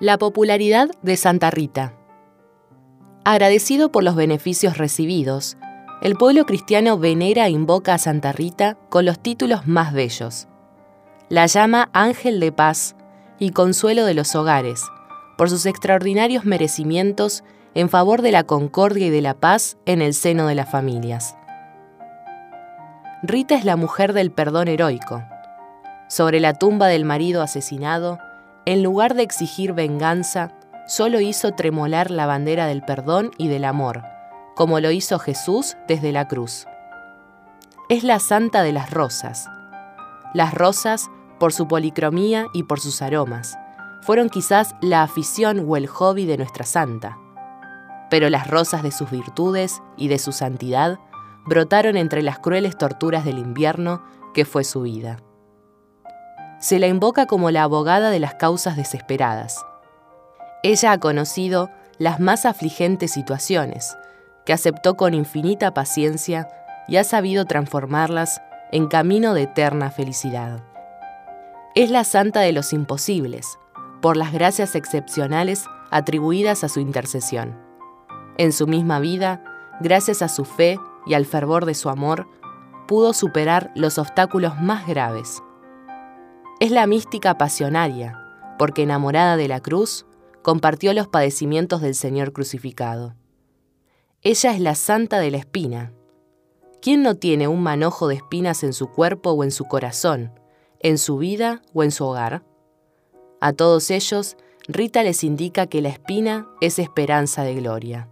La popularidad de Santa Rita. Agradecido por los beneficios recibidos, el pueblo cristiano venera e invoca a Santa Rita con los títulos más bellos. La llama Ángel de Paz y Consuelo de los Hogares, por sus extraordinarios merecimientos en favor de la concordia y de la paz en el seno de las familias. Rita es la mujer del perdón heroico. Sobre la tumba del marido asesinado, en lugar de exigir venganza, solo hizo tremolar la bandera del perdón y del amor, como lo hizo Jesús desde la cruz. Es la santa de las rosas. Las rosas, por su policromía y por sus aromas, fueron quizás la afición o el hobby de nuestra santa. Pero las rosas de sus virtudes y de su santidad brotaron entre las crueles torturas del invierno que fue su vida se la invoca como la abogada de las causas desesperadas. Ella ha conocido las más afligentes situaciones, que aceptó con infinita paciencia y ha sabido transformarlas en camino de eterna felicidad. Es la santa de los imposibles, por las gracias excepcionales atribuidas a su intercesión. En su misma vida, gracias a su fe y al fervor de su amor, pudo superar los obstáculos más graves es la mística pasionaria, porque enamorada de la cruz, compartió los padecimientos del Señor crucificado. Ella es la santa de la espina. ¿Quién no tiene un manojo de espinas en su cuerpo o en su corazón, en su vida o en su hogar? A todos ellos, Rita les indica que la espina es esperanza de gloria.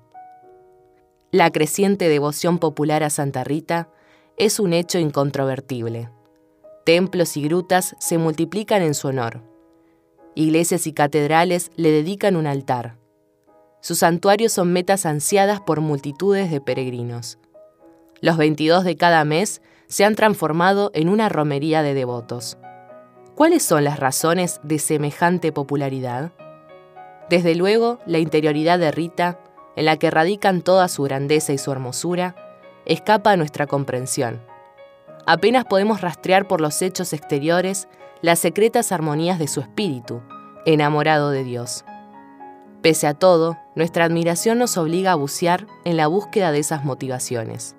La creciente devoción popular a Santa Rita es un hecho incontrovertible. Templos y grutas se multiplican en su honor. Iglesias y catedrales le dedican un altar. Sus santuarios son metas ansiadas por multitudes de peregrinos. Los 22 de cada mes se han transformado en una romería de devotos. ¿Cuáles son las razones de semejante popularidad? Desde luego, la interioridad de Rita, en la que radican toda su grandeza y su hermosura, escapa a nuestra comprensión apenas podemos rastrear por los hechos exteriores las secretas armonías de su espíritu, enamorado de Dios. Pese a todo, nuestra admiración nos obliga a bucear en la búsqueda de esas motivaciones.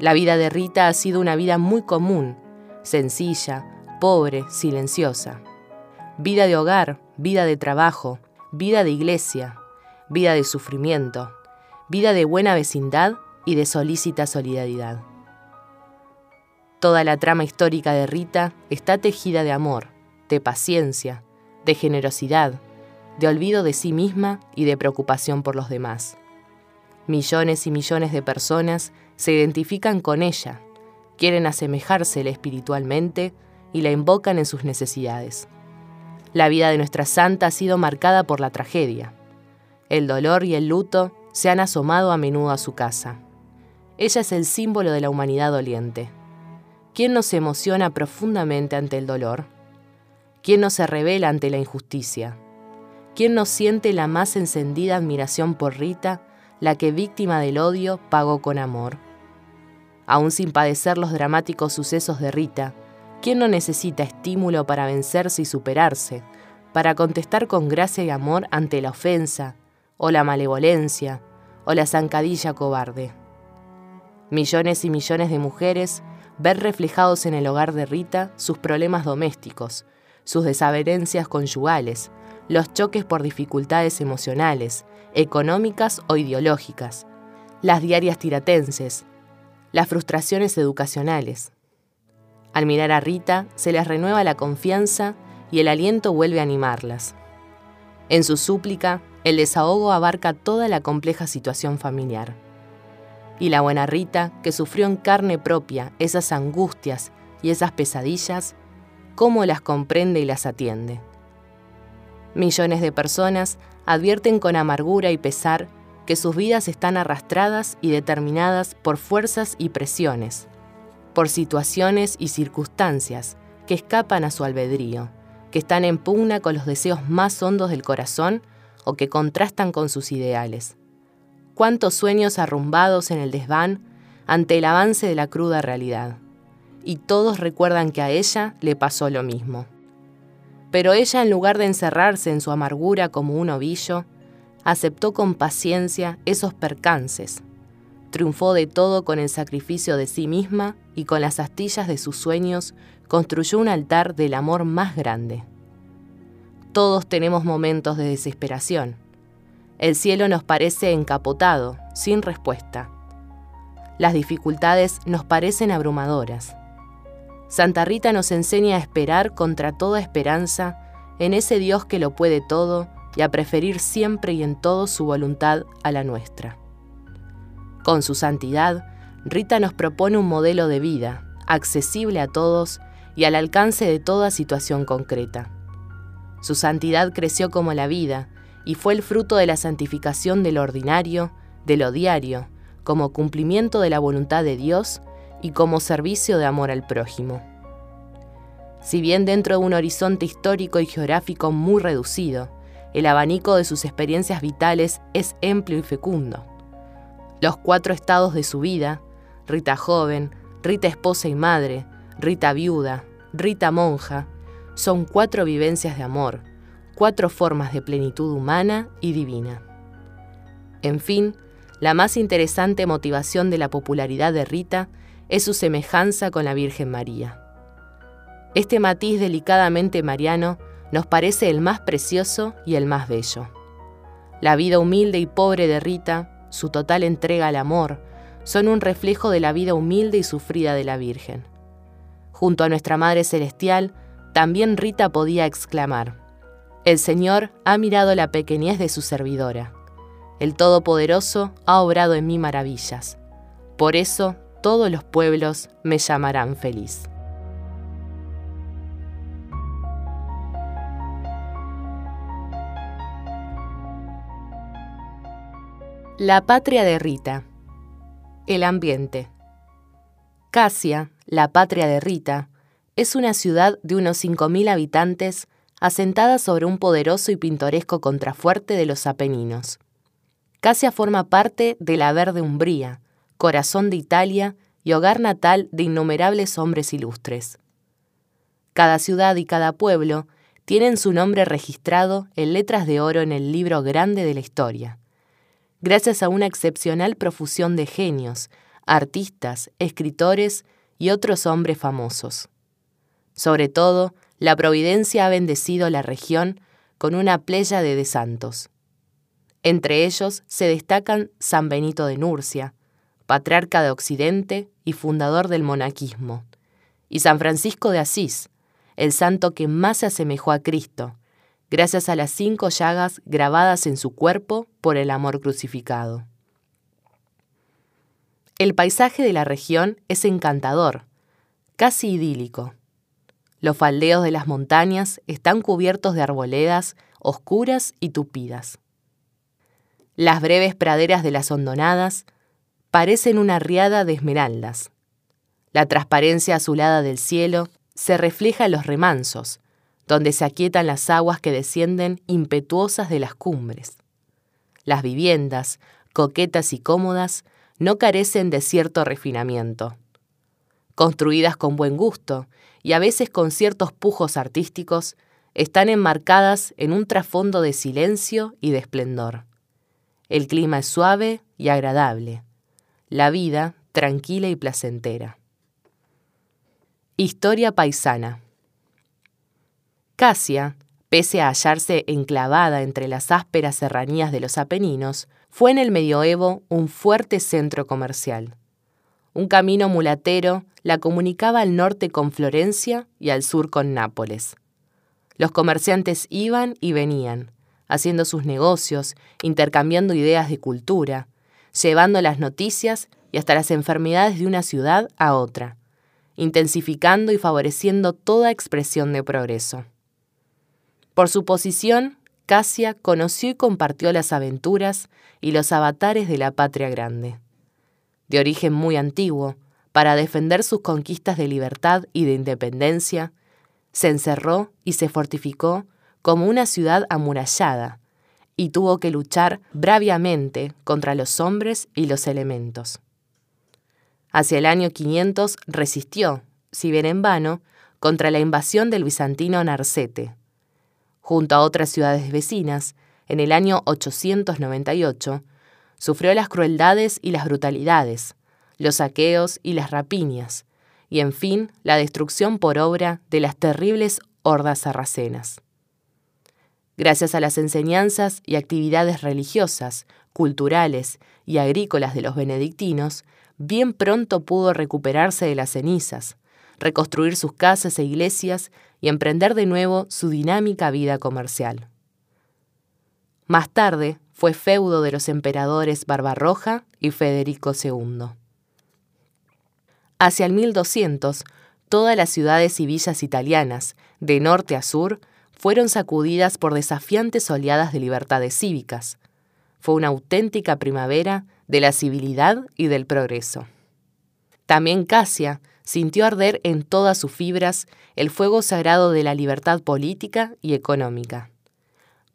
La vida de Rita ha sido una vida muy común, sencilla, pobre, silenciosa. Vida de hogar, vida de trabajo, vida de iglesia, vida de sufrimiento, vida de buena vecindad y de solícita solidaridad. Toda la trama histórica de Rita está tejida de amor, de paciencia, de generosidad, de olvido de sí misma y de preocupación por los demás. Millones y millones de personas se identifican con ella, quieren asemejársele espiritualmente y la invocan en sus necesidades. La vida de nuestra santa ha sido marcada por la tragedia. El dolor y el luto se han asomado a menudo a su casa. Ella es el símbolo de la humanidad doliente ¿Quién no se emociona profundamente ante el dolor? ¿Quién no se revela ante la injusticia? ¿Quién no siente la más encendida admiración por Rita, la que víctima del odio pagó con amor? Aún sin padecer los dramáticos sucesos de Rita, ¿quién no necesita estímulo para vencerse y superarse, para contestar con gracia y amor ante la ofensa, o la malevolencia, o la zancadilla cobarde? Millones y millones de mujeres ver reflejados en el hogar de Rita sus problemas domésticos, sus desavenencias conyugales, los choques por dificultades emocionales, económicas o ideológicas, las diarias tiratenses, las frustraciones educacionales. Al mirar a Rita, se les renueva la confianza y el aliento vuelve a animarlas. En su súplica, el desahogo abarca toda la compleja situación familiar. Y la buena Rita, que sufrió en carne propia esas angustias y esas pesadillas, cómo las comprende y las atiende. Millones de personas advierten con amargura y pesar que sus vidas están arrastradas y determinadas por fuerzas y presiones, por situaciones y circunstancias que escapan a su albedrío, que están en pugna con los deseos más hondos del corazón o que contrastan con sus ideales cuántos sueños arrumbados en el desván ante el avance de la cruda realidad. Y todos recuerdan que a ella le pasó lo mismo. Pero ella, en lugar de encerrarse en su amargura como un ovillo, aceptó con paciencia esos percances. Triunfó de todo con el sacrificio de sí misma y con las astillas de sus sueños construyó un altar del amor más grande. Todos tenemos momentos de desesperación. El cielo nos parece encapotado, sin respuesta. Las dificultades nos parecen abrumadoras. Santa Rita nos enseña a esperar contra toda esperanza en ese Dios que lo puede todo y a preferir siempre y en todo su voluntad a la nuestra. Con su santidad, Rita nos propone un modelo de vida, accesible a todos y al alcance de toda situación concreta. Su santidad creció como la vida y fue el fruto de la santificación de lo ordinario, de lo diario, como cumplimiento de la voluntad de Dios y como servicio de amor al prójimo. Si bien dentro de un horizonte histórico y geográfico muy reducido, el abanico de sus experiencias vitales es amplio y fecundo. Los cuatro estados de su vida, Rita joven, Rita esposa y madre, Rita viuda, Rita monja, son cuatro vivencias de amor, cuatro formas de plenitud humana y divina. En fin, la más interesante motivación de la popularidad de Rita es su semejanza con la Virgen María. Este matiz delicadamente mariano nos parece el más precioso y el más bello. La vida humilde y pobre de Rita, su total entrega al amor, son un reflejo de la vida humilde y sufrida de la Virgen. Junto a nuestra Madre Celestial, también Rita podía exclamar, El Señor ha mirado la pequeñez de su servidora. El Todopoderoso ha obrado en mí maravillas. Por eso todos los pueblos me llamarán feliz. La patria de Rita. El ambiente. Casia, la patria de Rita, es una ciudad de unos 5.000 habitantes asentada sobre un poderoso y pintoresco contrafuerte de los Apeninos. Casia forma parte de la verde Umbría, corazón de Italia y hogar natal de innumerables hombres ilustres. Cada ciudad y cada pueblo tienen su nombre registrado en letras de oro en el libro grande de la historia gracias a una excepcional profusión de genios, artistas, escritores y otros hombres famosos. Sobre todo, la Providencia ha bendecido la región con una playa de santos. Entre ellos se destacan San Benito de Nurcia, patriarca de Occidente y fundador del monaquismo, y San Francisco de Asís, el santo que más se asemejó a Cristo, gracias a las cinco llagas grabadas en su cuerpo por el amor crucificado. El paisaje de la región es encantador, casi idílico. Los faldeos de las montañas están cubiertos de arboledas oscuras y tupidas. Las breves praderas de las hondonadas parecen una riada de esmeraldas. La transparencia azulada del cielo se refleja en los remansos, donde se aquietan las aguas que descienden impetuosas de las cumbres. Las viviendas, coquetas y cómodas, no carecen de cierto refinamiento. Construidas con buen gusto y a veces con ciertos pujos artísticos, están enmarcadas en un trasfondo de silencio y de esplendor. El clima es suave y agradable, la vida tranquila y placentera. Historia paisana. Casia, pese a hallarse enclavada entre las ásperas serranías de los Apeninos, fue en el medioevo un fuerte centro comercial. Un camino mulatero la comunicaba al norte con Florencia y al sur con Nápoles. Los comerciantes iban y venían, haciendo sus negocios, intercambiando ideas de cultura, llevando las noticias y hasta las enfermedades de una ciudad a otra, intensificando y favoreciendo toda expresión de progreso. Por su posición, Casia conoció y compartió las aventuras y los avatares de la patria grande. De origen muy antiguo, para defender sus conquistas de libertad y de independencia, se encerró y se fortificó como una ciudad amurallada, y tuvo que luchar braviamente contra los hombres y los elementos. Hacia el año 500 resistió, si bien en vano, contra la invasión del bizantino Narcete, junto a otras ciudades vecinas, en el año 898, sufrió las crueldades y las brutalidades, los saqueos y las rapiñas, y en fin la destrucción por obra de las terribles hordas sarracenas. Gracias a las enseñanzas y actividades religiosas, culturales y agrícolas de los benedictinos, bien pronto pudo recuperarse de las cenizas, reconstruir sus casas e iglesias y emprender de nuevo su dinámica vida comercial. Más tarde fue feudo de los emperadores Barbarroja y Federico II. Hacia el 1200, todas las ciudades y villas italianas, de norte a sur, fueron sacudidas por desafiantes oleadas de libertades cívicas. Fue una auténtica primavera de la civilidad y del progreso. También Casia sintió arder en todas sus fibras el fuego sagrado de la libertad política y económica.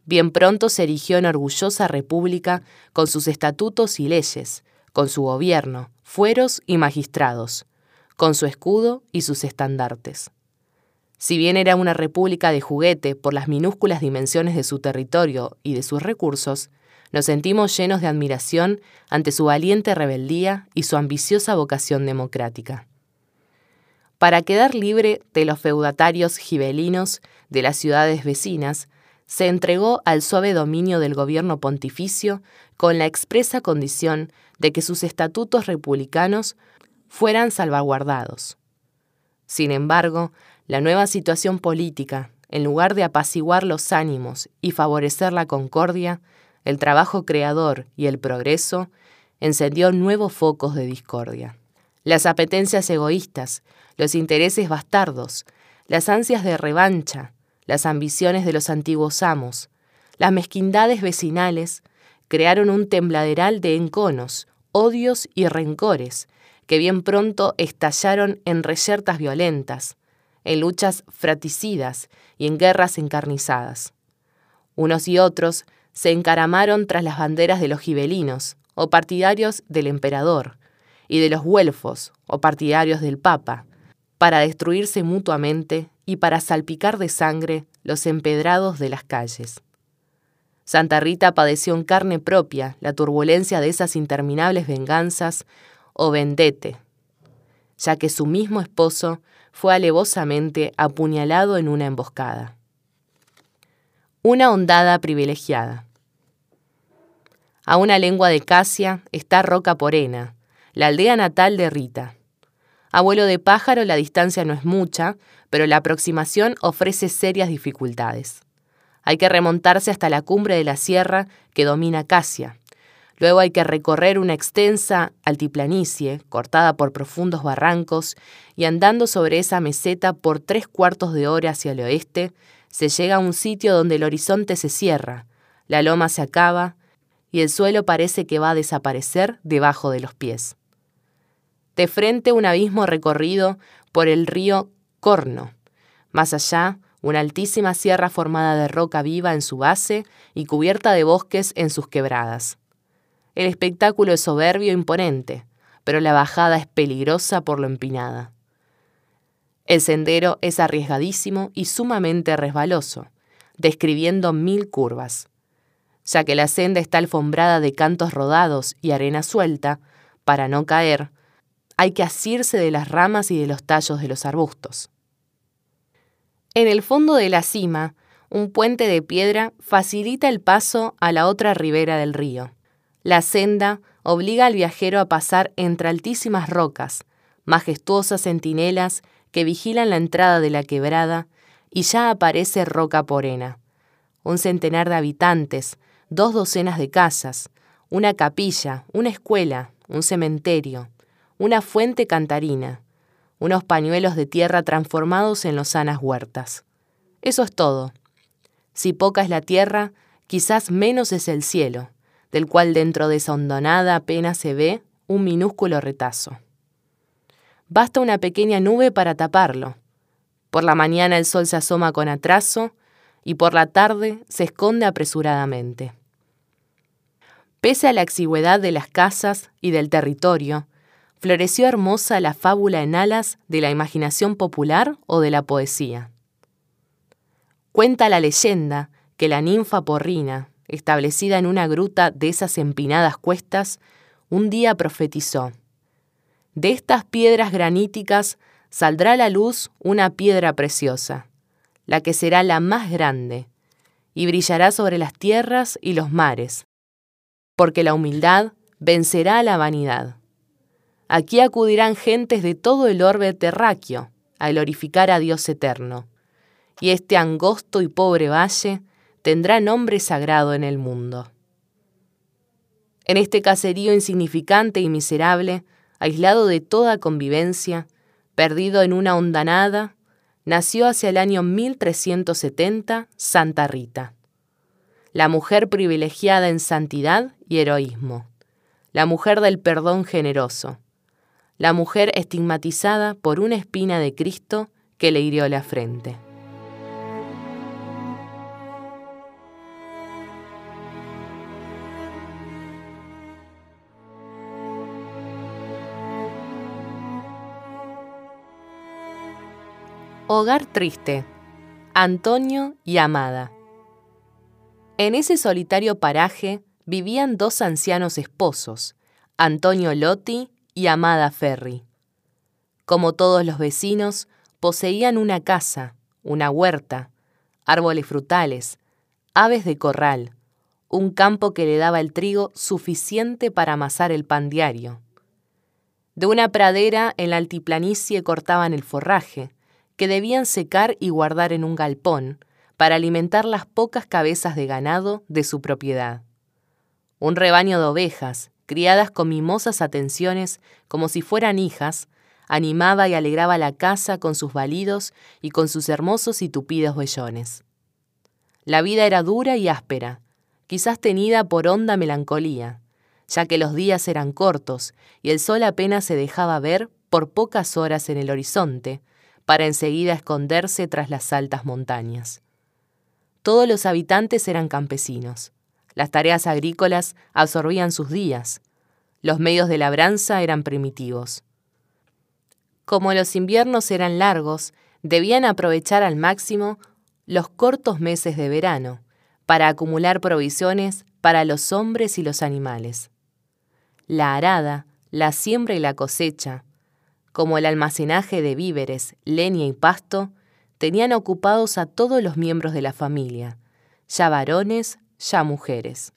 Bien pronto se erigió en orgullosa república con sus estatutos y leyes, con su gobierno, fueros y magistrados, con su escudo y sus estandartes. Si bien era una república de juguete por las minúsculas dimensiones de su territorio y de sus recursos, nos sentimos llenos de admiración ante su valiente rebeldía y su ambiciosa vocación democrática. Para quedar libre de los feudatarios gibelinos de las ciudades vecinas, se entregó al suave dominio del gobierno pontificio con la expresa condición de que sus estatutos republicanos fueran salvaguardados. Sin embargo, la nueva situación política, en lugar de apaciguar los ánimos y favorecer la concordia, el trabajo creador y el progreso, encendió nuevos focos de discordia. Las apetencias egoístas, los intereses bastardos, las ansias de revancha, las ambiciones de los antiguos amos, las mezquindades vecinales, crearon un tembladeral de enconos, odios y rencores, que bien pronto estallaron en reyertas violentas, en luchas fraticidas y en guerras encarnizadas. Unos y otros se encaramaron tras las banderas de los gibelinos, o partidarios del emperador, y de los güelfos, o partidarios del papa, para destruirse mutuamente y para salpicar de sangre los empedrados de las calles. Santa Rita padeció en carne propia la turbulencia de esas interminables venganzas o vendete, ya que su mismo esposo fue alevosamente apuñalado en una emboscada. Una ondada privilegiada. A una lengua de Casia está Roca Porena, la aldea natal de Rita. Abuelo de pájaro, la distancia no es mucha, pero la aproximación ofrece serias dificultades. Hay que remontarse hasta la cumbre de la sierra que domina Casia. Luego hay que recorrer una extensa altiplanicie cortada por profundos barrancos y andando sobre esa meseta por tres cuartos de hora hacia el oeste, se llega a un sitio donde el horizonte se cierra, la loma se acaba y el suelo parece que va a desaparecer debajo de los pies. De frente un abismo recorrido por el río Corno. Más allá, una altísima sierra formada de roca viva en su base y cubierta de bosques en sus quebradas. El espectáculo es soberbio e imponente, pero la bajada es peligrosa por lo empinada. El sendero es arriesgadísimo y sumamente resbaloso, describiendo mil curvas. Ya que la senda está alfombrada de cantos rodados y arena suelta, para no caer, hay que asirse de las ramas y de los tallos de los arbustos. En el fondo de la cima, un puente de piedra facilita el paso a la otra ribera del río. La senda obliga al viajero a pasar entre altísimas rocas, majestuosas centinelas que vigilan la entrada de la quebrada, y ya aparece Roca Porena. Un centenar de habitantes, dos docenas de casas, una capilla, una escuela, un cementerio, una fuente cantarina, unos pañuelos de tierra transformados en lozanas huertas. Eso es todo. Si poca es la tierra, quizás menos es el cielo, del cual dentro de esa hondonada apenas se ve un minúsculo retazo. Basta una pequeña nube para taparlo. Por la mañana el sol se asoma con atraso y por la tarde se esconde apresuradamente. Pese a la exigüedad de las casas y del territorio, floreció hermosa la fábula en alas de la imaginación popular o de la poesía. Cuenta la leyenda que la ninfa porrina, establecida en una gruta de esas empinadas cuestas, un día profetizó. De estas piedras graníticas saldrá a la luz una piedra preciosa, la que será la más grande, y brillará sobre las tierras y los mares, porque la humildad vencerá a la vanidad. Aquí acudirán gentes de todo el orbe terráqueo a glorificar a Dios eterno, y este angosto y pobre valle tendrá nombre sagrado en el mundo. En este caserío insignificante y miserable, aislado de toda convivencia, perdido en una hondanada, nació hacia el año 1370 Santa Rita, la mujer privilegiada en santidad y heroísmo, la mujer del perdón generoso, la mujer estigmatizada por una espina de Cristo que le hirió la frente. Hogar triste. Antonio y Amada. En ese solitario paraje vivían dos ancianos esposos, Antonio Lotti y Amada Ferri. Como todos los vecinos, poseían una casa, una huerta, árboles frutales, aves de corral, un campo que le daba el trigo suficiente para amasar el pan diario. De una pradera en la altiplanicie cortaban el forraje, que debían secar y guardar en un galpón para alimentar las pocas cabezas de ganado de su propiedad. Un rebaño de ovejas, criadas con mimosas atenciones como si fueran hijas, animaba y alegraba la casa con sus balidos y con sus hermosos y tupidos vellones. La vida era dura y áspera, quizás tenida por honda melancolía, ya que los días eran cortos y el sol apenas se dejaba ver por pocas horas en el horizonte, para enseguida esconderse tras las altas montañas. Todos los habitantes eran campesinos. Las tareas agrícolas absorbían sus días. Los medios de labranza eran primitivos. Como los inviernos eran largos, debían aprovechar al máximo los cortos meses de verano para acumular provisiones para los hombres y los animales. La arada, la siembra y la cosecha, como el almacenaje de víveres, leña y pasto, tenían ocupados a todos los miembros de la familia, ya varones, ya mujeres.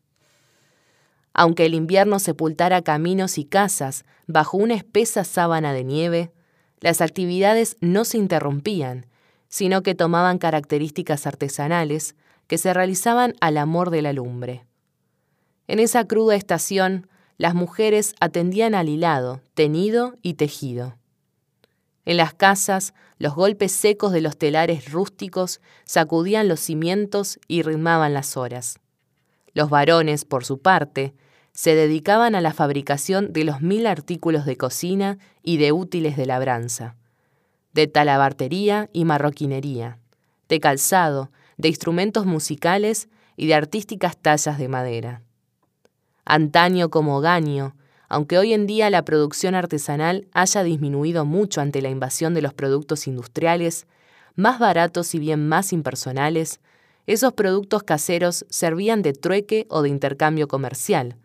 Aunque el invierno sepultara caminos y casas bajo una espesa sábana de nieve, las actividades no se interrumpían, sino que tomaban características artesanales que se realizaban al amor de la lumbre. En esa cruda estación, las mujeres atendían al hilado, tenido y tejido. En las casas, los golpes secos de los telares rústicos sacudían los cimientos y ritmaban las horas. Los varones, por su parte, se dedicaban a la fabricación de los mil artículos de cocina y de útiles de labranza, de talabartería y marroquinería, de calzado, de instrumentos musicales y de artísticas tallas de madera. Antaño como Gaño, aunque hoy en día la producción artesanal haya disminuido mucho ante la invasión de los productos industriales, más baratos y bien más impersonales, esos productos caseros servían de trueque o de intercambio comercial,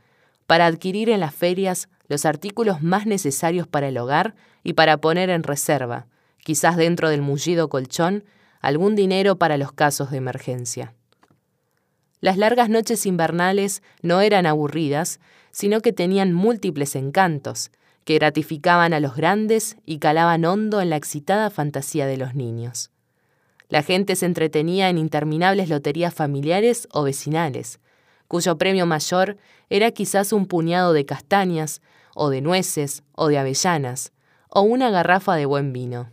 para adquirir en las ferias los artículos más necesarios para el hogar y para poner en reserva, quizás dentro del mullido colchón, algún dinero para los casos de emergencia. Las largas noches invernales no eran aburridas, sino que tenían múltiples encantos, que gratificaban a los grandes y calaban hondo en la excitada fantasía de los niños. La gente se entretenía en interminables loterías familiares o vecinales, cuyo premio mayor era quizás un puñado de castañas, o de nueces, o de avellanas, o una garrafa de buen vino.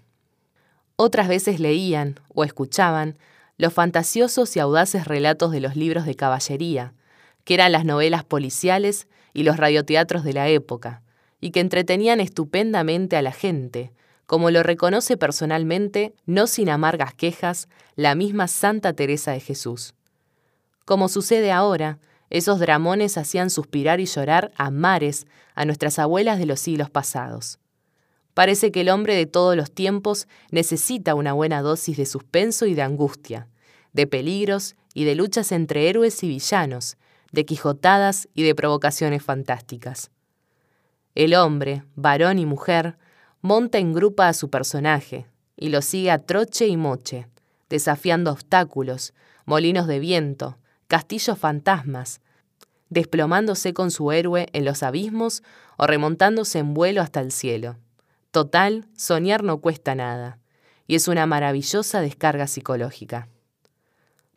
Otras veces leían, o escuchaban, los fantasiosos y audaces relatos de los libros de caballería, que eran las novelas policiales y los radioteatros de la época, y que entretenían estupendamente a la gente, como lo reconoce personalmente, no sin amargas quejas, la misma Santa Teresa de Jesús. Como sucede ahora, esos dramones hacían suspirar y llorar a mares a nuestras abuelas de los siglos pasados. Parece que el hombre de todos los tiempos necesita una buena dosis de suspenso y de angustia, de peligros y de luchas entre héroes y villanos, de quijotadas y de provocaciones fantásticas. El hombre, varón y mujer, monta en grupa a su personaje y lo sigue a troche y moche, desafiando obstáculos, molinos de viento, castillos fantasmas, desplomándose con su héroe en los abismos o remontándose en vuelo hasta el cielo. Total, soñar no cuesta nada, y es una maravillosa descarga psicológica.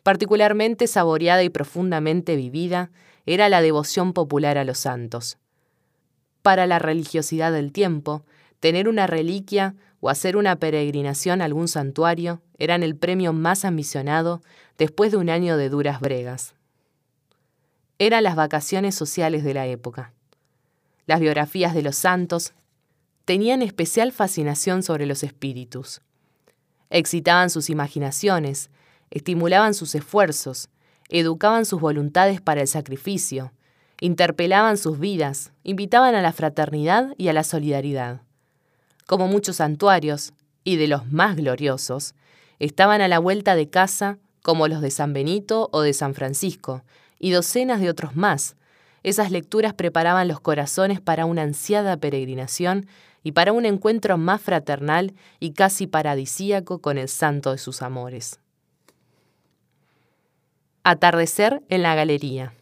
Particularmente saboreada y profundamente vivida era la devoción popular a los santos. Para la religiosidad del tiempo, tener una reliquia o hacer una peregrinación a algún santuario eran el premio más ambicionado después de un año de duras bregas. Eran las vacaciones sociales de la época. Las biografías de los santos tenían especial fascinación sobre los espíritus. Excitaban sus imaginaciones, estimulaban sus esfuerzos, educaban sus voluntades para el sacrificio, interpelaban sus vidas, invitaban a la fraternidad y a la solidaridad. Como muchos santuarios, y de los más gloriosos, estaban a la vuelta de casa como los de San Benito o de San Francisco, y docenas de otros más. Esas lecturas preparaban los corazones para una ansiada peregrinación y para un encuentro más fraternal y casi paradisíaco con el santo de sus amores. Atardecer en la galería.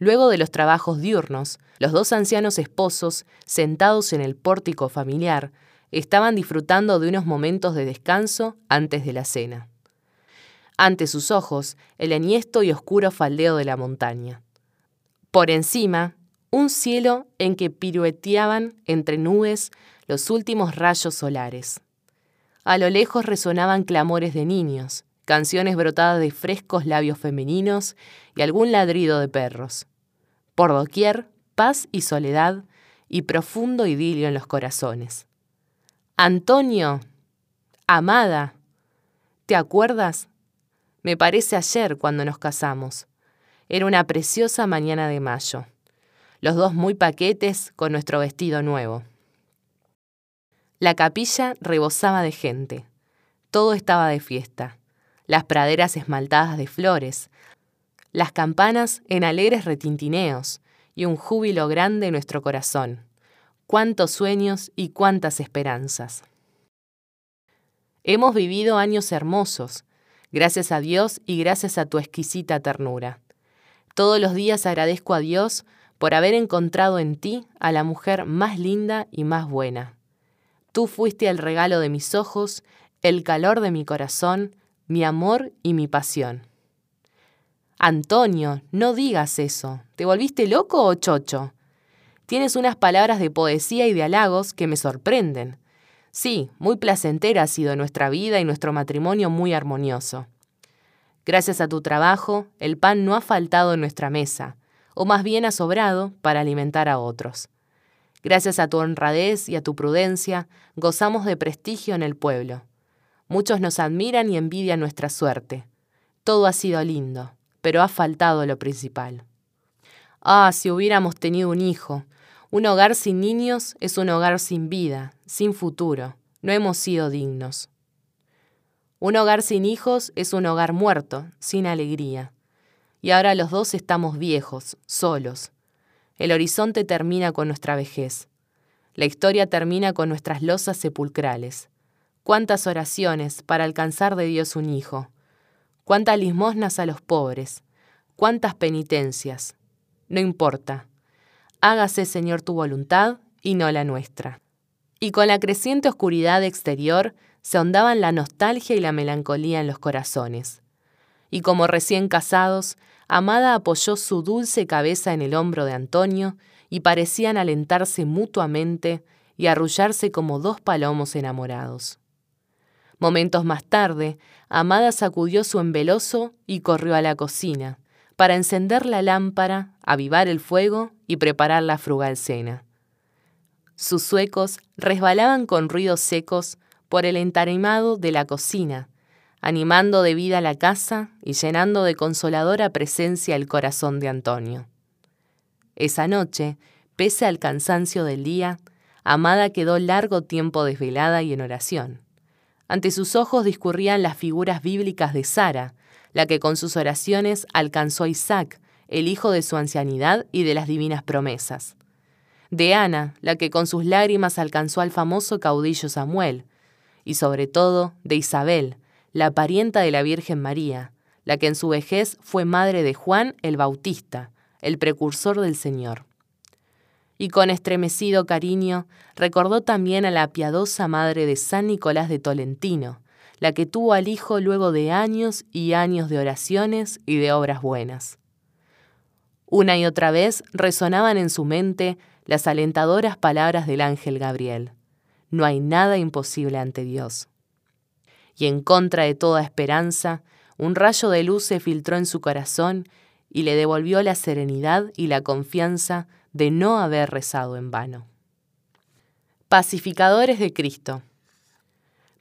Luego de los trabajos diurnos, los dos ancianos esposos, sentados en el pórtico familiar, estaban disfrutando de unos momentos de descanso antes de la cena. Ante sus ojos, el enhiesto y oscuro faldeo de la montaña. Por encima, un cielo en que pirueteaban entre nubes los últimos rayos solares. A lo lejos resonaban clamores de niños, canciones brotadas de frescos labios femeninos y algún ladrido de perros. Por doquier, paz y soledad y profundo idilio en los corazones. Antonio, amada, ¿te acuerdas? Me parece ayer cuando nos casamos. Era una preciosa mañana de mayo. Los dos muy paquetes con nuestro vestido nuevo. La capilla rebosaba de gente. Todo estaba de fiesta. Las praderas esmaltadas de flores, las campanas en alegres retintineos y un júbilo grande en nuestro corazón. Cuántos sueños y cuántas esperanzas. Hemos vivido años hermosos, Gracias a Dios y gracias a tu exquisita ternura. Todos los días agradezco a Dios por haber encontrado en ti a la mujer más linda y más buena. Tú fuiste el regalo de mis ojos, el calor de mi corazón, mi amor y mi pasión. Antonio, no digas eso. ¿Te volviste loco o chocho? Tienes unas palabras de poesía y de halagos que me sorprenden. Sí, muy placentera ha sido nuestra vida y nuestro matrimonio muy armonioso. Gracias a tu trabajo, el pan no ha faltado en nuestra mesa, o más bien ha sobrado para alimentar a otros. Gracias a tu honradez y a tu prudencia, gozamos de prestigio en el pueblo. Muchos nos admiran y envidian nuestra suerte. Todo ha sido lindo, pero ha faltado lo principal. Ah, si hubiéramos tenido un hijo, un hogar sin niños es un hogar sin vida, sin futuro. No hemos sido dignos. Un hogar sin hijos es un hogar muerto, sin alegría. Y ahora los dos estamos viejos, solos. El horizonte termina con nuestra vejez. La historia termina con nuestras losas sepulcrales. Cuántas oraciones para alcanzar de Dios un hijo. Cuántas limosnas a los pobres. Cuántas penitencias. No importa hágase Señor tu voluntad y no la nuestra. Y con la creciente oscuridad exterior se ahondaban la nostalgia y la melancolía en los corazones. Y como recién casados, Amada apoyó su dulce cabeza en el hombro de Antonio y parecían alentarse mutuamente y arrullarse como dos palomos enamorados. Momentos más tarde, Amada sacudió su embeloso y corrió a la cocina, para encender la lámpara, avivar el fuego y preparar la frugal cena. Sus suecos resbalaban con ruidos secos por el entarimado de la cocina, animando de vida la casa y llenando de consoladora presencia el corazón de Antonio. Esa noche, pese al cansancio del día, Amada quedó largo tiempo desvelada y en oración. Ante sus ojos discurrían las figuras bíblicas de Sara, la que con sus oraciones alcanzó a Isaac, el hijo de su ancianidad y de las divinas promesas. De Ana, la que con sus lágrimas alcanzó al famoso caudillo Samuel, y sobre todo de Isabel, la parienta de la Virgen María, la que en su vejez fue madre de Juan el Bautista, el precursor del Señor. Y con estremecido cariño recordó también a la piadosa madre de San Nicolás de Tolentino, la que tuvo al hijo luego de años y años de oraciones y de obras buenas. Una y otra vez resonaban en su mente las alentadoras palabras del ángel Gabriel. No hay nada imposible ante Dios. Y en contra de toda esperanza, un rayo de luz se filtró en su corazón y le devolvió la serenidad y la confianza de no haber rezado en vano. Pacificadores de Cristo.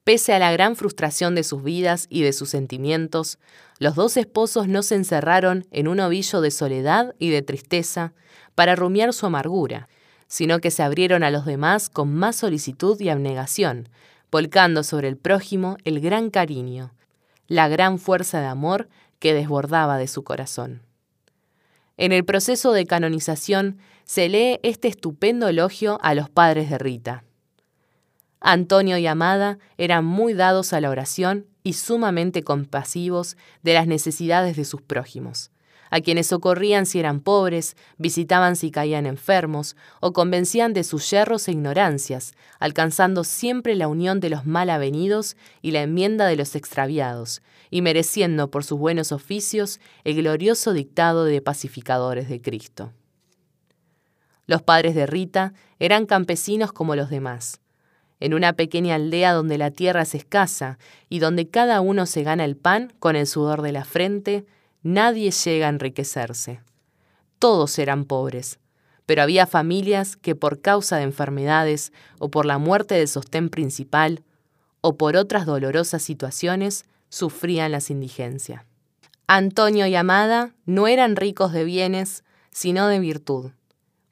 Pese a la gran frustración de sus vidas y de sus sentimientos, los dos esposos no se encerraron en un ovillo de soledad y de tristeza para rumiar su amargura, sino que se abrieron a los demás con más solicitud y abnegación, volcando sobre el prójimo el gran cariño, la gran fuerza de amor que desbordaba de su corazón. En el proceso de canonización se lee este estupendo elogio a los padres de Rita. Antonio y Amada eran muy dados a la oración y sumamente compasivos de las necesidades de sus prójimos a quienes socorrían si eran pobres, visitaban si caían enfermos, o convencían de sus yerros e ignorancias, alcanzando siempre la unión de los mal avenidos y la enmienda de los extraviados, y mereciendo por sus buenos oficios el glorioso dictado de pacificadores de Cristo. Los padres de Rita eran campesinos como los demás. En una pequeña aldea donde la tierra es escasa y donde cada uno se gana el pan con el sudor de la frente, Nadie llega a enriquecerse. Todos eran pobres, pero había familias que por causa de enfermedades o por la muerte del sostén principal o por otras dolorosas situaciones sufrían las indigencias. Antonio y Amada no eran ricos de bienes, sino de virtud.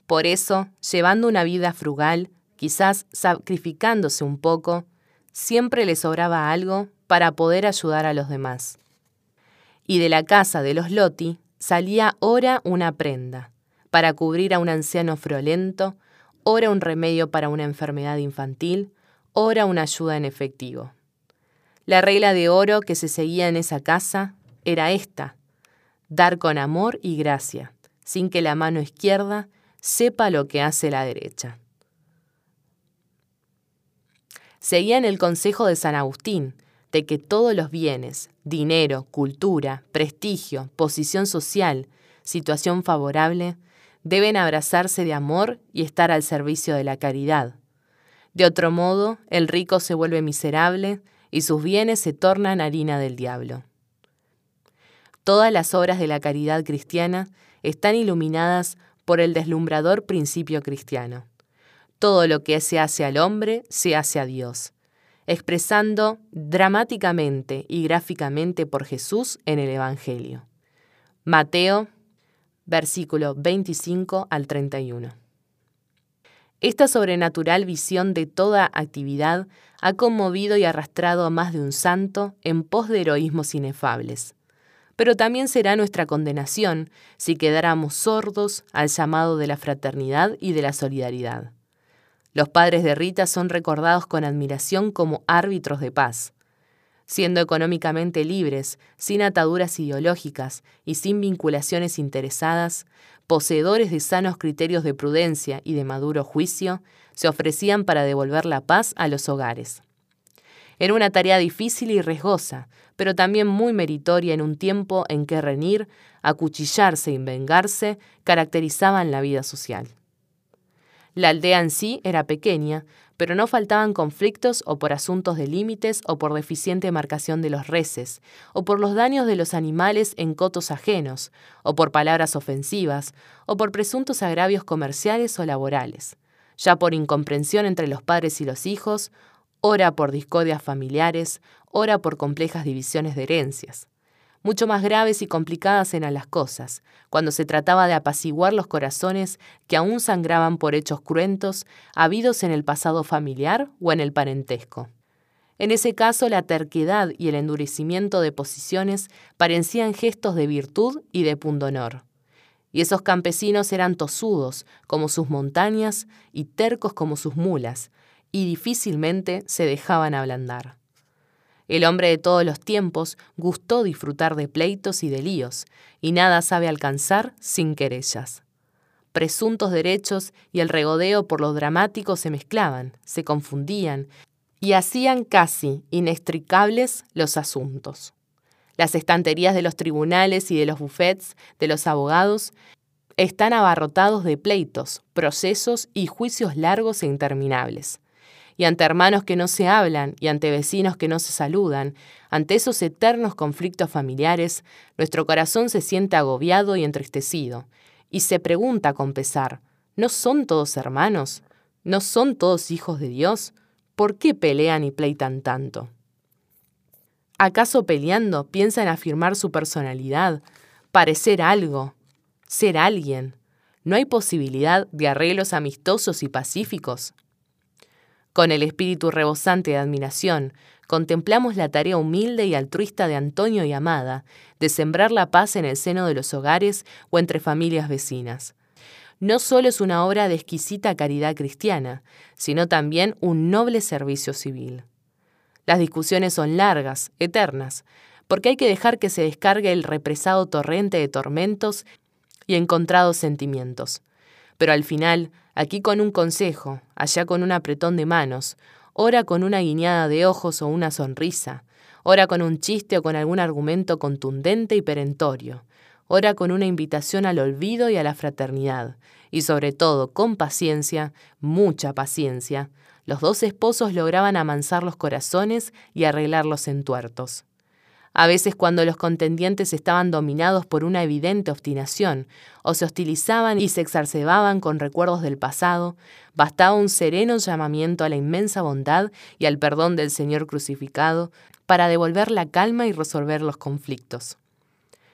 Por eso, llevando una vida frugal, quizás sacrificándose un poco, siempre les sobraba algo para poder ayudar a los demás y de la casa de los Loti salía ora una prenda, para cubrir a un anciano friolento, ora un remedio para una enfermedad infantil, ora una ayuda en efectivo. La regla de oro que se seguía en esa casa era esta, dar con amor y gracia, sin que la mano izquierda sepa lo que hace la derecha. Seguían el consejo de San Agustín, de que todos los bienes, dinero, cultura, prestigio, posición social, situación favorable, deben abrazarse de amor y estar al servicio de la caridad. De otro modo, el rico se vuelve miserable y sus bienes se tornan harina del diablo. Todas las obras de la caridad cristiana están iluminadas por el deslumbrador principio cristiano. Todo lo que se hace al hombre se hace a Dios expresando dramáticamente y gráficamente por Jesús en el Evangelio. Mateo, versículo 25 al 31. Esta sobrenatural visión de toda actividad ha conmovido y arrastrado a más de un santo en pos de heroísmos inefables. Pero también será nuestra condenación si quedáramos sordos al llamado de la fraternidad y de la solidaridad. Los padres de Rita son recordados con admiración como árbitros de paz. Siendo económicamente libres, sin ataduras ideológicas y sin vinculaciones interesadas, poseedores de sanos criterios de prudencia y de maduro juicio, se ofrecían para devolver la paz a los hogares. Era una tarea difícil y riesgosa, pero también muy meritoria en un tiempo en que renir, acuchillarse y vengarse caracterizaban la vida social. La aldea en sí era pequeña, pero no faltaban conflictos o por asuntos de límites o por deficiente marcación de los reses, o por los daños de los animales en cotos ajenos, o por palabras ofensivas, o por presuntos agravios comerciales o laborales, ya por incomprensión entre los padres y los hijos, ora por discordias familiares, ora por complejas divisiones de herencias. Mucho más graves y complicadas eran las cosas, cuando se trataba de apaciguar los corazones que aún sangraban por hechos cruentos habidos en el pasado familiar o en el parentesco. En ese caso, la terquedad y el endurecimiento de posiciones parecían gestos de virtud y de pundonor. Y esos campesinos eran tosudos como sus montañas y tercos como sus mulas, y difícilmente se dejaban ablandar. El hombre de todos los tiempos gustó disfrutar de pleitos y de líos, y nada sabe alcanzar sin querellas. Presuntos derechos y el regodeo por lo dramático se mezclaban, se confundían, y hacían casi inextricables los asuntos. Las estanterías de los tribunales y de los bufetes de los abogados están abarrotados de pleitos, procesos y juicios largos e interminables y ante hermanos que no se hablan y ante vecinos que no se saludan, ante esos eternos conflictos familiares, nuestro corazón se siente agobiado y entristecido, y se pregunta con pesar, ¿no son todos hermanos? ¿No son todos hijos de Dios? ¿Por qué pelean y pleitan tanto? ¿Acaso peleando piensan afirmar su personalidad, parecer algo, ser alguien? ¿No hay posibilidad de arreglos amistosos y pacíficos? Con el espíritu rebosante de admiración, contemplamos la tarea humilde y altruista de Antonio y Amada de sembrar la paz en el seno de los hogares o entre familias vecinas. No solo es una obra de exquisita caridad cristiana, sino también un noble servicio civil. Las discusiones son largas, eternas, porque hay que dejar que se descargue el represado torrente de tormentos y encontrados sentimientos. Pero al final, aquí con un consejo, allá con un apretón de manos, ora con una guiñada de ojos o una sonrisa, ora con un chiste o con algún argumento contundente y perentorio, ora con una invitación al olvido y a la fraternidad, y sobre todo con paciencia, mucha paciencia, los dos esposos lograban amansar los corazones y arreglar los entuertos. A veces cuando los contendientes estaban dominados por una evidente obstinación, o se hostilizaban y se exacerbaban con recuerdos del pasado, bastaba un sereno llamamiento a la inmensa bondad y al perdón del Señor crucificado para devolver la calma y resolver los conflictos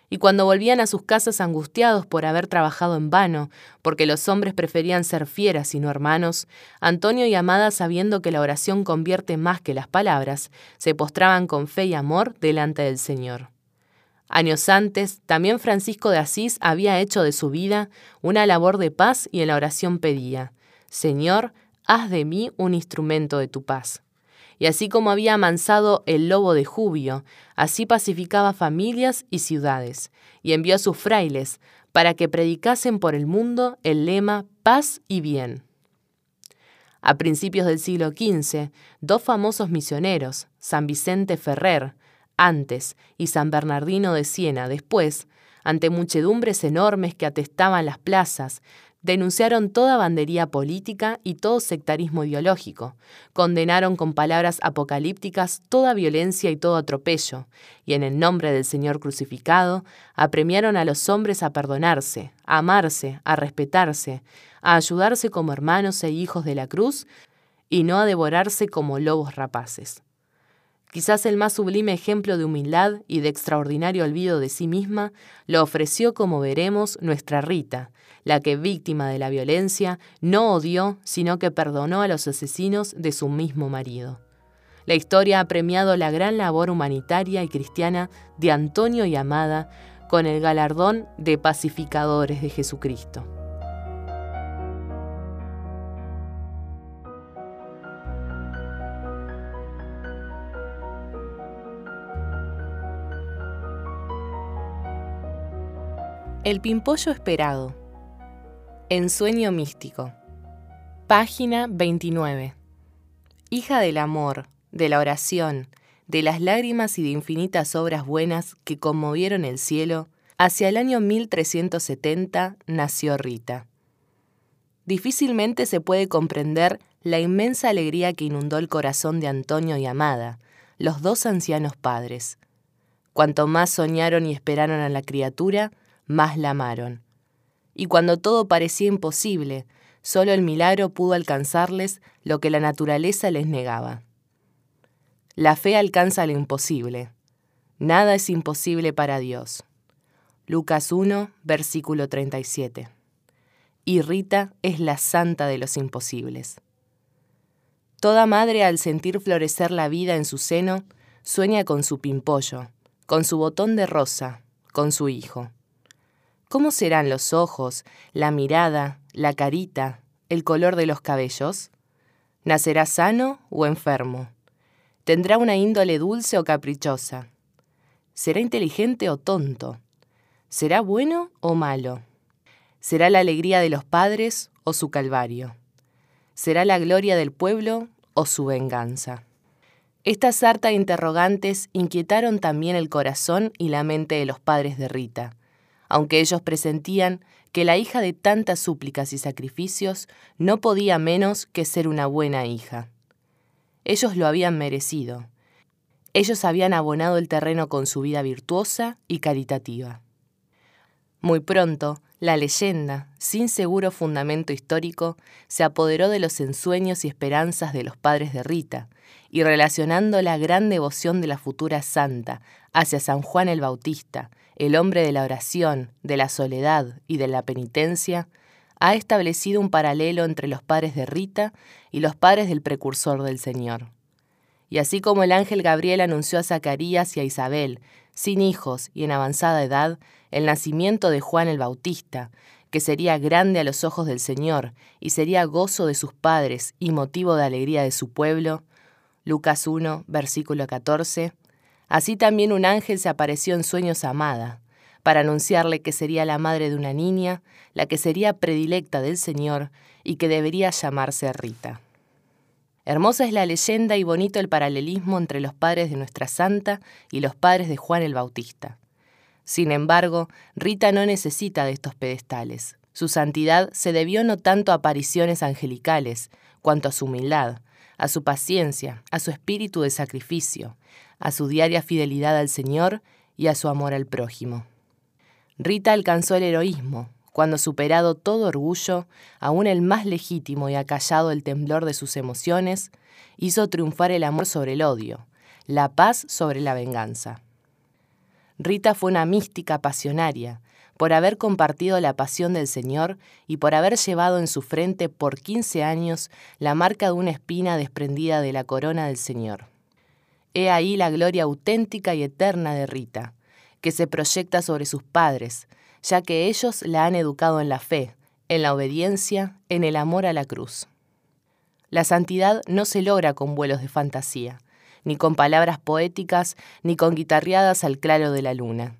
y cuando volvían a sus casas angustiados por haber trabajado en vano, porque los hombres preferían ser fieras y no hermanos, Antonio y Amada, sabiendo que la oración convierte más que las palabras, se postraban con fe y amor delante del Señor. Años antes, también Francisco de Asís había hecho de su vida una labor de paz y en la oración pedía, Señor, haz de mí un instrumento de tu paz y así como había amansado el lobo de Jubio, así pacificaba familias y ciudades, y envió a sus frailes para que predicasen por el mundo el lema paz y bien. A principios del siglo XV, dos famosos misioneros, San Vicente Ferrer, antes, y San Bernardino de Siena, después, ante muchedumbres enormes que atestaban las plazas, Denunciaron toda bandería política y todo sectarismo ideológico, condenaron con palabras apocalípticas toda violencia y todo atropello, y en el nombre del Señor crucificado, apremiaron a los hombres a perdonarse, a amarse, a respetarse, a ayudarse como hermanos e hijos de la cruz, y no a devorarse como lobos rapaces. Quizás el más sublime ejemplo de humildad y de extraordinario olvido de sí misma lo ofreció, como veremos, nuestra Rita, la que, víctima de la violencia, no odió, sino que perdonó a los asesinos de su mismo marido. La historia ha premiado la gran labor humanitaria y cristiana de Antonio y Amada con el galardón de pacificadores de Jesucristo. El pimpollo esperado. Ensueño místico. Página 29. Hija del amor, de la oración, de las lágrimas y de infinitas obras buenas que conmovieron el cielo, hacia el año 1370 nació Rita. Difícilmente se puede comprender la inmensa alegría que inundó el corazón de Antonio y Amada, los dos ancianos padres. Cuanto más soñaron y esperaron a la criatura, más la amaron. Y cuando todo parecía imposible, solo el milagro pudo alcanzarles lo que la naturaleza les negaba. La fe alcanza lo imposible. Nada es imposible para Dios. Lucas 1, versículo 37. Y Rita es la santa de los imposibles. Toda madre al sentir florecer la vida en su seno, sueña con su pimpollo, con su botón de rosa, con su hijo. ¿Cómo serán los ojos, la mirada, la carita, el color de los cabellos? ¿Nacerá sano o enfermo? ¿Tendrá una índole dulce o caprichosa? ¿Será inteligente o tonto? ¿Será bueno o malo? ¿Será la alegría de los padres o su calvario? ¿Será la gloria del pueblo o su venganza? Esta sarta de interrogantes inquietaron también el corazón y la mente de los padres de Rita, aunque ellos presentían que la hija de tantas súplicas y sacrificios no podía menos que ser una buena hija. Ellos lo habían merecido. Ellos habían abonado el terreno con su vida virtuosa y caritativa. Muy pronto, la leyenda, sin seguro fundamento histórico, se apoderó de los ensueños y esperanzas de los padres de Rita, y relacionando la gran devoción de la futura santa hacia San Juan el Bautista, el hombre de la oración, de la soledad y de la penitencia, ha establecido un paralelo entre los padres de Rita y los padres del precursor del Señor. Y así como el ángel Gabriel anunció a Zacarías y a Isabel, sin hijos y en avanzada edad, el nacimiento de Juan el Bautista, que sería grande a los ojos del Señor y sería gozo de sus padres y motivo de alegría de su pueblo. Lucas 1, versículo 14. Así también un ángel se apareció en sueños a Amada, para anunciarle que sería la madre de una niña, la que sería predilecta del Señor y que debería llamarse Rita. Hermosa es la leyenda y bonito el paralelismo entre los padres de nuestra santa y los padres de Juan el Bautista. Sin embargo, Rita no necesita de estos pedestales. Su santidad se debió no tanto a apariciones angelicales, cuanto a su humildad, a su paciencia, a su espíritu de sacrificio, a su diaria fidelidad al Señor y a su amor al prójimo. Rita alcanzó el heroísmo, cuando superado todo orgullo, aún el más legítimo y acallado el temblor de sus emociones, hizo triunfar el amor sobre el odio, la paz sobre la venganza. Rita fue una mística pasionaria, por haber compartido la pasión del Señor y por haber llevado en su frente por quince años la marca de una espina desprendida de la corona del Señor. He ahí la gloria auténtica y eterna de Rita, que se proyecta sobre sus padres, ya que ellos la han educado en la fe, en la obediencia, en el amor a la cruz. La santidad no se logra con vuelos de fantasía, ni con palabras poéticas, ni con guitarreadas al claro de la luna,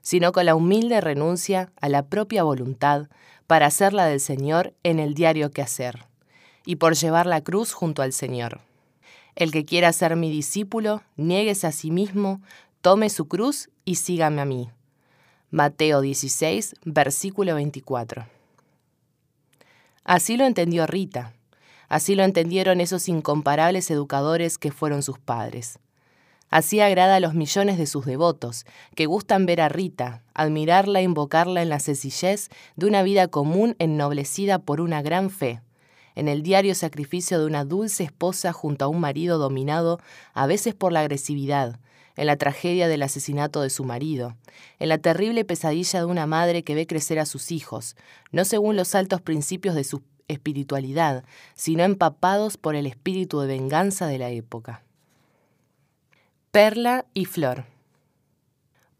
sino con la humilde renuncia a la propia voluntad para hacerla del Señor en el diario que hacer, y por llevar la cruz junto al Señor. El que quiera ser mi discípulo, niéguese a sí mismo, tome su cruz y sígame a mí. Mateo 16, versículo 24. Así lo entendió Rita, Así lo entendieron esos incomparables educadores que fueron sus padres. Así agrada a los millones de sus devotos, que gustan ver a Rita, admirarla e invocarla en la sencillez de una vida común ennoblecida por una gran fe, en el diario sacrificio de una dulce esposa junto a un marido dominado a veces por la agresividad, en la tragedia del asesinato de su marido, en la terrible pesadilla de una madre que ve crecer a sus hijos, no según los altos principios de sus espiritualidad, sino empapados por el espíritu de venganza de la época. Perla y Flor.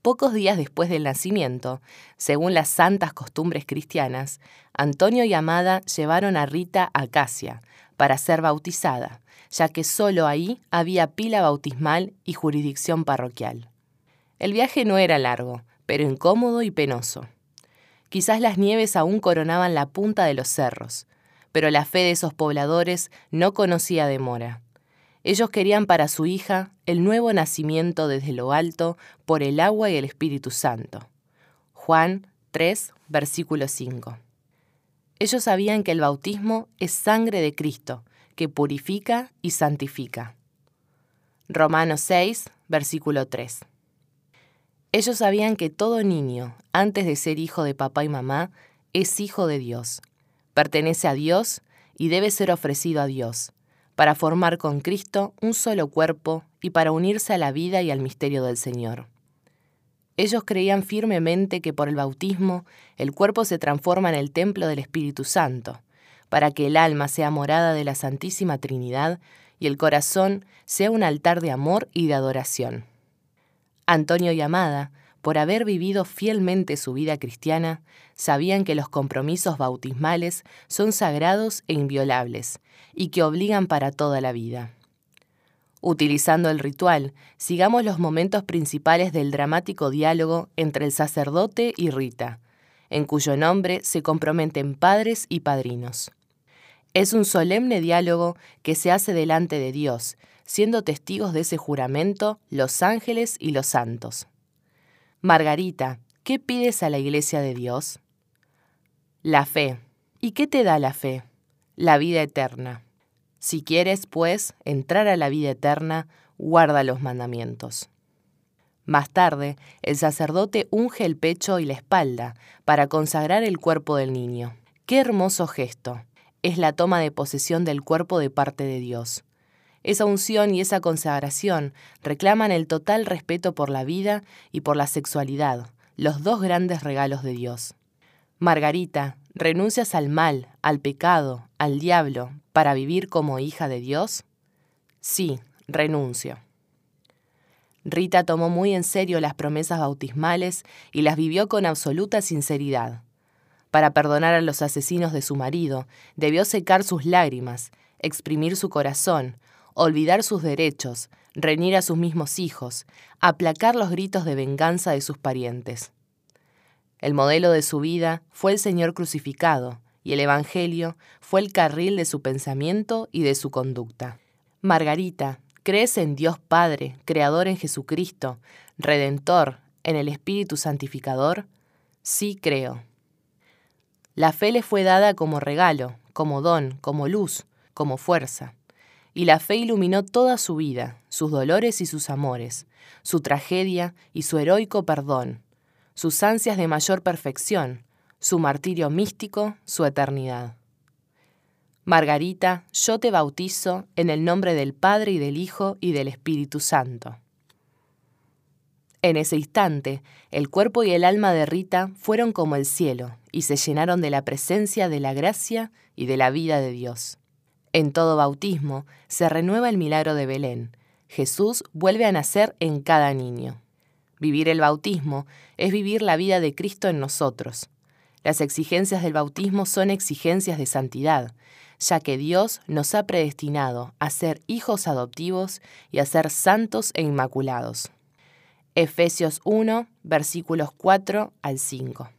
Pocos días después del nacimiento, según las santas costumbres cristianas, Antonio y Amada llevaron a Rita a Casia para ser bautizada, ya que solo ahí había pila bautismal y jurisdicción parroquial. El viaje no era largo, pero incómodo y penoso. Quizás las nieves aún coronaban la punta de los cerros, pero la fe de esos pobladores no conocía demora. Ellos querían para su hija el nuevo nacimiento desde lo alto por el agua y el Espíritu Santo. Juan 3, versículo 5. Ellos sabían que el bautismo es sangre de Cristo, que purifica y santifica. Romanos 6, versículo 3. Ellos sabían que todo niño, antes de ser hijo de papá y mamá, es hijo de Dios Pertenece a Dios y debe ser ofrecido a Dios, para formar con Cristo un solo cuerpo y para unirse a la vida y al misterio del Señor. Ellos creían firmemente que por el bautismo el cuerpo se transforma en el templo del Espíritu Santo, para que el alma sea morada de la Santísima Trinidad y el corazón sea un altar de amor y de adoración. Antonio y por haber vivido fielmente su vida cristiana, sabían que los compromisos bautismales son sagrados e inviolables y que obligan para toda la vida. Utilizando el ritual, sigamos los momentos principales del dramático diálogo entre el sacerdote y Rita, en cuyo nombre se comprometen padres y padrinos. Es un solemne diálogo que se hace delante de Dios, siendo testigos de ese juramento los ángeles y los santos. Margarita, ¿qué pides a la Iglesia de Dios? La fe. ¿Y qué te da la fe? La vida eterna. Si quieres, pues, entrar a la vida eterna, guarda los mandamientos. Más tarde, el sacerdote unge el pecho y la espalda para consagrar el cuerpo del niño. Qué hermoso gesto. Es la toma de posesión del cuerpo de parte de Dios. Esa unción y esa consagración reclaman el total respeto por la vida y por la sexualidad, los dos grandes regalos de Dios. Margarita, ¿renuncias al mal, al pecado, al diablo, para vivir como hija de Dios? Sí, renuncio. Rita tomó muy en serio las promesas bautismales y las vivió con absoluta sinceridad. Para perdonar a los asesinos de su marido, debió secar sus lágrimas, exprimir su corazón, olvidar sus derechos, reñir a sus mismos hijos, aplacar los gritos de venganza de sus parientes. El modelo de su vida fue el Señor crucificado, y el Evangelio fue el carril de su pensamiento y de su conducta. Margarita, ¿crees en Dios Padre, Creador en Jesucristo, Redentor, en el Espíritu Santificador? Sí creo. La fe le fue dada como regalo, como don, como luz, como fuerza. Y la fe iluminó toda su vida, sus dolores y sus amores, su tragedia y su heroico perdón, sus ansias de mayor perfección, su martirio místico, su eternidad. Margarita, yo te bautizo en el nombre del Padre y del Hijo y del Espíritu Santo. En ese instante, el cuerpo y el alma de Rita fueron como el cielo y se llenaron de la presencia de la gracia y de la vida de Dios. En todo bautismo se renueva el milagro de Belén. Jesús vuelve a nacer en cada niño. Vivir el bautismo es vivir la vida de Cristo en nosotros, las exigencias del bautismo son exigencias de santidad, ya que Dios nos ha predestinado a ser hijos adoptivos y a ser santos e inmaculados. Efesios 1, versículos 4 al 5.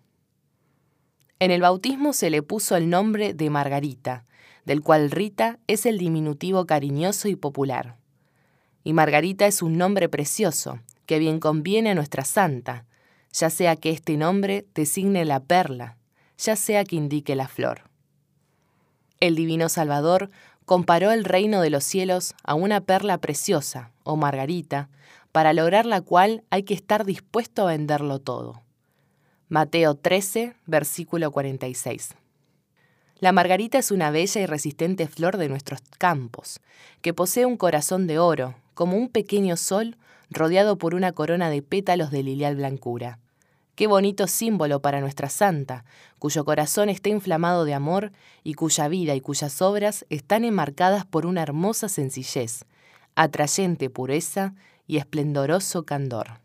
En el bautismo se le puso el nombre de Margarita, del cual Rita es el diminutivo cariñoso y popular. Y Margarita es un nombre precioso, que bien conviene a nuestra santa, ya sea que este nombre designe la perla, ya sea que indique la flor. El Divino Salvador comparó el reino de los cielos a una perla preciosa, o margarita, para lograr la cual hay que estar dispuesto a venderlo todo. Mateo 13, versículo 46. La margarita es una bella y resistente flor de nuestros campos, que posee un corazón de oro, como un pequeño sol rodeado por una corona de pétalos de lilial blancura. Qué bonito símbolo para nuestra santa, cuyo corazón está inflamado de amor y cuya vida y cuyas obras están enmarcadas por una hermosa sencillez, atrayente pureza y esplendoroso candor.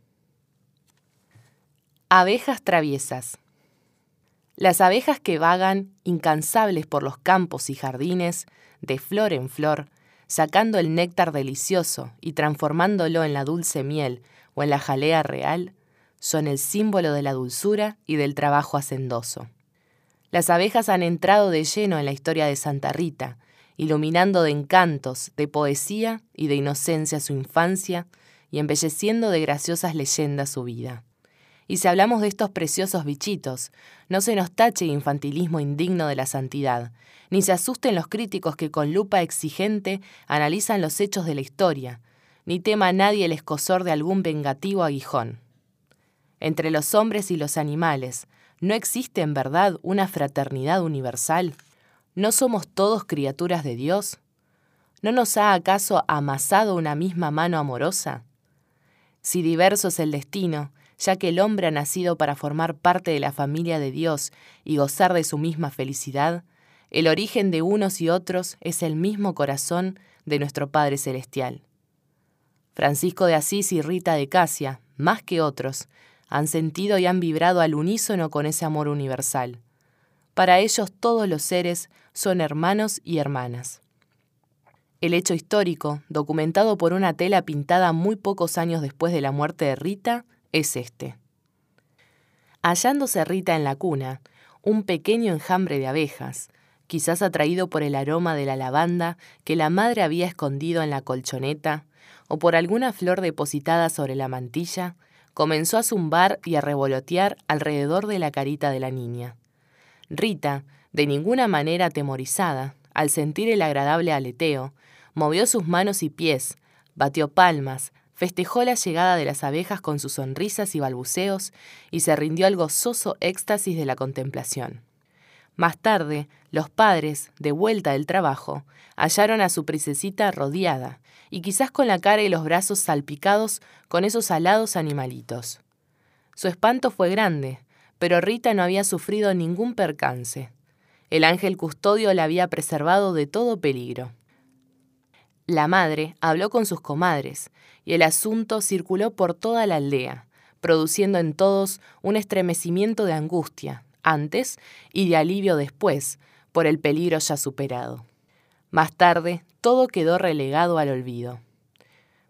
Abejas traviesas. Las abejas que vagan, incansables por los campos y jardines, de flor en flor, sacando el néctar delicioso y transformándolo en la dulce miel o en la jalea real, son el símbolo de la dulzura y del trabajo hacendoso. Las abejas han entrado de lleno en la historia de Santa Rita, iluminando de encantos, de poesía y de inocencia su infancia y embelleciendo de graciosas leyendas su vida. Y si hablamos de estos preciosos bichitos, no se nos tache infantilismo indigno de la santidad, ni se asusten los críticos que con lupa exigente analizan los hechos de la historia, ni tema a nadie el escosor de algún vengativo aguijón. Entre los hombres y los animales, ¿no existe en verdad una fraternidad universal? ¿No somos todos criaturas de Dios? ¿No nos ha acaso amasado una misma mano amorosa? Si diverso es el destino, ya que el hombre ha nacido para formar parte de la familia de Dios y gozar de su misma felicidad, el origen de unos y otros es el mismo corazón de nuestro Padre Celestial. Francisco de Asís y Rita de Casia, más que otros, han sentido y han vibrado al unísono con ese amor universal. Para ellos todos los seres son hermanos y hermanas. El hecho histórico, documentado por una tela pintada muy pocos años después de la muerte de Rita, es este. Hallándose Rita en la cuna, un pequeño enjambre de abejas, quizás atraído por el aroma de la lavanda que la madre había escondido en la colchoneta, o por alguna flor depositada sobre la mantilla, comenzó a zumbar y a revolotear alrededor de la carita de la niña. Rita, de ninguna manera atemorizada, al sentir el agradable aleteo, movió sus manos y pies, batió palmas, festejó la llegada de las abejas con sus sonrisas y balbuceos y se rindió al gozoso éxtasis de la contemplación. Más tarde, los padres, de vuelta del trabajo, hallaron a su princesita rodeada y quizás con la cara y los brazos salpicados con esos alados animalitos. Su espanto fue grande, pero Rita no había sufrido ningún percance. El ángel custodio la había preservado de todo peligro. La madre habló con sus comadres, y el asunto circuló por toda la aldea, produciendo en todos un estremecimiento de angustia, antes, y de alivio después, por el peligro ya superado. Más tarde, todo quedó relegado al olvido.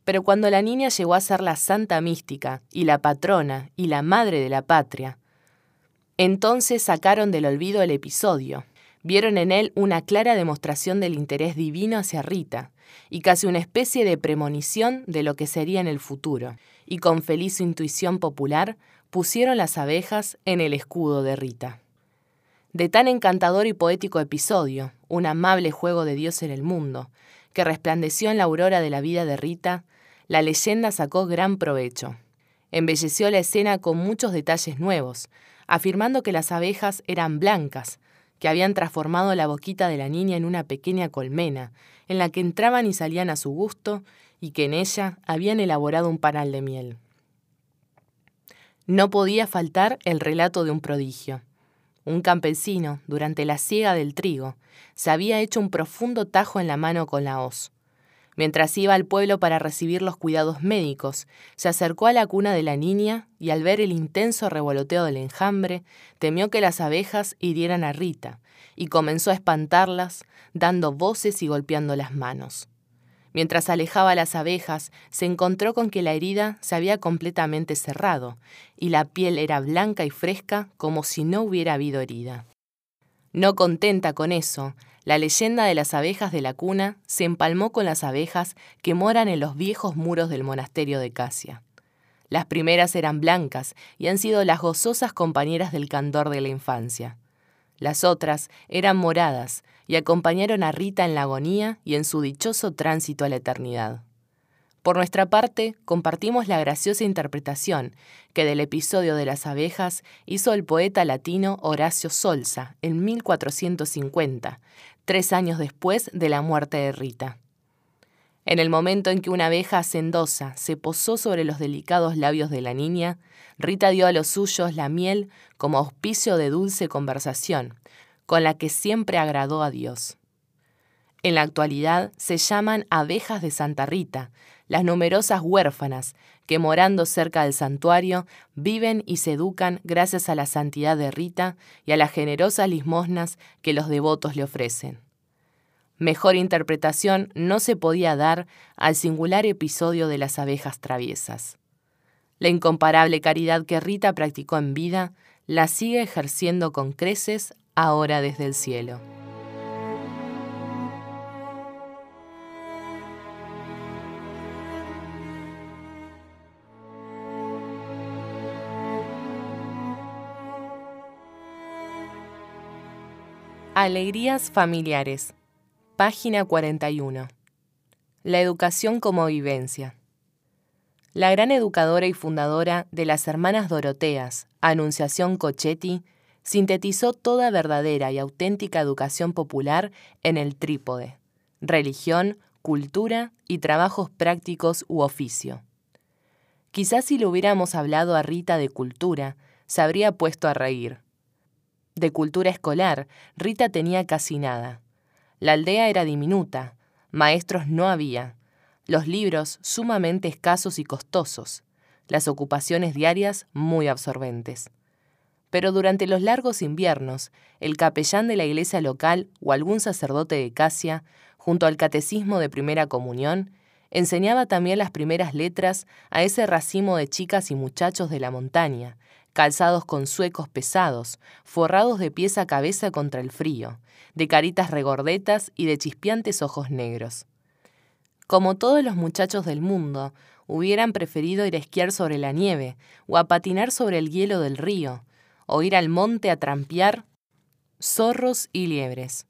Pero cuando la niña llegó a ser la santa mística y la patrona y la madre de la patria, entonces sacaron del olvido el episodio, vieron en él una clara demostración del interés divino hacia Rita, y casi una especie de premonición de lo que sería en el futuro, y con feliz intuición popular pusieron las abejas en el escudo de Rita. De tan encantador y poético episodio, un amable juego de Dios en el mundo, que resplandeció en la aurora de la vida de Rita, la leyenda sacó gran provecho. Embelleció la escena con muchos detalles nuevos, afirmando que las abejas eran blancas, que habían transformado la boquita de la niña en una pequeña colmena, en la que entraban y salían a su gusto, y que en ella habían elaborado un panal de miel. No podía faltar el relato de un prodigio. Un campesino, durante la siega del trigo, se había hecho un profundo tajo en la mano con la hoz. Mientras iba al pueblo para recibir los cuidados médicos, se acercó a la cuna de la niña y al ver el intenso revoloteo del enjambre, temió que las abejas hirieran a Rita, y comenzó a espantarlas, dando voces y golpeando las manos. Mientras alejaba las abejas, se encontró con que la herida se había completamente cerrado, y la piel era blanca y fresca como si no hubiera habido herida. No contenta con eso, la leyenda de las abejas de la cuna se empalmó con las abejas que moran en los viejos muros del monasterio de Casia. Las primeras eran blancas y han sido las gozosas compañeras del candor de la infancia. Las otras eran moradas y acompañaron a Rita en la agonía y en su dichoso tránsito a la eternidad. Por nuestra parte, compartimos la graciosa interpretación que del episodio de las abejas hizo el poeta latino Horacio Solza en 1450, tres años después de la muerte de Rita. En el momento en que una abeja hacendosa se posó sobre los delicados labios de la niña, Rita dio a los suyos la miel como auspicio de dulce conversación, con la que siempre agradó a Dios. En la actualidad se llaman abejas de Santa Rita, las numerosas huérfanas que morando cerca del santuario viven y se educan gracias a la santidad de Rita y a las generosas limosnas que los devotos le ofrecen. Mejor interpretación no se podía dar al singular episodio de las abejas traviesas. La incomparable caridad que Rita practicó en vida la sigue ejerciendo con creces ahora desde el cielo. Alegrías familiares. Página 41. La educación como vivencia. La gran educadora y fundadora de las hermanas Doroteas, Anunciación Cochetti, sintetizó toda verdadera y auténtica educación popular en el trípode, religión, cultura y trabajos prácticos u oficio. Quizás si le hubiéramos hablado a Rita de cultura, se habría puesto a reír de cultura escolar, Rita tenía casi nada. La aldea era diminuta, Maestros no había, los libros sumamente escasos y costosos, las ocupaciones diarias muy absorbentes. Pero durante los largos inviernos, el capellán de la iglesia local o algún sacerdote de Casia, junto al catecismo de primera comunión, enseñaba también las primeras letras a ese racimo de chicas y muchachos de la montaña, calzados con suecos pesados, forrados de pies a cabeza contra el frío, de caritas regordetas y de chispeantes ojos negros. Como todos los muchachos del mundo, hubieran preferido ir a esquiar sobre la nieve o a patinar sobre el hielo del río, o ir al monte a trampear zorros y liebres.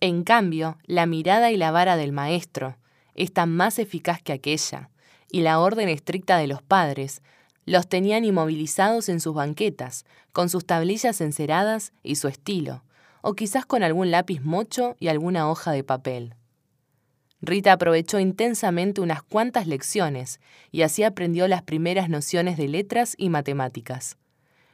En cambio, la mirada y la vara del maestro es tan más eficaz que aquella, y la orden estricta de los padres los tenían inmovilizados en sus banquetas, con sus tablillas enceradas y su estilo, o quizás con algún lápiz mocho y alguna hoja de papel. Rita aprovechó intensamente unas cuantas lecciones y así aprendió las primeras nociones de letras y matemáticas.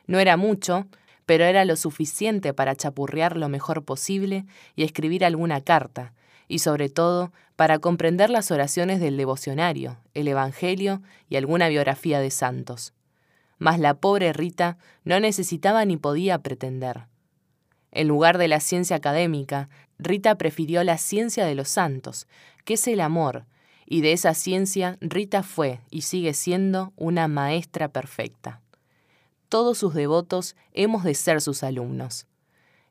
No era mucho, pero era lo suficiente para chapurrear lo mejor posible y escribir alguna carta, y sobre todo para comprender las oraciones del devocionario, el Evangelio y alguna biografía de santos. Mas la pobre Rita no necesitaba ni podía pretender. En lugar de la ciencia académica, Rita prefirió la ciencia de los santos, que es el amor, y de esa ciencia Rita fue y sigue siendo una maestra perfecta. Todos sus devotos hemos de ser sus alumnos.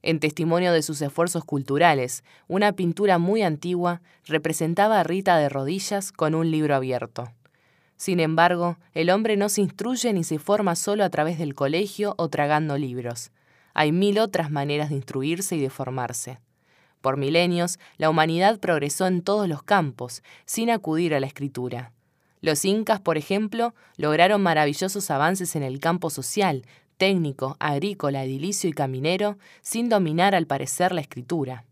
En testimonio de sus esfuerzos culturales, una pintura muy antigua representaba a Rita de rodillas con un libro abierto. Sin embargo, el hombre no se instruye ni se forma solo a través del colegio o tragando libros. Hay mil otras maneras de instruirse y de formarse. Por milenios, la humanidad progresó en todos los campos, sin acudir a la escritura. Los incas, por ejemplo, lograron maravillosos avances en el campo social, técnico, agrícola, edilicio y caminero, sin dominar al parecer la escritura.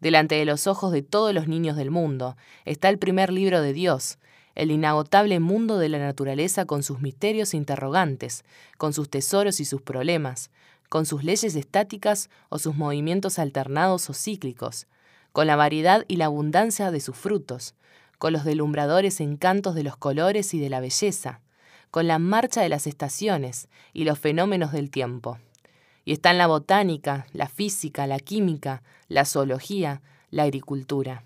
Delante de los ojos de todos los niños del mundo está el primer libro de Dios, el inagotable mundo de la naturaleza con sus misterios interrogantes, con sus tesoros y sus problemas, con sus leyes estáticas o sus movimientos alternados o cíclicos, con la variedad y la abundancia de sus frutos, con los delumbradores encantos de los colores y de la belleza, con la marcha de las estaciones y los fenómenos del tiempo. Y están la botánica, la física, la química, la zoología, la agricultura.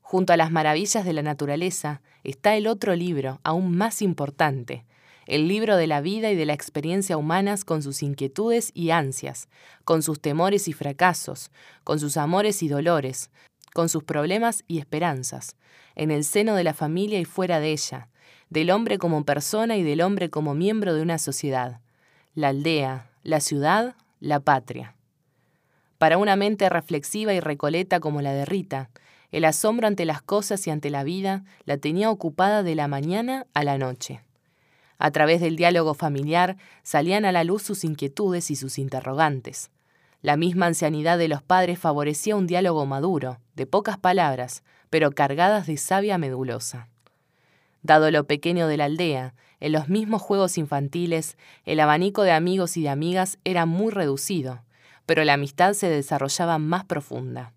Junto a las maravillas de la naturaleza está el otro libro, aún más importante, el libro de la vida y de la experiencia humanas con sus inquietudes y ansias, con sus temores y fracasos, con sus amores y dolores, con sus problemas y esperanzas, en el seno de la familia y fuera de ella, del hombre como persona y del hombre como miembro de una sociedad, la aldea, la ciudad, la patria. Para una mente reflexiva y recoleta como la de Rita, el asombro ante las cosas y ante la vida la tenía ocupada de la mañana a la noche. A través del diálogo familiar salían a la luz sus inquietudes y sus interrogantes. La misma ancianidad de los padres favorecía un diálogo maduro, de pocas palabras, pero cargadas de savia medulosa. Dado lo pequeño de la aldea, en los mismos juegos infantiles, el abanico de amigos y de amigas era muy reducido, pero la amistad se desarrollaba más profunda.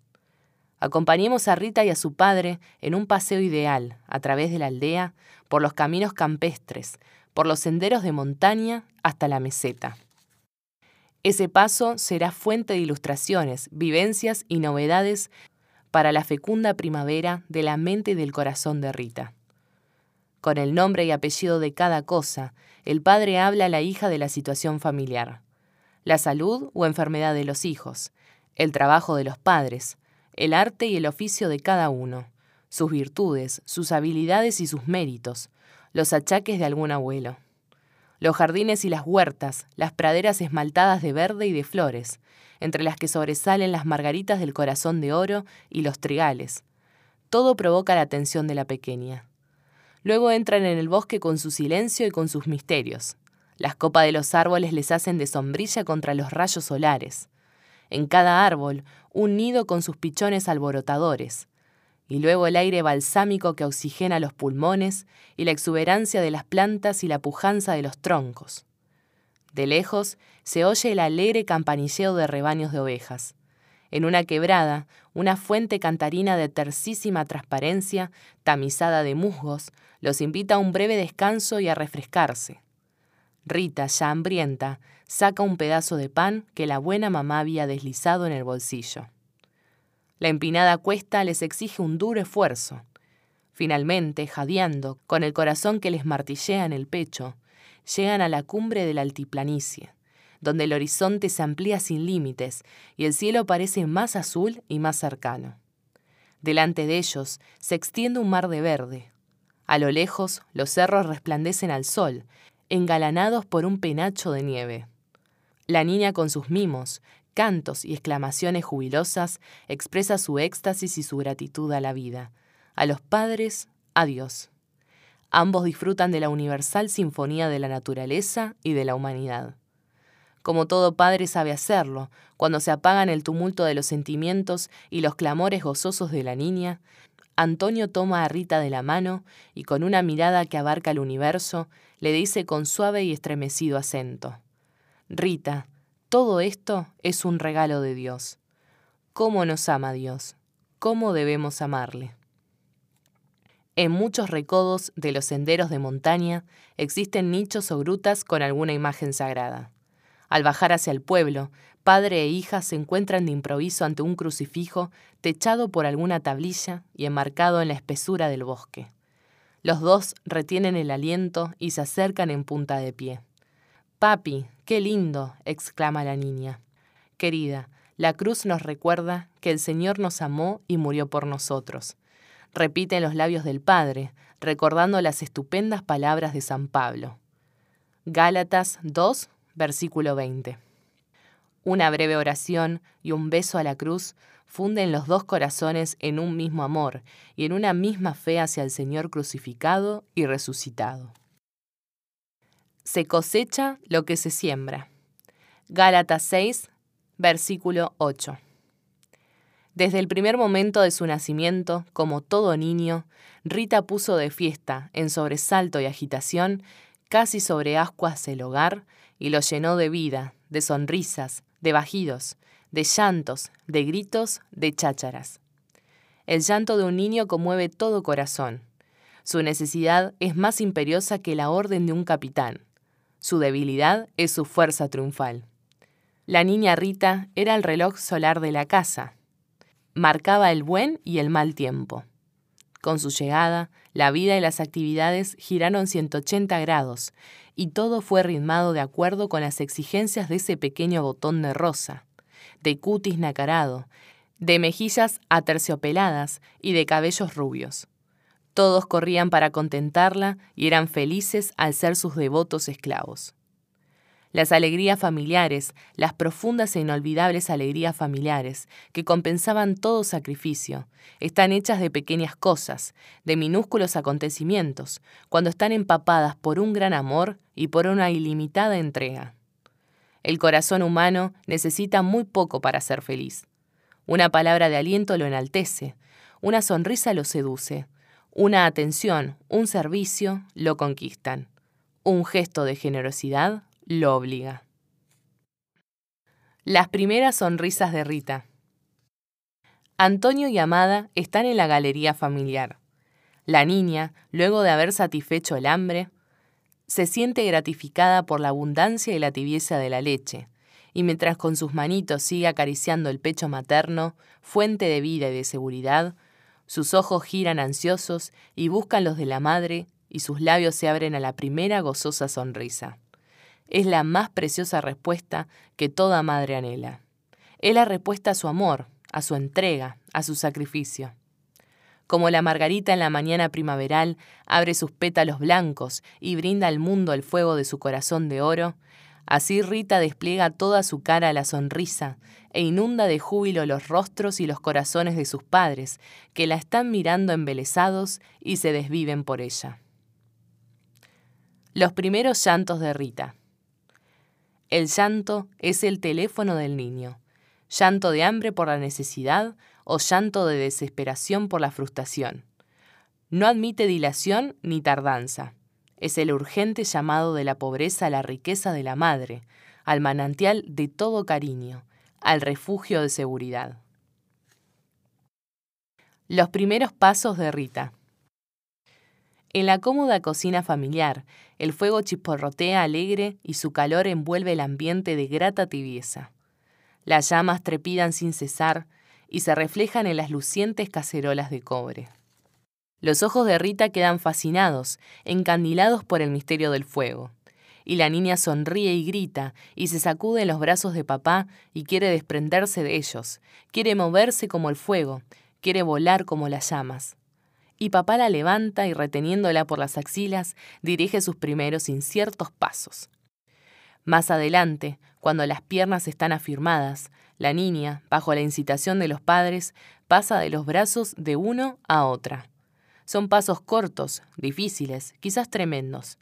Acompañemos a Rita y a su padre en un paseo ideal, a través de la aldea, por los caminos campestres, por los senderos de montaña hasta la meseta. Ese paso será fuente de ilustraciones, vivencias y novedades para la fecunda primavera de la mente y del corazón de Rita. Con el nombre y apellido de cada cosa, el padre habla a la hija de la situación familiar, la salud o enfermedad de los hijos, el trabajo de los padres, el arte y el oficio de cada uno, sus virtudes, sus habilidades y sus méritos, los achaques de algún abuelo. Los jardines y las huertas, las praderas esmaltadas de verde y de flores, entre las que sobresalen las margaritas del corazón de oro y los trigales. Todo provoca la atención de la pequeña. Luego entran en el bosque con su silencio y con sus misterios. Las copas de los árboles les hacen de sombrilla contra los rayos solares. En cada árbol, un nido con sus pichones alborotadores y luego el aire balsámico que oxigena los pulmones y la exuberancia de las plantas y la pujanza de los troncos. De lejos se oye el alegre campanilleo de rebaños de ovejas. En una quebrada, una fuente cantarina de tercísima transparencia, tamizada de musgos, los invita a un breve descanso y a refrescarse. Rita, ya hambrienta, saca un pedazo de pan que la buena mamá había deslizado en el bolsillo. La empinada cuesta les exige un duro esfuerzo. Finalmente, jadeando, con el corazón que les martillea en el pecho, llegan a la cumbre de la altiplanicie, donde el horizonte se amplía sin límites y el cielo parece más azul y más cercano. Delante de ellos se extiende un mar de verde. A lo lejos, los cerros resplandecen al sol, engalanados por un penacho de nieve. La niña con sus mimos, cantos y exclamaciones jubilosas expresa su éxtasis y su gratitud a la vida, a los padres, a Dios. Ambos disfrutan de la universal sinfonía de la naturaleza y de la humanidad. Como todo padre sabe hacerlo, cuando se apagan el tumulto de los sentimientos y los clamores gozosos de la niña, Antonio toma a Rita de la mano y con una mirada que abarca el universo, le dice con suave y estremecido acento, Rita, todo esto es un regalo de Dios. ¿Cómo nos ama Dios? ¿Cómo debemos amarle? En muchos recodos de los senderos de montaña existen nichos o grutas con alguna imagen sagrada. Al bajar hacia el pueblo, padre e hija se encuentran de improviso ante un crucifijo techado por alguna tablilla y enmarcado en la espesura del bosque. Los dos retienen el aliento y se acercan en punta de pie. Papi, qué lindo, exclama la niña. Querida, la cruz nos recuerda que el Señor nos amó y murió por nosotros repite en los labios del Padre, recordando las estupendas palabras de San Pablo. Gálatas 2, versículo 20. Una breve oración y un beso a la cruz funden los dos corazones en un mismo amor y en una misma fe hacia el Señor crucificado y resucitado. Se cosecha lo que se siembra. Gálatas 6, versículo 8. Desde el primer momento de su nacimiento, como todo niño, Rita puso de fiesta, en sobresalto y agitación, casi sobre ascuas el hogar, y lo llenó de vida, de sonrisas, de bajidos, de llantos, de gritos, de chácharas. El llanto de un niño conmueve todo corazón. Su necesidad es más imperiosa que la orden de un capitán. Su debilidad es su fuerza triunfal. La niña Rita era el reloj solar de la casa, marcaba el buen y el mal tiempo. Con su llegada, la vida y las actividades giraron 180 grados y todo fue ritmado de acuerdo con las exigencias de ese pequeño botón de rosa, de cutis nacarado, de mejillas aterciopeladas y de cabellos rubios. Todos corrían para contentarla y eran felices al ser sus devotos esclavos. Las alegrías familiares, las profundas e inolvidables alegrías familiares, que compensaban todo sacrificio, están hechas de pequeñas cosas, de minúsculos acontecimientos, cuando están empapadas por un gran amor y por una ilimitada entrega. El corazón humano necesita muy poco para ser feliz. Una palabra de aliento lo enaltece, una sonrisa lo seduce, una atención, un servicio lo conquistan, un gesto de generosidad lo obliga. Las primeras sonrisas de Rita. Antonio y Amada están en la galería familiar. La niña, luego de haber satisfecho el hambre, se siente gratificada por la abundancia y la tibieza de la leche, y mientras con sus manitos sigue acariciando el pecho materno, fuente de vida y de seguridad, sus ojos giran ansiosos y buscan los de la madre, y sus labios se abren a la primera gozosa sonrisa es la más preciosa respuesta que toda madre anhela. Es la respuesta a su amor, a su entrega, a su sacrificio. Como la margarita en la mañana primaveral abre sus pétalos blancos y brinda al mundo el fuego de su corazón de oro, así Rita despliega toda su cara a la sonrisa e inunda de júbilo los rostros y los corazones de sus padres, que la están mirando embelesados y se desviven por ella. Los primeros llantos de Rita. El llanto es el teléfono del niño. Llanto de hambre por la necesidad o llanto de desesperación por la frustración. No admite dilación ni tardanza. Es el urgente llamado de la pobreza a la riqueza de la madre, al manantial de todo cariño, al refugio de seguridad. Los primeros pasos de Rita. En la cómoda cocina familiar, el fuego chisporrotea alegre y su calor envuelve el ambiente de grata tibieza. Las llamas trepidan sin cesar y se reflejan en las lucientes cacerolas de cobre. Los ojos de Rita quedan fascinados, encandilados por el misterio del fuego. Y la niña sonríe y grita, y se sacude en los brazos de papá y quiere desprenderse de ellos, quiere moverse como el fuego, quiere volar como las llamas y papá la levanta y reteniéndola por las axilas dirige sus primeros inciertos pasos. Más adelante, cuando las piernas están afirmadas, la niña, bajo la incitación de los padres, pasa de los brazos de uno a otra. Son pasos cortos, difíciles, quizás tremendos,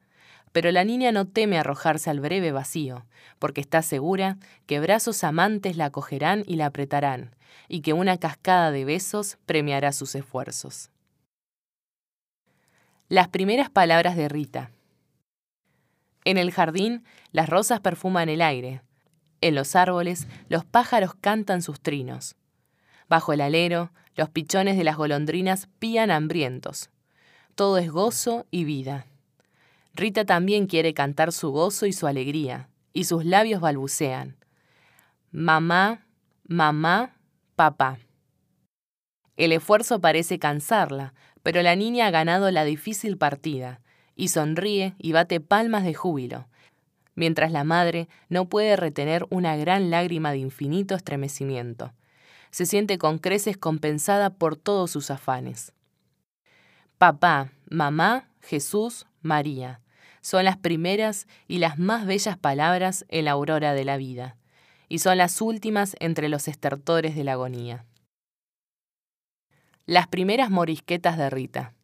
pero la niña no teme arrojarse al breve vacío, porque está segura que brazos amantes la acogerán y la apretarán, y que una cascada de besos premiará sus esfuerzos. Las primeras palabras de Rita. En el jardín, las rosas perfuman el aire. En los árboles, los pájaros cantan sus trinos. Bajo el alero, los pichones de las golondrinas pían hambrientos. Todo es gozo y vida. Rita también quiere cantar su gozo y su alegría, y sus labios balbucean. Mamá, mamá, papá. El esfuerzo parece cansarla, pero la niña ha ganado la difícil partida, y sonríe y bate palmas de júbilo, mientras la madre no puede retener una gran lágrima de infinito estremecimiento. Se siente con creces compensada por todos sus afanes. Papá, mamá, Jesús, María, son las primeras y las más bellas palabras en la aurora de la vida, y son las últimas entre los estertores de la agonía. Las primeras morisquetas de Rita.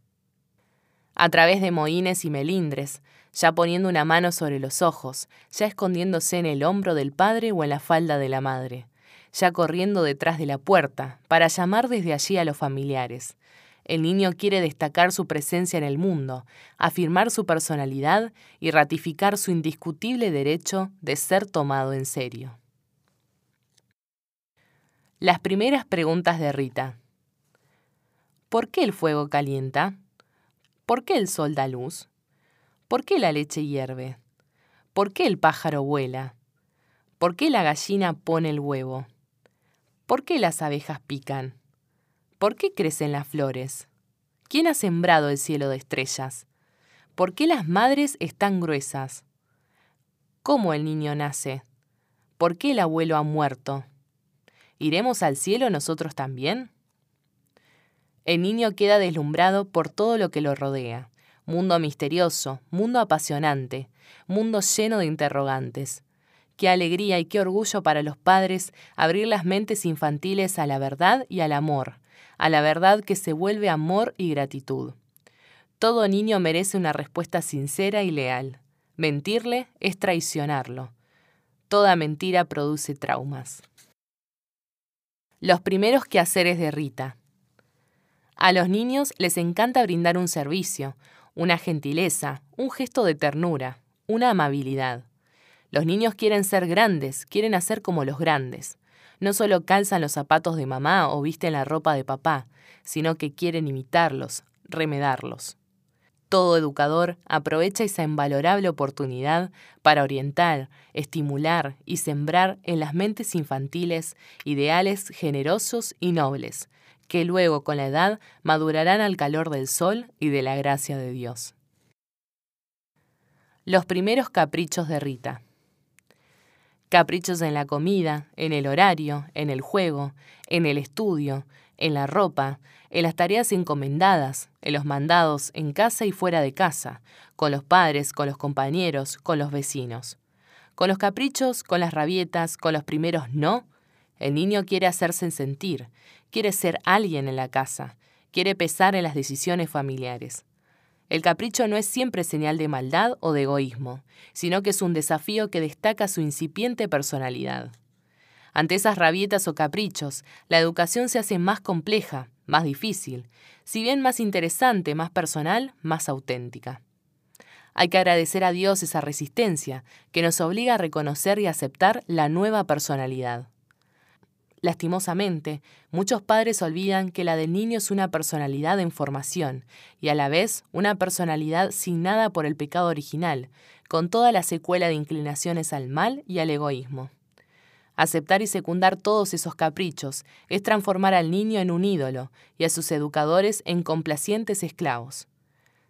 A través de mohines y melindres, ya poniendo una mano sobre los ojos, ya escondiéndose en el hombro del padre o en la falda de la madre, ya corriendo detrás de la puerta, para llamar desde allí a los familiares. El niño quiere destacar su presencia en el mundo, afirmar su personalidad y ratificar su indiscutible derecho de ser tomado en serio. Las primeras preguntas de Rita. ¿Por qué el fuego calienta? ¿Por qué el sol da luz? ¿Por qué la leche hierve? ¿Por qué el pájaro vuela? ¿Por qué la gallina pone el huevo? ¿Por qué las abejas pican? ¿Por qué crecen las flores? ¿Quién ha sembrado el cielo de estrellas? ¿Por qué las madres están gruesas? ¿Cómo el niño nace? ¿Por qué el abuelo ha muerto? ¿Iremos al cielo nosotros también? El niño queda deslumbrado por todo lo que lo rodea. Mundo misterioso, mundo apasionante, mundo lleno de interrogantes. Qué alegría y qué orgullo para los padres abrir las mentes infantiles a la verdad y al amor, a la verdad que se vuelve amor y gratitud. Todo niño merece una respuesta sincera y leal. Mentirle es traicionarlo. Toda mentira produce traumas. Los primeros quehaceres de Rita. A los niños les encanta brindar un servicio, una gentileza, un gesto de ternura, una amabilidad. Los niños quieren ser grandes, quieren hacer como los grandes. No solo calzan los zapatos de mamá o visten la ropa de papá, sino que quieren imitarlos, remedarlos. Todo educador aprovecha esa invalorable oportunidad para orientar, estimular y sembrar en las mentes infantiles ideales generosos y nobles, que luego con la edad madurarán al calor del sol y de la gracia de Dios. Los primeros caprichos de Rita. Caprichos en la comida, en el horario, en el juego, en el estudio, en la ropa, en las tareas encomendadas, en los mandados en casa y fuera de casa, con los padres, con los compañeros, con los vecinos. Con los caprichos, con las rabietas, con los primeros no, el niño quiere hacerse sentir, quiere ser alguien en la casa, quiere pesar en las decisiones familiares. El capricho no es siempre señal de maldad o de egoísmo, sino que es un desafío que destaca su incipiente personalidad. Ante esas rabietas o caprichos, la educación se hace más compleja, más difícil, si bien más interesante, más personal, más auténtica. Hay que agradecer a Dios esa resistencia, que nos obliga a reconocer y aceptar la nueva personalidad. Lastimosamente, muchos padres olvidan que la del niño es una personalidad en formación y a la vez una personalidad signada por el pecado original, con toda la secuela de inclinaciones al mal y al egoísmo. Aceptar y secundar todos esos caprichos es transformar al niño en un ídolo y a sus educadores en complacientes esclavos.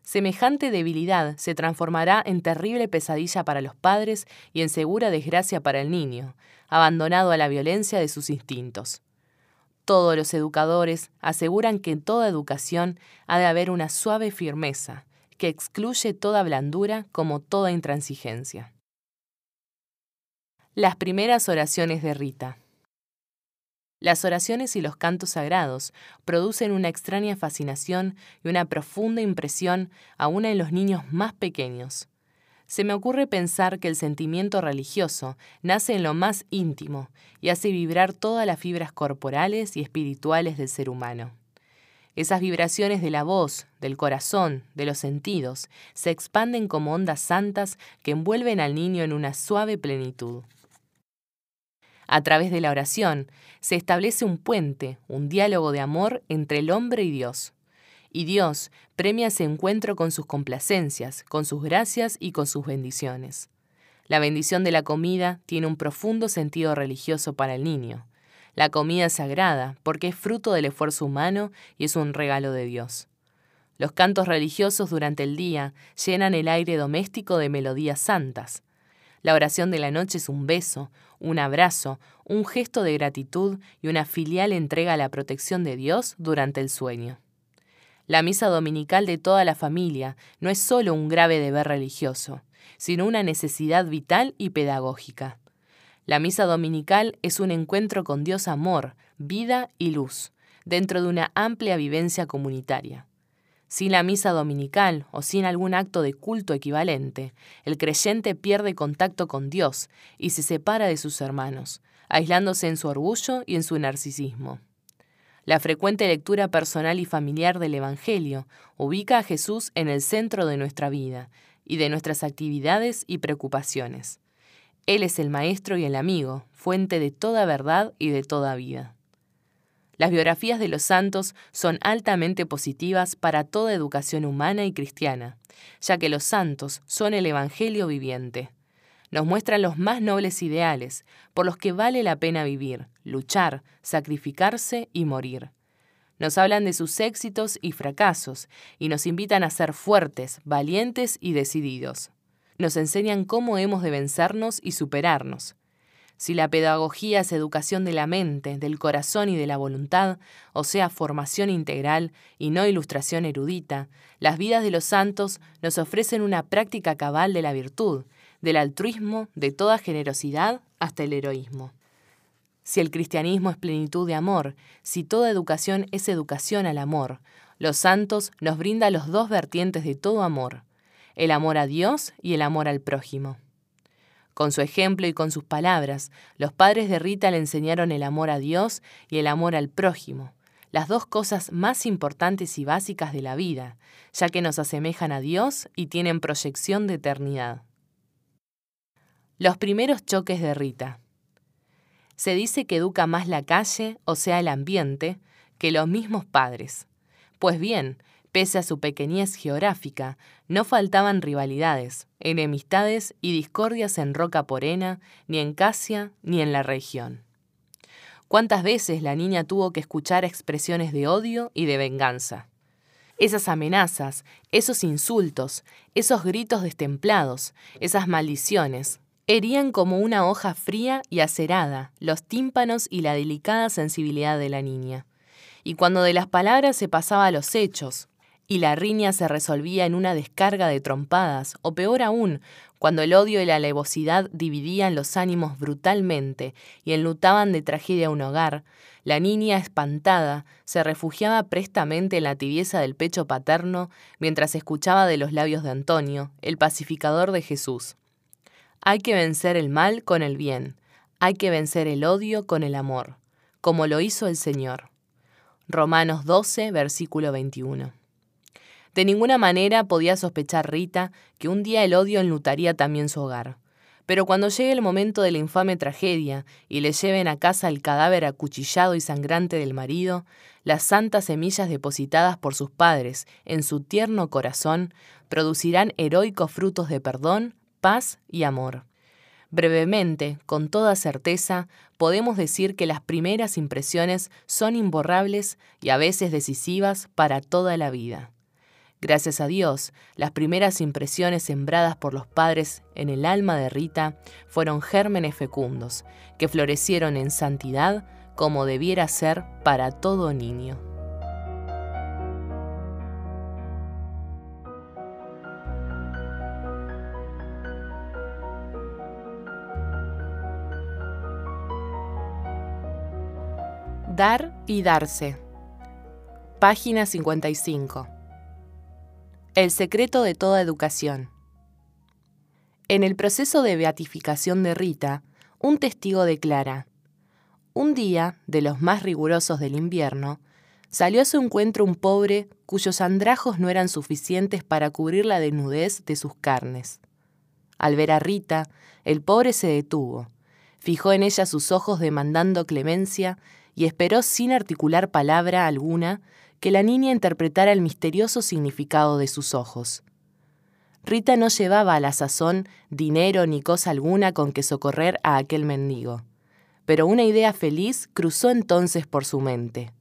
Semejante debilidad se transformará en terrible pesadilla para los padres y en segura desgracia para el niño, abandonado a la violencia de sus instintos. Todos los educadores aseguran que en toda educación ha de haber una suave firmeza, que excluye toda blandura como toda intransigencia. Las primeras oraciones de Rita. Las oraciones y los cantos sagrados producen una extraña fascinación y una profunda impresión aún en los niños más pequeños. Se me ocurre pensar que el sentimiento religioso nace en lo más íntimo y hace vibrar todas las fibras corporales y espirituales del ser humano. Esas vibraciones de la voz, del corazón, de los sentidos, se expanden como ondas santas que envuelven al niño en una suave plenitud. A través de la oración se establece un puente, un diálogo de amor entre el hombre y Dios. Y Dios premia ese encuentro con sus complacencias, con sus gracias y con sus bendiciones. La bendición de la comida tiene un profundo sentido religioso para el niño. La comida es sagrada porque es fruto del esfuerzo humano y es un regalo de Dios. Los cantos religiosos durante el día llenan el aire doméstico de melodías santas, la oración de la noche es un beso, un abrazo, un gesto de gratitud y una filial entrega a la protección de Dios durante el sueño. La misa dominical de toda la familia no es solo un grave deber religioso, sino una necesidad vital y pedagógica. La misa dominical es un encuentro con Dios amor, vida y luz, dentro de una amplia vivencia comunitaria. Sin la misa dominical o sin algún acto de culto equivalente, el creyente pierde contacto con Dios y se separa de sus hermanos, aislándose en su orgullo y en su narcisismo. La frecuente lectura personal y familiar del Evangelio ubica a Jesús en el centro de nuestra vida y de nuestras actividades y preocupaciones. Él es el Maestro y el amigo, fuente de toda verdad y de toda vida. Las biografías de los santos son altamente positivas para toda educación humana y cristiana, ya que los santos son el Evangelio viviente. Nos muestran los más nobles ideales, por los que vale la pena vivir, luchar, sacrificarse y morir. Nos hablan de sus éxitos y fracasos y nos invitan a ser fuertes, valientes y decididos. Nos enseñan cómo hemos de vencernos y superarnos, si la pedagogía es educación de la mente, del corazón y de la voluntad, o sea, formación integral y no ilustración erudita, las vidas de los santos nos ofrecen una práctica cabal de la virtud, del altruismo, de toda generosidad hasta el heroísmo. Si el cristianismo es plenitud de amor, si toda educación es educación al amor, los santos nos brindan los dos vertientes de todo amor, el amor a Dios y el amor al prójimo. Con su ejemplo y con sus palabras, los padres de Rita le enseñaron el amor a Dios y el amor al prójimo, las dos cosas más importantes y básicas de la vida, ya que nos asemejan a Dios y tienen proyección de eternidad. Los primeros choques de Rita. Se dice que educa más la calle, o sea, el ambiente, que los mismos padres. Pues bien, Pese a su pequeñez geográfica, no faltaban rivalidades, enemistades y discordias en Roca Porena, ni en Casia, ni en la región. ¿Cuántas veces la niña tuvo que escuchar expresiones de odio y de venganza? Esas amenazas, esos insultos, esos gritos destemplados, esas maldiciones, herían como una hoja fría y acerada los tímpanos y la delicada sensibilidad de la niña. Y cuando de las palabras se pasaba a los hechos, y la riña se resolvía en una descarga de trompadas, o peor aún, cuando el odio y la alevosidad dividían los ánimos brutalmente y enlutaban de tragedia un hogar, la niña, espantada, se refugiaba prestamente en la tibieza del pecho paterno mientras escuchaba de los labios de Antonio, el pacificador de Jesús. Hay que vencer el mal con el bien, hay que vencer el odio con el amor, como lo hizo el Señor. Romanos 12, versículo 21. De ninguna manera podía sospechar Rita que un día el odio enlutaría también su hogar. Pero cuando llegue el momento de la infame tragedia y le lleven a casa el cadáver acuchillado y sangrante del marido, las santas semillas depositadas por sus padres en su tierno corazón producirán heroicos frutos de perdón, paz y amor. Brevemente, con toda certeza, podemos decir que las primeras impresiones son imborrables y a veces decisivas para toda la vida. Gracias a Dios, las primeras impresiones sembradas por los padres en el alma de Rita fueron gérmenes fecundos, que florecieron en santidad como debiera ser para todo niño. Dar y darse. Página 55. El secreto de toda educación. En el proceso de beatificación de Rita, un testigo declara, un día, de los más rigurosos del invierno, salió a su encuentro un pobre cuyos andrajos no eran suficientes para cubrir la desnudez de sus carnes. Al ver a Rita, el pobre se detuvo, fijó en ella sus ojos demandando clemencia y esperó sin articular palabra alguna que la niña interpretara el misterioso significado de sus ojos. Rita no llevaba a la sazón dinero ni cosa alguna con que socorrer a aquel mendigo, pero una idea feliz cruzó entonces por su mente.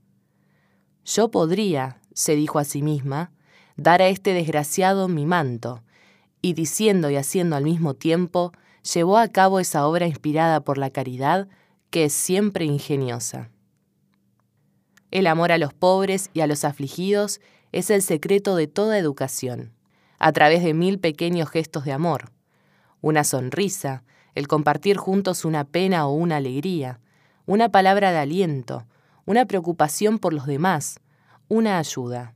Yo podría, se dijo a sí misma, dar a este desgraciado mi manto, y diciendo y haciendo al mismo tiempo, llevó a cabo esa obra inspirada por la caridad que es siempre ingeniosa. El amor a los pobres y a los afligidos es el secreto de toda educación, a través de mil pequeños gestos de amor. Una sonrisa, el compartir juntos una pena o una alegría, una palabra de aliento, una preocupación por los demás, una ayuda.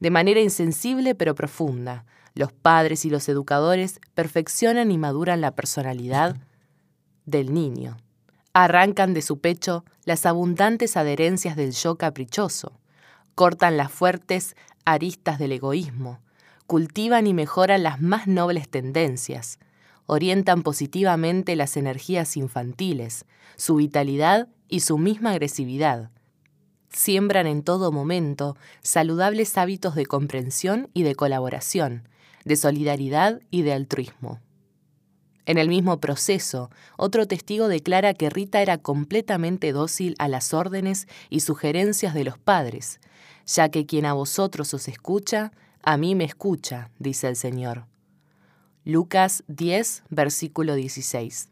De manera insensible pero profunda, los padres y los educadores perfeccionan y maduran la personalidad del niño arrancan de su pecho las abundantes adherencias del yo caprichoso, cortan las fuertes aristas del egoísmo, cultivan y mejoran las más nobles tendencias, orientan positivamente las energías infantiles, su vitalidad y su misma agresividad. Siembran en todo momento saludables hábitos de comprensión y de colaboración, de solidaridad y de altruismo. En el mismo proceso, otro testigo declara que Rita era completamente dócil a las órdenes y sugerencias de los padres, ya que quien a vosotros os escucha, a mí me escucha, dice el Señor. Lucas 10, versículo 16.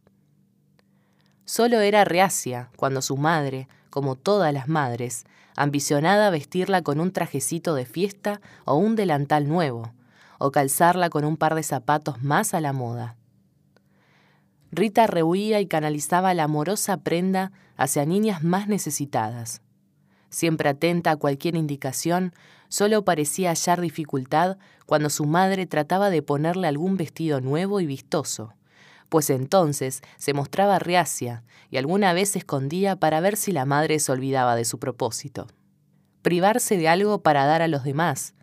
Solo era reacia cuando su madre, como todas las madres, ambicionada vestirla con un trajecito de fiesta o un delantal nuevo, o calzarla con un par de zapatos más a la moda. Rita rehuía y canalizaba la amorosa prenda hacia niñas más necesitadas. Siempre atenta a cualquier indicación, solo parecía hallar dificultad cuando su madre trataba de ponerle algún vestido nuevo y vistoso, pues entonces se mostraba reacia y alguna vez escondía para ver si la madre se olvidaba de su propósito. Privarse de algo para dar a los demás,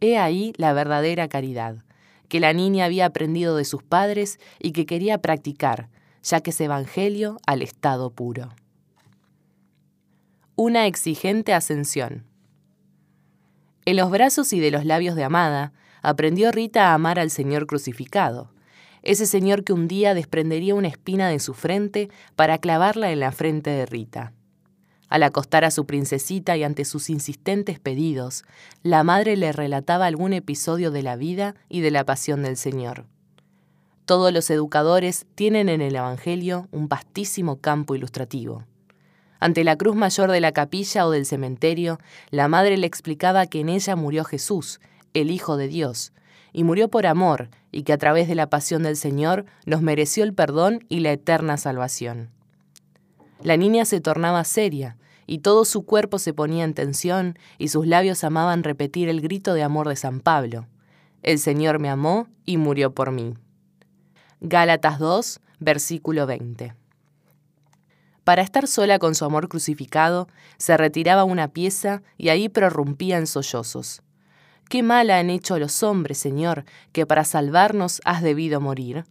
he ahí la verdadera caridad, que la niña había aprendido de sus padres y que quería practicar, ya que es evangelio al estado puro. Una exigente ascensión. En los brazos y de los labios de Amada, aprendió Rita a amar al Señor crucificado, ese Señor que un día desprendería una espina de su frente para clavarla en la frente de Rita. Al acostar a su princesita y ante sus insistentes pedidos, la madre le relataba algún episodio de la vida y de la pasión del Señor. Todos los educadores tienen en el Evangelio un vastísimo campo ilustrativo. Ante la cruz mayor de la capilla o del cementerio, la madre le explicaba que en ella murió Jesús, el Hijo de Dios, y murió por amor, y que a través de la pasión del Señor nos mereció el perdón y la eterna salvación. La niña se tornaba seria, y todo su cuerpo se ponía en tensión, y sus labios amaban repetir el grito de amor de San Pablo. El Señor me amó y murió por mí. Gálatas 2, versículo 20. Para estar sola con su amor crucificado, se retiraba una pieza y ahí prorrumpía en sollozos. Qué mal han hecho los hombres, Señor, que para salvarnos has debido morir.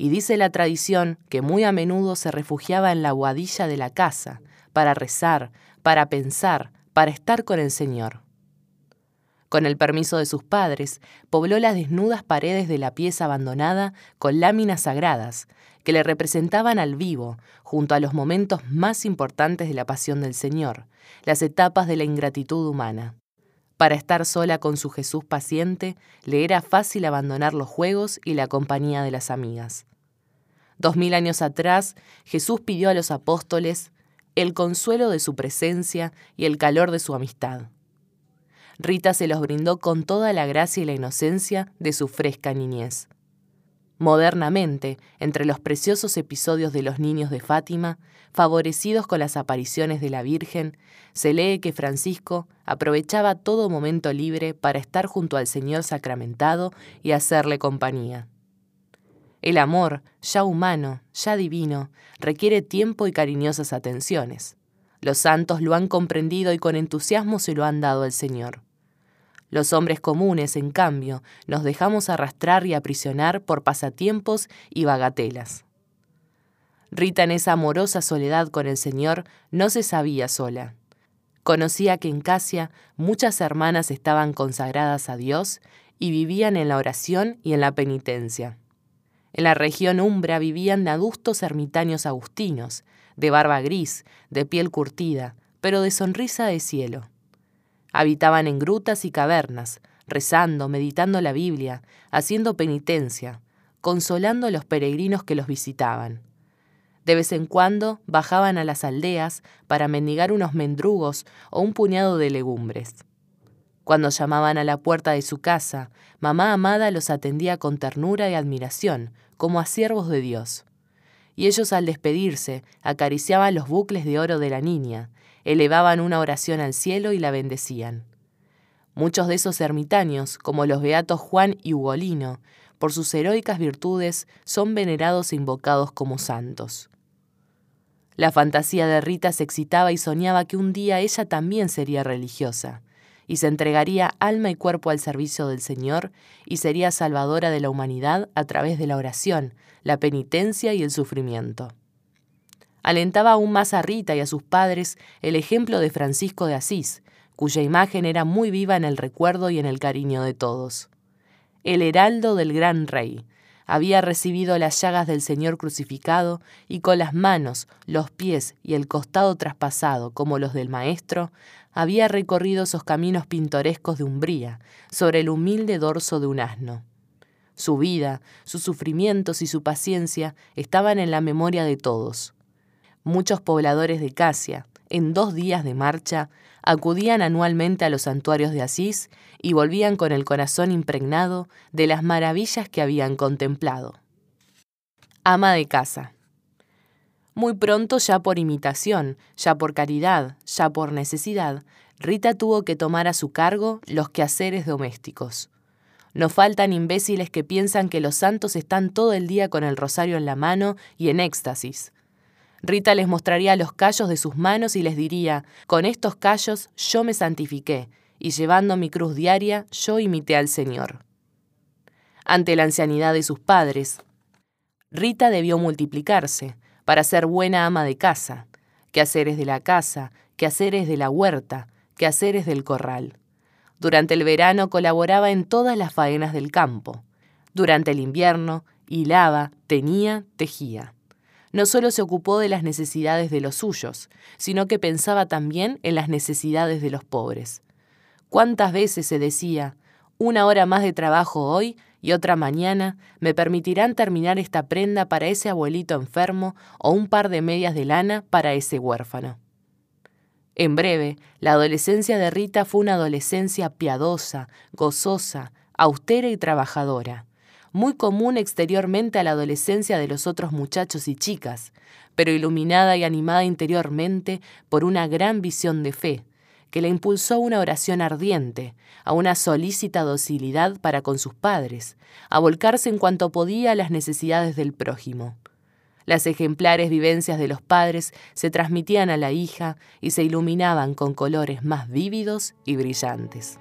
y dice la tradición que muy a menudo se refugiaba en la guadilla de la casa para rezar, para pensar, para estar con el Señor. Con el permiso de sus padres, pobló las desnudas paredes de la pieza abandonada con láminas sagradas que le representaban al vivo, junto a los momentos más importantes de la pasión del Señor, las etapas de la ingratitud humana. Para estar sola con su Jesús paciente, le era fácil abandonar los juegos y la compañía de las amigas. Dos mil años atrás, Jesús pidió a los apóstoles el consuelo de su presencia y el calor de su amistad. Rita se los brindó con toda la gracia y la inocencia de su fresca niñez. Modernamente, entre los preciosos episodios de los niños de Fátima, favorecidos con las apariciones de la Virgen, se lee que Francisco aprovechaba todo momento libre para estar junto al Señor sacramentado y hacerle compañía. El amor, ya humano, ya divino, requiere tiempo y cariñosas atenciones. Los santos lo han comprendido y con entusiasmo se lo han dado al Señor. Los hombres comunes, en cambio, nos dejamos arrastrar y aprisionar por pasatiempos y bagatelas. Rita en esa amorosa soledad con el Señor no se sabía sola. Conocía que en Casia muchas hermanas estaban consagradas a Dios y vivían en la oración y en la penitencia. En la región umbra vivían adustos ermitaños agustinos, de barba gris, de piel curtida, pero de sonrisa de cielo. Habitaban en grutas y cavernas, rezando, meditando la Biblia, haciendo penitencia, consolando a los peregrinos que los visitaban. De vez en cuando bajaban a las aldeas para mendigar unos mendrugos o un puñado de legumbres. Cuando llamaban a la puerta de su casa, mamá amada los atendía con ternura y admiración, como a siervos de Dios. Y ellos al despedirse acariciaban los bucles de oro de la niña, elevaban una oración al cielo y la bendecían. Muchos de esos ermitaños, como los beatos Juan y Ugolino, por sus heroicas virtudes son venerados e invocados como santos. La fantasía de Rita se excitaba y soñaba que un día ella también sería religiosa, y se entregaría alma y cuerpo al servicio del Señor y sería salvadora de la humanidad a través de la oración, la penitencia y el sufrimiento alentaba aún más a Rita y a sus padres el ejemplo de Francisco de Asís, cuya imagen era muy viva en el recuerdo y en el cariño de todos. El heraldo del gran rey había recibido las llagas del Señor crucificado y con las manos, los pies y el costado traspasado como los del Maestro, había recorrido esos caminos pintorescos de Umbría sobre el humilde dorso de un asno. Su vida, sus sufrimientos y su paciencia estaban en la memoria de todos muchos pobladores de Casia, en dos días de marcha, acudían anualmente a los santuarios de Asís y volvían con el corazón impregnado de las maravillas que habían contemplado. Ama de casa. Muy pronto, ya por imitación, ya por caridad, ya por necesidad, Rita tuvo que tomar a su cargo los quehaceres domésticos. No faltan imbéciles que piensan que los santos están todo el día con el rosario en la mano y en éxtasis, Rita les mostraría los callos de sus manos y les diría, con estos callos yo me santifiqué, y llevando mi cruz diaria yo imité al Señor. Ante la ancianidad de sus padres, Rita debió multiplicarse para ser buena ama de casa, quehaceres de la casa, quehaceres de la huerta, quehaceres del corral. Durante el verano colaboraba en todas las faenas del campo. Durante el invierno hilaba, tenía, tejía no solo se ocupó de las necesidades de los suyos, sino que pensaba también en las necesidades de los pobres. ¿Cuántas veces se decía, una hora más de trabajo hoy y otra mañana me permitirán terminar esta prenda para ese abuelito enfermo o un par de medias de lana para ese huérfano? En breve, la adolescencia de Rita fue una adolescencia piadosa, gozosa, austera y trabajadora muy común exteriormente a la adolescencia de los otros muchachos y chicas, pero iluminada y animada interiormente por una gran visión de fe, que le impulsó una oración ardiente, a una solícita docilidad para con sus padres, a volcarse en cuanto podía a las necesidades del prójimo. Las ejemplares vivencias de los padres se transmitían a la hija y se iluminaban con colores más vívidos y brillantes.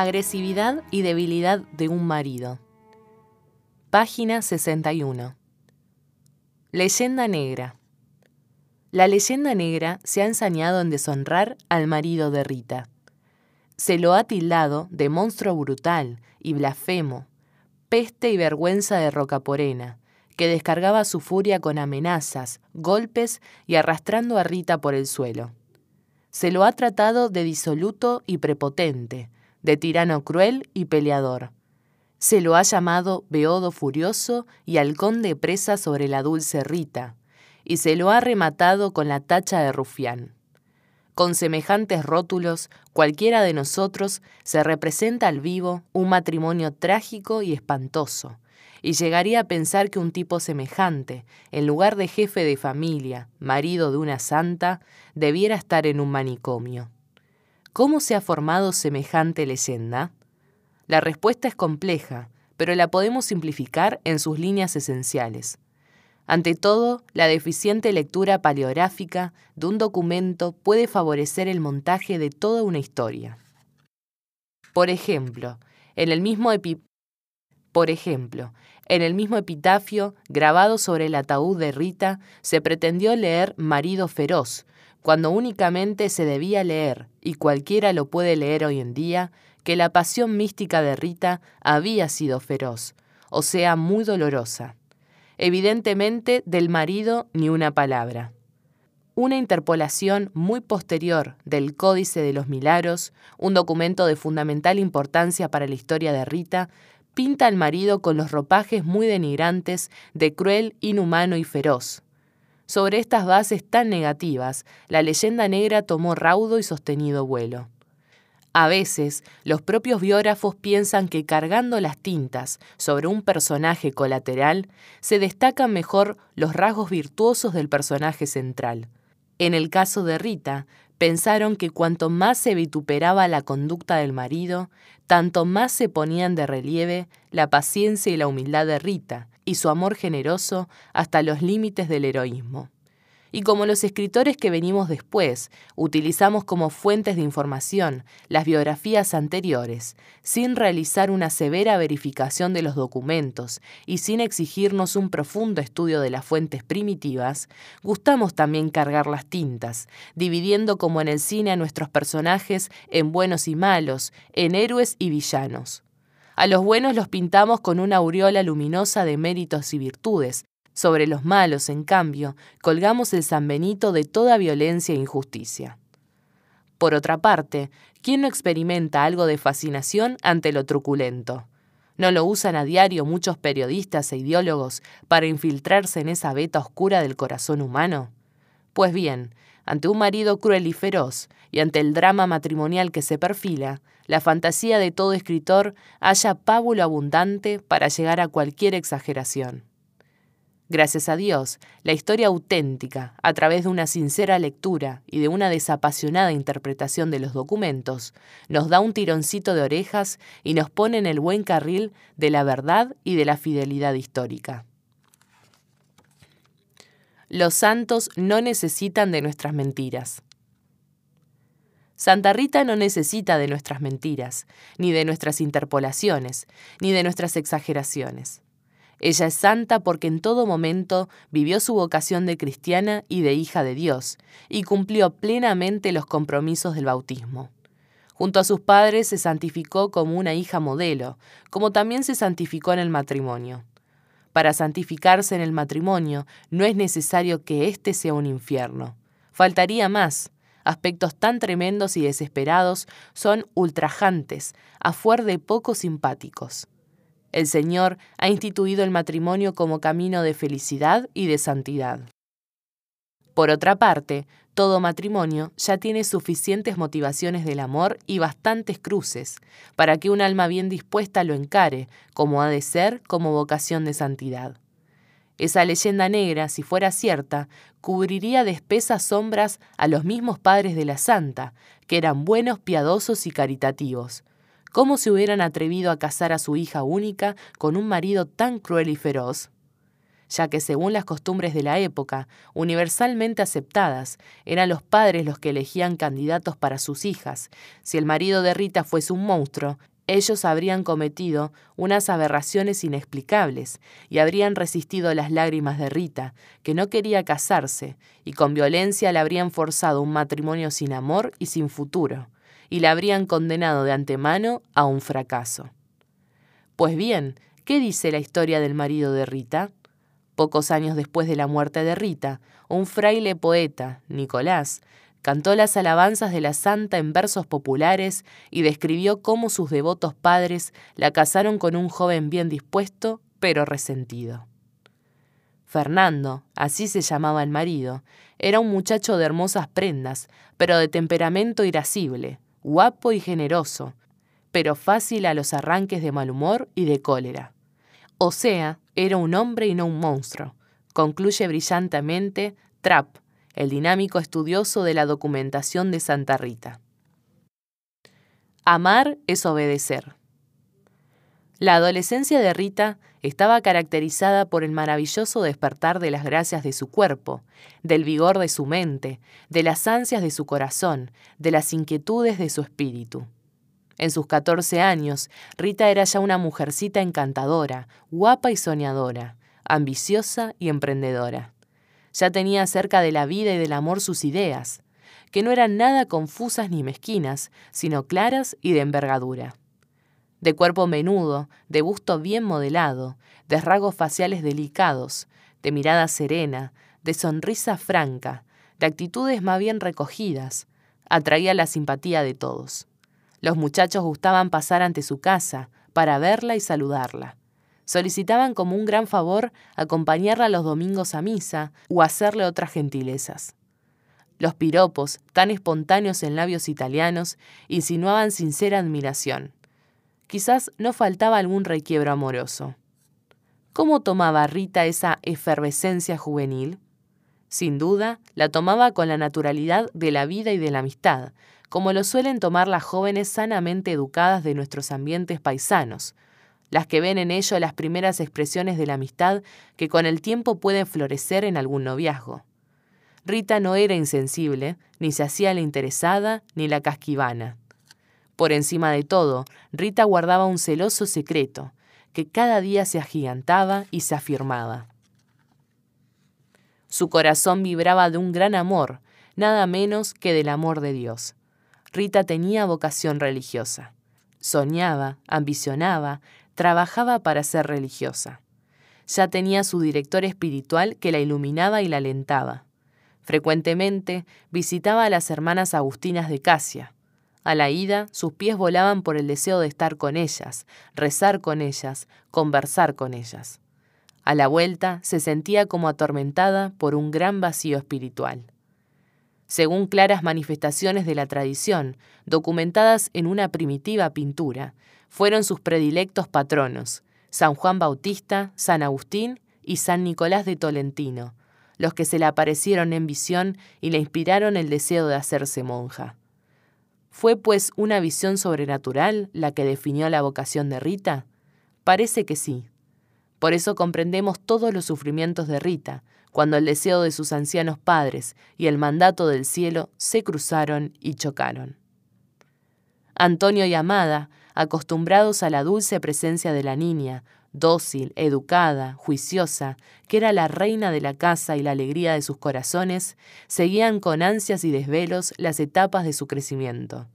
Agresividad y debilidad de un marido. Página 61. Leyenda negra. La leyenda negra se ha ensañado en deshonrar al marido de Rita. Se lo ha tildado de monstruo brutal y blasfemo, peste y vergüenza de Rocaporena, que descargaba su furia con amenazas, golpes y arrastrando a Rita por el suelo. Se lo ha tratado de disoluto y prepotente, de tirano cruel y peleador. Se lo ha llamado Beodo furioso y halcón de presa sobre la dulce Rita, y se lo ha rematado con la tacha de rufián. Con semejantes rótulos, cualquiera de nosotros se representa al vivo un matrimonio trágico y espantoso, y llegaría a pensar que un tipo semejante, en lugar de jefe de familia, marido de una santa, debiera estar en un manicomio. ¿Cómo se ha formado semejante leyenda? La respuesta es compleja, pero la podemos simplificar en sus líneas esenciales. Ante todo, la deficiente lectura paleográfica de un documento puede favorecer el montaje de toda una historia. Por ejemplo, en el mismo por ejemplo, en el mismo epitafio grabado sobre el ataúd de Rita se pretendió leer marido feroz, cuando únicamente se debía leer, y cualquiera lo puede leer hoy en día, que la pasión mística de Rita había sido feroz, o sea, muy dolorosa. Evidentemente, del marido ni una palabra. Una interpolación muy posterior del Códice de los Milagros, un documento de fundamental importancia para la historia de Rita, pinta al marido con los ropajes muy denigrantes de cruel, inhumano y feroz, sobre estas bases tan negativas, la leyenda negra tomó raudo y sostenido vuelo. A veces, los propios biógrafos piensan que cargando las tintas sobre un personaje colateral, se destacan mejor los rasgos virtuosos del personaje central. En el caso de Rita, pensaron que cuanto más se vituperaba la conducta del marido, tanto más se ponían de relieve la paciencia y la humildad de Rita, y su amor generoso hasta los límites del heroísmo. Y como los escritores que venimos después utilizamos como fuentes de información las biografías anteriores, sin realizar una severa verificación de los documentos y sin exigirnos un profundo estudio de las fuentes primitivas, gustamos también cargar las tintas, dividiendo como en el cine a nuestros personajes en buenos y malos, en héroes y villanos. A los buenos los pintamos con una aureola luminosa de méritos y virtudes. Sobre los malos, en cambio, colgamos el San Benito de toda violencia e injusticia. Por otra parte, ¿quién no experimenta algo de fascinación ante lo truculento? ¿No lo usan a diario muchos periodistas e ideólogos para infiltrarse en esa veta oscura del corazón humano? Pues bien, ante un marido cruel y feroz, y ante el drama matrimonial que se perfila, la fantasía de todo escritor halla pábulo abundante para llegar a cualquier exageración. Gracias a Dios, la historia auténtica, a través de una sincera lectura y de una desapasionada interpretación de los documentos, nos da un tironcito de orejas y nos pone en el buen carril de la verdad y de la fidelidad histórica. Los santos no necesitan de nuestras mentiras. Santa Rita no necesita de nuestras mentiras, ni de nuestras interpolaciones, ni de nuestras exageraciones. Ella es santa porque en todo momento vivió su vocación de cristiana y de hija de Dios, y cumplió plenamente los compromisos del bautismo. Junto a sus padres se santificó como una hija modelo, como también se santificó en el matrimonio. Para santificarse en el matrimonio no es necesario que éste sea un infierno. Faltaría más aspectos tan tremendos y desesperados son ultrajantes, a fuer de poco simpáticos. El Señor ha instituido el matrimonio como camino de felicidad y de santidad. Por otra parte, todo matrimonio ya tiene suficientes motivaciones del amor y bastantes cruces para que un alma bien dispuesta lo encare, como ha de ser, como vocación de santidad. Esa leyenda negra, si fuera cierta, cubriría de espesas sombras a los mismos padres de la santa, que eran buenos, piadosos y caritativos. ¿Cómo se hubieran atrevido a casar a su hija única con un marido tan cruel y feroz? ya que según las costumbres de la época, universalmente aceptadas, eran los padres los que elegían candidatos para sus hijas. Si el marido de Rita fuese un monstruo, ellos habrían cometido unas aberraciones inexplicables y habrían resistido las lágrimas de Rita, que no quería casarse, y con violencia le habrían forzado un matrimonio sin amor y sin futuro, y la habrían condenado de antemano a un fracaso. Pues bien, ¿qué dice la historia del marido de Rita? Pocos años después de la muerte de Rita, un fraile poeta, Nicolás, cantó las alabanzas de la santa en versos populares y describió cómo sus devotos padres la casaron con un joven bien dispuesto, pero resentido. Fernando, así se llamaba el marido, era un muchacho de hermosas prendas, pero de temperamento irascible, guapo y generoso, pero fácil a los arranques de mal humor y de cólera. O sea, era un hombre y no un monstruo, concluye brillantemente Trapp, el dinámico estudioso de la documentación de Santa Rita. Amar es obedecer. La adolescencia de Rita estaba caracterizada por el maravilloso despertar de las gracias de su cuerpo, del vigor de su mente, de las ansias de su corazón, de las inquietudes de su espíritu. En sus 14 años, Rita era ya una mujercita encantadora, guapa y soñadora, ambiciosa y emprendedora. Ya tenía acerca de la vida y del amor sus ideas, que no eran nada confusas ni mezquinas, sino claras y de envergadura. De cuerpo menudo, de busto bien modelado, de rasgos faciales delicados, de mirada serena, de sonrisa franca, de actitudes más bien recogidas, atraía la simpatía de todos. Los muchachos gustaban pasar ante su casa para verla y saludarla. Solicitaban como un gran favor acompañarla los domingos a misa o hacerle otras gentilezas. Los piropos, tan espontáneos en labios italianos, insinuaban sincera admiración. Quizás no faltaba algún requiebro amoroso. ¿Cómo tomaba Rita esa efervescencia juvenil? Sin duda, la tomaba con la naturalidad de la vida y de la amistad, como lo suelen tomar las jóvenes sanamente educadas de nuestros ambientes paisanos, las que ven en ello las primeras expresiones de la amistad que con el tiempo pueden florecer en algún noviazgo. Rita no era insensible, ni se hacía la interesada, ni la casquivana. Por encima de todo, Rita guardaba un celoso secreto, que cada día se agigantaba y se afirmaba. Su corazón vibraba de un gran amor, nada menos que del amor de Dios. Rita tenía vocación religiosa. Soñaba, ambicionaba, trabajaba para ser religiosa. Ya tenía su director espiritual que la iluminaba y la alentaba. Frecuentemente visitaba a las hermanas agustinas de Casia. A la ida, sus pies volaban por el deseo de estar con ellas, rezar con ellas, conversar con ellas. A la vuelta, se sentía como atormentada por un gran vacío espiritual según claras manifestaciones de la tradición, documentadas en una primitiva pintura, fueron sus predilectos patronos, San Juan Bautista, San Agustín y San Nicolás de Tolentino, los que se le aparecieron en visión y le inspiraron el deseo de hacerse monja. ¿Fue pues una visión sobrenatural la que definió la vocación de Rita? Parece que sí. Por eso comprendemos todos los sufrimientos de Rita, cuando el deseo de sus ancianos padres y el mandato del cielo se cruzaron y chocaron. Antonio y Amada, acostumbrados a la dulce presencia de la niña, dócil, educada, juiciosa, que era la reina de la casa y la alegría de sus corazones, seguían con ansias y desvelos las etapas de su crecimiento.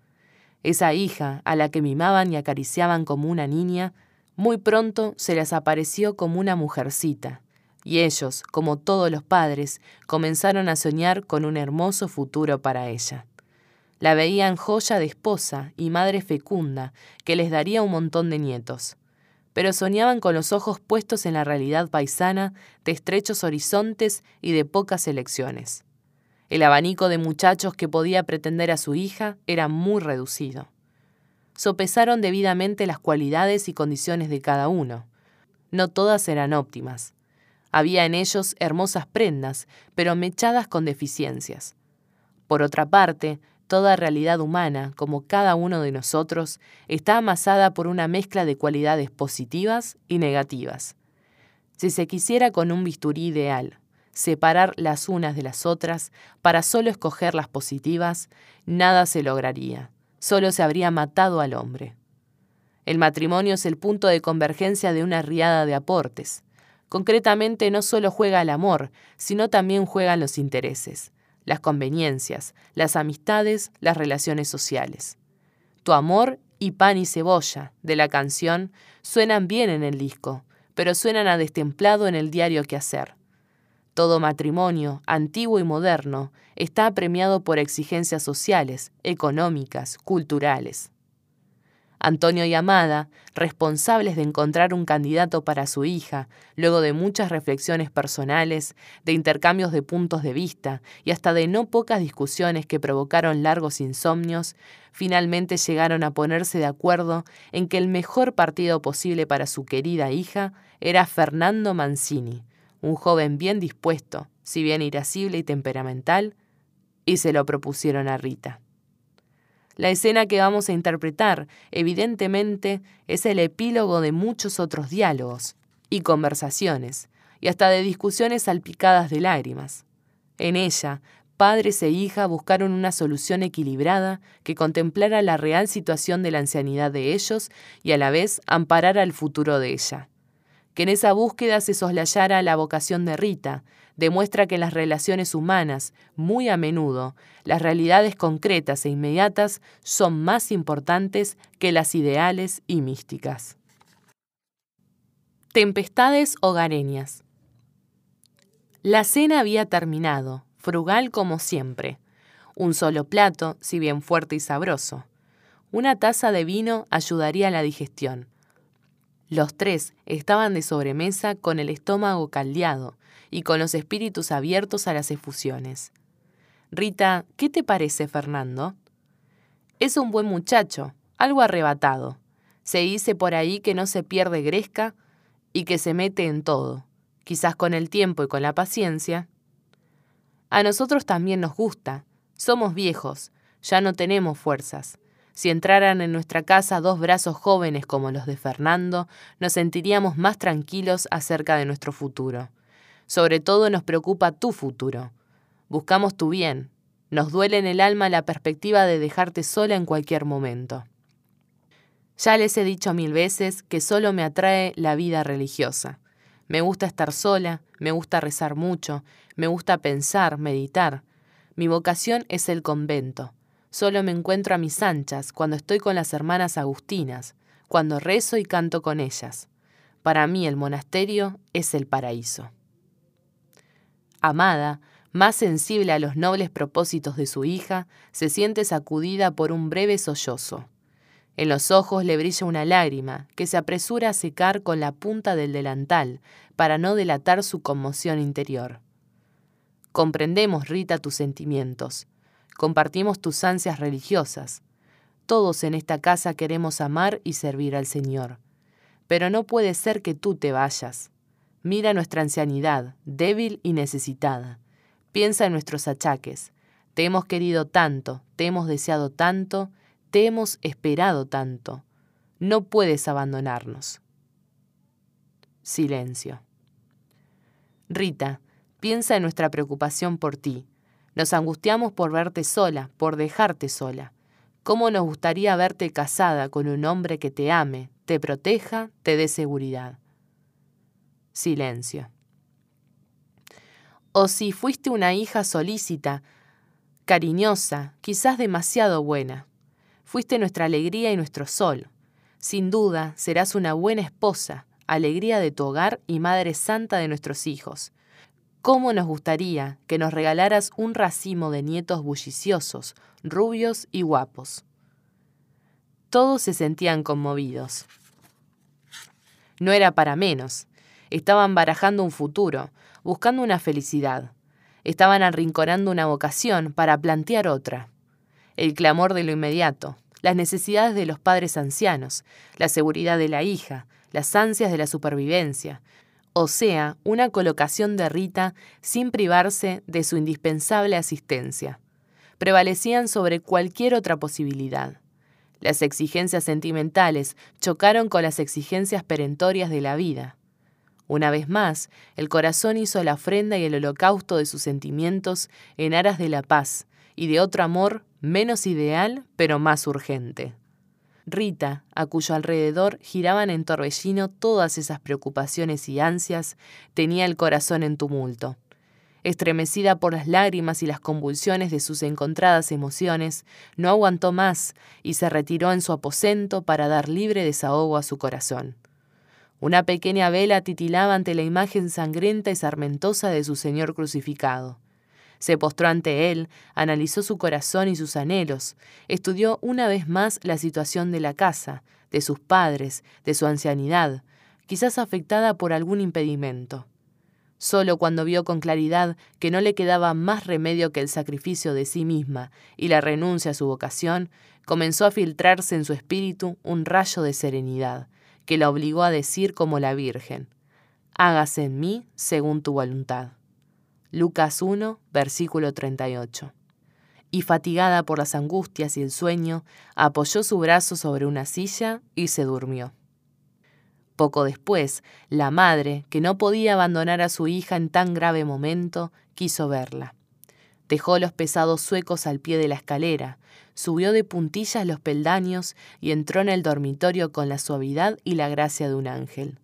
Esa hija, a la que mimaban y acariciaban como una niña, muy pronto se les apareció como una mujercita, y ellos, como todos los padres, comenzaron a soñar con un hermoso futuro para ella. La veían joya de esposa y madre fecunda, que les daría un montón de nietos. Pero soñaban con los ojos puestos en la realidad paisana de estrechos horizontes y de pocas elecciones. El abanico de muchachos que podía pretender a su hija era muy reducido. Sopesaron debidamente las cualidades y condiciones de cada uno. No todas eran óptimas. Había en ellos hermosas prendas, pero mechadas con deficiencias. Por otra parte, toda realidad humana, como cada uno de nosotros, está amasada por una mezcla de cualidades positivas y negativas. Si se quisiera con un bisturí ideal separar las unas de las otras para solo escoger las positivas, nada se lograría, solo se habría matado al hombre. El matrimonio es el punto de convergencia de una riada de aportes. Concretamente no solo juega el amor, sino también juegan los intereses, las conveniencias, las amistades, las relaciones sociales. Tu amor y pan y cebolla de la canción suenan bien en el disco, pero suenan a destemplado en el diario que hacer. Todo matrimonio, antiguo y moderno, está premiado por exigencias sociales, económicas, culturales. Antonio y Amada, responsables de encontrar un candidato para su hija, luego de muchas reflexiones personales, de intercambios de puntos de vista y hasta de no pocas discusiones que provocaron largos insomnios, finalmente llegaron a ponerse de acuerdo en que el mejor partido posible para su querida hija era Fernando Mancini, un joven bien dispuesto, si bien irascible y temperamental, y se lo propusieron a Rita. La escena que vamos a interpretar, evidentemente, es el epílogo de muchos otros diálogos y conversaciones, y hasta de discusiones salpicadas de lágrimas. En ella, padres e hija buscaron una solución equilibrada que contemplara la real situación de la ancianidad de ellos y a la vez amparara el futuro de ella. Que en esa búsqueda se soslayara la vocación de Rita, demuestra que en las relaciones humanas, muy a menudo, las realidades concretas e inmediatas son más importantes que las ideales y místicas. Tempestades hogareñas. La cena había terminado, frugal como siempre. Un solo plato, si bien fuerte y sabroso. Una taza de vino ayudaría a la digestión. Los tres estaban de sobremesa con el estómago caldeado, y con los espíritus abiertos a las efusiones. Rita, ¿qué te parece Fernando? Es un buen muchacho, algo arrebatado. Se dice por ahí que no se pierde gresca y que se mete en todo, quizás con el tiempo y con la paciencia. A nosotros también nos gusta, somos viejos, ya no tenemos fuerzas. Si entraran en nuestra casa dos brazos jóvenes como los de Fernando, nos sentiríamos más tranquilos acerca de nuestro futuro. Sobre todo nos preocupa tu futuro. Buscamos tu bien. Nos duele en el alma la perspectiva de dejarte sola en cualquier momento. Ya les he dicho mil veces que solo me atrae la vida religiosa. Me gusta estar sola, me gusta rezar mucho, me gusta pensar, meditar. Mi vocación es el convento. Solo me encuentro a mis anchas cuando estoy con las hermanas agustinas, cuando rezo y canto con ellas. Para mí el monasterio es el paraíso amada, más sensible a los nobles propósitos de su hija, se siente sacudida por un breve sollozo. En los ojos le brilla una lágrima, que se apresura a secar con la punta del delantal, para no delatar su conmoción interior. Comprendemos, Rita, tus sentimientos. Compartimos tus ansias religiosas. Todos en esta casa queremos amar y servir al Señor. Pero no puede ser que tú te vayas. Mira nuestra ancianidad, débil y necesitada. Piensa en nuestros achaques. Te hemos querido tanto, te hemos deseado tanto, te hemos esperado tanto. No puedes abandonarnos. Silencio. Rita, piensa en nuestra preocupación por ti. Nos angustiamos por verte sola, por dejarte sola. ¿Cómo nos gustaría verte casada con un hombre que te ame, te proteja, te dé seguridad? Silencio. O si fuiste una hija solícita, cariñosa, quizás demasiado buena. Fuiste nuestra alegría y nuestro sol. Sin duda, serás una buena esposa, alegría de tu hogar y madre santa de nuestros hijos. ¿Cómo nos gustaría que nos regalaras un racimo de nietos bulliciosos, rubios y guapos? Todos se sentían conmovidos. No era para menos. Estaban barajando un futuro, buscando una felicidad. Estaban arrinconando una vocación para plantear otra. El clamor de lo inmediato, las necesidades de los padres ancianos, la seguridad de la hija, las ansias de la supervivencia, o sea, una colocación de Rita sin privarse de su indispensable asistencia. Prevalecían sobre cualquier otra posibilidad. Las exigencias sentimentales chocaron con las exigencias perentorias de la vida. Una vez más, el corazón hizo la ofrenda y el holocausto de sus sentimientos en aras de la paz y de otro amor menos ideal pero más urgente. Rita, a cuyo alrededor giraban en torbellino todas esas preocupaciones y ansias, tenía el corazón en tumulto. Estremecida por las lágrimas y las convulsiones de sus encontradas emociones, no aguantó más y se retiró en su aposento para dar libre desahogo a su corazón. Una pequeña vela titilaba ante la imagen sangrienta y sarmentosa de su Señor crucificado. Se postró ante él, analizó su corazón y sus anhelos, estudió una vez más la situación de la casa, de sus padres, de su ancianidad, quizás afectada por algún impedimento. Solo cuando vio con claridad que no le quedaba más remedio que el sacrificio de sí misma y la renuncia a su vocación, comenzó a filtrarse en su espíritu un rayo de serenidad, que la obligó a decir como la Virgen, hágase en mí según tu voluntad. Lucas 1, versículo 38. Y fatigada por las angustias y el sueño, apoyó su brazo sobre una silla y se durmió. Poco después, la madre, que no podía abandonar a su hija en tan grave momento, quiso verla. Dejó los pesados suecos al pie de la escalera, subió de puntillas los peldaños y entró en el dormitorio con la suavidad y la gracia de un ángel.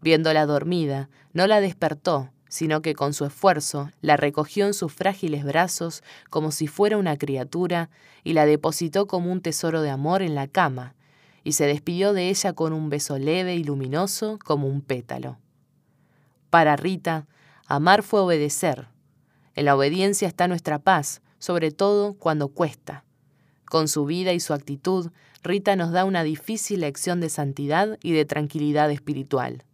Viéndola dormida, no la despertó, sino que con su esfuerzo la recogió en sus frágiles brazos como si fuera una criatura y la depositó como un tesoro de amor en la cama, y se despidió de ella con un beso leve y luminoso como un pétalo. Para Rita, amar fue obedecer. En la obediencia está nuestra paz, sobre todo cuando cuesta. Con su vida y su actitud, Rita nos da una difícil lección de santidad y de tranquilidad espiritual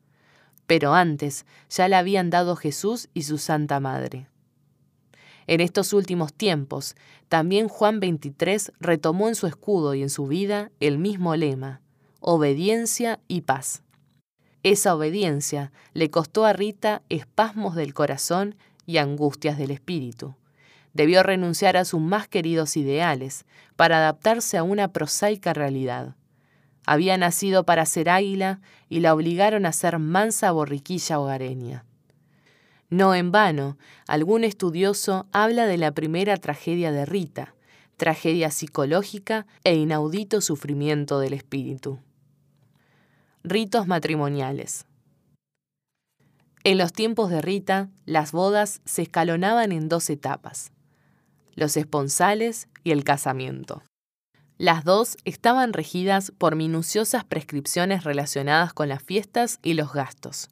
pero antes ya la habían dado Jesús y su Santa Madre. En estos últimos tiempos, también Juan 23 retomó en su escudo y en su vida el mismo lema, obediencia y paz. Esa obediencia le costó a Rita espasmos del corazón y angustias del espíritu. Debió renunciar a sus más queridos ideales para adaptarse a una prosaica realidad. Había nacido para ser águila y la obligaron a ser mansa borriquilla hogareña. No en vano, algún estudioso habla de la primera tragedia de Rita, tragedia psicológica e inaudito sufrimiento del espíritu. Ritos matrimoniales. En los tiempos de Rita, las bodas se escalonaban en dos etapas, los esponsales y el casamiento. Las dos estaban regidas por minuciosas prescripciones relacionadas con las fiestas y los gastos.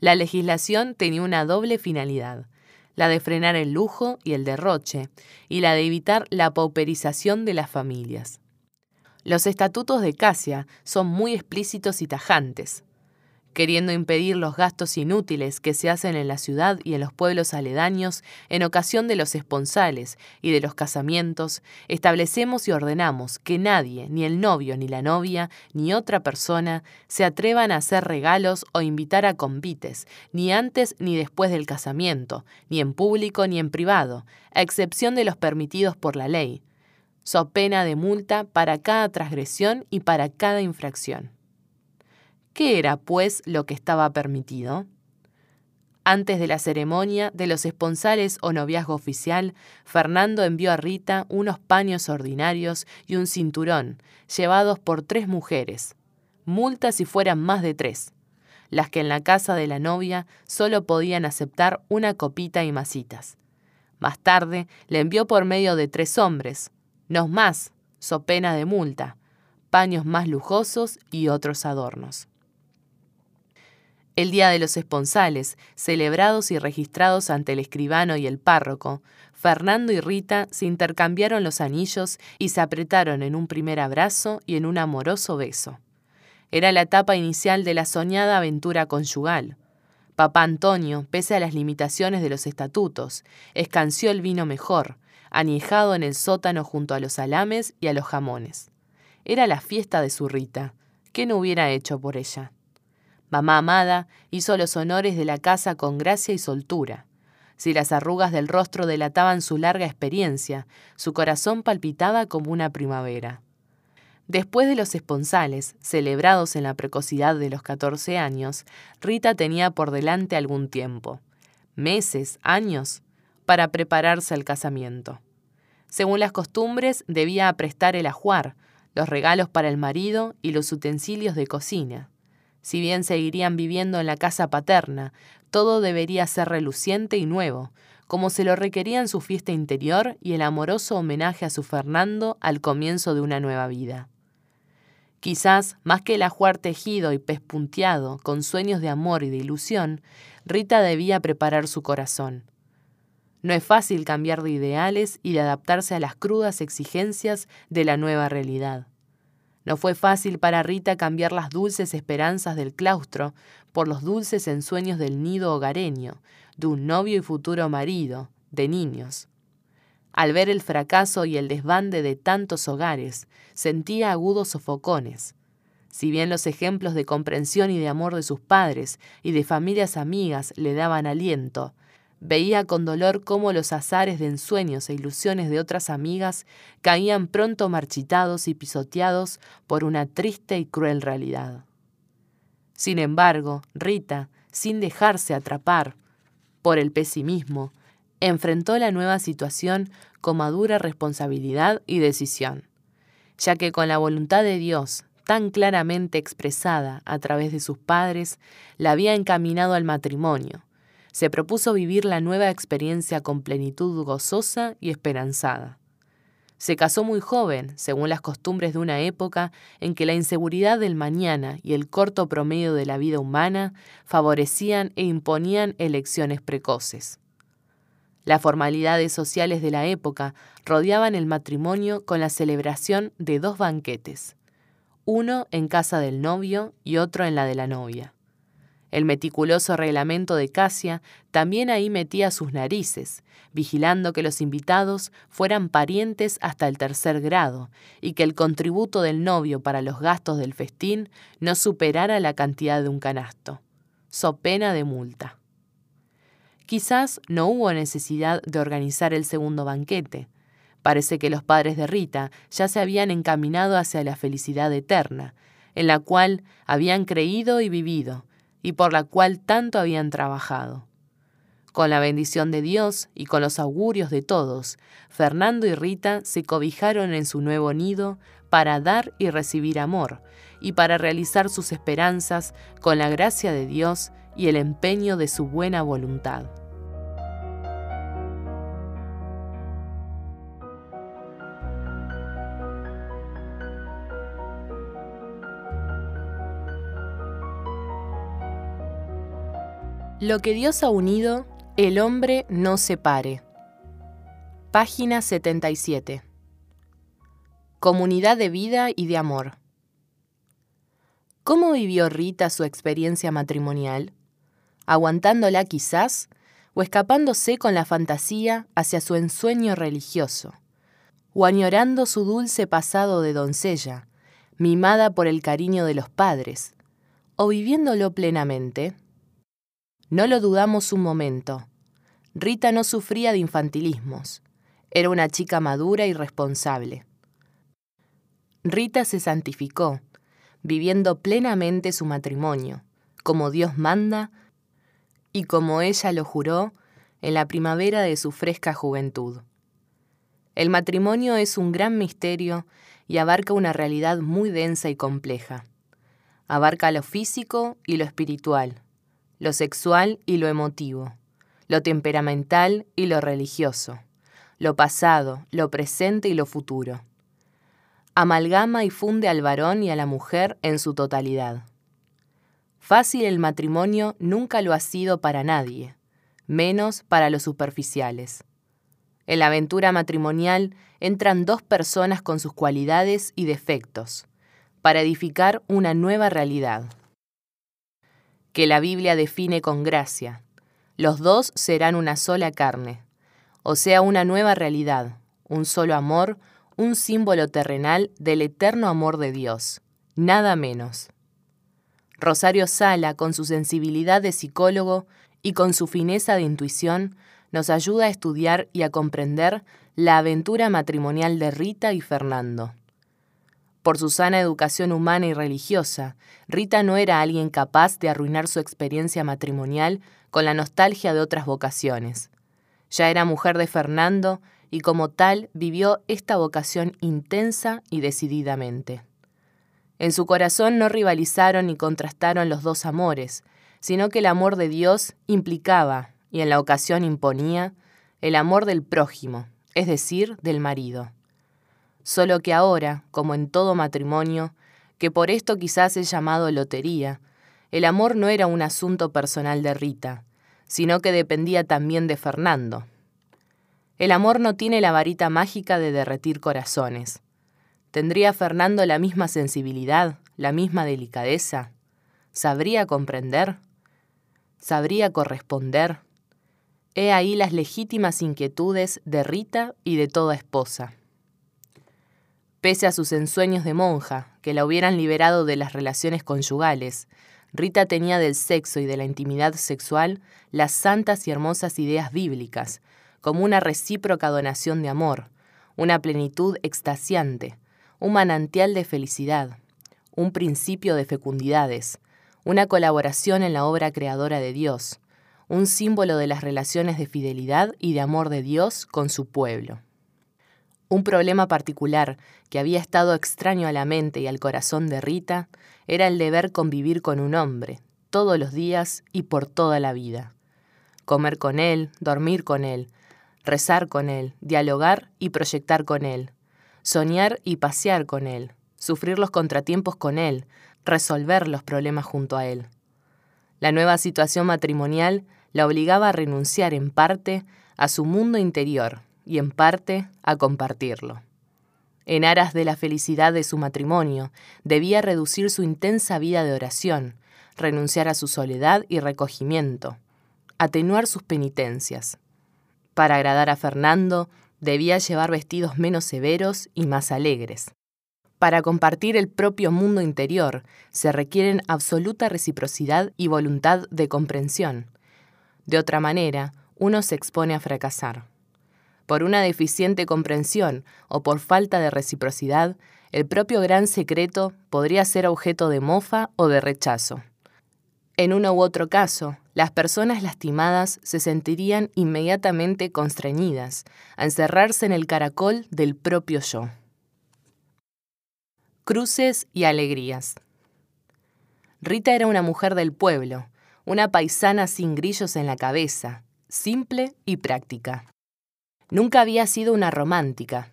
La legislación tenía una doble finalidad, la de frenar el lujo y el derroche, y la de evitar la pauperización de las familias. Los estatutos de Casia son muy explícitos y tajantes queriendo impedir los gastos inútiles que se hacen en la ciudad y en los pueblos aledaños en ocasión de los esponsales y de los casamientos, establecemos y ordenamos que nadie, ni el novio ni la novia, ni otra persona, se atrevan a hacer regalos o invitar a convites, ni antes ni después del casamiento, ni en público ni en privado, a excepción de los permitidos por la ley, so pena de multa para cada transgresión y para cada infracción. ¿Qué era, pues, lo que estaba permitido? Antes de la ceremonia de los esponsales o noviazgo oficial, Fernando envió a Rita unos paños ordinarios y un cinturón, llevados por tres mujeres, multa si fueran más de tres, las que en la casa de la novia solo podían aceptar una copita y masitas. Más tarde le envió por medio de tres hombres, no más, so pena de multa, paños más lujosos y otros adornos. El día de los esponsales, celebrados y registrados ante el escribano y el párroco, Fernando y Rita se intercambiaron los anillos y se apretaron en un primer abrazo y en un amoroso beso. Era la etapa inicial de la soñada aventura conyugal. Papá Antonio, pese a las limitaciones de los estatutos, escanció el vino mejor, añejado en el sótano junto a los alames y a los jamones. Era la fiesta de su Rita. ¿Qué no hubiera hecho por ella? Mamá amada hizo los honores de la casa con gracia y soltura. Si las arrugas del rostro delataban su larga experiencia, su corazón palpitaba como una primavera. Después de los esponsales, celebrados en la precocidad de los 14 años, Rita tenía por delante algún tiempo, meses, años, para prepararse al casamiento. Según las costumbres, debía prestar el ajuar, los regalos para el marido y los utensilios de cocina. Si bien seguirían viviendo en la casa paterna, todo debería ser reluciente y nuevo, como se lo requerían su fiesta interior y el amoroso homenaje a su Fernando al comienzo de una nueva vida. Quizás, más que el ajuar tejido y pespunteado, con sueños de amor y de ilusión, Rita debía preparar su corazón. No es fácil cambiar de ideales y de adaptarse a las crudas exigencias de la nueva realidad. No fue fácil para Rita cambiar las dulces esperanzas del claustro por los dulces ensueños del nido hogareño, de un novio y futuro marido, de niños. Al ver el fracaso y el desbande de tantos hogares, sentía agudos sofocones. Si bien los ejemplos de comprensión y de amor de sus padres y de familias amigas le daban aliento, veía con dolor cómo los azares de ensueños e ilusiones de otras amigas caían pronto marchitados y pisoteados por una triste y cruel realidad. Sin embargo, Rita, sin dejarse atrapar por el pesimismo, enfrentó la nueva situación con madura responsabilidad y decisión, ya que con la voluntad de Dios tan claramente expresada a través de sus padres, la había encaminado al matrimonio. Se propuso vivir la nueva experiencia con plenitud gozosa y esperanzada. Se casó muy joven, según las costumbres de una época en que la inseguridad del mañana y el corto promedio de la vida humana favorecían e imponían elecciones precoces. Las formalidades sociales de la época rodeaban el matrimonio con la celebración de dos banquetes, uno en casa del novio y otro en la de la novia. El meticuloso reglamento de Casia también ahí metía sus narices, vigilando que los invitados fueran parientes hasta el tercer grado y que el contributo del novio para los gastos del festín no superara la cantidad de un canasto, so pena de multa. Quizás no hubo necesidad de organizar el segundo banquete. Parece que los padres de Rita ya se habían encaminado hacia la felicidad eterna, en la cual habían creído y vivido, y por la cual tanto habían trabajado. Con la bendición de Dios y con los augurios de todos, Fernando y Rita se cobijaron en su nuevo nido para dar y recibir amor, y para realizar sus esperanzas con la gracia de Dios y el empeño de su buena voluntad. Lo que Dios ha unido, el hombre no separe. Página 77. Comunidad de vida y de amor. ¿Cómo vivió Rita su experiencia matrimonial? ¿Aguantándola quizás o escapándose con la fantasía hacia su ensueño religioso? ¿O añorando su dulce pasado de doncella, mimada por el cariño de los padres? ¿O viviéndolo plenamente? No lo dudamos un momento. Rita no sufría de infantilismos. Era una chica madura y responsable. Rita se santificó, viviendo plenamente su matrimonio, como Dios manda y como ella lo juró en la primavera de su fresca juventud. El matrimonio es un gran misterio y abarca una realidad muy densa y compleja. Abarca lo físico y lo espiritual, lo sexual y lo emotivo, lo temperamental y lo religioso, lo pasado, lo presente y lo futuro. Amalgama y funde al varón y a la mujer en su totalidad. Fácil el matrimonio nunca lo ha sido para nadie, menos para los superficiales. En la aventura matrimonial entran dos personas con sus cualidades y defectos, para edificar una nueva realidad que la Biblia define con gracia. Los dos serán una sola carne, o sea, una nueva realidad, un solo amor, un símbolo terrenal del eterno amor de Dios, nada menos. Rosario Sala, con su sensibilidad de psicólogo y con su fineza de intuición, nos ayuda a estudiar y a comprender la aventura matrimonial de Rita y Fernando. Por su sana educación humana y religiosa, Rita no era alguien capaz de arruinar su experiencia matrimonial con la nostalgia de otras vocaciones. Ya era mujer de Fernando y como tal vivió esta vocación intensa y decididamente. En su corazón no rivalizaron ni contrastaron los dos amores, sino que el amor de Dios implicaba, y en la ocasión imponía, el amor del prójimo, es decir, del marido. Solo que ahora, como en todo matrimonio, que por esto quizás es llamado lotería, el amor no era un asunto personal de Rita, sino que dependía también de Fernando. El amor no tiene la varita mágica de derretir corazones. ¿Tendría Fernando la misma sensibilidad, la misma delicadeza? ¿Sabría comprender? ¿Sabría corresponder? He ahí las legítimas inquietudes de Rita y de toda esposa. Pese a sus ensueños de monja, que la hubieran liberado de las relaciones conyugales, Rita tenía del sexo y de la intimidad sexual las santas y hermosas ideas bíblicas, como una recíproca donación de amor, una plenitud extasiante, un manantial de felicidad, un principio de fecundidades, una colaboración en la obra creadora de Dios, un símbolo de las relaciones de fidelidad y de amor de Dios con su pueblo. Un problema particular que había estado extraño a la mente y al corazón de Rita era el deber convivir con un hombre, todos los días y por toda la vida. Comer con él, dormir con él, rezar con él, dialogar y proyectar con él, soñar y pasear con él, sufrir los contratiempos con él, resolver los problemas junto a él. La nueva situación matrimonial la obligaba a renunciar en parte a su mundo interior y en parte a compartirlo. En aras de la felicidad de su matrimonio, debía reducir su intensa vida de oración, renunciar a su soledad y recogimiento, atenuar sus penitencias. Para agradar a Fernando, debía llevar vestidos menos severos y más alegres. Para compartir el propio mundo interior, se requieren absoluta reciprocidad y voluntad de comprensión. De otra manera, uno se expone a fracasar. Por una deficiente comprensión o por falta de reciprocidad, el propio gran secreto podría ser objeto de mofa o de rechazo. En uno u otro caso, las personas lastimadas se sentirían inmediatamente constreñidas a encerrarse en el caracol del propio yo. Cruces y alegrías. Rita era una mujer del pueblo, una paisana sin grillos en la cabeza, simple y práctica. Nunca había sido una romántica,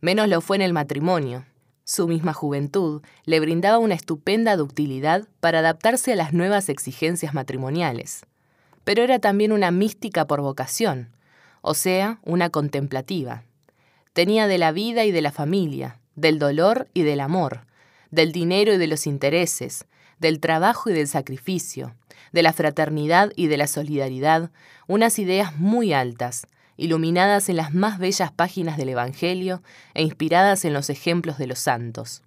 menos lo fue en el matrimonio. Su misma juventud le brindaba una estupenda ductilidad para adaptarse a las nuevas exigencias matrimoniales. Pero era también una mística por vocación, o sea, una contemplativa. Tenía de la vida y de la familia, del dolor y del amor, del dinero y de los intereses, del trabajo y del sacrificio, de la fraternidad y de la solidaridad, unas ideas muy altas, iluminadas en las más bellas páginas del Evangelio e inspiradas en los ejemplos de los santos.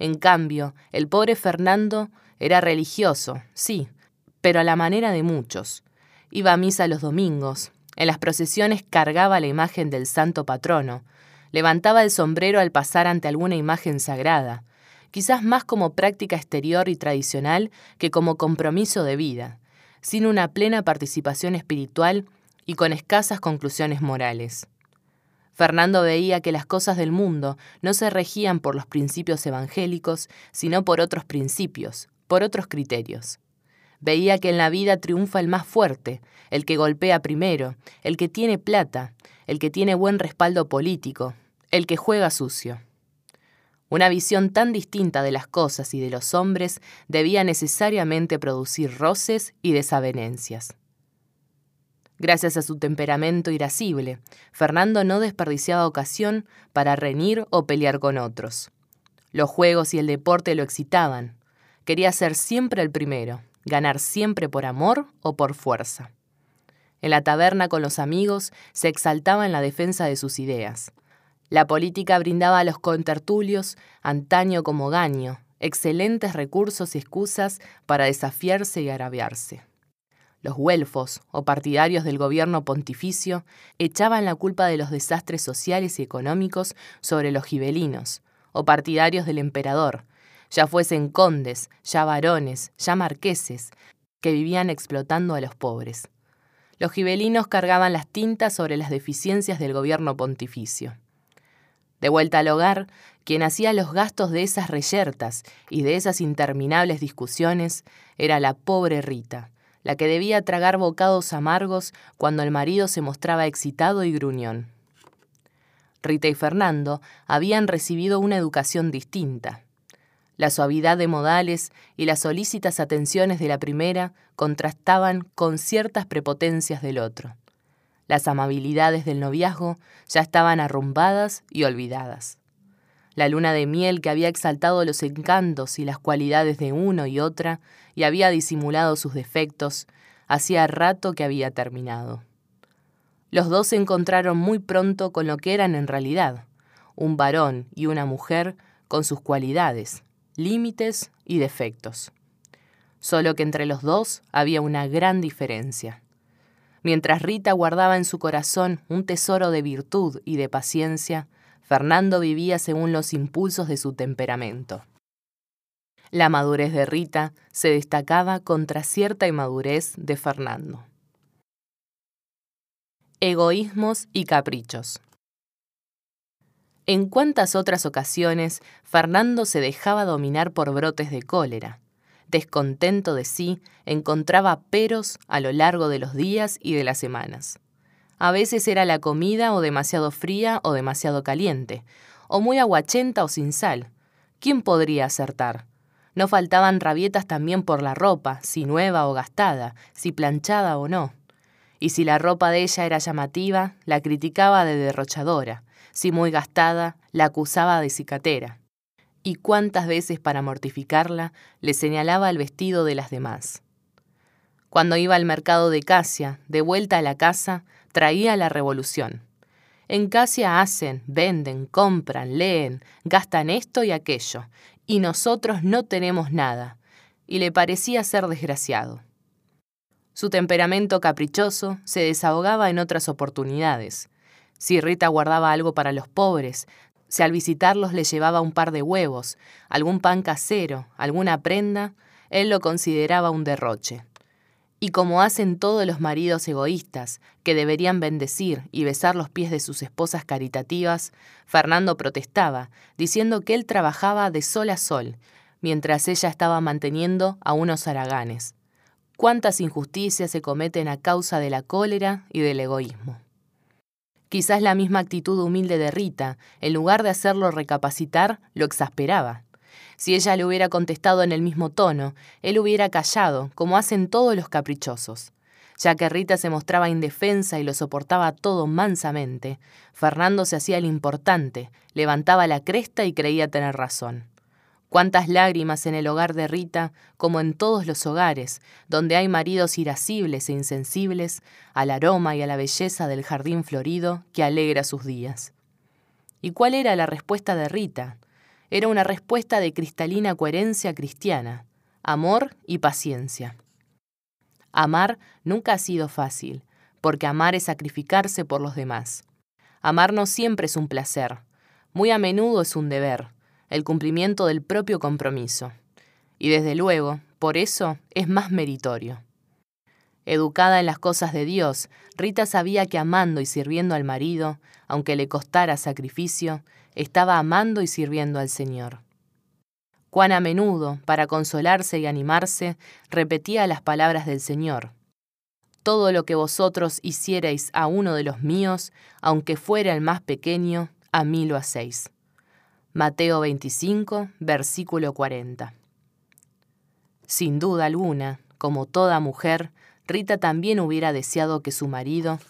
En cambio, el pobre Fernando era religioso, sí, pero a la manera de muchos. Iba a misa los domingos, en las procesiones cargaba la imagen del santo patrono, levantaba el sombrero al pasar ante alguna imagen sagrada, quizás más como práctica exterior y tradicional que como compromiso de vida, sin una plena participación espiritual y con escasas conclusiones morales. Fernando veía que las cosas del mundo no se regían por los principios evangélicos, sino por otros principios, por otros criterios. Veía que en la vida triunfa el más fuerte, el que golpea primero, el que tiene plata, el que tiene buen respaldo político, el que juega sucio. Una visión tan distinta de las cosas y de los hombres debía necesariamente producir roces y desavenencias. Gracias a su temperamento irascible, Fernando no desperdiciaba ocasión para reñir o pelear con otros. Los juegos y el deporte lo excitaban. Quería ser siempre el primero, ganar siempre por amor o por fuerza. En la taberna con los amigos se exaltaba en la defensa de sus ideas. La política brindaba a los contertulios, antaño como gaño, excelentes recursos y excusas para desafiarse y agraviarse. Los güelfos, o partidarios del gobierno pontificio, echaban la culpa de los desastres sociales y económicos sobre los gibelinos, o partidarios del emperador, ya fuesen condes, ya varones, ya marqueses, que vivían explotando a los pobres. Los gibelinos cargaban las tintas sobre las deficiencias del gobierno pontificio. De vuelta al hogar, quien hacía los gastos de esas reyertas y de esas interminables discusiones era la pobre Rita, la que debía tragar bocados amargos cuando el marido se mostraba excitado y gruñón. Rita y Fernando habían recibido una educación distinta. La suavidad de modales y las solícitas atenciones de la primera contrastaban con ciertas prepotencias del otro. Las amabilidades del noviazgo ya estaban arrumbadas y olvidadas. La luna de miel que había exaltado los encantos y las cualidades de uno y otra y había disimulado sus defectos, hacía rato que había terminado. Los dos se encontraron muy pronto con lo que eran en realidad, un varón y una mujer con sus cualidades, límites y defectos. Solo que entre los dos había una gran diferencia. Mientras Rita guardaba en su corazón un tesoro de virtud y de paciencia, Fernando vivía según los impulsos de su temperamento. La madurez de Rita se destacaba contra cierta inmadurez de Fernando. Egoísmos y caprichos. En cuántas otras ocasiones Fernando se dejaba dominar por brotes de cólera. Descontento de sí, encontraba peros a lo largo de los días y de las semanas. A veces era la comida o demasiado fría o demasiado caliente, o muy aguachenta o sin sal. ¿Quién podría acertar? No faltaban rabietas también por la ropa, si nueva o gastada, si planchada o no. Y si la ropa de ella era llamativa, la criticaba de derrochadora si muy gastada, la acusaba de cicatera. Y cuántas veces para mortificarla le señalaba el vestido de las demás. Cuando iba al mercado de Casia, de vuelta a la casa, traía la revolución. En Casia hacen, venden, compran, leen, gastan esto y aquello, y nosotros no tenemos nada, y le parecía ser desgraciado. Su temperamento caprichoso se desahogaba en otras oportunidades, si Rita guardaba algo para los pobres, si al visitarlos le llevaba un par de huevos, algún pan casero, alguna prenda, él lo consideraba un derroche. Y como hacen todos los maridos egoístas, que deberían bendecir y besar los pies de sus esposas caritativas, Fernando protestaba, diciendo que él trabajaba de sol a sol, mientras ella estaba manteniendo a unos haraganes. Cuántas injusticias se cometen a causa de la cólera y del egoísmo. Quizás la misma actitud humilde de Rita, en lugar de hacerlo recapacitar, lo exasperaba. Si ella le hubiera contestado en el mismo tono, él hubiera callado, como hacen todos los caprichosos. Ya que Rita se mostraba indefensa y lo soportaba todo mansamente, Fernando se hacía el importante, levantaba la cresta y creía tener razón. Cuántas lágrimas en el hogar de Rita, como en todos los hogares, donde hay maridos irascibles e insensibles al aroma y a la belleza del jardín florido que alegra sus días. ¿Y cuál era la respuesta de Rita? Era una respuesta de cristalina coherencia cristiana, amor y paciencia. Amar nunca ha sido fácil, porque amar es sacrificarse por los demás. Amar no siempre es un placer, muy a menudo es un deber el cumplimiento del propio compromiso. Y desde luego, por eso es más meritorio. Educada en las cosas de Dios, Rita sabía que amando y sirviendo al marido, aunque le costara sacrificio, estaba amando y sirviendo al Señor. Cuán a menudo, para consolarse y animarse, repetía las palabras del Señor. Todo lo que vosotros hicierais a uno de los míos, aunque fuera el más pequeño, a mí lo hacéis. Mateo 25, versículo 40. Sin duda alguna, como toda mujer, Rita también hubiera deseado que su marido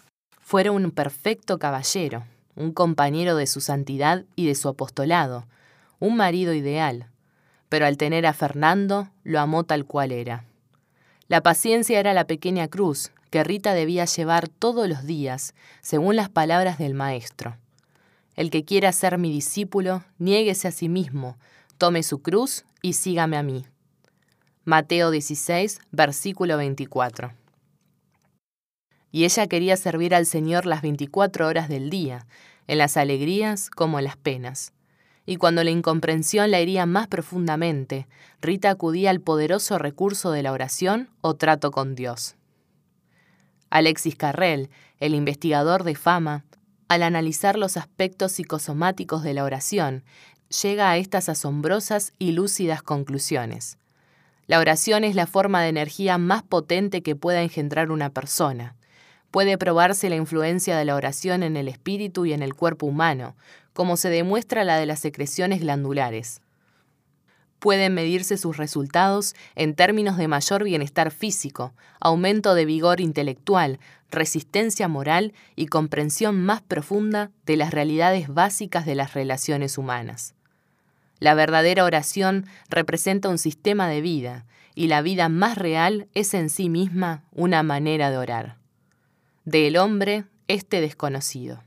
fuera un perfecto caballero, un compañero de su santidad y de su apostolado, un marido ideal, pero al tener a Fernando lo amó tal cual era. La paciencia era la pequeña cruz que Rita debía llevar todos los días, según las palabras del Maestro. El que quiera ser mi discípulo, niéguese a sí mismo, tome su cruz y sígame a mí. Mateo 16, versículo 24. Y ella quería servir al Señor las 24 horas del día, en las alegrías como en las penas. y cuando la incomprensión la hería más profundamente, Rita acudía al poderoso recurso de la oración o trato con Dios. Alexis Carrel, el investigador de fama, al analizar los aspectos psicosomáticos de la oración, llega a estas asombrosas y lúcidas conclusiones. La oración es la forma de energía más potente que pueda engendrar una persona. Puede probarse la influencia de la oración en el espíritu y en el cuerpo humano, como se demuestra la de las secreciones glandulares. Pueden medirse sus resultados en términos de mayor bienestar físico, aumento de vigor intelectual, resistencia moral y comprensión más profunda de las realidades básicas de las relaciones humanas. La verdadera oración representa un sistema de vida y la vida más real es en sí misma una manera de orar. Del hombre, este desconocido.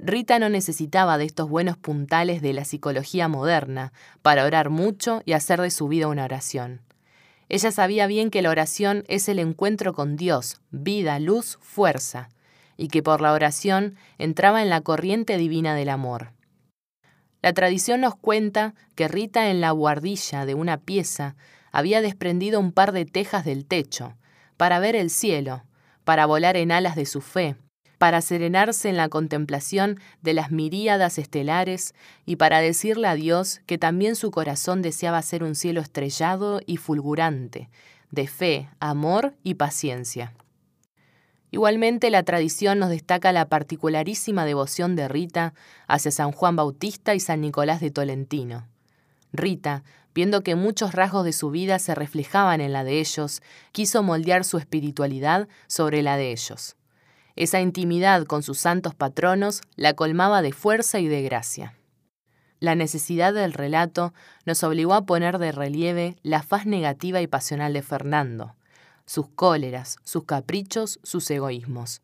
Rita no necesitaba de estos buenos puntales de la psicología moderna para orar mucho y hacer de su vida una oración. Ella sabía bien que la oración es el encuentro con Dios, vida, luz, fuerza, y que por la oración entraba en la corriente divina del amor. La tradición nos cuenta que Rita en la guardilla de una pieza había desprendido un par de tejas del techo, para ver el cielo, para volar en alas de su fe, para serenarse en la contemplación de las miríadas estelares y para decirle a Dios que también su corazón deseaba ser un cielo estrellado y fulgurante, de fe, amor y paciencia. Igualmente la tradición nos destaca la particularísima devoción de Rita hacia San Juan Bautista y San Nicolás de Tolentino. Rita, viendo que muchos rasgos de su vida se reflejaban en la de ellos, quiso moldear su espiritualidad sobre la de ellos. Esa intimidad con sus santos patronos la colmaba de fuerza y de gracia. La necesidad del relato nos obligó a poner de relieve la faz negativa y pasional de Fernando, sus cóleras, sus caprichos, sus egoísmos.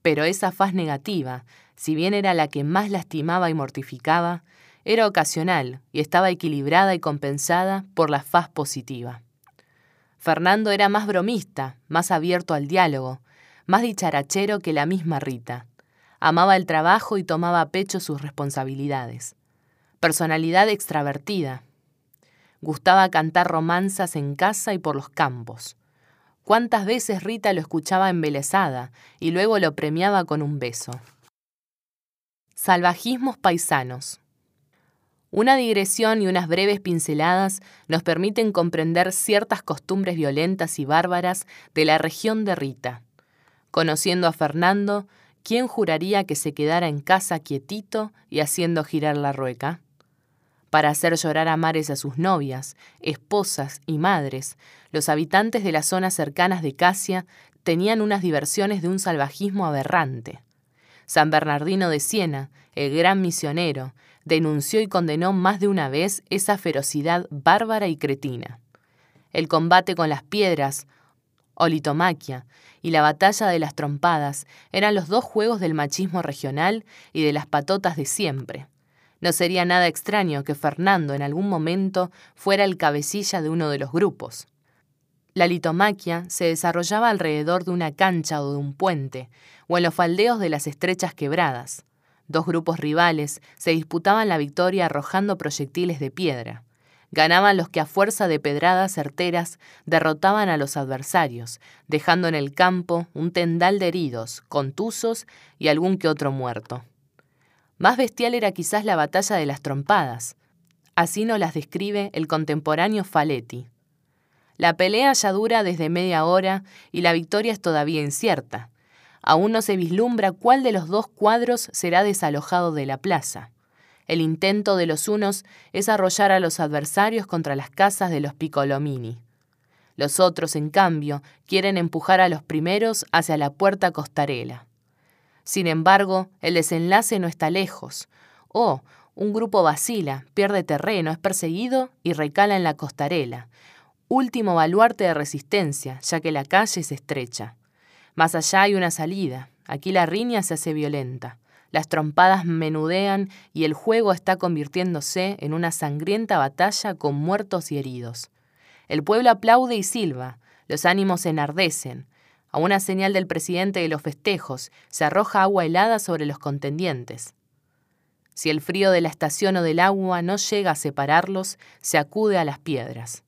Pero esa faz negativa, si bien era la que más lastimaba y mortificaba, era ocasional y estaba equilibrada y compensada por la faz positiva. Fernando era más bromista, más abierto al diálogo, más dicharachero que la misma Rita. Amaba el trabajo y tomaba a pecho sus responsabilidades. Personalidad extravertida. Gustaba cantar romanzas en casa y por los campos. Cuántas veces Rita lo escuchaba embelesada y luego lo premiaba con un beso. Salvajismos paisanos. Una digresión y unas breves pinceladas nos permiten comprender ciertas costumbres violentas y bárbaras de la región de Rita. Conociendo a Fernando, ¿quién juraría que se quedara en casa quietito y haciendo girar la rueca? Para hacer llorar a mares a sus novias, esposas y madres, los habitantes de las zonas cercanas de Casia tenían unas diversiones de un salvajismo aberrante. San Bernardino de Siena, el gran misionero, denunció y condenó más de una vez esa ferocidad bárbara y cretina. El combate con las piedras, o litomaquia, y la batalla de las trompadas eran los dos juegos del machismo regional y de las patotas de siempre. No sería nada extraño que Fernando en algún momento fuera el cabecilla de uno de los grupos. La litomaquia se desarrollaba alrededor de una cancha o de un puente, o en los faldeos de las estrechas quebradas. Dos grupos rivales se disputaban la victoria arrojando proyectiles de piedra. Ganaban los que a fuerza de pedradas certeras derrotaban a los adversarios, dejando en el campo un tendal de heridos, contusos y algún que otro muerto. Más bestial era quizás la batalla de las trompadas. Así nos las describe el contemporáneo Faletti. La pelea ya dura desde media hora y la victoria es todavía incierta. Aún no se vislumbra cuál de los dos cuadros será desalojado de la plaza. El intento de los unos es arrollar a los adversarios contra las casas de los Piccolomini. Los otros, en cambio, quieren empujar a los primeros hacia la puerta costarela. Sin embargo, el desenlace no está lejos. O, un grupo vacila, pierde terreno, es perseguido y recala en la costarela. Último baluarte de resistencia, ya que la calle es estrecha. Más allá hay una salida. Aquí la riña se hace violenta. Las trompadas menudean y el juego está convirtiéndose en una sangrienta batalla con muertos y heridos. El pueblo aplaude y silba, los ánimos enardecen. A una señal del presidente de los festejos, se arroja agua helada sobre los contendientes. Si el frío de la estación o del agua no llega a separarlos, se acude a las piedras.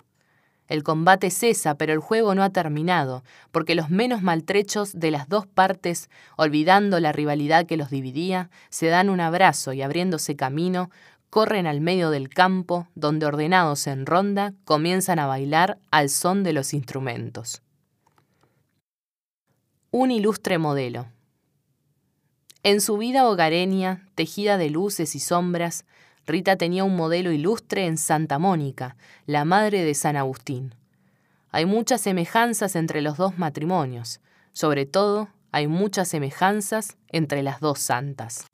El combate cesa, pero el juego no ha terminado, porque los menos maltrechos de las dos partes, olvidando la rivalidad que los dividía, se dan un abrazo y abriéndose camino, corren al medio del campo, donde ordenados en ronda, comienzan a bailar al son de los instrumentos. Un ilustre modelo. En su vida hogareña, tejida de luces y sombras, Rita tenía un modelo ilustre en Santa Mónica, la madre de San Agustín. Hay muchas semejanzas entre los dos matrimonios, sobre todo hay muchas semejanzas entre las dos santas.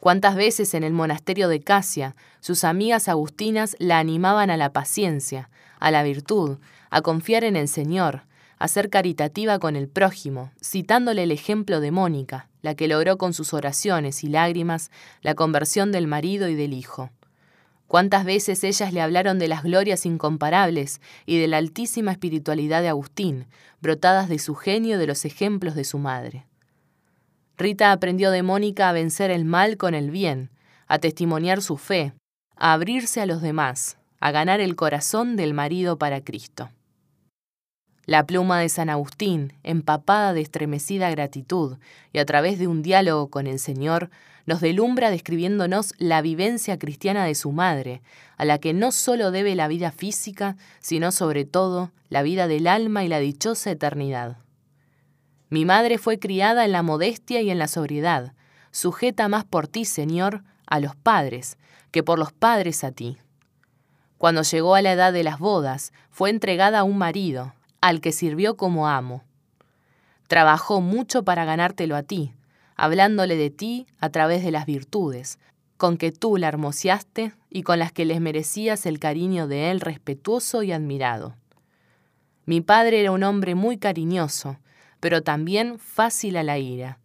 Cuántas veces en el monasterio de Casia sus amigas agustinas la animaban a la paciencia, a la virtud, a confiar en el Señor, a ser caritativa con el prójimo, citándole el ejemplo de Mónica, la que logró con sus oraciones y lágrimas la conversión del marido y del hijo. Cuántas veces ellas le hablaron de las glorias incomparables y de la altísima espiritualidad de Agustín, brotadas de su genio de los ejemplos de su madre. Rita aprendió de Mónica a vencer el mal con el bien, a testimoniar su fe, a abrirse a los demás, a ganar el corazón del marido para Cristo. La pluma de San Agustín, empapada de estremecida gratitud y a través de un diálogo con el Señor, nos delumbra describiéndonos la vivencia cristiana de su madre, a la que no solo debe la vida física, sino sobre todo la vida del alma y la dichosa eternidad. Mi madre fue criada en la modestia y en la sobriedad, sujeta más por ti, Señor, a los padres, que por los padres a ti. Cuando llegó a la edad de las bodas, fue entregada a un marido, al que sirvió como amo. Trabajó mucho para ganártelo a ti, hablándole de ti a través de las virtudes, con que tú la hermoseaste y con las que les merecías el cariño de él respetuoso y admirado. Mi padre era un hombre muy cariñoso, pero también fácil a la ira.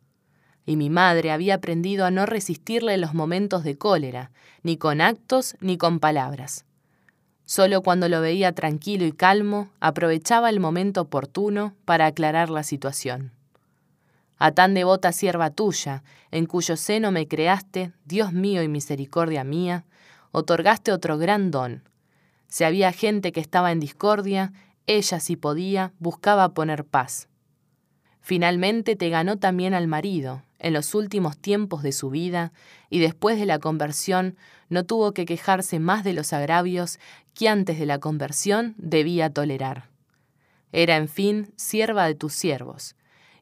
Y mi madre había aprendido a no resistirle en los momentos de cólera, ni con actos ni con palabras. Solo cuando lo veía tranquilo y calmo, aprovechaba el momento oportuno para aclarar la situación. A tan devota sierva tuya, en cuyo seno me creaste, Dios mío y misericordia mía, otorgaste otro gran don. Si había gente que estaba en discordia, ella, si podía, buscaba poner paz. Finalmente te ganó también al marido, en los últimos tiempos de su vida, y después de la conversión no tuvo que quejarse más de los agravios que antes de la conversión debía tolerar. Era, en fin, sierva de tus siervos.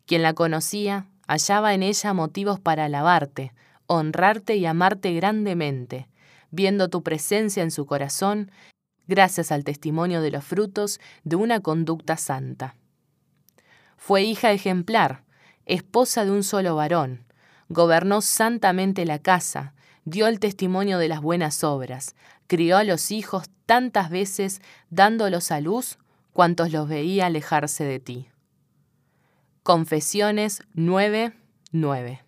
Quien la conocía hallaba en ella motivos para alabarte, honrarte y amarte grandemente, viendo tu presencia en su corazón, gracias al testimonio de los frutos de una conducta santa. Fue hija ejemplar, esposa de un solo varón, gobernó santamente la casa, dio el testimonio de las buenas obras, crió a los hijos tantas veces dándolos a luz cuantos los veía alejarse de ti. Confesiones 9, 9.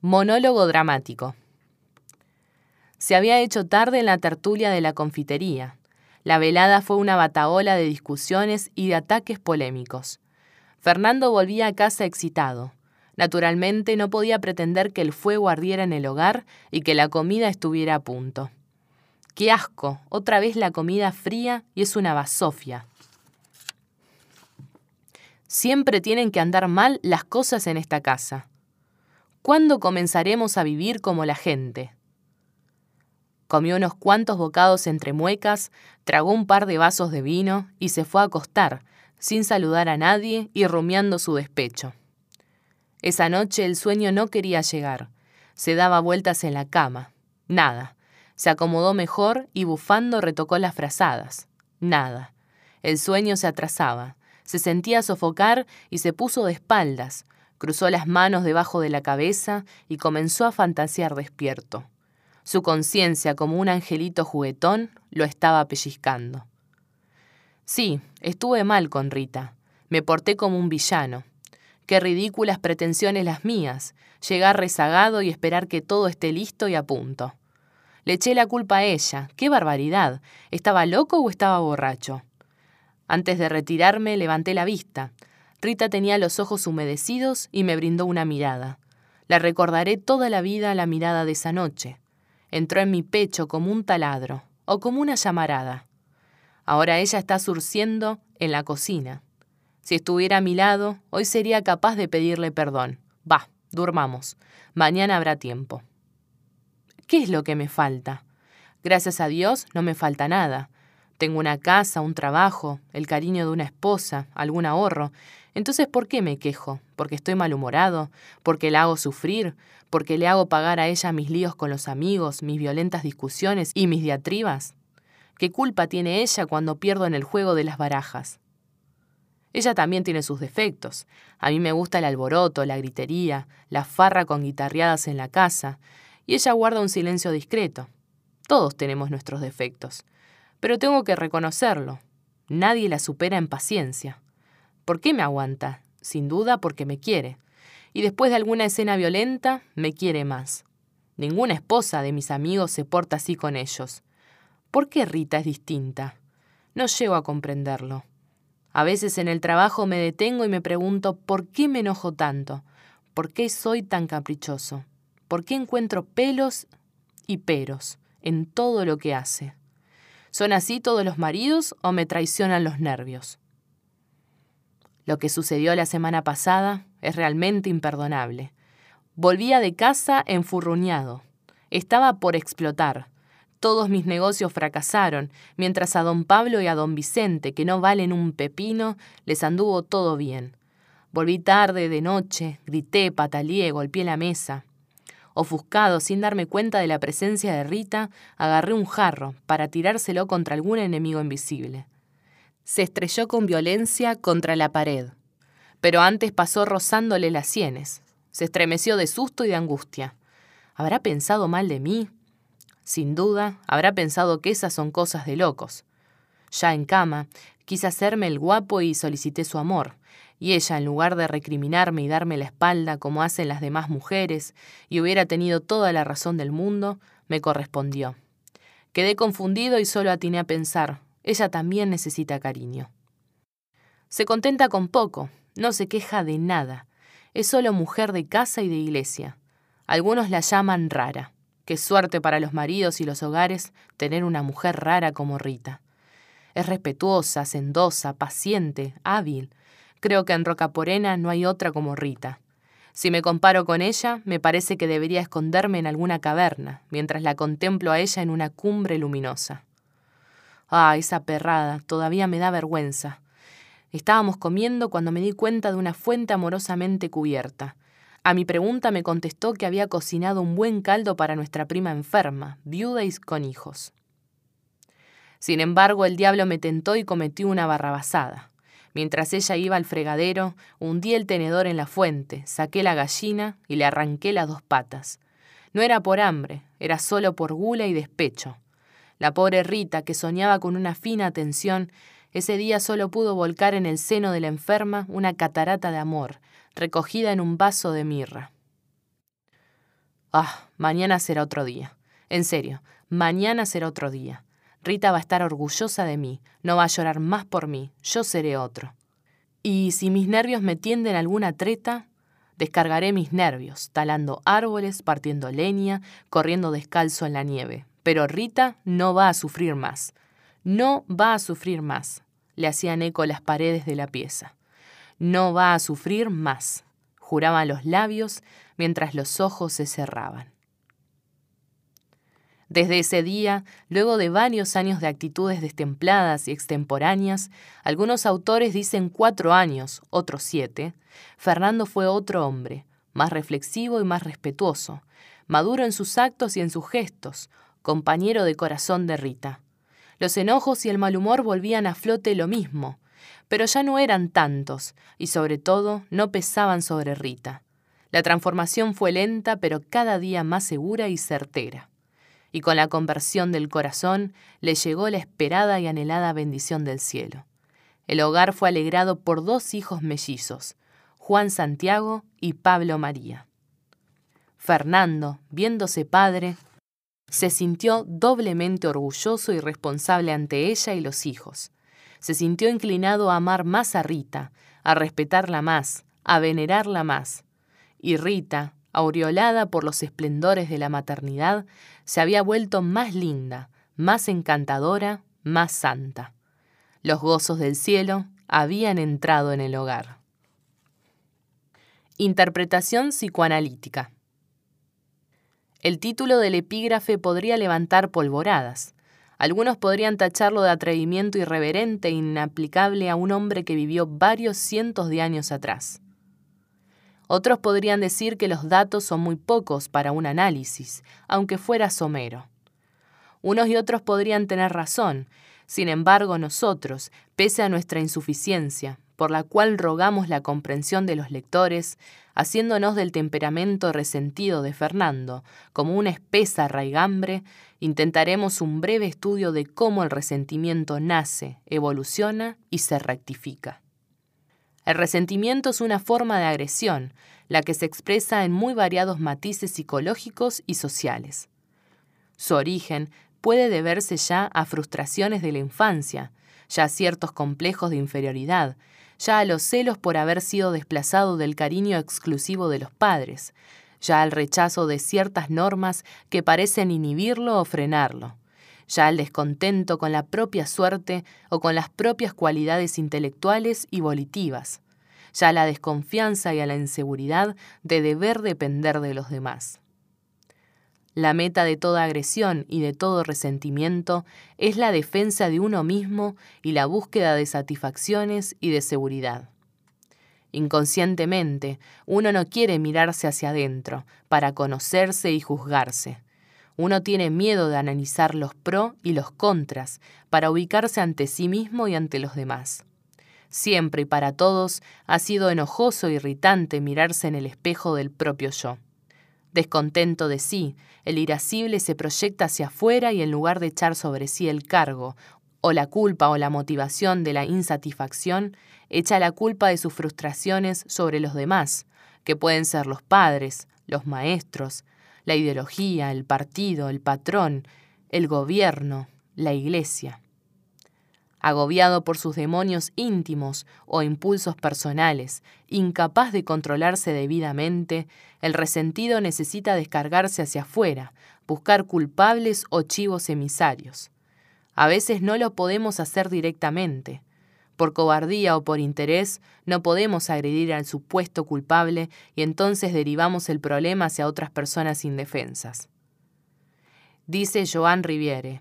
Monólogo dramático. Se había hecho tarde en la tertulia de la confitería. La velada fue una bataola de discusiones y de ataques polémicos. Fernando volvía a casa excitado. Naturalmente no podía pretender que el fuego ardiera en el hogar y que la comida estuviera a punto. ¡Qué asco! Otra vez la comida fría y es una basofia. Siempre tienen que andar mal las cosas en esta casa. ¿Cuándo comenzaremos a vivir como la gente? Comió unos cuantos bocados entre muecas, tragó un par de vasos de vino y se fue a acostar, sin saludar a nadie y rumiando su despecho. Esa noche el sueño no quería llegar. Se daba vueltas en la cama. Nada. Se acomodó mejor y bufando retocó las frazadas. Nada. El sueño se atrasaba. Se sentía sofocar y se puso de espaldas. Cruzó las manos debajo de la cabeza y comenzó a fantasear despierto. Su conciencia, como un angelito juguetón, lo estaba pellizcando. Sí, estuve mal con Rita. Me porté como un villano. Qué ridículas pretensiones las mías, llegar rezagado y esperar que todo esté listo y a punto. Le eché la culpa a ella. ¡Qué barbaridad! ¿Estaba loco o estaba borracho? Antes de retirarme, levanté la vista. Rita tenía los ojos humedecidos y me brindó una mirada. La recordaré toda la vida la mirada de esa noche. Entró en mi pecho como un taladro o como una llamarada. Ahora ella está surciendo en la cocina. Si estuviera a mi lado, hoy sería capaz de pedirle perdón. Va, durmamos. Mañana habrá tiempo. ¿Qué es lo que me falta? Gracias a Dios no me falta nada. Tengo una casa, un trabajo, el cariño de una esposa, algún ahorro. Entonces, ¿por qué me quejo? ¿Porque estoy malhumorado? ¿Porque la hago sufrir? ¿Porque le hago pagar a ella mis líos con los amigos, mis violentas discusiones y mis diatribas? ¿Qué culpa tiene ella cuando pierdo en el juego de las barajas? Ella también tiene sus defectos. A mí me gusta el alboroto, la gritería, la farra con guitarreadas en la casa, y ella guarda un silencio discreto. Todos tenemos nuestros defectos. Pero tengo que reconocerlo. Nadie la supera en paciencia. ¿Por qué me aguanta? Sin duda porque me quiere. Y después de alguna escena violenta, me quiere más. Ninguna esposa de mis amigos se porta así con ellos. ¿Por qué Rita es distinta? No llego a comprenderlo. A veces en el trabajo me detengo y me pregunto por qué me enojo tanto, por qué soy tan caprichoso, por qué encuentro pelos y peros en todo lo que hace. ¿Son así todos los maridos o me traicionan los nervios? Lo que sucedió la semana pasada es realmente imperdonable. Volvía de casa enfurruñado. Estaba por explotar. Todos mis negocios fracasaron, mientras a don Pablo y a don Vicente, que no valen un pepino, les anduvo todo bien. Volví tarde, de noche, grité, pataleé, golpeé la mesa. Ofuscado, sin darme cuenta de la presencia de Rita, agarré un jarro para tirárselo contra algún enemigo invisible. Se estrelló con violencia contra la pared, pero antes pasó rozándole las sienes. Se estremeció de susto y de angustia. ¿Habrá pensado mal de mí? Sin duda, habrá pensado que esas son cosas de locos. Ya en cama, quise hacerme el guapo y solicité su amor y ella, en lugar de recriminarme y darme la espalda como hacen las demás mujeres, y hubiera tenido toda la razón del mundo, me correspondió. Quedé confundido y solo atiné a pensar, ella también necesita cariño. Se contenta con poco, no se queja de nada, es solo mujer de casa y de iglesia. Algunos la llaman rara. Qué suerte para los maridos y los hogares tener una mujer rara como Rita. Es respetuosa, sendosa, paciente, hábil, Creo que en Rocaporena no hay otra como Rita. Si me comparo con ella, me parece que debería esconderme en alguna caverna, mientras la contemplo a ella en una cumbre luminosa. Ah, esa perrada, todavía me da vergüenza. Estábamos comiendo cuando me di cuenta de una fuente amorosamente cubierta. A mi pregunta me contestó que había cocinado un buen caldo para nuestra prima enferma, viuda y con hijos. Sin embargo, el diablo me tentó y cometió una barrabasada. Mientras ella iba al fregadero, hundí el tenedor en la fuente, saqué la gallina y le arranqué las dos patas. No era por hambre, era solo por gula y despecho. La pobre Rita, que soñaba con una fina atención, ese día solo pudo volcar en el seno de la enferma una catarata de amor, recogida en un vaso de mirra. Ah, mañana será otro día. En serio, mañana será otro día. Rita va a estar orgullosa de mí, no va a llorar más por mí, yo seré otro. Y si mis nervios me tienden alguna treta, descargaré mis nervios, talando árboles, partiendo leña, corriendo descalzo en la nieve. Pero Rita no va a sufrir más. No va a sufrir más, le hacían eco las paredes de la pieza. No va a sufrir más, juraban los labios mientras los ojos se cerraban. Desde ese día, luego de varios años de actitudes destempladas y extemporáneas, algunos autores dicen cuatro años, otros siete, Fernando fue otro hombre, más reflexivo y más respetuoso, maduro en sus actos y en sus gestos, compañero de corazón de Rita. Los enojos y el mal humor volvían a flote lo mismo, pero ya no eran tantos, y sobre todo no pesaban sobre Rita. La transformación fue lenta, pero cada día más segura y certera y con la conversión del corazón le llegó la esperada y anhelada bendición del cielo. El hogar fue alegrado por dos hijos mellizos, Juan Santiago y Pablo María. Fernando, viéndose padre, se sintió doblemente orgulloso y responsable ante ella y los hijos. Se sintió inclinado a amar más a Rita, a respetarla más, a venerarla más. Y Rita, aureolada por los esplendores de la maternidad, se había vuelto más linda, más encantadora, más santa. Los gozos del cielo habían entrado en el hogar. Interpretación psicoanalítica. El título del epígrafe podría levantar polvoradas. Algunos podrían tacharlo de atrevimiento irreverente e inaplicable a un hombre que vivió varios cientos de años atrás. Otros podrían decir que los datos son muy pocos para un análisis, aunque fuera somero. Unos y otros podrían tener razón, sin embargo nosotros, pese a nuestra insuficiencia, por la cual rogamos la comprensión de los lectores, haciéndonos del temperamento resentido de Fernando como una espesa raigambre, intentaremos un breve estudio de cómo el resentimiento nace, evoluciona y se rectifica. El resentimiento es una forma de agresión, la que se expresa en muy variados matices psicológicos y sociales. Su origen puede deberse ya a frustraciones de la infancia, ya a ciertos complejos de inferioridad, ya a los celos por haber sido desplazado del cariño exclusivo de los padres, ya al rechazo de ciertas normas que parecen inhibirlo o frenarlo, ya al descontento con la propia suerte o con las propias cualidades intelectuales y volitivas, ya a la desconfianza y a la inseguridad de deber depender de los demás. La meta de toda agresión y de todo resentimiento es la defensa de uno mismo y la búsqueda de satisfacciones y de seguridad. Inconscientemente, uno no quiere mirarse hacia adentro para conocerse y juzgarse, uno tiene miedo de analizar los pro y los contras para ubicarse ante sí mismo y ante los demás. Siempre y para todos ha sido enojoso e irritante mirarse en el espejo del propio yo. Descontento de sí, el irascible se proyecta hacia afuera y en lugar de echar sobre sí el cargo, o la culpa o la motivación de la insatisfacción, echa la culpa de sus frustraciones sobre los demás, que pueden ser los padres, los maestros, la ideología, el partido, el patrón, el gobierno, la iglesia. Agobiado por sus demonios íntimos o impulsos personales, incapaz de controlarse debidamente, el resentido necesita descargarse hacia afuera, buscar culpables o chivos emisarios. A veces no lo podemos hacer directamente, por cobardía o por interés, no podemos agredir al supuesto culpable y entonces derivamos el problema hacia otras personas indefensas. Dice Joan Riviere,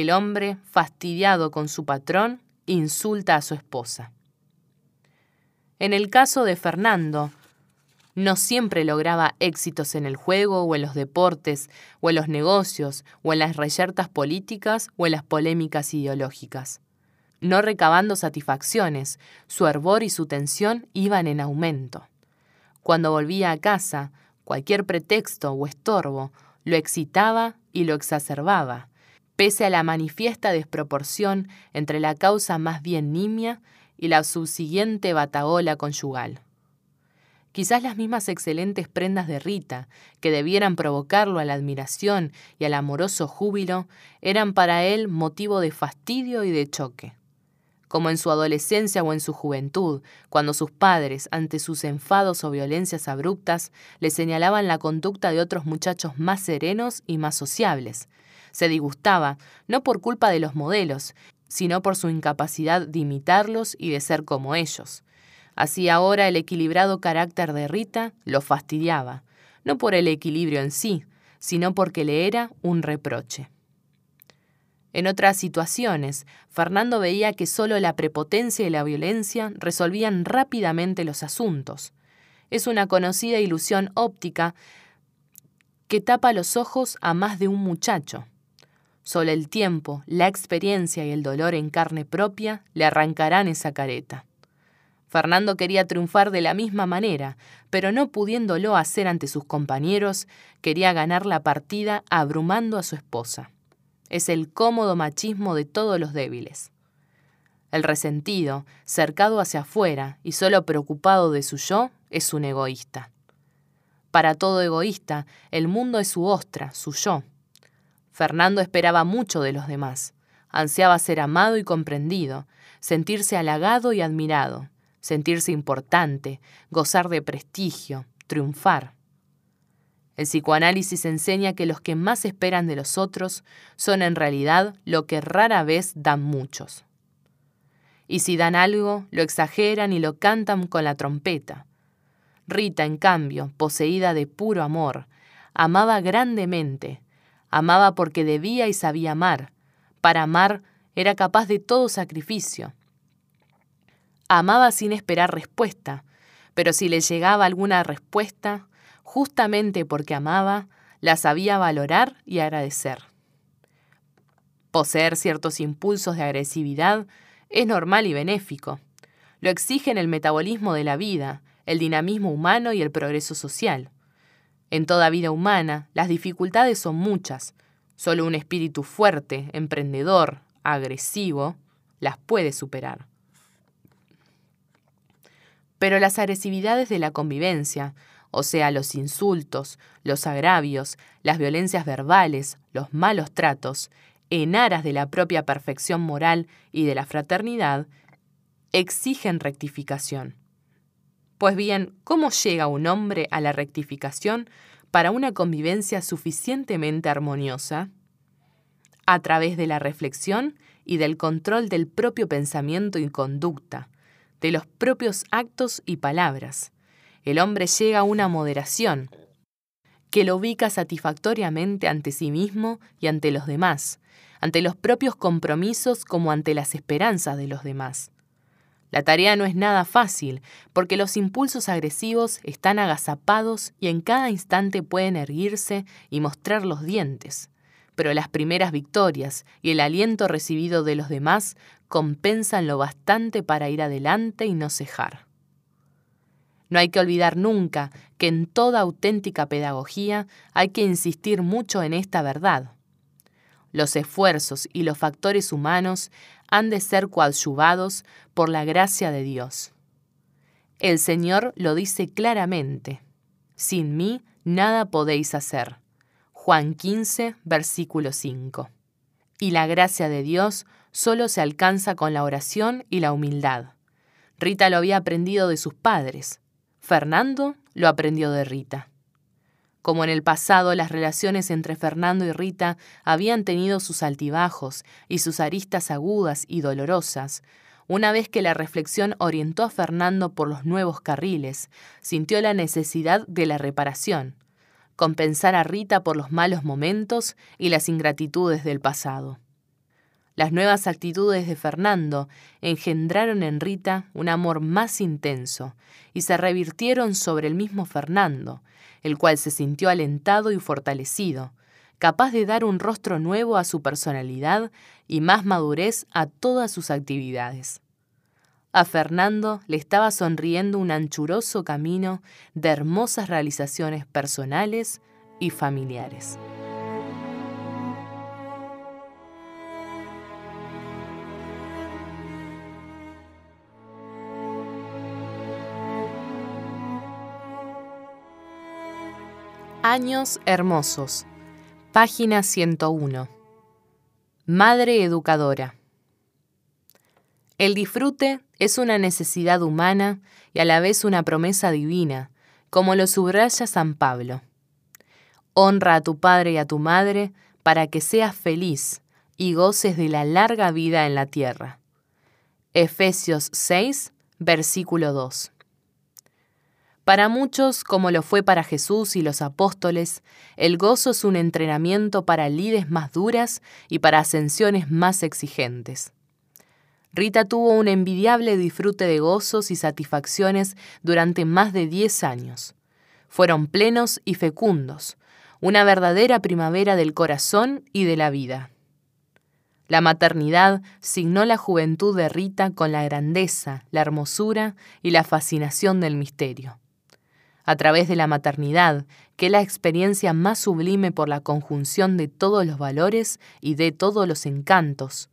el hombre, fastidiado con su patrón, insulta a su esposa. En el caso de Fernando, no siempre lograba éxitos en el juego o en los deportes o en los negocios o en las reyertas políticas o en las polémicas ideológicas no recabando satisfacciones, su hervor y su tensión iban en aumento. Cuando volvía a casa, cualquier pretexto o estorbo lo excitaba y lo exacerbaba, pese a la manifiesta desproporción entre la causa más bien nimia y la subsiguiente bataola conyugal. Quizás las mismas excelentes prendas de Rita, que debieran provocarlo a la admiración y al amoroso júbilo, eran para él motivo de fastidio y de choque como en su adolescencia o en su juventud, cuando sus padres, ante sus enfados o violencias abruptas, le señalaban la conducta de otros muchachos más serenos y más sociables. Se disgustaba, no por culpa de los modelos, sino por su incapacidad de imitarlos y de ser como ellos. Así ahora el equilibrado carácter de Rita lo fastidiaba, no por el equilibrio en sí, sino porque le era un reproche. En otras situaciones, Fernando veía que solo la prepotencia y la violencia resolvían rápidamente los asuntos. Es una conocida ilusión óptica que tapa los ojos a más de un muchacho. Solo el tiempo, la experiencia y el dolor en carne propia le arrancarán esa careta. Fernando quería triunfar de la misma manera, pero no pudiéndolo hacer ante sus compañeros, quería ganar la partida abrumando a su esposa es el cómodo machismo de todos los débiles. El resentido, cercado hacia afuera y solo preocupado de su yo, es un egoísta. Para todo egoísta, el mundo es su ostra, su yo. Fernando esperaba mucho de los demás. Ansiaba ser amado y comprendido, sentirse halagado y admirado, sentirse importante, gozar de prestigio, triunfar. El psicoanálisis enseña que los que más esperan de los otros son en realidad lo que rara vez dan muchos. Y si dan algo, lo exageran y lo cantan con la trompeta. Rita, en cambio, poseída de puro amor, amaba grandemente, amaba porque debía y sabía amar. Para amar era capaz de todo sacrificio. Amaba sin esperar respuesta, pero si le llegaba alguna respuesta, justamente porque amaba, la sabía valorar y agradecer. Poseer ciertos impulsos de agresividad es normal y benéfico. Lo exigen el metabolismo de la vida, el dinamismo humano y el progreso social. En toda vida humana, las dificultades son muchas. Solo un espíritu fuerte, emprendedor, agresivo, las puede superar. Pero las agresividades de la convivencia, o sea, los insultos, los agravios, las violencias verbales, los malos tratos, en aras de la propia perfección moral y de la fraternidad, exigen rectificación. Pues bien, ¿cómo llega un hombre a la rectificación para una convivencia suficientemente armoniosa? A través de la reflexión y del control del propio pensamiento y conducta, de los propios actos y palabras. El hombre llega a una moderación que lo ubica satisfactoriamente ante sí mismo y ante los demás, ante los propios compromisos como ante las esperanzas de los demás. La tarea no es nada fácil, porque los impulsos agresivos están agazapados y en cada instante pueden erguirse y mostrar los dientes. Pero las primeras victorias y el aliento recibido de los demás compensan lo bastante para ir adelante y no cejar. No hay que olvidar nunca que en toda auténtica pedagogía hay que insistir mucho en esta verdad. Los esfuerzos y los factores humanos han de ser coadyuvados por la gracia de Dios. El Señor lo dice claramente, sin mí nada podéis hacer. Juan 15, versículo 5. Y la gracia de Dios solo se alcanza con la oración y la humildad. Rita lo había aprendido de sus padres. Fernando lo aprendió de Rita. Como en el pasado las relaciones entre Fernando y Rita habían tenido sus altibajos y sus aristas agudas y dolorosas, una vez que la reflexión orientó a Fernando por los nuevos carriles, sintió la necesidad de la reparación, compensar a Rita por los malos momentos y las ingratitudes del pasado. Las nuevas actitudes de Fernando engendraron en Rita un amor más intenso y se revirtieron sobre el mismo Fernando, el cual se sintió alentado y fortalecido, capaz de dar un rostro nuevo a su personalidad y más madurez a todas sus actividades. A Fernando le estaba sonriendo un anchuroso camino de hermosas realizaciones personales y familiares. Años Hermosos. Página 101. Madre Educadora. El disfrute es una necesidad humana y a la vez una promesa divina, como lo subraya San Pablo. Honra a tu padre y a tu madre para que seas feliz y goces de la larga vida en la tierra. Efesios 6, versículo 2. Para muchos, como lo fue para Jesús y los apóstoles, el gozo es un entrenamiento para lides más duras y para ascensiones más exigentes. Rita tuvo un envidiable disfrute de gozos y satisfacciones durante más de diez años. Fueron plenos y fecundos, una verdadera primavera del corazón y de la vida. La maternidad signó la juventud de Rita con la grandeza, la hermosura y la fascinación del misterio a través de la maternidad, que es la experiencia más sublime por la conjunción de todos los valores y de todos los encantos.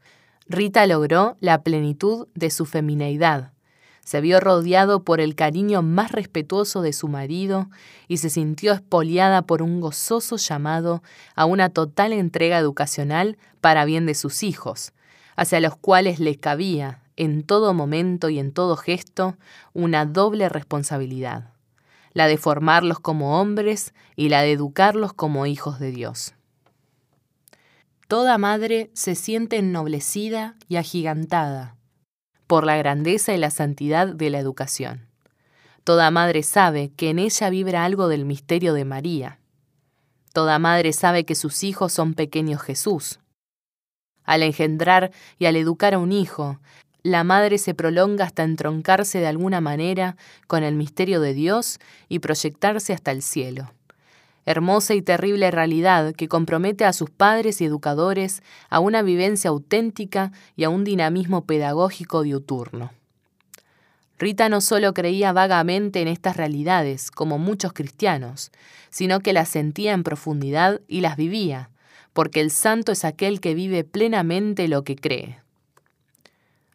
Rita logró la plenitud de su femineidad. Se vio rodeado por el cariño más respetuoso de su marido y se sintió espoliada por un gozoso llamado a una total entrega educacional para bien de sus hijos, hacia los cuales le cabía, en todo momento y en todo gesto, una doble responsabilidad la de formarlos como hombres y la de educarlos como hijos de Dios. Toda madre se siente ennoblecida y agigantada por la grandeza y la santidad de la educación. Toda madre sabe que en ella vibra algo del misterio de María. Toda madre sabe que sus hijos son pequeños Jesús. Al engendrar y al educar a un hijo, la madre se prolonga hasta entroncarse de alguna manera con el misterio de Dios y proyectarse hasta el cielo hermosa y terrible realidad que compromete a sus padres y educadores a una vivencia auténtica y a un dinamismo pedagógico diuturno. Rita no solo creía vagamente en estas realidades, como muchos cristianos, sino que las sentía en profundidad y las vivía, porque el santo es aquel que vive plenamente lo que cree.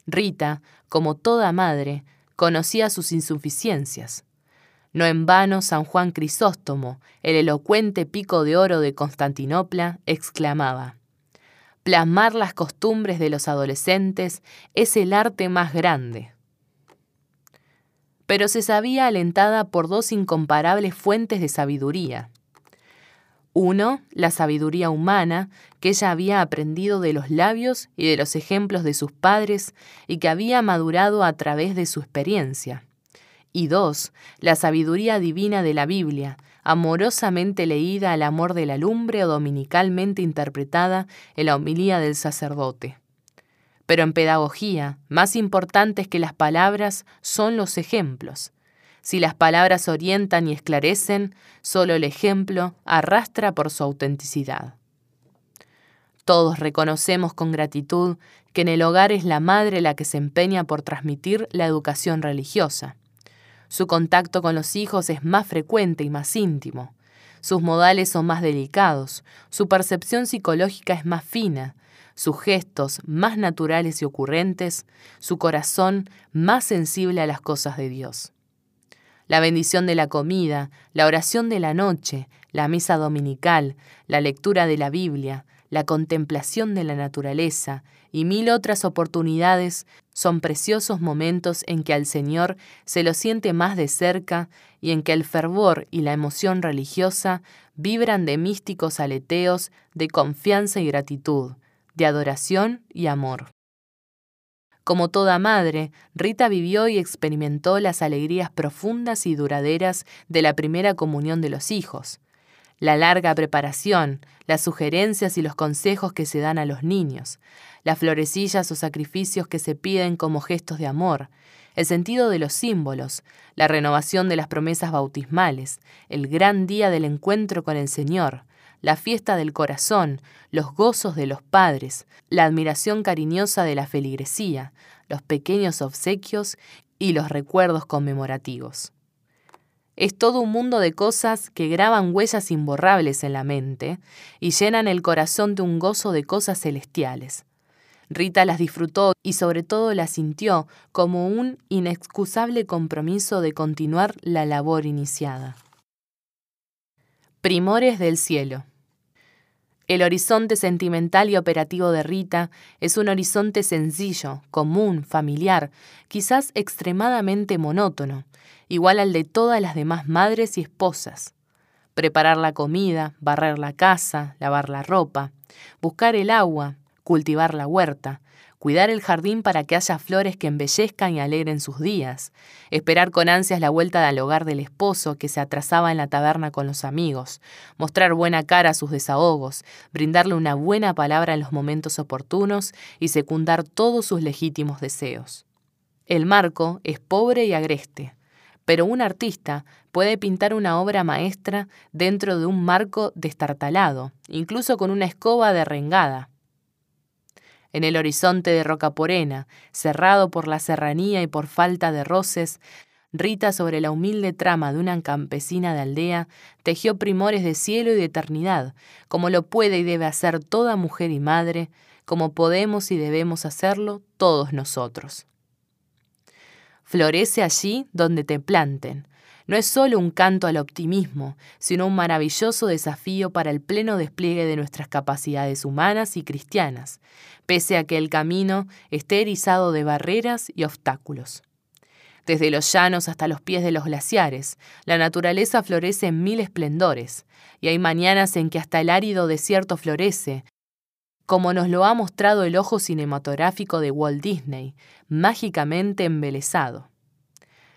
Rita, como toda madre, conocía sus insuficiencias, no en vano San Juan Crisóstomo, el elocuente pico de oro de Constantinopla, exclamaba, Plasmar las costumbres de los adolescentes es el arte más grande. Pero se sabía alentada por dos incomparables fuentes de sabiduría. Uno, la sabiduría humana que ella había aprendido de los labios y de los ejemplos de sus padres y que había madurado a través de su experiencia y dos, la sabiduría divina de la Biblia, amorosamente leída al amor de la lumbre o dominicalmente interpretada en la homilía del sacerdote. Pero en pedagogía, más importantes que las palabras son los ejemplos. Si las palabras orientan y esclarecen, solo el ejemplo arrastra por su autenticidad. Todos reconocemos con gratitud que en el hogar es la madre la que se empeña por transmitir la educación religiosa. Su contacto con los hijos es más frecuente y más íntimo. Sus modales son más delicados, su percepción psicológica es más fina, sus gestos más naturales y ocurrentes, su corazón más sensible a las cosas de Dios. La bendición de la comida, la oración de la noche, la misa dominical, la lectura de la Biblia, la contemplación de la naturaleza y mil otras oportunidades son preciosos momentos en que al Señor se lo siente más de cerca y en que el fervor y la emoción religiosa vibran de místicos aleteos de confianza y gratitud, de adoración y amor. Como toda madre, Rita vivió y experimentó las alegrías profundas y duraderas de la primera comunión de los hijos, la larga preparación, las sugerencias y los consejos que se dan a los niños, las florecillas o sacrificios que se piden como gestos de amor, el sentido de los símbolos, la renovación de las promesas bautismales, el gran día del encuentro con el Señor, la fiesta del corazón, los gozos de los padres, la admiración cariñosa de la feligresía, los pequeños obsequios y los recuerdos conmemorativos. Es todo un mundo de cosas que graban huellas imborrables en la mente y llenan el corazón de un gozo de cosas celestiales. Rita las disfrutó y sobre todo las sintió como un inexcusable compromiso de continuar la labor iniciada. Primores del cielo. El horizonte sentimental y operativo de Rita es un horizonte sencillo, común, familiar, quizás extremadamente monótono, igual al de todas las demás madres y esposas. Preparar la comida, barrer la casa, lavar la ropa, buscar el agua, cultivar la huerta, cuidar el jardín para que haya flores que embellezcan y alegren sus días, esperar con ansias la vuelta al hogar del esposo que se atrasaba en la taberna con los amigos, mostrar buena cara a sus desahogos, brindarle una buena palabra en los momentos oportunos y secundar todos sus legítimos deseos. El marco es pobre y agreste, pero un artista puede pintar una obra maestra dentro de un marco destartalado, incluso con una escoba derrengada. En el horizonte de Rocaporena, cerrado por la serranía y por falta de roces, Rita sobre la humilde trama de una campesina de aldea tejió primores de cielo y de eternidad, como lo puede y debe hacer toda mujer y madre, como podemos y debemos hacerlo todos nosotros. Florece allí donde te planten, no es solo un canto al optimismo, sino un maravilloso desafío para el pleno despliegue de nuestras capacidades humanas y cristianas, pese a que el camino esté erizado de barreras y obstáculos. Desde los llanos hasta los pies de los glaciares, la naturaleza florece en mil esplendores, y hay mañanas en que hasta el árido desierto florece, como nos lo ha mostrado el ojo cinematográfico de Walt Disney, mágicamente embelesado.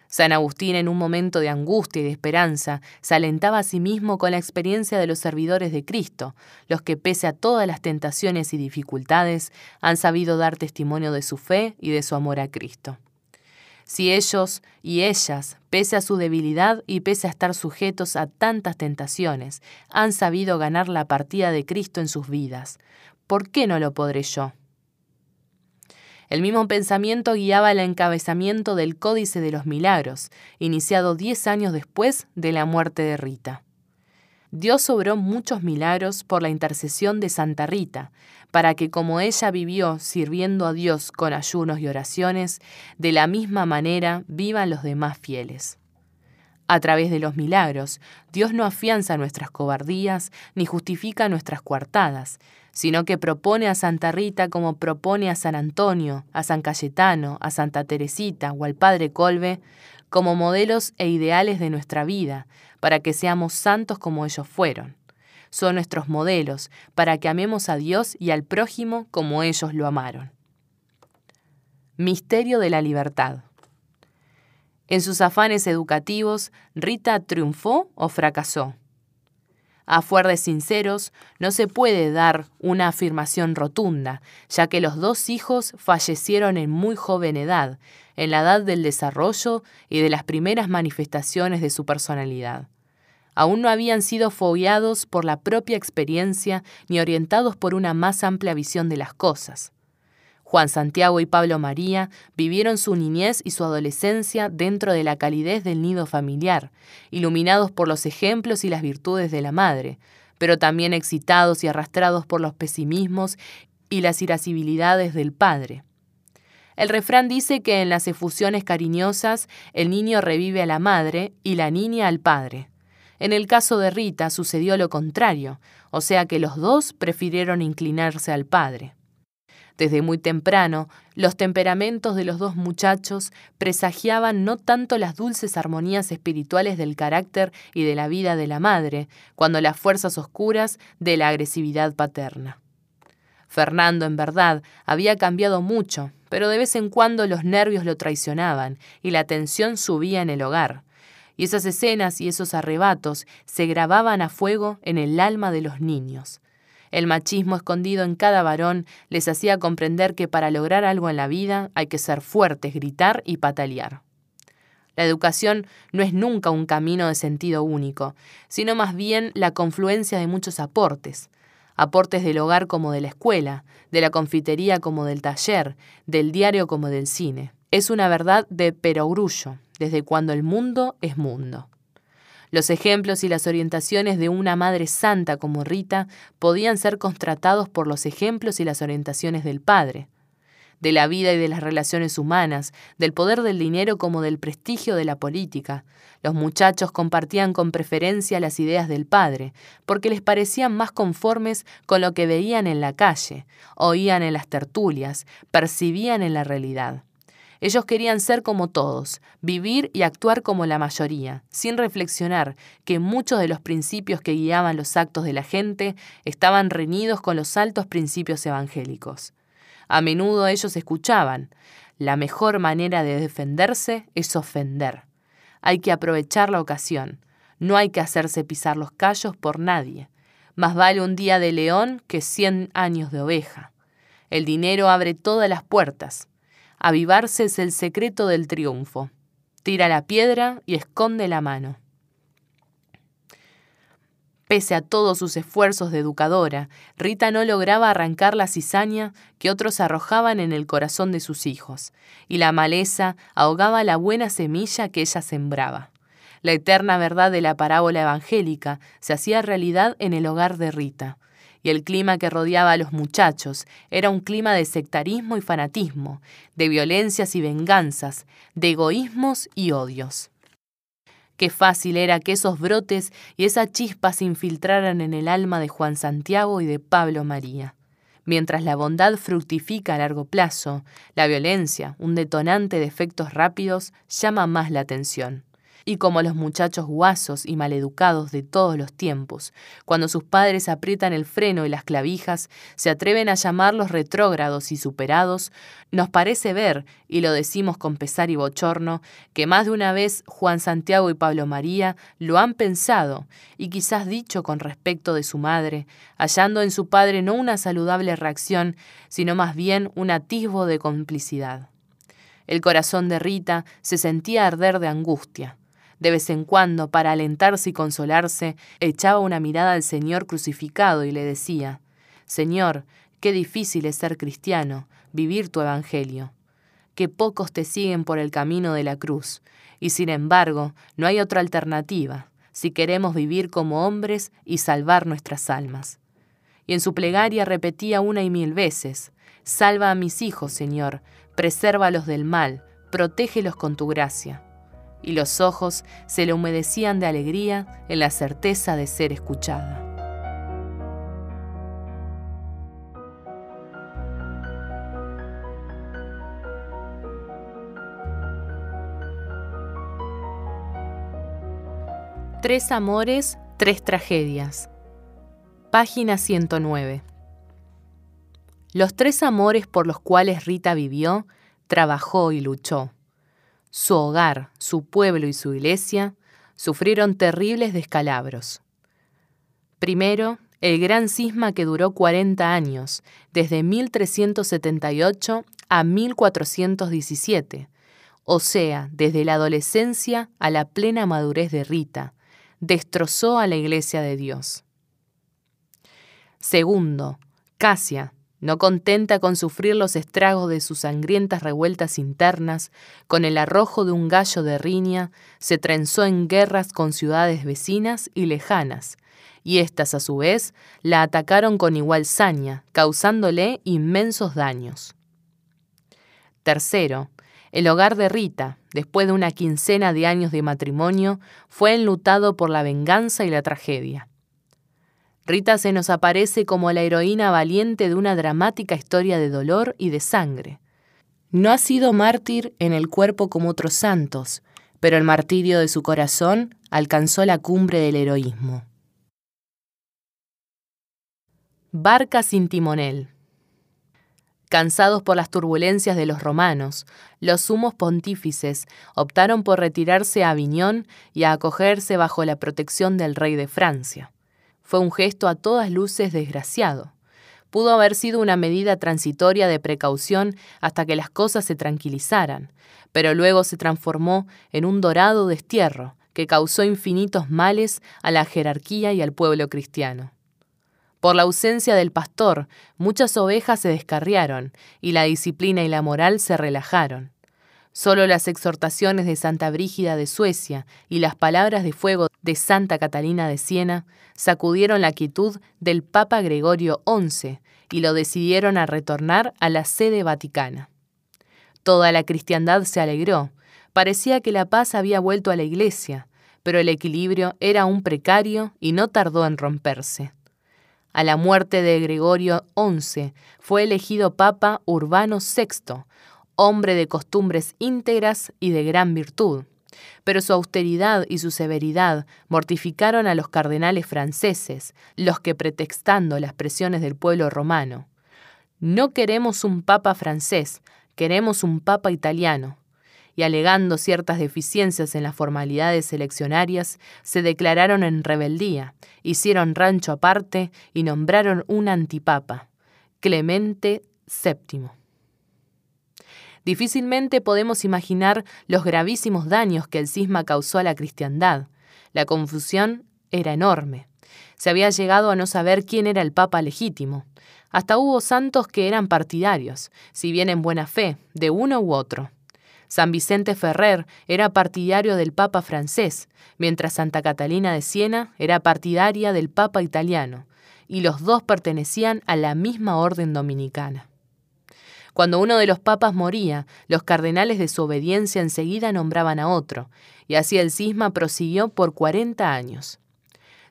San Agustín, en un momento de angustia y de esperanza, se alentaba a sí mismo con la experiencia de los servidores de Cristo, los que, pese a todas las tentaciones y dificultades, han sabido dar testimonio de su fe y de su amor a Cristo. Si ellos y ellas, pese a su debilidad y pese a estar sujetos a tantas tentaciones, han sabido ganar la partida de Cristo en sus vidas, ¿por qué no lo podré yo? El mismo pensamiento guiaba el encabezamiento del Códice de los Milagros, iniciado diez años después de la muerte de Rita. Dios obró muchos milagros por la intercesión de Santa Rita, para que como ella vivió sirviendo a Dios con ayunos y oraciones, de la misma manera vivan los demás fieles. A través de los milagros, Dios no afianza nuestras cobardías ni justifica nuestras coartadas, sino que propone a Santa Rita como propone a San Antonio, a San Cayetano, a Santa Teresita o al Padre Colbe, como modelos e ideales de nuestra vida, para que seamos santos como ellos fueron. Son nuestros modelos, para que amemos a Dios y al prójimo como ellos lo amaron. Misterio de la libertad. En sus afanes educativos, Rita triunfó o fracasó. A fuer de sinceros, no se puede dar una afirmación rotunda, ya que los dos hijos fallecieron en muy joven edad, en la edad del desarrollo y de las primeras manifestaciones de su personalidad. Aún no habían sido fogueados por la propia experiencia ni orientados por una más amplia visión de las cosas. Juan Santiago y Pablo María vivieron su niñez y su adolescencia dentro de la calidez del nido familiar, iluminados por los ejemplos y las virtudes de la madre, pero también excitados y arrastrados por los pesimismos y las irascibilidades del padre. El refrán dice que en las efusiones cariñosas el niño revive a la madre y la niña al padre. En el caso de Rita sucedió lo contrario, o sea que los dos prefirieron inclinarse al padre. Desde muy temprano, los temperamentos de los dos muchachos presagiaban no tanto las dulces armonías espirituales del carácter y de la vida de la madre, cuando las fuerzas oscuras de la agresividad paterna. Fernando, en verdad, había cambiado mucho, pero de vez en cuando los nervios lo traicionaban y la tensión subía en el hogar. Y esas escenas y esos arrebatos se grababan a fuego en el alma de los niños. El machismo escondido en cada varón les hacía comprender que para lograr algo en la vida hay que ser fuertes, gritar y patalear. La educación no es nunca un camino de sentido único, sino más bien la confluencia de muchos aportes. Aportes del hogar como de la escuela, de la confitería como del taller, del diario como del cine. Es una verdad de perogrullo, desde cuando el mundo es mundo. Los ejemplos y las orientaciones de una madre santa como Rita podían ser constatados por los ejemplos y las orientaciones del padre, de la vida y de las relaciones humanas, del poder del dinero como del prestigio de la política. Los muchachos compartían con preferencia las ideas del padre, porque les parecían más conformes con lo que veían en la calle, oían en las tertulias, percibían en la realidad. Ellos querían ser como todos, vivir y actuar como la mayoría, sin reflexionar que muchos de los principios que guiaban los actos de la gente estaban reñidos con los altos principios evangélicos. A menudo ellos escuchaban, la mejor manera de defenderse es ofender. Hay que aprovechar la ocasión, no hay que hacerse pisar los callos por nadie. Más vale un día de león que cien años de oveja. El dinero abre todas las puertas, Avivarse es el secreto del triunfo. Tira la piedra y esconde la mano. Pese a todos sus esfuerzos de educadora, Rita no lograba arrancar la cizaña que otros arrojaban en el corazón de sus hijos, y la maleza ahogaba la buena semilla que ella sembraba. La eterna verdad de la parábola evangélica se hacía realidad en el hogar de Rita, y el clima que rodeaba a los muchachos era un clima de sectarismo y fanatismo, de violencias y venganzas, de egoísmos y odios. Qué fácil era que esos brotes y esa chispa se infiltraran en el alma de Juan Santiago y de Pablo María. Mientras la bondad fructifica a largo plazo, la violencia, un detonante de efectos rápidos, llama más la atención y como los muchachos guasos y maleducados de todos los tiempos, cuando sus padres aprietan el freno y las clavijas, se atreven a llamarlos retrógrados y superados, nos parece ver, y lo decimos con pesar y bochorno, que más de una vez Juan Santiago y Pablo María lo han pensado, y quizás dicho con respecto de su madre, hallando en su padre no una saludable reacción, sino más bien un atisbo de complicidad. El corazón de Rita se sentía arder de angustia. De vez en cuando, para alentarse y consolarse, echaba una mirada al Señor crucificado y le decía, Señor, qué difícil es ser cristiano, vivir tu Evangelio. Qué pocos te siguen por el camino de la cruz, y sin embargo, no hay otra alternativa si queremos vivir como hombres y salvar nuestras almas. Y en su plegaria repetía una y mil veces, Salva a mis hijos, Señor, presérvalos del mal, protégelos con tu gracia y los ojos se le humedecían de alegría en la certeza de ser escuchada. Tres amores, tres tragedias. Página 109. Los tres amores por los cuales Rita vivió, trabajó y luchó su hogar, su pueblo y su iglesia sufrieron terribles descalabros. Primero, el gran cisma que duró 40 años, desde 1378 a 1417, o sea, desde la adolescencia a la plena madurez de Rita, destrozó a la Iglesia de Dios. Segundo, Casia, no contenta con sufrir los estragos de sus sangrientas revueltas internas, con el arrojo de un gallo de riña, se trenzó en guerras con ciudades vecinas y lejanas, y éstas a su vez la atacaron con igual saña, causándole inmensos daños. Tercero, el hogar de Rita, después de una quincena de años de matrimonio, fue enlutado por la venganza y la tragedia. Rita se nos aparece como la heroína valiente de una dramática historia de dolor y de sangre. No ha sido mártir en el cuerpo como otros santos, pero el martirio de su corazón alcanzó la cumbre del heroísmo. Barca sin timonel. Cansados por las turbulencias de los romanos, los sumos pontífices optaron por retirarse a Aviñón y a acogerse bajo la protección del rey de Francia. Fue un gesto a todas luces desgraciado. Pudo haber sido una medida transitoria de precaución hasta que las cosas se tranquilizaran, pero luego se transformó en un dorado destierro que causó infinitos males a la jerarquía y al pueblo cristiano. Por la ausencia del pastor, muchas ovejas se descarriaron y la disciplina y la moral se relajaron. Solo las exhortaciones de Santa Brígida de Suecia y las palabras de fuego de Santa Catalina de Siena sacudieron la quietud del Papa Gregorio XI y lo decidieron a retornar a la sede vaticana. Toda la cristiandad se alegró. Parecía que la paz había vuelto a la iglesia, pero el equilibrio era aún precario y no tardó en romperse. A la muerte de Gregorio XI fue elegido Papa Urbano VI, hombre de costumbres íntegras y de gran virtud. Pero su austeridad y su severidad mortificaron a los cardenales franceses, los que pretextando las presiones del pueblo romano. No queremos un papa francés, queremos un papa italiano. Y alegando ciertas deficiencias en las formalidades eleccionarias, se declararon en rebeldía, hicieron rancho aparte y nombraron un antipapa, Clemente VII. Difícilmente podemos imaginar los gravísimos daños que el cisma causó a la cristiandad. La confusión era enorme. Se había llegado a no saber quién era el Papa legítimo. Hasta hubo santos que eran partidarios, si bien en buena fe, de uno u otro. San Vicente Ferrer era partidario del Papa francés, mientras Santa Catalina de Siena era partidaria del Papa italiano, y los dos pertenecían a la misma orden dominicana. Cuando uno de los papas moría, los cardenales de su obediencia enseguida nombraban a otro, y así el cisma prosiguió por 40 años.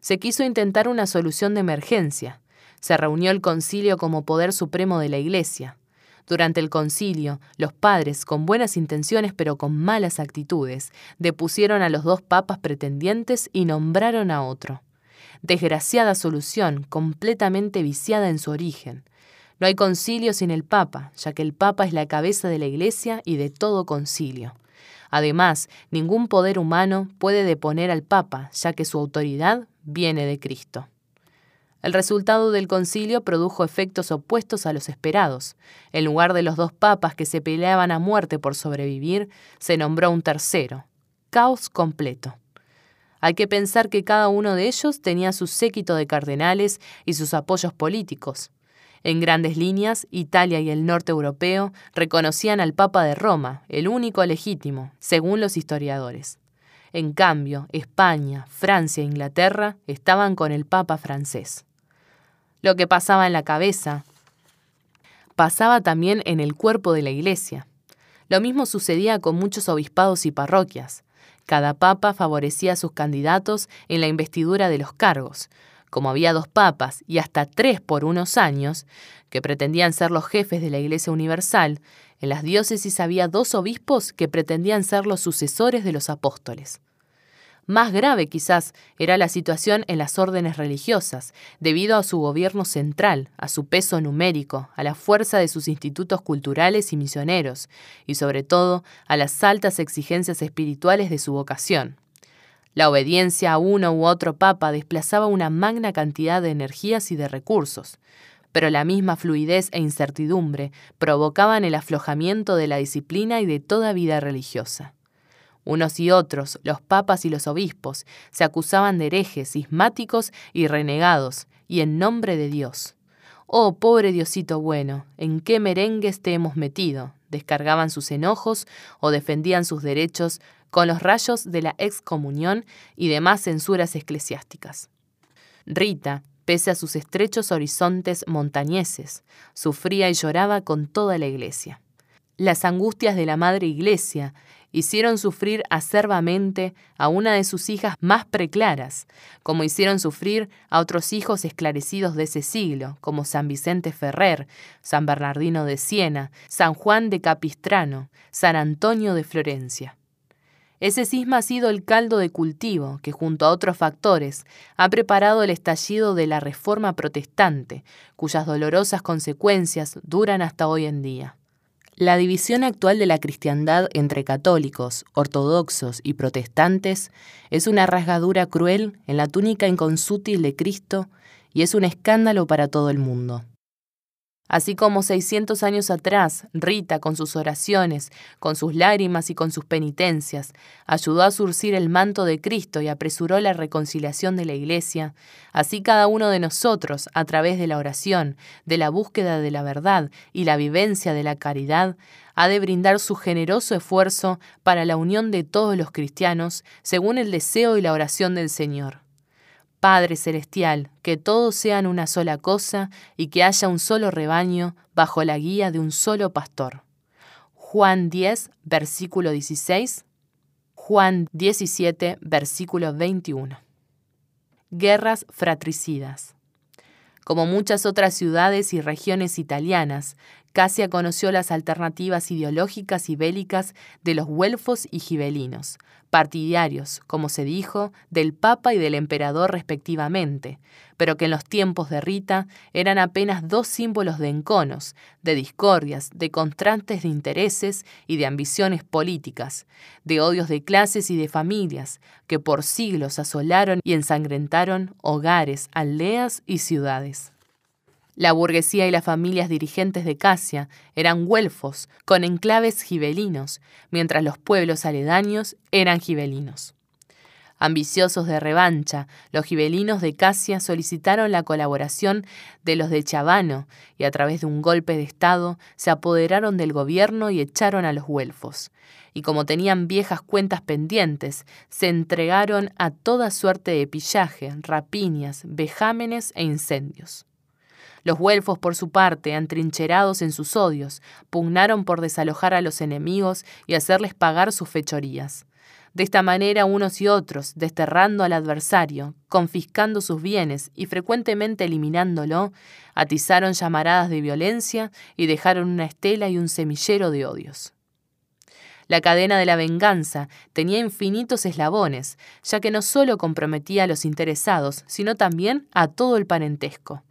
Se quiso intentar una solución de emergencia. se reunió el concilio como poder supremo de la Iglesia. Durante el concilio, los padres, con buenas intenciones pero con malas actitudes, depusieron a los dos papas pretendientes y nombraron a otro. Desgraciada solución, completamente viciada en su origen. No hay concilio sin el Papa, ya que el Papa es la cabeza de la Iglesia y de todo concilio. Además, ningún poder humano puede deponer al Papa, ya que su autoridad viene de Cristo. El resultado del concilio produjo efectos opuestos a los esperados. En lugar de los dos papas que se peleaban a muerte por sobrevivir, se nombró un tercero. Caos completo. Hay que pensar que cada uno de ellos tenía su séquito de cardenales y sus apoyos políticos. En grandes líneas, Italia y el norte europeo reconocían al Papa de Roma, el único legítimo, según los historiadores. En cambio, España, Francia e Inglaterra estaban con el Papa francés. Lo que pasaba en la cabeza pasaba también en el cuerpo de la Iglesia. Lo mismo sucedía con muchos obispados y parroquias. Cada papa favorecía a sus candidatos en la investidura de los cargos, como había dos papas y hasta tres por unos años, que pretendían ser los jefes de la Iglesia Universal, en las diócesis había dos obispos que pretendían ser los sucesores de los apóstoles. Más grave quizás era la situación en las órdenes religiosas, debido a su gobierno central, a su peso numérico, a la fuerza de sus institutos culturales y misioneros, y sobre todo a las altas exigencias espirituales de su vocación. La obediencia a uno u otro papa desplazaba una magna cantidad de energías y de recursos, pero la misma fluidez e incertidumbre provocaban el aflojamiento de la disciplina y de toda vida religiosa. Unos y otros, los papas y los obispos, se acusaban de herejes, sismáticos y renegados, y en nombre de Dios. Oh, pobre Diosito bueno, ¿en qué merengues te hemos metido? Descargaban sus enojos o defendían sus derechos con los rayos de la excomunión y demás censuras eclesiásticas. Rita, pese a sus estrechos horizontes montañeses, sufría y lloraba con toda la iglesia. Las angustias de la Madre Iglesia hicieron sufrir acerbamente a una de sus hijas más preclaras, como hicieron sufrir a otros hijos esclarecidos de ese siglo, como San Vicente Ferrer, San Bernardino de Siena, San Juan de Capistrano, San Antonio de Florencia. Ese cisma ha sido el caldo de cultivo que, junto a otros factores, ha preparado el estallido de la Reforma Protestante, cuyas dolorosas consecuencias duran hasta hoy en día. La división actual de la cristiandad entre católicos, ortodoxos y protestantes es una rasgadura cruel en la túnica inconsútil de Cristo y es un escándalo para todo el mundo. Así como 600 años atrás, Rita, con sus oraciones, con sus lágrimas y con sus penitencias, ayudó a surcir el manto de Cristo y apresuró la reconciliación de la Iglesia, así cada uno de nosotros, a través de la oración, de la búsqueda de la verdad y la vivencia de la caridad, ha de brindar su generoso esfuerzo para la unión de todos los cristianos, según el deseo y la oración del Señor. Padre Celestial, que todos sean una sola cosa y que haya un solo rebaño bajo la guía de un solo pastor. Juan 10, versículo 16. Juan 17, versículo 21. Guerras fratricidas. Como muchas otras ciudades y regiones italianas, Casia conoció las alternativas ideológicas y bélicas de los güelfos y gibelinos, partidarios, como se dijo, del Papa y del Emperador respectivamente, pero que en los tiempos de Rita eran apenas dos símbolos de enconos, de discordias, de contrastes de intereses y de ambiciones políticas, de odios de clases y de familias, que por siglos asolaron y ensangrentaron hogares, aldeas y ciudades. La burguesía y las familias dirigentes de Casia eran güelfos, con enclaves gibelinos, mientras los pueblos aledaños eran gibelinos. Ambiciosos de revancha, los gibelinos de Casia solicitaron la colaboración de los de Chavano y a través de un golpe de Estado se apoderaron del gobierno y echaron a los güelfos. Y como tenían viejas cuentas pendientes, se entregaron a toda suerte de pillaje, rapiñas, vejámenes e incendios. Los güelfos, por su parte, antrincherados en sus odios, pugnaron por desalojar a los enemigos y hacerles pagar sus fechorías. De esta manera unos y otros, desterrando al adversario, confiscando sus bienes y frecuentemente eliminándolo, atizaron llamaradas de violencia y dejaron una estela y un semillero de odios. La cadena de la venganza tenía infinitos eslabones, ya que no solo comprometía a los interesados, sino también a todo el parentesco.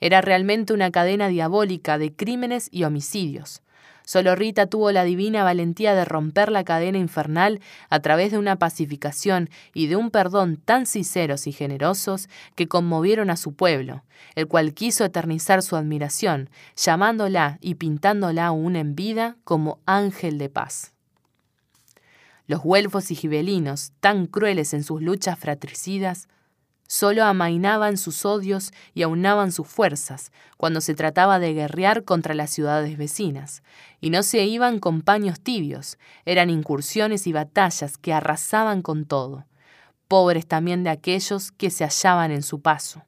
Era realmente una cadena diabólica de crímenes y homicidios. Solo Rita tuvo la divina valentía de romper la cadena infernal a través de una pacificación y de un perdón tan sinceros y generosos que conmovieron a su pueblo, el cual quiso eternizar su admiración, llamándola y pintándola aún en vida como ángel de paz. Los güelfos y gibelinos, tan crueles en sus luchas fratricidas, Solo amainaban sus odios y aunaban sus fuerzas cuando se trataba de guerrear contra las ciudades vecinas, y no se iban con paños tibios, eran incursiones y batallas que arrasaban con todo, pobres también de aquellos que se hallaban en su paso.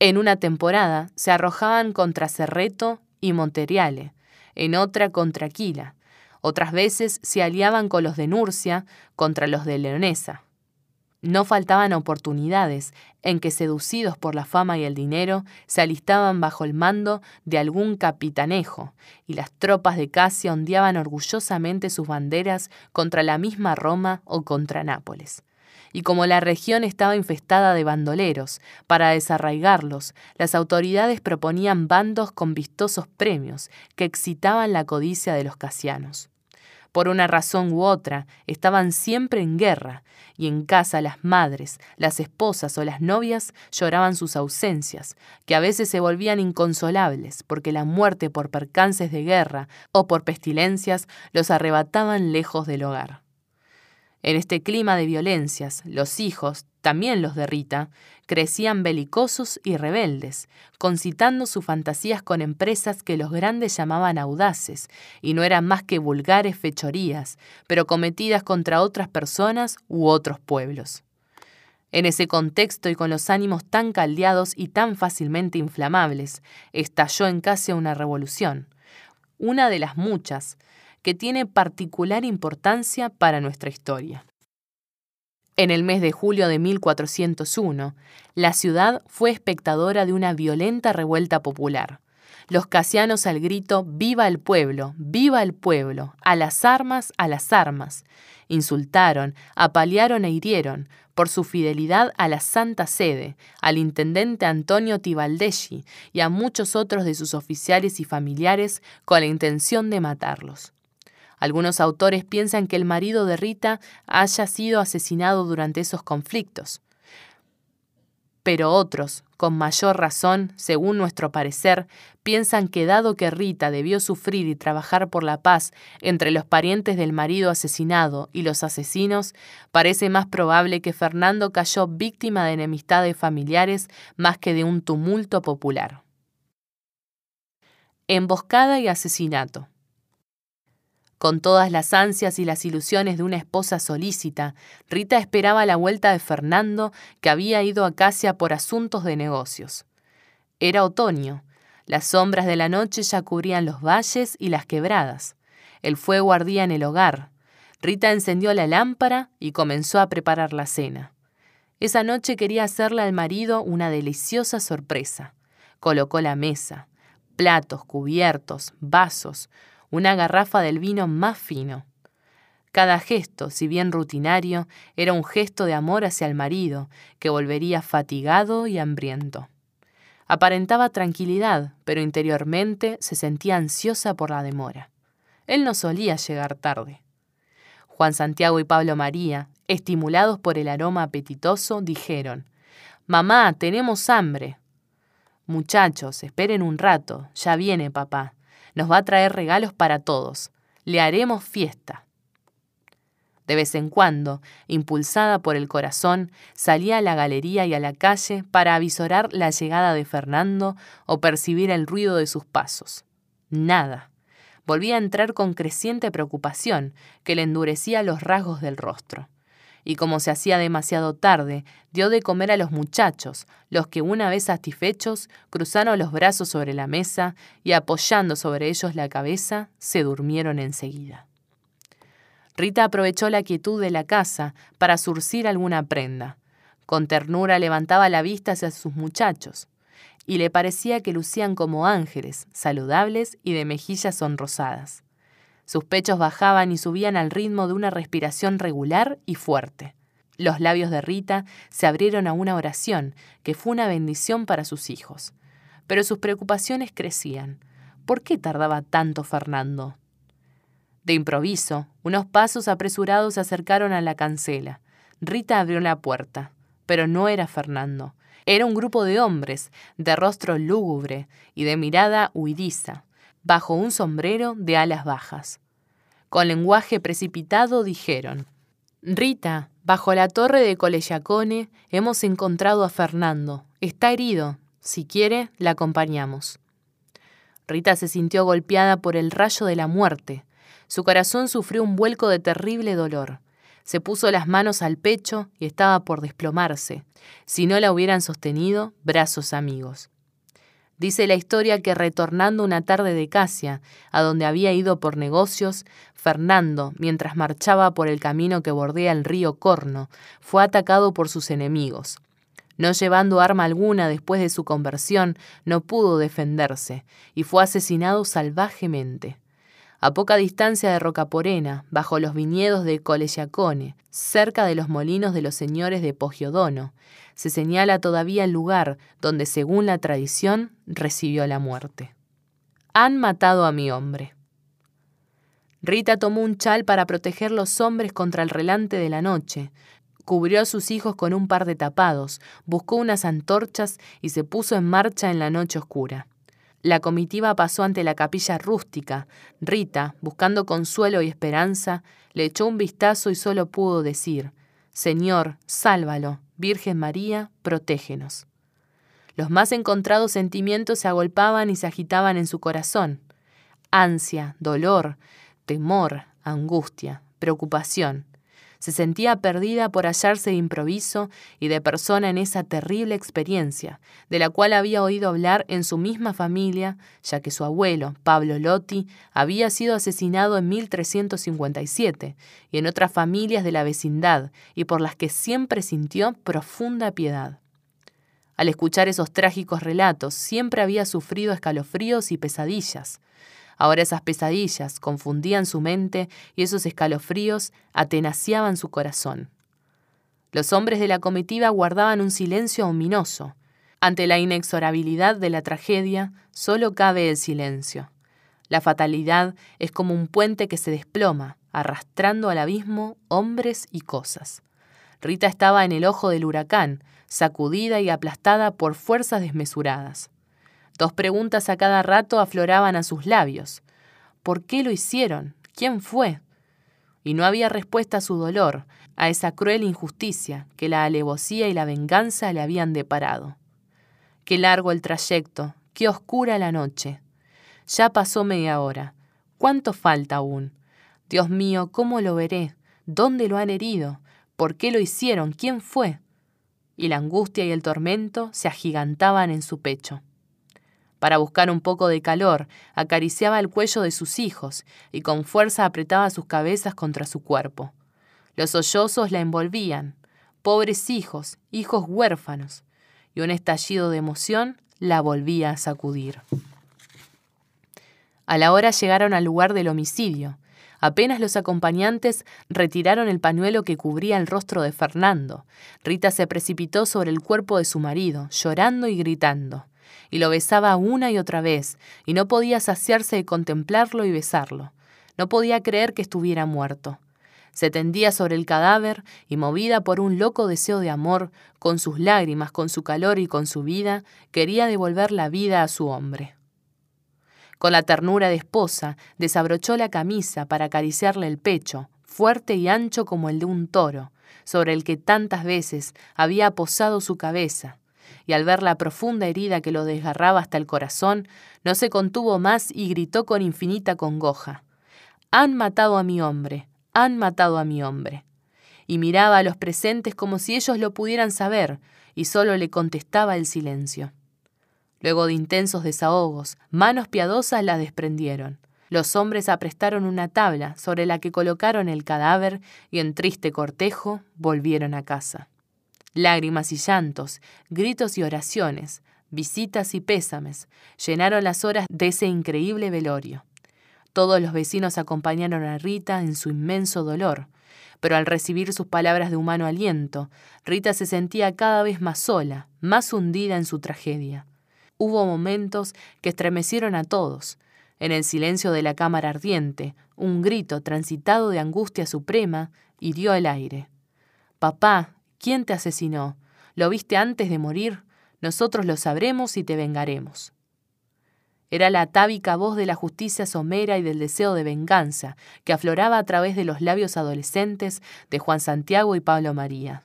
En una temporada se arrojaban contra Cerreto y Monteriale, en otra contra Aquila, otras veces se aliaban con los de Nurcia contra los de Leonesa. No faltaban oportunidades en que, seducidos por la fama y el dinero, se alistaban bajo el mando de algún capitanejo, y las tropas de Casia ondeaban orgullosamente sus banderas contra la misma Roma o contra Nápoles. Y como la región estaba infestada de bandoleros, para desarraigarlos, las autoridades proponían bandos con vistosos premios que excitaban la codicia de los casianos por una razón u otra, estaban siempre en guerra, y en casa las madres, las esposas o las novias lloraban sus ausencias, que a veces se volvían inconsolables, porque la muerte por percances de guerra o por pestilencias los arrebataban lejos del hogar. En este clima de violencias, los hijos, también los de Rita, crecían belicosos y rebeldes, concitando sus fantasías con empresas que los grandes llamaban audaces, y no eran más que vulgares fechorías, pero cometidas contra otras personas u otros pueblos. En ese contexto y con los ánimos tan caldeados y tan fácilmente inflamables, estalló en Casia una revolución, una de las muchas, que tiene particular importancia para nuestra historia. En el mes de julio de 1401, la ciudad fue espectadora de una violenta revuelta popular. Los casianos al grito ¡Viva el pueblo! ¡Viva el pueblo! ¡A las armas! ¡A las armas! Insultaron, apalearon e hirieron, por su fidelidad a la Santa Sede, al intendente Antonio Tibaldeschi y a muchos otros de sus oficiales y familiares con la intención de matarlos. Algunos autores piensan que el marido de Rita haya sido asesinado durante esos conflictos. Pero otros, con mayor razón, según nuestro parecer, piensan que dado que Rita debió sufrir y trabajar por la paz entre los parientes del marido asesinado y los asesinos, parece más probable que Fernando cayó víctima de enemistades familiares más que de un tumulto popular. Emboscada y asesinato. Con todas las ansias y las ilusiones de una esposa solícita, Rita esperaba la vuelta de Fernando, que había ido a Casia por asuntos de negocios. Era otoño. Las sombras de la noche ya cubrían los valles y las quebradas. El fuego ardía en el hogar. Rita encendió la lámpara y comenzó a preparar la cena. Esa noche quería hacerle al marido una deliciosa sorpresa. Colocó la mesa, platos, cubiertos, vasos, una garrafa del vino más fino. Cada gesto, si bien rutinario, era un gesto de amor hacia el marido, que volvería fatigado y hambriento. Aparentaba tranquilidad, pero interiormente se sentía ansiosa por la demora. Él no solía llegar tarde. Juan Santiago y Pablo María, estimulados por el aroma apetitoso, dijeron, Mamá, tenemos hambre. Muchachos, esperen un rato, ya viene papá. Nos va a traer regalos para todos. Le haremos fiesta. De vez en cuando, impulsada por el corazón, salía a la galería y a la calle para avisorar la llegada de Fernando o percibir el ruido de sus pasos. Nada. Volvía a entrar con creciente preocupación que le endurecía los rasgos del rostro y como se hacía demasiado tarde, dio de comer a los muchachos, los que una vez satisfechos cruzaron los brazos sobre la mesa y apoyando sobre ellos la cabeza, se durmieron enseguida. Rita aprovechó la quietud de la casa para surcir alguna prenda. Con ternura levantaba la vista hacia sus muchachos, y le parecía que lucían como ángeles, saludables y de mejillas sonrosadas. Sus pechos bajaban y subían al ritmo de una respiración regular y fuerte. Los labios de Rita se abrieron a una oración que fue una bendición para sus hijos. Pero sus preocupaciones crecían. ¿Por qué tardaba tanto Fernando? De improviso, unos pasos apresurados se acercaron a la cancela. Rita abrió la puerta, pero no era Fernando. Era un grupo de hombres, de rostro lúgubre y de mirada huidiza, bajo un sombrero de alas bajas. Con lenguaje precipitado dijeron, Rita, bajo la torre de Colellacone hemos encontrado a Fernando. Está herido. Si quiere, la acompañamos. Rita se sintió golpeada por el rayo de la muerte. Su corazón sufrió un vuelco de terrible dolor. Se puso las manos al pecho y estaba por desplomarse. Si no la hubieran sostenido, brazos amigos. Dice la historia que retornando una tarde de Casia, a donde había ido por negocios, Fernando, mientras marchaba por el camino que bordea el río Corno, fue atacado por sus enemigos. No llevando arma alguna después de su conversión, no pudo defenderse y fue asesinado salvajemente a poca distancia de Rocaporena, bajo los viñedos de Collegiacone, cerca de los molinos de los señores de Pogiodono, se señala todavía el lugar donde, según la tradición, recibió la muerte. Han matado a mi hombre. Rita tomó un chal para proteger los hombres contra el relante de la noche, cubrió a sus hijos con un par de tapados, buscó unas antorchas y se puso en marcha en la noche oscura. La comitiva pasó ante la capilla rústica. Rita, buscando consuelo y esperanza, le echó un vistazo y solo pudo decir, Señor, sálvalo, Virgen María, protégenos. Los más encontrados sentimientos se agolpaban y se agitaban en su corazón. Ansia, dolor, temor, angustia, preocupación. Se sentía perdida por hallarse de improviso y de persona en esa terrible experiencia, de la cual había oído hablar en su misma familia, ya que su abuelo, Pablo Lotti, había sido asesinado en 1357 y en otras familias de la vecindad, y por las que siempre sintió profunda piedad. Al escuchar esos trágicos relatos, siempre había sufrido escalofríos y pesadillas. Ahora esas pesadillas confundían su mente y esos escalofríos atenaciaban su corazón. Los hombres de la comitiva guardaban un silencio ominoso. Ante la inexorabilidad de la tragedia, solo cabe el silencio. La fatalidad es como un puente que se desploma, arrastrando al abismo hombres y cosas. Rita estaba en el ojo del huracán, sacudida y aplastada por fuerzas desmesuradas. Dos preguntas a cada rato afloraban a sus labios. ¿Por qué lo hicieron? ¿Quién fue? Y no había respuesta a su dolor, a esa cruel injusticia que la alevosía y la venganza le habían deparado. Qué largo el trayecto, qué oscura la noche. Ya pasó media hora. ¿Cuánto falta aún? Dios mío, ¿cómo lo veré? ¿Dónde lo han herido? ¿Por qué lo hicieron? ¿Quién fue? Y la angustia y el tormento se agigantaban en su pecho. Para buscar un poco de calor, acariciaba el cuello de sus hijos y con fuerza apretaba sus cabezas contra su cuerpo. Los sollozos la envolvían. Pobres hijos, hijos huérfanos. Y un estallido de emoción la volvía a sacudir. A la hora llegaron al lugar del homicidio. Apenas los acompañantes retiraron el pañuelo que cubría el rostro de Fernando, Rita se precipitó sobre el cuerpo de su marido, llorando y gritando y lo besaba una y otra vez, y no podía saciarse de contemplarlo y besarlo. No podía creer que estuviera muerto. Se tendía sobre el cadáver y, movida por un loco deseo de amor, con sus lágrimas, con su calor y con su vida, quería devolver la vida a su hombre. Con la ternura de esposa, desabrochó la camisa para acariciarle el pecho, fuerte y ancho como el de un toro, sobre el que tantas veces había posado su cabeza, y al ver la profunda herida que lo desgarraba hasta el corazón, no se contuvo más y gritó con infinita congoja. Han matado a mi hombre, han matado a mi hombre. Y miraba a los presentes como si ellos lo pudieran saber, y solo le contestaba el silencio. Luego de intensos desahogos, manos piadosas la desprendieron. Los hombres aprestaron una tabla sobre la que colocaron el cadáver y en triste cortejo volvieron a casa. Lágrimas y llantos, gritos y oraciones, visitas y pésames llenaron las horas de ese increíble velorio. Todos los vecinos acompañaron a Rita en su inmenso dolor, pero al recibir sus palabras de humano aliento, Rita se sentía cada vez más sola, más hundida en su tragedia. Hubo momentos que estremecieron a todos. En el silencio de la cámara ardiente, un grito transitado de angustia suprema hirió el aire. Papá, ¿quién te asesinó? ¿Lo viste antes de morir? Nosotros lo sabremos y te vengaremos. Era la atávica voz de la justicia somera y del deseo de venganza que afloraba a través de los labios adolescentes de Juan Santiago y Pablo María.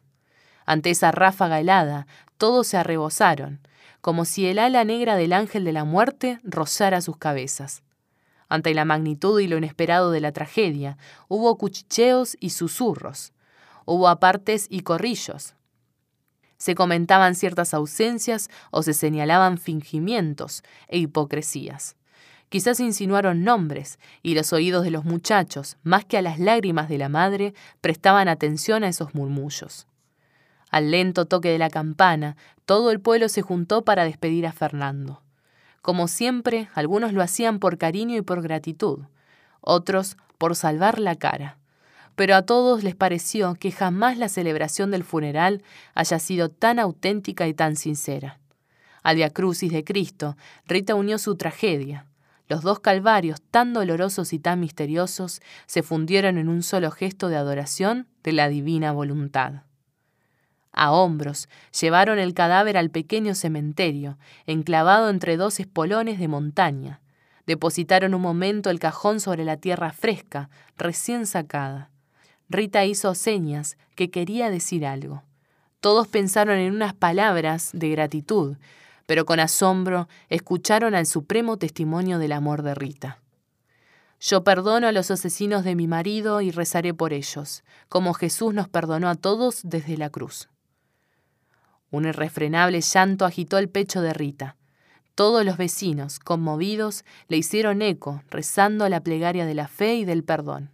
Ante esa ráfaga helada, todos se arrebozaron, como si el ala negra del ángel de la muerte rozara sus cabezas. Ante la magnitud y lo inesperado de la tragedia, hubo cuchicheos y susurros. Hubo apartes y corrillos, se comentaban ciertas ausencias o se señalaban fingimientos e hipocresías. Quizás insinuaron nombres, y los oídos de los muchachos, más que a las lágrimas de la madre, prestaban atención a esos murmullos. Al lento toque de la campana, todo el pueblo se juntó para despedir a Fernando. Como siempre, algunos lo hacían por cariño y por gratitud, otros por salvar la cara pero a todos les pareció que jamás la celebración del funeral haya sido tan auténtica y tan sincera. Al Via Crucis de Cristo, Rita unió su tragedia. Los dos calvarios, tan dolorosos y tan misteriosos, se fundieron en un solo gesto de adoración de la divina voluntad. A hombros llevaron el cadáver al pequeño cementerio, enclavado entre dos espolones de montaña. Depositaron un momento el cajón sobre la tierra fresca, recién sacada. Rita hizo señas que quería decir algo. Todos pensaron en unas palabras de gratitud, pero con asombro escucharon al supremo testimonio del amor de Rita. Yo perdono a los asesinos de mi marido y rezaré por ellos, como Jesús nos perdonó a todos desde la cruz. Un irrefrenable llanto agitó el pecho de Rita. Todos los vecinos, conmovidos, le hicieron eco, rezando la plegaria de la fe y del perdón.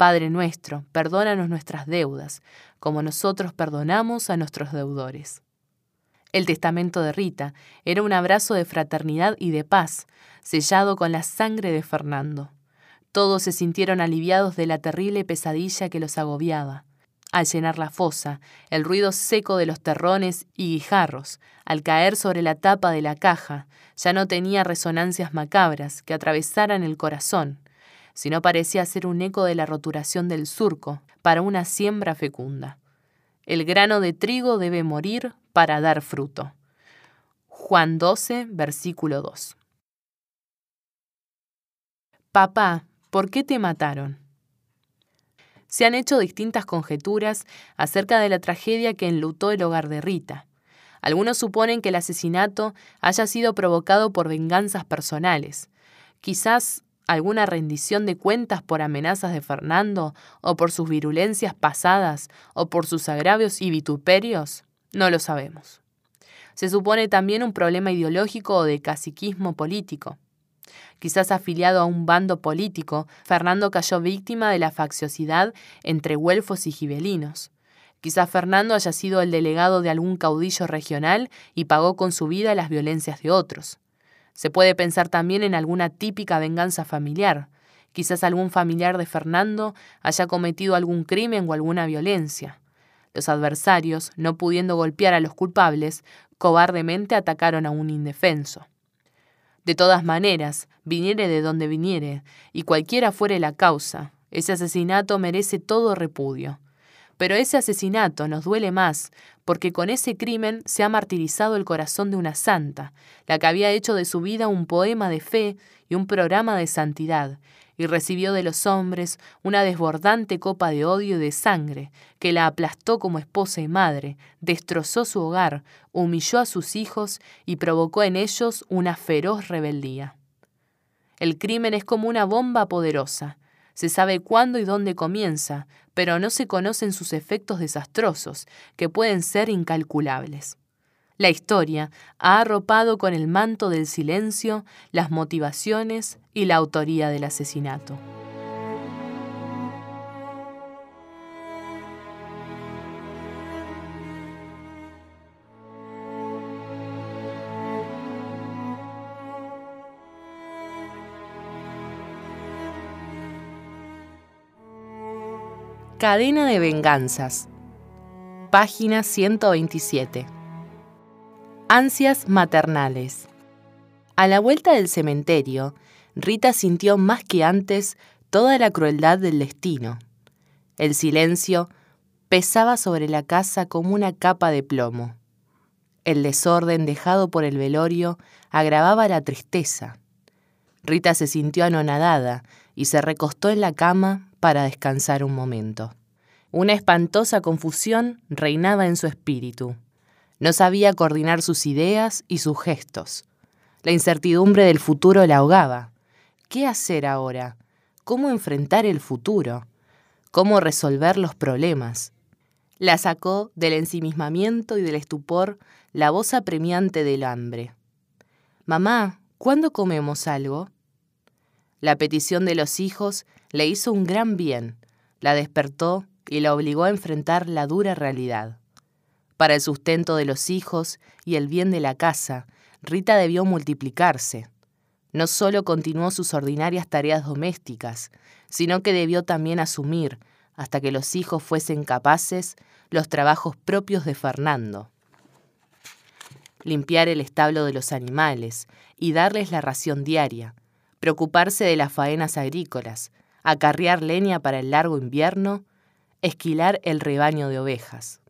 Padre nuestro, perdónanos nuestras deudas, como nosotros perdonamos a nuestros deudores. El testamento de Rita era un abrazo de fraternidad y de paz, sellado con la sangre de Fernando. Todos se sintieron aliviados de la terrible pesadilla que los agobiaba. Al llenar la fosa, el ruido seco de los terrones y guijarros, al caer sobre la tapa de la caja, ya no tenía resonancias macabras que atravesaran el corazón, sino parecía ser un eco de la roturación del surco para una siembra fecunda. El grano de trigo debe morir para dar fruto. Juan 12, versículo 2. Papá, ¿por qué te mataron? Se han hecho distintas conjeturas acerca de la tragedia que enlutó el hogar de Rita. Algunos suponen que el asesinato haya sido provocado por venganzas personales. Quizás alguna rendición de cuentas por amenazas de Fernando, o por sus virulencias pasadas, o por sus agravios y vituperios? No lo sabemos. Se supone también un problema ideológico o de caciquismo político. Quizás afiliado a un bando político, Fernando cayó víctima de la facciosidad entre güelfos y gibelinos. Quizás Fernando haya sido el delegado de algún caudillo regional y pagó con su vida las violencias de otros. Se puede pensar también en alguna típica venganza familiar. Quizás algún familiar de Fernando haya cometido algún crimen o alguna violencia. Los adversarios, no pudiendo golpear a los culpables, cobardemente atacaron a un indefenso. De todas maneras, viniere de donde viniere, y cualquiera fuere la causa, ese asesinato merece todo repudio. Pero ese asesinato nos duele más porque con ese crimen se ha martirizado el corazón de una santa, la que había hecho de su vida un poema de fe y un programa de santidad, y recibió de los hombres una desbordante copa de odio y de sangre, que la aplastó como esposa y madre, destrozó su hogar, humilló a sus hijos y provocó en ellos una feroz rebeldía. El crimen es como una bomba poderosa, se sabe cuándo y dónde comienza, pero no se conocen sus efectos desastrosos, que pueden ser incalculables. La historia ha arropado con el manto del silencio las motivaciones y la autoría del asesinato. Cadena de venganzas. Página 127. Ansias maternales. A la vuelta del cementerio, Rita sintió más que antes toda la crueldad del destino. El silencio pesaba sobre la casa como una capa de plomo. El desorden dejado por el velorio agravaba la tristeza. Rita se sintió anonadada y se recostó en la cama para descansar un momento. Una espantosa confusión reinaba en su espíritu. No sabía coordinar sus ideas y sus gestos. La incertidumbre del futuro la ahogaba. ¿Qué hacer ahora? ¿Cómo enfrentar el futuro? ¿Cómo resolver los problemas? La sacó del ensimismamiento y del estupor la voz apremiante del hambre. Mamá, ¿cuándo comemos algo? La petición de los hijos le hizo un gran bien, la despertó y la obligó a enfrentar la dura realidad. Para el sustento de los hijos y el bien de la casa, Rita debió multiplicarse. No solo continuó sus ordinarias tareas domésticas, sino que debió también asumir, hasta que los hijos fuesen capaces, los trabajos propios de Fernando. Limpiar el establo de los animales y darles la ración diaria, preocuparse de las faenas agrícolas, acarrear leña para el largo invierno, esquilar el rebaño de ovejas.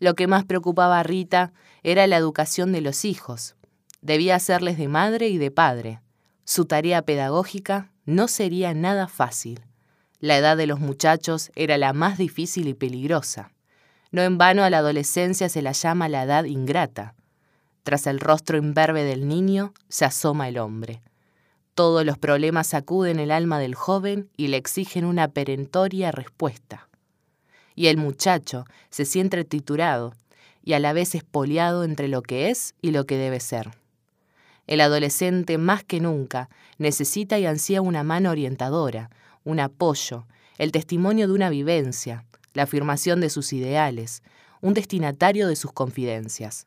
Lo que más preocupaba a Rita era la educación de los hijos. Debía hacerles de madre y de padre. Su tarea pedagógica no sería nada fácil. La edad de los muchachos era la más difícil y peligrosa. No en vano a la adolescencia se la llama la edad ingrata. Tras el rostro imberbe del niño se asoma el hombre. Todos los problemas sacuden el alma del joven y le exigen una perentoria respuesta. Y el muchacho se siente triturado y a la vez espoliado entre lo que es y lo que debe ser. El adolescente más que nunca necesita y ansía una mano orientadora, un apoyo, el testimonio de una vivencia, la afirmación de sus ideales, un destinatario de sus confidencias.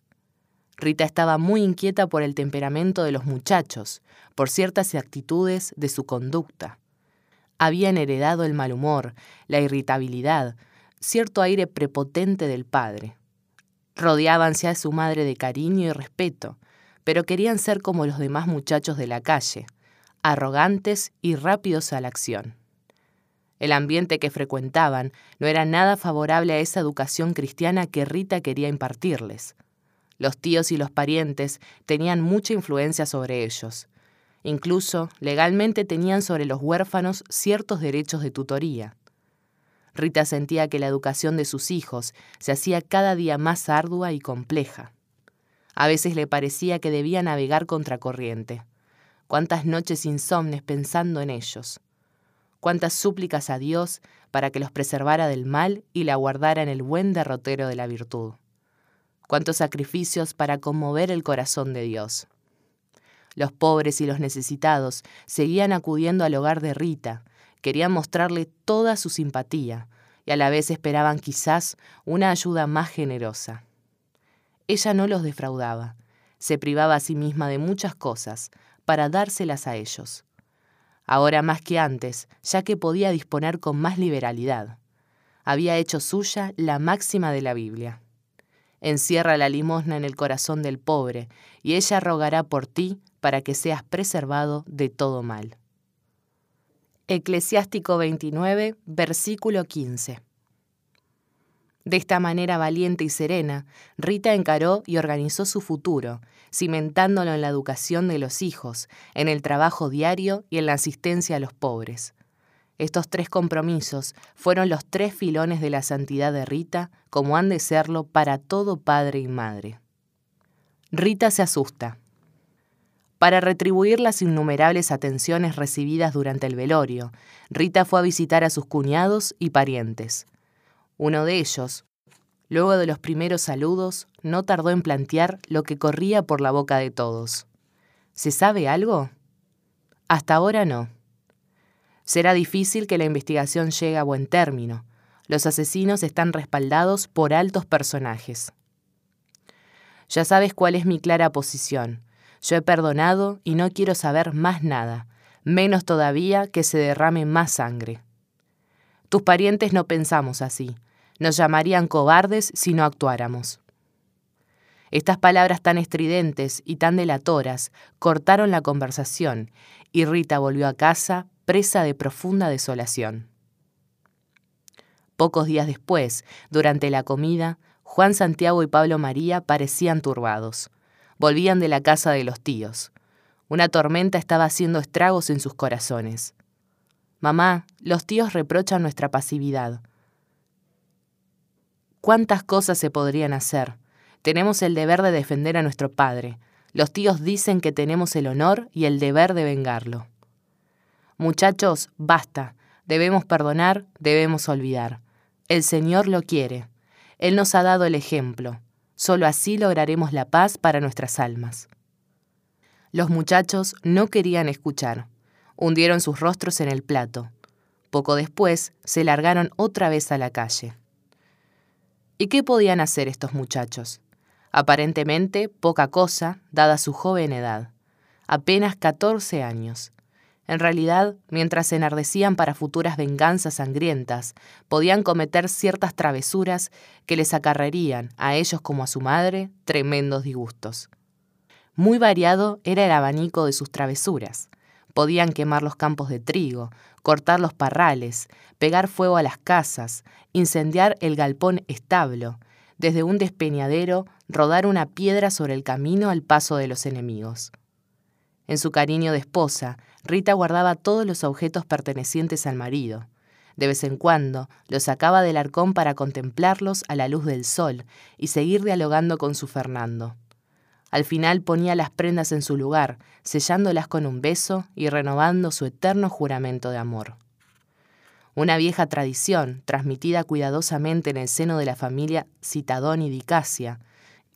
Rita estaba muy inquieta por el temperamento de los muchachos, por ciertas actitudes de su conducta. Habían heredado el mal humor, la irritabilidad, cierto aire prepotente del padre. Rodeábanse a su madre de cariño y respeto, pero querían ser como los demás muchachos de la calle, arrogantes y rápidos a la acción. El ambiente que frecuentaban no era nada favorable a esa educación cristiana que Rita quería impartirles. Los tíos y los parientes tenían mucha influencia sobre ellos. Incluso legalmente tenían sobre los huérfanos ciertos derechos de tutoría. Rita sentía que la educación de sus hijos se hacía cada día más ardua y compleja. A veces le parecía que debía navegar contracorriente. Cuántas noches insomnes pensando en ellos. Cuántas súplicas a Dios para que los preservara del mal y la guardara en el buen derrotero de la virtud cuántos sacrificios para conmover el corazón de Dios. Los pobres y los necesitados seguían acudiendo al hogar de Rita, querían mostrarle toda su simpatía y a la vez esperaban quizás una ayuda más generosa. Ella no los defraudaba, se privaba a sí misma de muchas cosas para dárselas a ellos. Ahora más que antes, ya que podía disponer con más liberalidad, había hecho suya la máxima de la Biblia. Encierra la limosna en el corazón del pobre, y ella rogará por ti para que seas preservado de todo mal. Eclesiástico 29, versículo 15. De esta manera valiente y serena, Rita encaró y organizó su futuro, cimentándolo en la educación de los hijos, en el trabajo diario y en la asistencia a los pobres. Estos tres compromisos fueron los tres filones de la santidad de Rita, como han de serlo para todo padre y madre. Rita se asusta. Para retribuir las innumerables atenciones recibidas durante el velorio, Rita fue a visitar a sus cuñados y parientes. Uno de ellos, Luego de los primeros saludos, no tardó en plantear lo que corría por la boca de todos. ¿Se sabe algo? Hasta ahora no. Será difícil que la investigación llegue a buen término. Los asesinos están respaldados por altos personajes. Ya sabes cuál es mi clara posición. Yo he perdonado y no quiero saber más nada, menos todavía que se derrame más sangre. Tus parientes no pensamos así. Nos llamarían cobardes si no actuáramos. Estas palabras tan estridentes y tan delatoras cortaron la conversación y Rita volvió a casa presa de profunda desolación. Pocos días después, durante la comida, Juan Santiago y Pablo María parecían turbados. Volvían de la casa de los tíos. Una tormenta estaba haciendo estragos en sus corazones. Mamá, los tíos reprochan nuestra pasividad. ¿Cuántas cosas se podrían hacer? Tenemos el deber de defender a nuestro padre. Los tíos dicen que tenemos el honor y el deber de vengarlo. Muchachos, basta. Debemos perdonar, debemos olvidar. El Señor lo quiere. Él nos ha dado el ejemplo. Solo así lograremos la paz para nuestras almas. Los muchachos no querían escuchar. Hundieron sus rostros en el plato. Poco después se largaron otra vez a la calle. ¿Y qué podían hacer estos muchachos? Aparentemente poca cosa, dada su joven edad. Apenas 14 años. En realidad, mientras se enardecían para futuras venganzas sangrientas, podían cometer ciertas travesuras que les acarrerían, a ellos como a su madre, tremendos disgustos. Muy variado era el abanico de sus travesuras. Podían quemar los campos de trigo, cortar los parrales, pegar fuego a las casas, incendiar el galpón establo, desde un despeñadero rodar una piedra sobre el camino al paso de los enemigos. En su cariño de esposa, Rita guardaba todos los objetos pertenecientes al marido. De vez en cuando los sacaba del arcón para contemplarlos a la luz del sol y seguir dialogando con su Fernando. Al final ponía las prendas en su lugar, sellándolas con un beso y renovando su eterno juramento de amor. Una vieja tradición, transmitida cuidadosamente en el seno de la familia Citadón y Dicasia,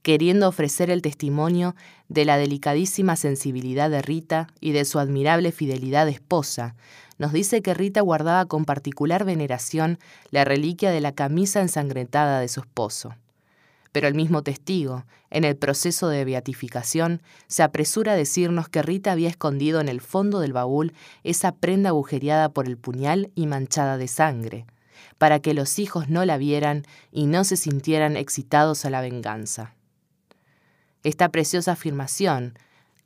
queriendo ofrecer el testimonio de la delicadísima sensibilidad de Rita y de su admirable fidelidad de esposa, nos dice que Rita guardaba con particular veneración la reliquia de la camisa ensangrentada de su esposo. Pero el mismo testigo, en el proceso de beatificación, se apresura a decirnos que Rita había escondido en el fondo del baúl esa prenda agujereada por el puñal y manchada de sangre, para que los hijos no la vieran y no se sintieran excitados a la venganza. Esta preciosa afirmación,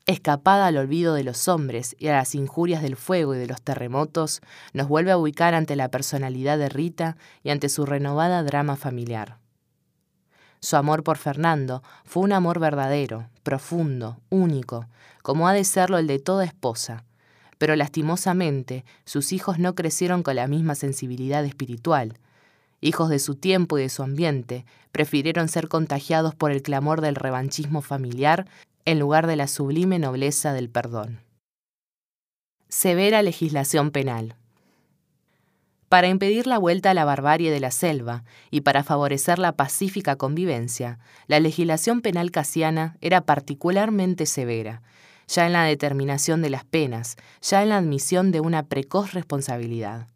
escapada al olvido de los hombres y a las injurias del fuego y de los terremotos, nos vuelve a ubicar ante la personalidad de Rita y ante su renovada drama familiar. Su amor por Fernando fue un amor verdadero, profundo, único, como ha de serlo el de toda esposa, pero lastimosamente sus hijos no crecieron con la misma sensibilidad espiritual, hijos de su tiempo y de su ambiente, prefirieron ser contagiados por el clamor del revanchismo familiar en lugar de la sublime nobleza del perdón. Severa legislación penal. Para impedir la vuelta a la barbarie de la selva y para favorecer la pacífica convivencia, la legislación penal casiana era particularmente severa, ya en la determinación de las penas, ya en la admisión de una precoz responsabilidad.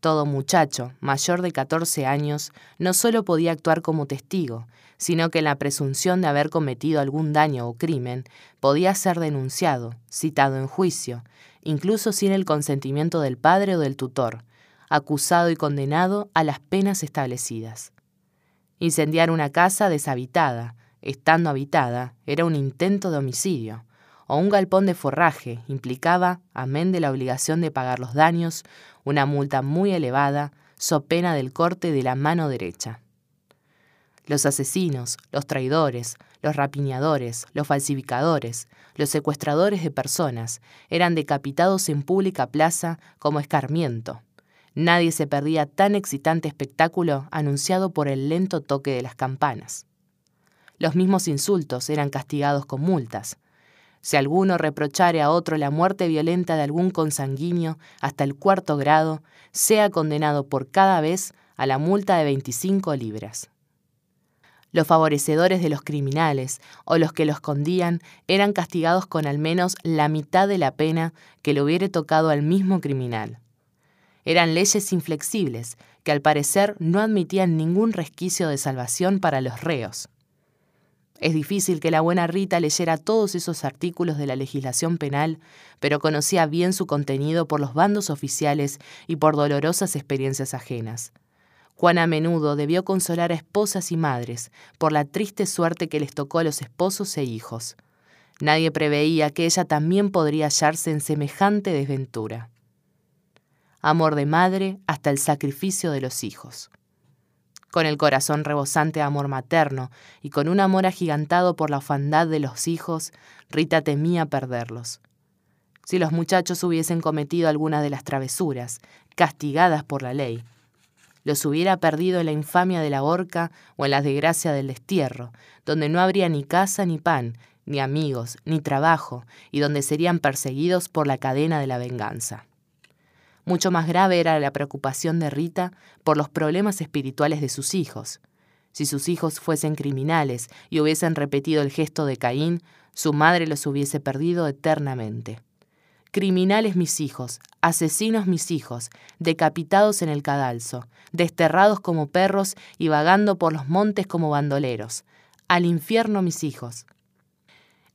Todo muchacho mayor de 14 años no solo podía actuar como testigo, sino que en la presunción de haber cometido algún daño o crimen podía ser denunciado, citado en juicio, incluso sin el consentimiento del padre o del tutor, acusado y condenado a las penas establecidas. Incendiar una casa deshabitada, estando habitada, era un intento de homicidio, o un galpón de forraje implicaba, amén de la obligación de pagar los daños, una multa muy elevada, so pena del corte de la mano derecha. Los asesinos, los traidores, los rapiñadores, los falsificadores, los secuestradores de personas eran decapitados en pública plaza como escarmiento. Nadie se perdía tan excitante espectáculo anunciado por el lento toque de las campanas. Los mismos insultos eran castigados con multas, si alguno reprochare a otro la muerte violenta de algún consanguíneo hasta el cuarto grado, sea condenado por cada vez a la multa de 25 libras. Los favorecedores de los criminales o los que los escondían eran castigados con al menos la mitad de la pena que le hubiera tocado al mismo criminal. Eran leyes inflexibles que al parecer no admitían ningún resquicio de salvación para los reos. Es difícil que la buena Rita leyera todos esos artículos de la legislación penal, pero conocía bien su contenido por los bandos oficiales y por dolorosas experiencias ajenas. Juan a menudo debió consolar a esposas y madres por la triste suerte que les tocó a los esposos e hijos. Nadie preveía que ella también podría hallarse en semejante desventura. Amor de madre hasta el sacrificio de los hijos. Con el corazón rebosante de amor materno y con un amor agigantado por la ofandad de los hijos, Rita temía perderlos. Si los muchachos hubiesen cometido alguna de las travesuras, castigadas por la ley, los hubiera perdido en la infamia de la horca o en la desgracia del destierro, donde no habría ni casa ni pan, ni amigos, ni trabajo, y donde serían perseguidos por la cadena de la venganza. Mucho más grave era la preocupación de Rita por los problemas espirituales de sus hijos. Si sus hijos fuesen criminales y hubiesen repetido el gesto de Caín, su madre los hubiese perdido eternamente. Criminales mis hijos, asesinos mis hijos, decapitados en el cadalso, desterrados como perros y vagando por los montes como bandoleros. Al infierno mis hijos.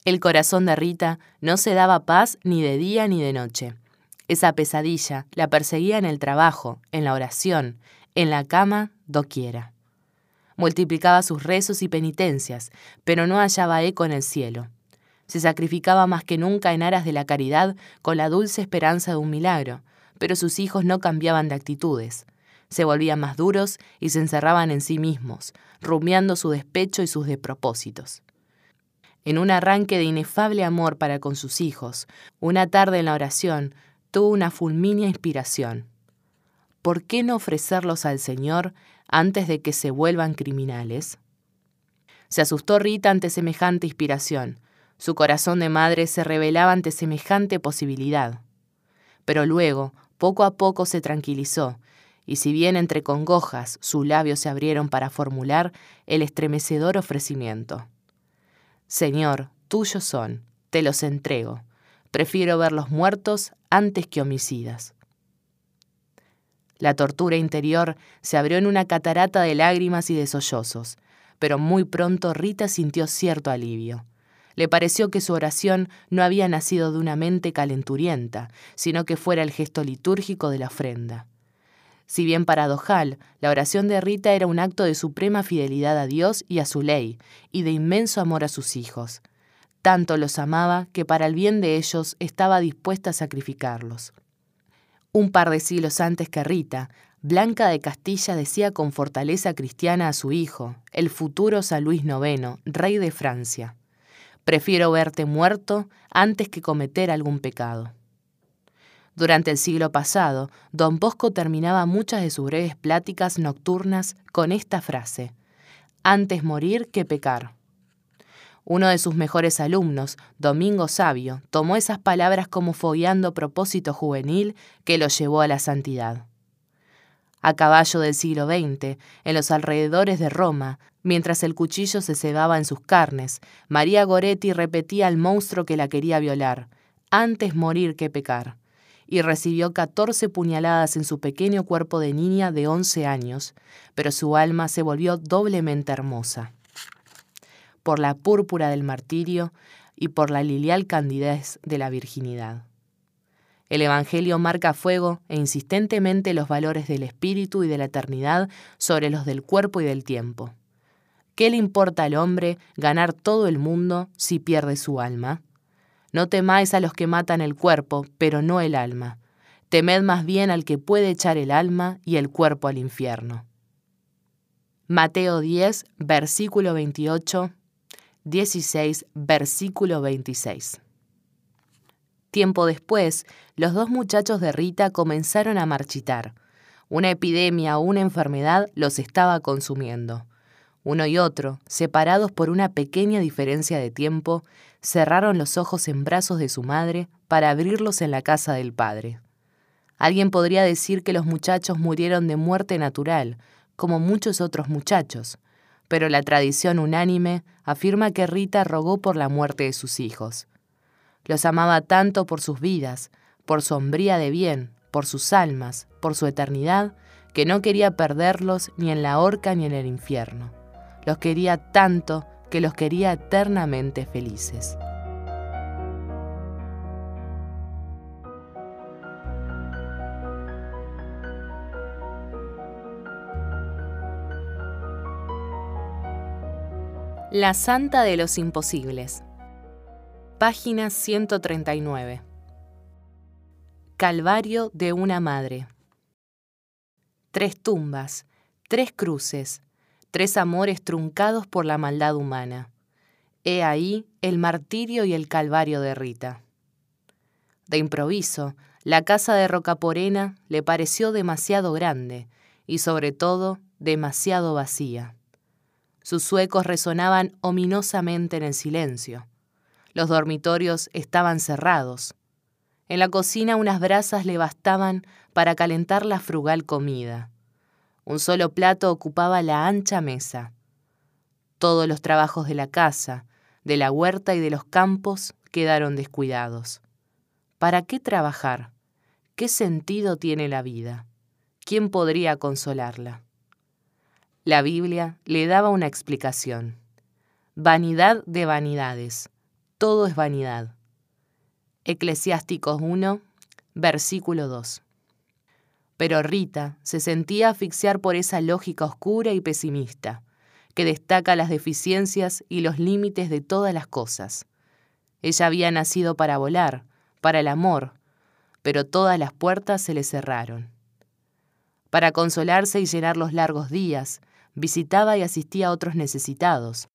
El corazón de Rita no se daba paz ni de día ni de noche. Esa pesadilla la perseguía en el trabajo, en la oración, en la cama, doquiera. Multiplicaba sus rezos y penitencias, pero no hallaba eco en el cielo se sacrificaba más que nunca en aras de la caridad con la dulce esperanza de un milagro, pero sus hijos no cambiaban de actitudes. Se volvían más duros y se encerraban en sí mismos, rumiando su despecho y sus despropósitos. En un arranque de inefable amor para con sus hijos, una tarde en la oración, tuvo una fulmínea inspiración. ¿Por qué no ofrecerlos al Señor antes de que se vuelvan criminales? Se asustó Rita ante semejante inspiración, su corazón de madre se revelaba ante semejante posibilidad. Pero luego, poco a poco se tranquilizó, y si bien entre congojas sus labios se abrieron para formular el estremecedor ofrecimiento. Señor, tuyos son, te los entrego. Prefiero verlos muertos antes que homicidas. La tortura interior se abrió en una catarata de lágrimas y de sollozos, pero muy pronto Rita sintió cierto alivio. Le pareció que su oración no había nacido de una mente calenturienta, sino que fuera el gesto litúrgico de la ofrenda. Si bien paradojal, la oración de Rita era un acto de suprema fidelidad a Dios y a su ley, y de inmenso amor a sus hijos. Tanto los amaba que para el bien de ellos estaba dispuesta a sacrificarlos. Un par de siglos antes que Rita, Blanca de Castilla decía con fortaleza cristiana a su hijo, el futuro San Luis IX, rey de Francia. Prefiero verte muerto antes que cometer algún pecado. Durante el siglo pasado, don Bosco terminaba muchas de sus breves pláticas nocturnas con esta frase, antes morir que pecar. Uno de sus mejores alumnos, Domingo Sabio, tomó esas palabras como fogueando propósito juvenil que lo llevó a la santidad a caballo del siglo XX, en los alrededores de Roma, mientras el cuchillo se cebaba en sus carnes, María Goretti repetía al monstruo que la quería violar, antes morir que pecar, y recibió catorce puñaladas en su pequeño cuerpo de niña de once años, pero su alma se volvió doblemente hermosa. Por la púrpura del martirio y por la lilial candidez de la virginidad. El Evangelio marca fuego e insistentemente los valores del espíritu y de la eternidad sobre los del cuerpo y del tiempo. ¿Qué le importa al hombre ganar todo el mundo si pierde su alma? No temáis a los que matan el cuerpo, pero no el alma. Temed más bien al que puede echar el alma y el cuerpo al infierno. Mateo 10, versículo 28, 16, versículo 26. Tiempo después, los dos muchachos de Rita comenzaron a marchitar. Una epidemia o una enfermedad los estaba consumiendo. Uno y otro, separados por una pequeña diferencia de tiempo, cerraron los ojos en brazos de su madre para abrirlos en la casa del padre. Alguien podría decir que los muchachos murieron de muerte natural, como muchos otros muchachos, pero la tradición unánime afirma que Rita rogó por la muerte de sus hijos. Los amaba tanto por sus vidas, por su hombría de bien, por sus almas, por su eternidad, que no quería perderlos ni en la horca ni en el infierno. Los quería tanto que los quería eternamente felices. La Santa de los Imposibles. Página 139. Calvario de una Madre. Tres tumbas, tres cruces, tres amores truncados por la maldad humana. He ahí el martirio y el calvario de Rita. De improviso, la casa de Rocaporena le pareció demasiado grande y sobre todo demasiado vacía. Sus suecos resonaban ominosamente en el silencio. Los dormitorios estaban cerrados. En la cocina unas brasas le bastaban para calentar la frugal comida. Un solo plato ocupaba la ancha mesa. Todos los trabajos de la casa, de la huerta y de los campos quedaron descuidados. ¿Para qué trabajar? ¿Qué sentido tiene la vida? ¿Quién podría consolarla? La Biblia le daba una explicación. Vanidad de vanidades. Todo es vanidad. Eclesiásticos 1, versículo 2. Pero Rita se sentía asfixiar por esa lógica oscura y pesimista, que destaca las deficiencias y los límites de todas las cosas. Ella había nacido para volar, para el amor, pero todas las puertas se le cerraron. Para consolarse y llenar los largos días, visitaba y asistía a otros necesitados,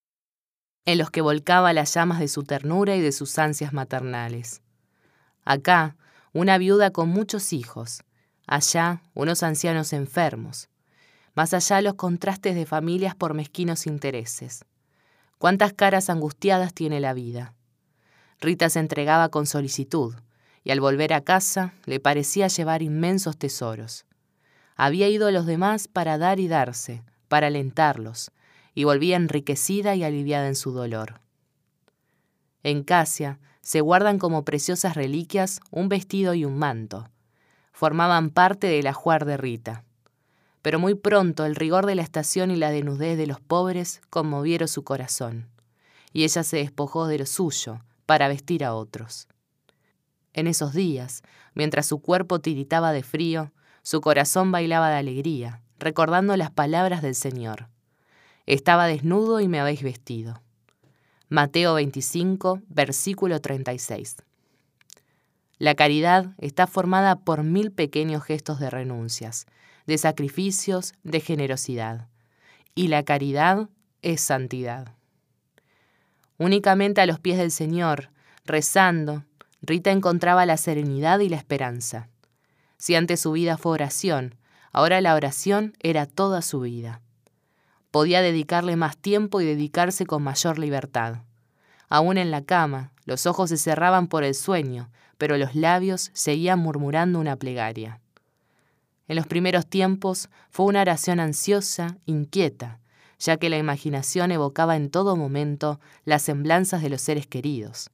en los que volcaba las llamas de su ternura y de sus ansias maternales. Acá, una viuda con muchos hijos, allá, unos ancianos enfermos, más allá los contrastes de familias por mezquinos intereses. Cuántas caras angustiadas tiene la vida. Rita se entregaba con solicitud, y al volver a casa le parecía llevar inmensos tesoros. Había ido a los demás para dar y darse, para alentarlos, y volvía enriquecida y aliviada en su dolor. En Casia se guardan como preciosas reliquias un vestido y un manto. Formaban parte del ajuar de Rita. Pero muy pronto el rigor de la estación y la denudez de los pobres conmovieron su corazón, y ella se despojó de lo suyo para vestir a otros. En esos días, mientras su cuerpo tiritaba de frío, su corazón bailaba de alegría, recordando las palabras del Señor. Estaba desnudo y me habéis vestido. Mateo 25, versículo 36. La caridad está formada por mil pequeños gestos de renuncias, de sacrificios, de generosidad. Y la caridad es santidad. Únicamente a los pies del Señor, rezando, Rita encontraba la serenidad y la esperanza. Si antes su vida fue oración, Ahora la oración era toda su vida. Podía dedicarle más tiempo y dedicarse con mayor libertad. Aún en la cama, los ojos se cerraban por el sueño, pero los labios seguían murmurando una plegaria. En los primeros tiempos fue una oración ansiosa, inquieta, ya que la imaginación evocaba en todo momento las semblanzas de los seres queridos.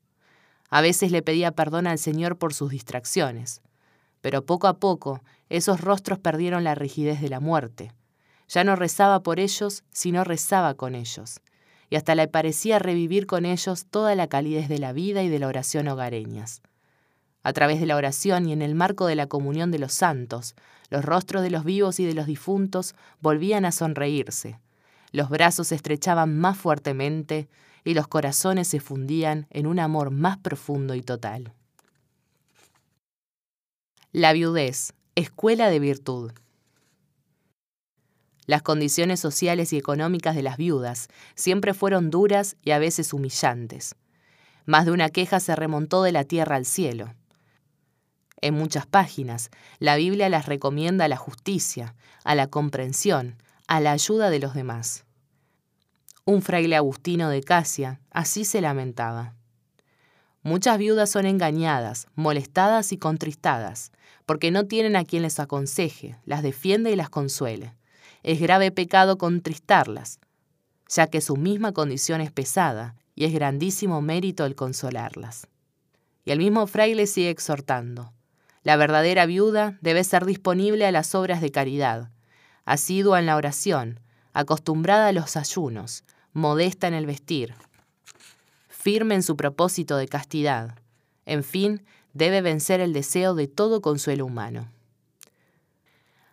A veces le pedía perdón al Señor por sus distracciones, pero poco a poco esos rostros perdieron la rigidez de la muerte. Ya no rezaba por ellos, sino rezaba con ellos. Y hasta le parecía revivir con ellos toda la calidez de la vida y de la oración hogareñas. A través de la oración y en el marco de la comunión de los santos, los rostros de los vivos y de los difuntos volvían a sonreírse. Los brazos se estrechaban más fuertemente y los corazones se fundían en un amor más profundo y total. La viudez, escuela de virtud. Las condiciones sociales y económicas de las viudas siempre fueron duras y a veces humillantes. Más de una queja se remontó de la tierra al cielo. En muchas páginas, la Biblia las recomienda a la justicia, a la comprensión, a la ayuda de los demás. Un fraile agustino de Casia así se lamentaba. Muchas viudas son engañadas, molestadas y contristadas, porque no tienen a quien les aconseje, las defiende y las consuele. Es grave pecado contristarlas. ya que su misma condición es pesada y es grandísimo mérito el consolarlas. Y el mismo fraile sigue exhortando. La verdadera viuda debe ser disponible a las obras de caridad, asidua en la oración, acostumbrada a los ayunos, modesta en el vestir, firme en su propósito de castidad. En fin, debe vencer el deseo de todo consuelo humano.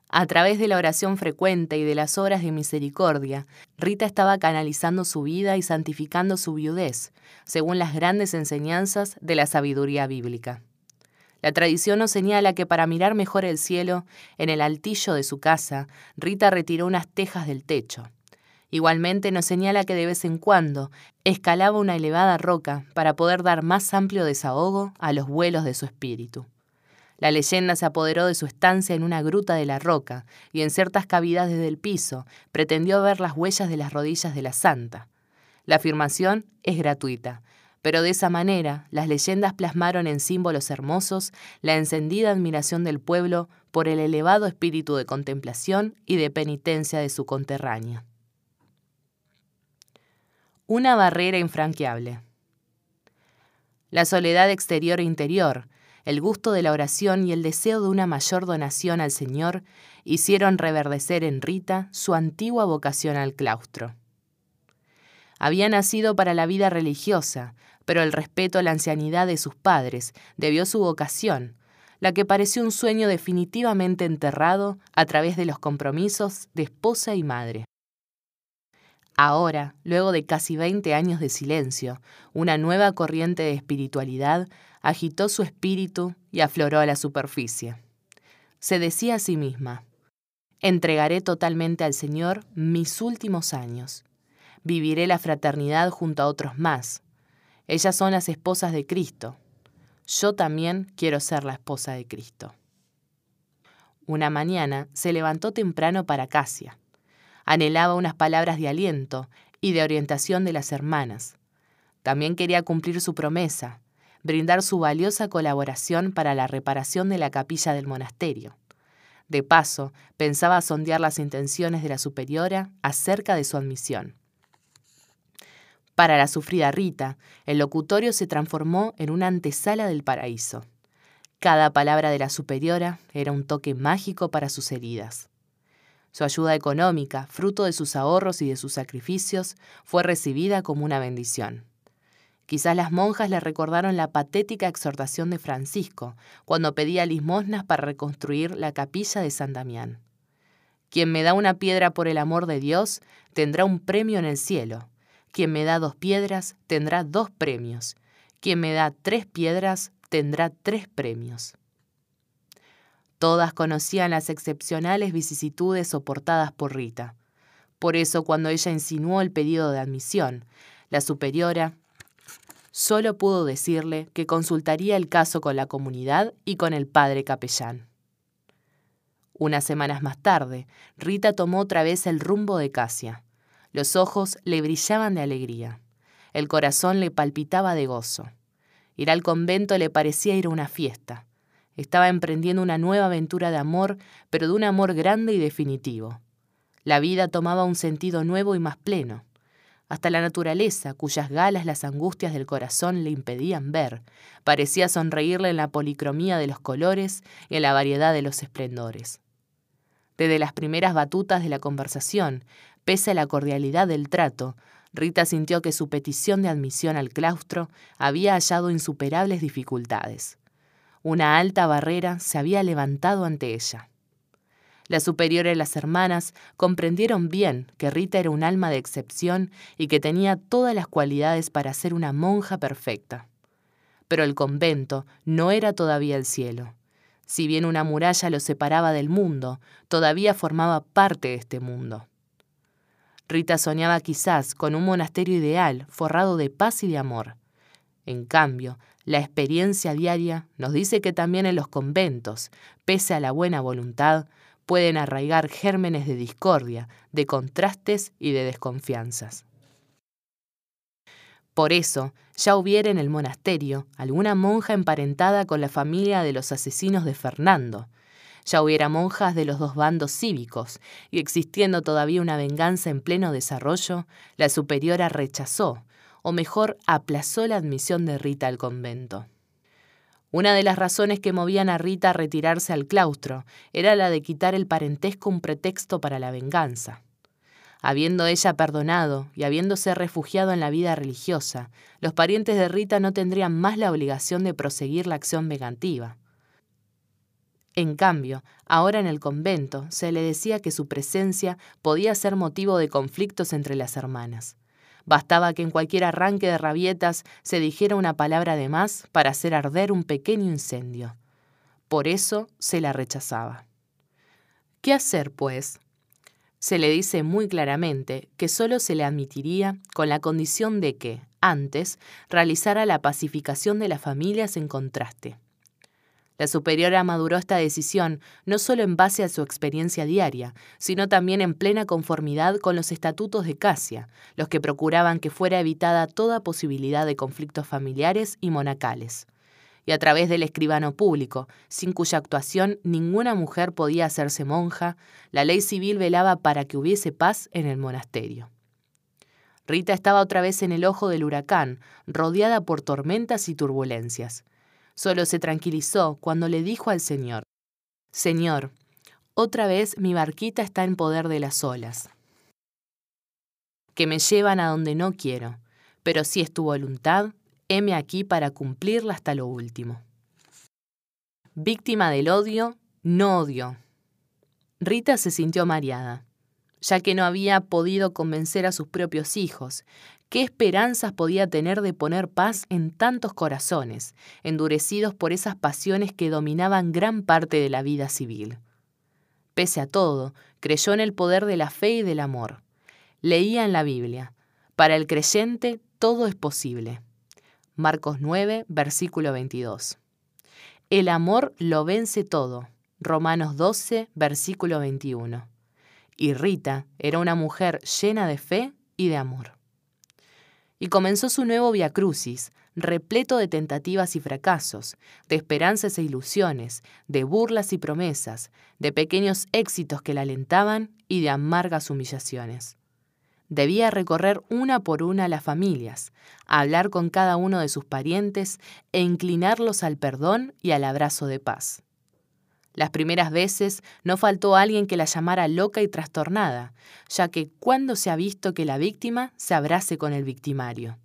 A través de la oración frecuente y de las obras de misericordia, Rita estaba canalizando su vida y santificando su viudez, según las grandes enseñanzas de la sabiduría bíblica. La tradición nos señala que para mirar mejor el cielo, en el altillo de su casa, Rita retiró unas tejas del techo. Igualmente nos señala que de vez en cuando escalaba una elevada roca para poder dar más amplio desahogo a los vuelos de su espíritu. La leyenda se apoderó de su estancia en una gruta de la roca y en ciertas cavidades del piso pretendió ver las huellas de las rodillas de la santa. La afirmación es gratuita, pero de esa manera las leyendas plasmaron en símbolos hermosos la encendida admiración del pueblo por el elevado espíritu de contemplación y de penitencia de su conterránea. Una barrera infranqueable. La soledad exterior e interior, el gusto de la oración y el deseo de una mayor donación al Señor hicieron reverdecer en Rita su antigua vocación al claustro. Había nacido para la vida religiosa, pero el respeto a la ancianidad de sus padres debió su vocación, la que pareció un sueño definitivamente enterrado a través de los compromisos de esposa y madre. Ahora, luego de casi 20 años de silencio, una nueva corriente de espiritualidad agitó su espíritu y afloró a la superficie. Se decía a sí misma, entregaré totalmente al Señor mis últimos años. Viviré la fraternidad junto a otros más. Ellas son las esposas de Cristo. Yo también quiero ser la esposa de Cristo. Una mañana se levantó temprano para Casia. Anhelaba unas palabras de aliento y de orientación de las hermanas. También quería cumplir su promesa, brindar su valiosa colaboración para la reparación de la capilla del monasterio. De paso, pensaba sondear las intenciones de la superiora acerca de su admisión. Para la sufrida Rita, el locutorio se transformó en una antesala del paraíso. Cada palabra de la superiora era un toque mágico para sus heridas. Su ayuda económica, fruto de sus ahorros y de sus sacrificios, fue recibida como una bendición. Quizás las monjas le recordaron la patética exhortación de Francisco cuando pedía limosnas para reconstruir la capilla de San Damián. Quien me da una piedra por el amor de Dios tendrá un premio en el cielo. Quien me da dos piedras tendrá dos premios. Quien me da tres piedras tendrá tres premios. Todas conocían las excepcionales vicisitudes soportadas por Rita. Por eso, cuando ella insinuó el pedido de admisión, la superiora Solo pudo decirle que consultaría el caso con la comunidad y con el padre capellán. Unas semanas más tarde, Rita tomó otra vez el rumbo de Casia. Los ojos le brillaban de alegría. El corazón le palpitaba de gozo. Ir al convento le parecía ir a una fiesta. Estaba emprendiendo una nueva aventura de amor, pero de un amor grande y definitivo. La vida tomaba un sentido nuevo y más pleno hasta la naturaleza, cuyas galas las angustias del corazón le impedían ver, parecía sonreírle en la policromía de los colores y en la variedad de los esplendores. Desde las primeras batutas de la conversación, pese a la cordialidad del trato, Rita sintió que su petición de admisión al claustro había hallado insuperables dificultades. Una alta barrera se había levantado ante ella. La superiora y las hermanas comprendieron bien que Rita era un alma de excepción y que tenía todas las cualidades para ser una monja perfecta. Pero el convento no era todavía el cielo. Si bien una muralla lo separaba del mundo, todavía formaba parte de este mundo. Rita soñaba quizás con un monasterio ideal, forrado de paz y de amor. En cambio, la experiencia diaria nos dice que también en los conventos, pese a la buena voluntad, pueden arraigar gérmenes de discordia, de contrastes y de desconfianzas. Por eso, ya hubiera en el monasterio alguna monja emparentada con la familia de los asesinos de Fernando, ya hubiera monjas de los dos bandos cívicos, y existiendo todavía una venganza en pleno desarrollo, la superiora rechazó, o mejor, aplazó la admisión de Rita al convento. Una de las razones que movían a Rita a retirarse al claustro era la de quitar el parentesco un pretexto para la venganza. Habiendo ella perdonado y habiéndose refugiado en la vida religiosa, los parientes de Rita no tendrían más la obligación de proseguir la acción vengativa. En cambio, ahora en el convento se le decía que su presencia podía ser motivo de conflictos entre las hermanas. Bastaba que en cualquier arranque de rabietas se dijera una palabra de más para hacer arder un pequeño incendio. Por eso se la rechazaba. ¿Qué hacer, pues? se le dice muy claramente que solo se le admitiría con la condición de que, antes, realizara la pacificación de las familias en contraste. La superiora maduró esta decisión no solo en base a su experiencia diaria, sino también en plena conformidad con los estatutos de Casia, los que procuraban que fuera evitada toda posibilidad de conflictos familiares y monacales y a través del escribano público, sin cuya actuación ninguna mujer podía hacerse monja, la ley civil velaba para que hubiese paz en el monasterio. Rita estaba otra vez en el ojo del huracán, rodeada por tormentas y turbulencias. Solo se tranquilizó cuando le dijo al Señor, Señor, otra vez mi barquita está en poder de las olas, que me llevan a donde no quiero, pero si es tu voluntad, heme aquí para cumplirla hasta lo último. Víctima del odio, no odio. Rita se sintió mareada, ya que no había podido convencer a sus propios hijos. ¿Qué esperanzas podía tener de poner paz en tantos corazones, endurecidos por esas pasiones que dominaban gran parte de la vida civil? Pese a todo, creyó en el poder de la fe y del amor. Leía en la Biblia, para el creyente todo es posible. Marcos 9, versículo 22. El amor lo vence todo. Romanos 12, versículo 21. Y Rita era una mujer llena de fe y de amor. Y comenzó su nuevo Via Crucis, repleto de tentativas y fracasos, de esperanzas e ilusiones, de burlas y promesas, de pequeños éxitos que la alentaban y de amargas humillaciones. Debía recorrer una por una las familias, hablar con cada uno de sus parientes e inclinarlos al perdón y al abrazo de paz. Las primeras veces no faltó alguien que la llamara loca y trastornada, ya que cuando se ha visto que la víctima se abrace con el victimario.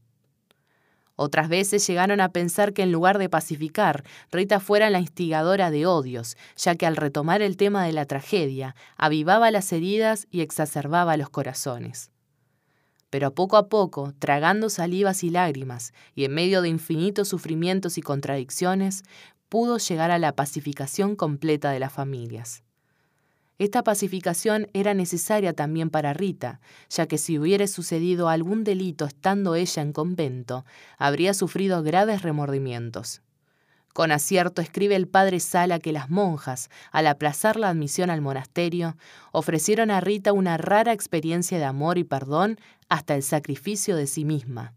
Otras veces llegaron a pensar que en lugar de pacificar, Rita fuera la instigadora de odios, ya que al retomar el tema de la tragedia, avivaba las heridas y exacerbaba los corazones pero poco a poco, tragando salivas y lágrimas, y en medio de infinitos sufrimientos y contradicciones, pudo llegar a la pacificación completa de las familias. Esta pacificación era necesaria también para Rita, ya que si hubiera sucedido algún delito estando ella en convento, habría sufrido graves remordimientos. Con acierto escribe el padre Sala que las monjas, al aplazar la admisión al monasterio, ofrecieron a Rita una rara experiencia de amor y perdón hasta el sacrificio de sí misma,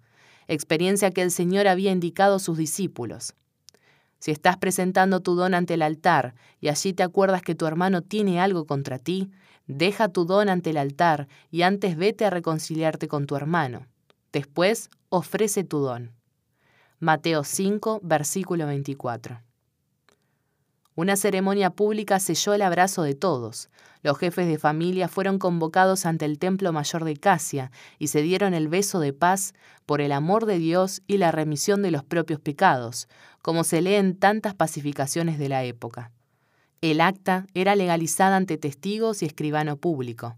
experiencia que el Señor había indicado a sus discípulos. Si estás presentando tu don ante el altar y allí te acuerdas que tu hermano tiene algo contra ti, deja tu don ante el altar y antes vete a reconciliarte con tu hermano. Después ofrece tu don. Mateo 5, versículo 24. Una ceremonia pública selló el abrazo de todos. Los jefes de familia fueron convocados ante el templo mayor de Casia y se dieron el beso de paz por el amor de Dios y la remisión de los propios pecados, como se lee en tantas pacificaciones de la época. El acta era legalizada ante testigos y escribano público.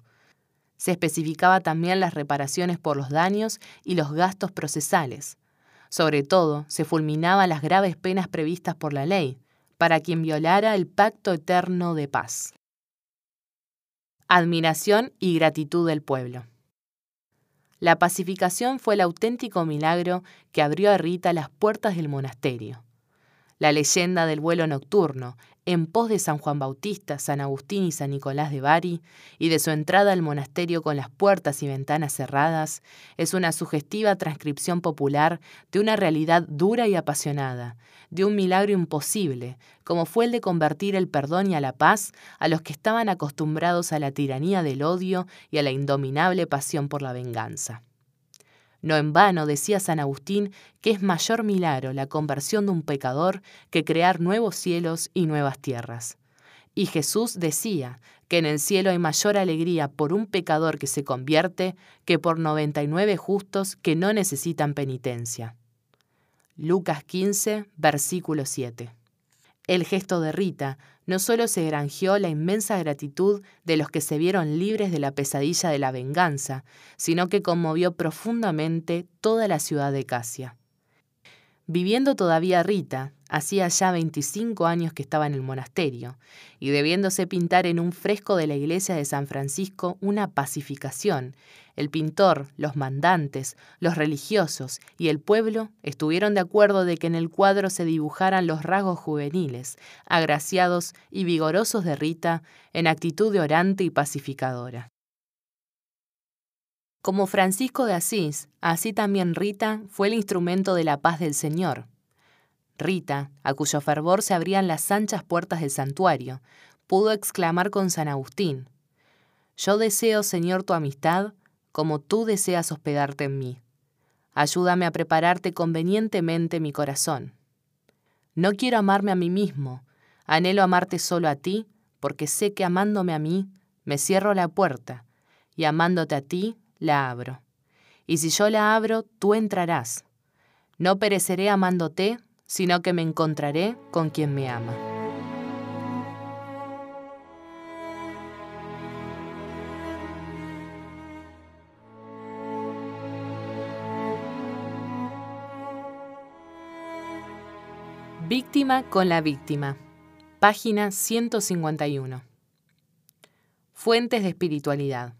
Se especificaba también las reparaciones por los daños y los gastos procesales. Sobre todo, se fulminaban las graves penas previstas por la ley, para quien violara el pacto eterno de paz. Admiración y gratitud del pueblo. La pacificación fue el auténtico milagro que abrió a Rita las puertas del monasterio. la leyenda del vuelo nocturno, en pos de San Juan Bautista, San Agustín y San Nicolás de Bari, y de su entrada al monasterio con las puertas y ventanas cerradas, es una sugestiva transcripción popular de una realidad dura y apasionada, de un milagro imposible, como fue el de convertir el perdón y a la paz a los que estaban acostumbrados a la tiranía del odio y a la indominable pasión por la venganza. No en vano decía San Agustín que es mayor milagro la conversión de un pecador que crear nuevos cielos y nuevas tierras. Y Jesús decía que en el cielo hay mayor alegría por un pecador que se convierte que por 99 justos que no necesitan penitencia. Lucas 15, versículo 7. El gesto de Rita no solo se granjeó la inmensa gratitud de los que se vieron libres de la pesadilla de la venganza, sino que conmovió profundamente toda la ciudad de Casia. Viviendo todavía Rita, hacía ya 25 años que estaba en el monasterio, y debiéndose pintar en un fresco de la iglesia de San Francisco una pacificación, el pintor, los mandantes, los religiosos y el pueblo estuvieron de acuerdo de que en el cuadro se dibujaran los rasgos juveniles, agraciados y vigorosos de Rita en actitud de orante y pacificadora. Como Francisco de Asís, así también Rita fue el instrumento de la paz del Señor. Rita, a cuyo fervor se abrían las anchas puertas del santuario, pudo exclamar con San Agustín, Yo deseo, Señor, tu amistad, como tú deseas hospedarte en mí. Ayúdame a prepararte convenientemente mi corazón. No quiero amarme a mí mismo, anhelo amarte solo a ti, porque sé que amándome a mí, me cierro la puerta, y amándote a ti, la abro. Y si yo la abro, tú entrarás. No pereceré amándote, sino que me encontraré con quien me ama. Víctima con la víctima. Página 151. Fuentes de espiritualidad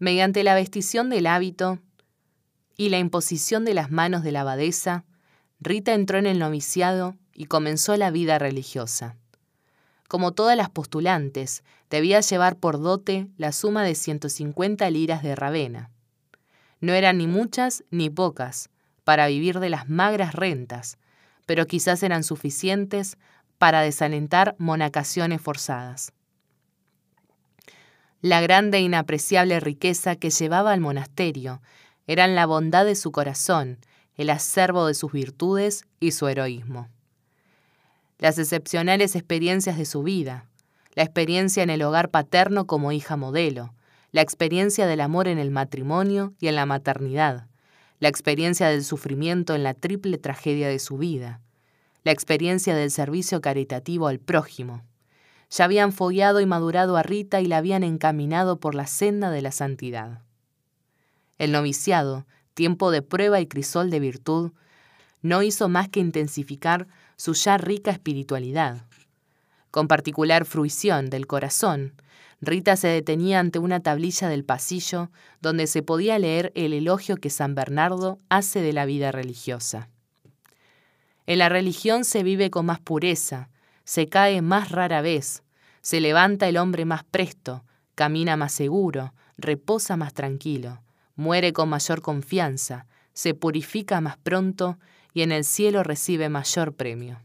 mediante la vestición del hábito y la imposición de las manos de la abadesa, Rita entró en el noviciado y comenzó la vida religiosa. Como todas las postulantes, debía llevar por dote la suma de 150 liras de Ravena. No eran ni muchas ni pocas para vivir de las magras rentas, pero quizás eran suficientes para desalentar monacaciones forzadas. La grande e inapreciable riqueza que llevaba al monasterio eran la bondad de su corazón, el acervo de sus virtudes y su heroísmo. Las excepcionales experiencias de su vida, la experiencia en el hogar paterno como hija modelo, la experiencia del amor en el matrimonio y en la maternidad, la experiencia del sufrimiento en la triple tragedia de su vida, la experiencia del servicio caritativo al prójimo, ya habían follado y madurado a Rita y la habían encaminado por la senda de la santidad. El noviciado, tiempo de prueba y crisol de virtud, no hizo más que intensificar su ya rica espiritualidad. Con particular fruición del corazón, Rita se detenía ante una tablilla del pasillo donde se podía leer el elogio que San Bernardo hace de la vida religiosa. En la religión se vive con más pureza, se cae más rara vez, se levanta el hombre más presto, camina más seguro, reposa más tranquilo, muere con mayor confianza, se purifica más pronto y en el cielo recibe mayor premio.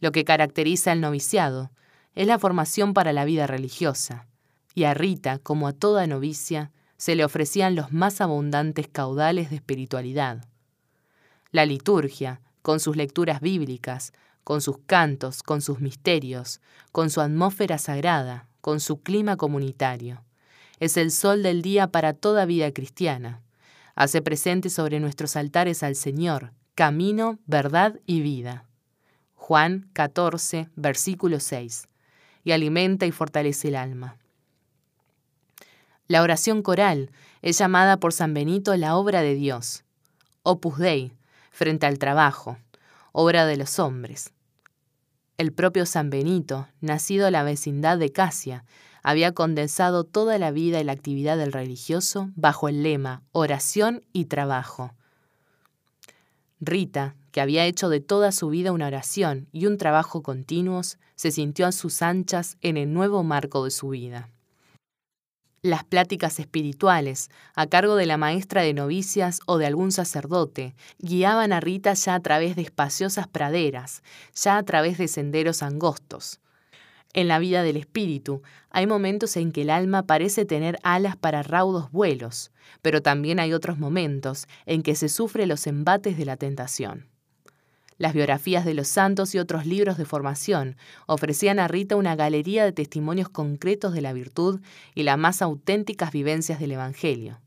Lo que caracteriza el noviciado es la formación para la vida religiosa, y a Rita, como a toda novicia, se le ofrecían los más abundantes caudales de espiritualidad. La liturgia, con sus lecturas bíblicas, con sus cantos, con sus misterios, con su atmósfera sagrada, con su clima comunitario. Es el sol del día para toda vida cristiana. Hace presente sobre nuestros altares al Señor, camino, verdad y vida. Juan 14, versículo 6. Y alimenta y fortalece el alma. La oración coral es llamada por San Benito la obra de Dios. Opus Dei, frente al trabajo, obra de los hombres. El propio San Benito, nacido en la vecindad de Casia, había condensado toda la vida y la actividad del religioso bajo el lema oración y trabajo. Rita, que había hecho de toda su vida una oración y un trabajo continuos, se sintió a sus anchas en el nuevo marco de su vida. Las pláticas espirituales, a cargo de la maestra de novicias o de algún sacerdote, guiaban a Rita ya a través de espaciosas praderas, ya a través de senderos angostos. En la vida del espíritu hay momentos en que el alma parece tener alas para raudos vuelos, pero también hay otros momentos en que se sufre los embates de la tentación. Las biografías de los santos y otros libros de formación ofrecían a Rita una galería de testimonios concretos de la virtud y las más auténticas vivencias del Evangelio.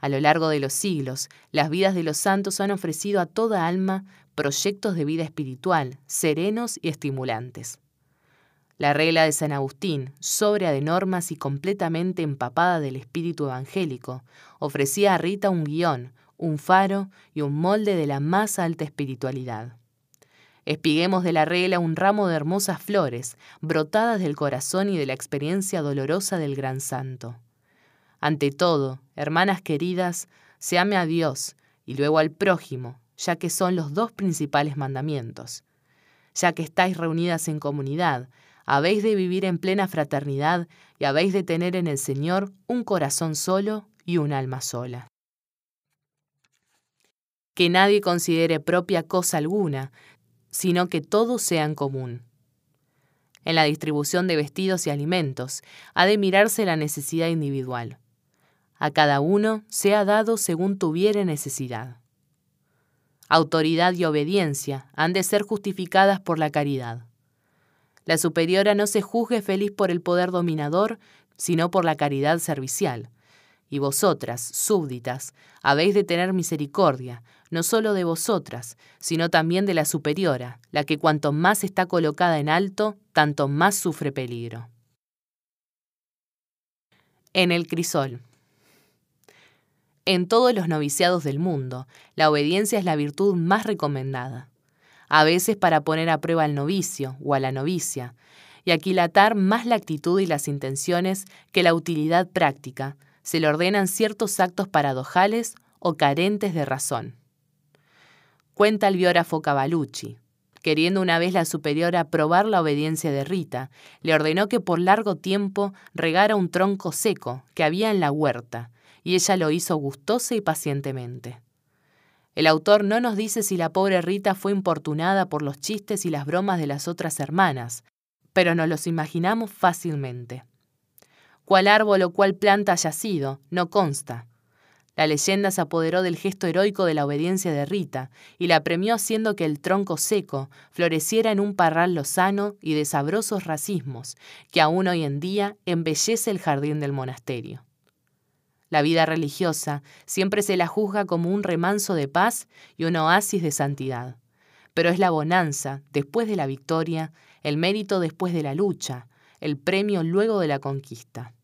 A lo largo de los siglos, las vidas de los santos han ofrecido a toda alma proyectos de vida espiritual, serenos y estimulantes. La regla de San Agustín, sobria de normas y completamente empapada del espíritu evangélico, ofrecía a Rita un guion, un faro y un molde de la más alta espiritualidad. Espiguemos de la regla un ramo de hermosas flores, brotadas del corazón y de la experiencia dolorosa del gran santo. Ante todo, hermanas queridas, se ame a Dios y luego al prójimo, ya que son los dos principales mandamientos. Ya que estáis reunidas en comunidad, habéis de vivir en plena fraternidad y habéis de tener en el Señor un corazón solo y un alma sola que nadie considere propia cosa alguna, sino que todo sea en común. En la distribución de vestidos y alimentos ha de mirarse la necesidad individual. A cada uno sea dado según tuviere necesidad. Autoridad y obediencia han de ser justificadas por la caridad. La superiora no se juzgue feliz por el poder dominador, sino por la caridad servicial y vosotras, súbditas, habéis de tener misericordia, no solo de vosotras, sino también de la superiora, la que cuanto más está colocada en alto, tanto más sufre peligro. En el crisol. En todos los noviciados del mundo, la obediencia es la virtud más recomendada, a veces para poner a prueba al novicio o a la novicia, y aquilatar más la actitud y las intenciones que la utilidad práctica, se le ordenan ciertos actos paradojales o carentes de razón. Cuenta el biógrafo Cavalucci. Queriendo una vez la superiora probar la obediencia de Rita, le ordenó que por largo tiempo regara un tronco seco que había en la huerta, y ella lo hizo gustosa y pacientemente. El autor no nos dice si la pobre Rita fue importunada por los chistes y las bromas de las otras hermanas, pero nos los imaginamos fácilmente. Cuál árbol o cuál planta haya sido, no consta. La leyenda se apoderó del gesto heroico de la obediencia de Rita y la premió haciendo que el tronco seco floreciera en un parral lozano y de sabrosos racismos que aún hoy en día embellece el jardín del monasterio. La vida religiosa siempre se la juzga como un remanso de paz y un oasis de santidad, pero es la bonanza después de la victoria, el mérito después de la lucha, el premio luego de la conquista.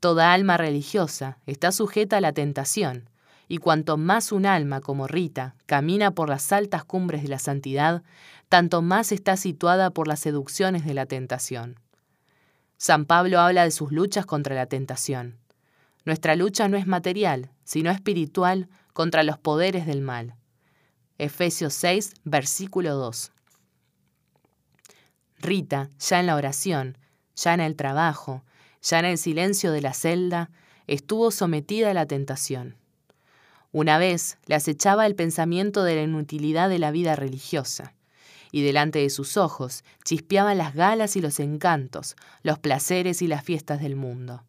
Toda alma religiosa está sujeta a la tentación, y cuanto más un alma como Rita camina por las altas cumbres de la santidad, tanto más está situada por las seducciones de la tentación. San Pablo habla de sus luchas contra la tentación. Nuestra lucha no es material, sino espiritual contra los poderes del mal. Efesios 6, versículo 2. Rita, ya en la oración, ya en el trabajo, ya en el silencio de la celda, estuvo sometida a la tentación. Una vez le acechaba el pensamiento de la inutilidad de la vida religiosa, y delante de sus ojos chispeaban las galas y los encantos, los placeres y las fiestas del mundo.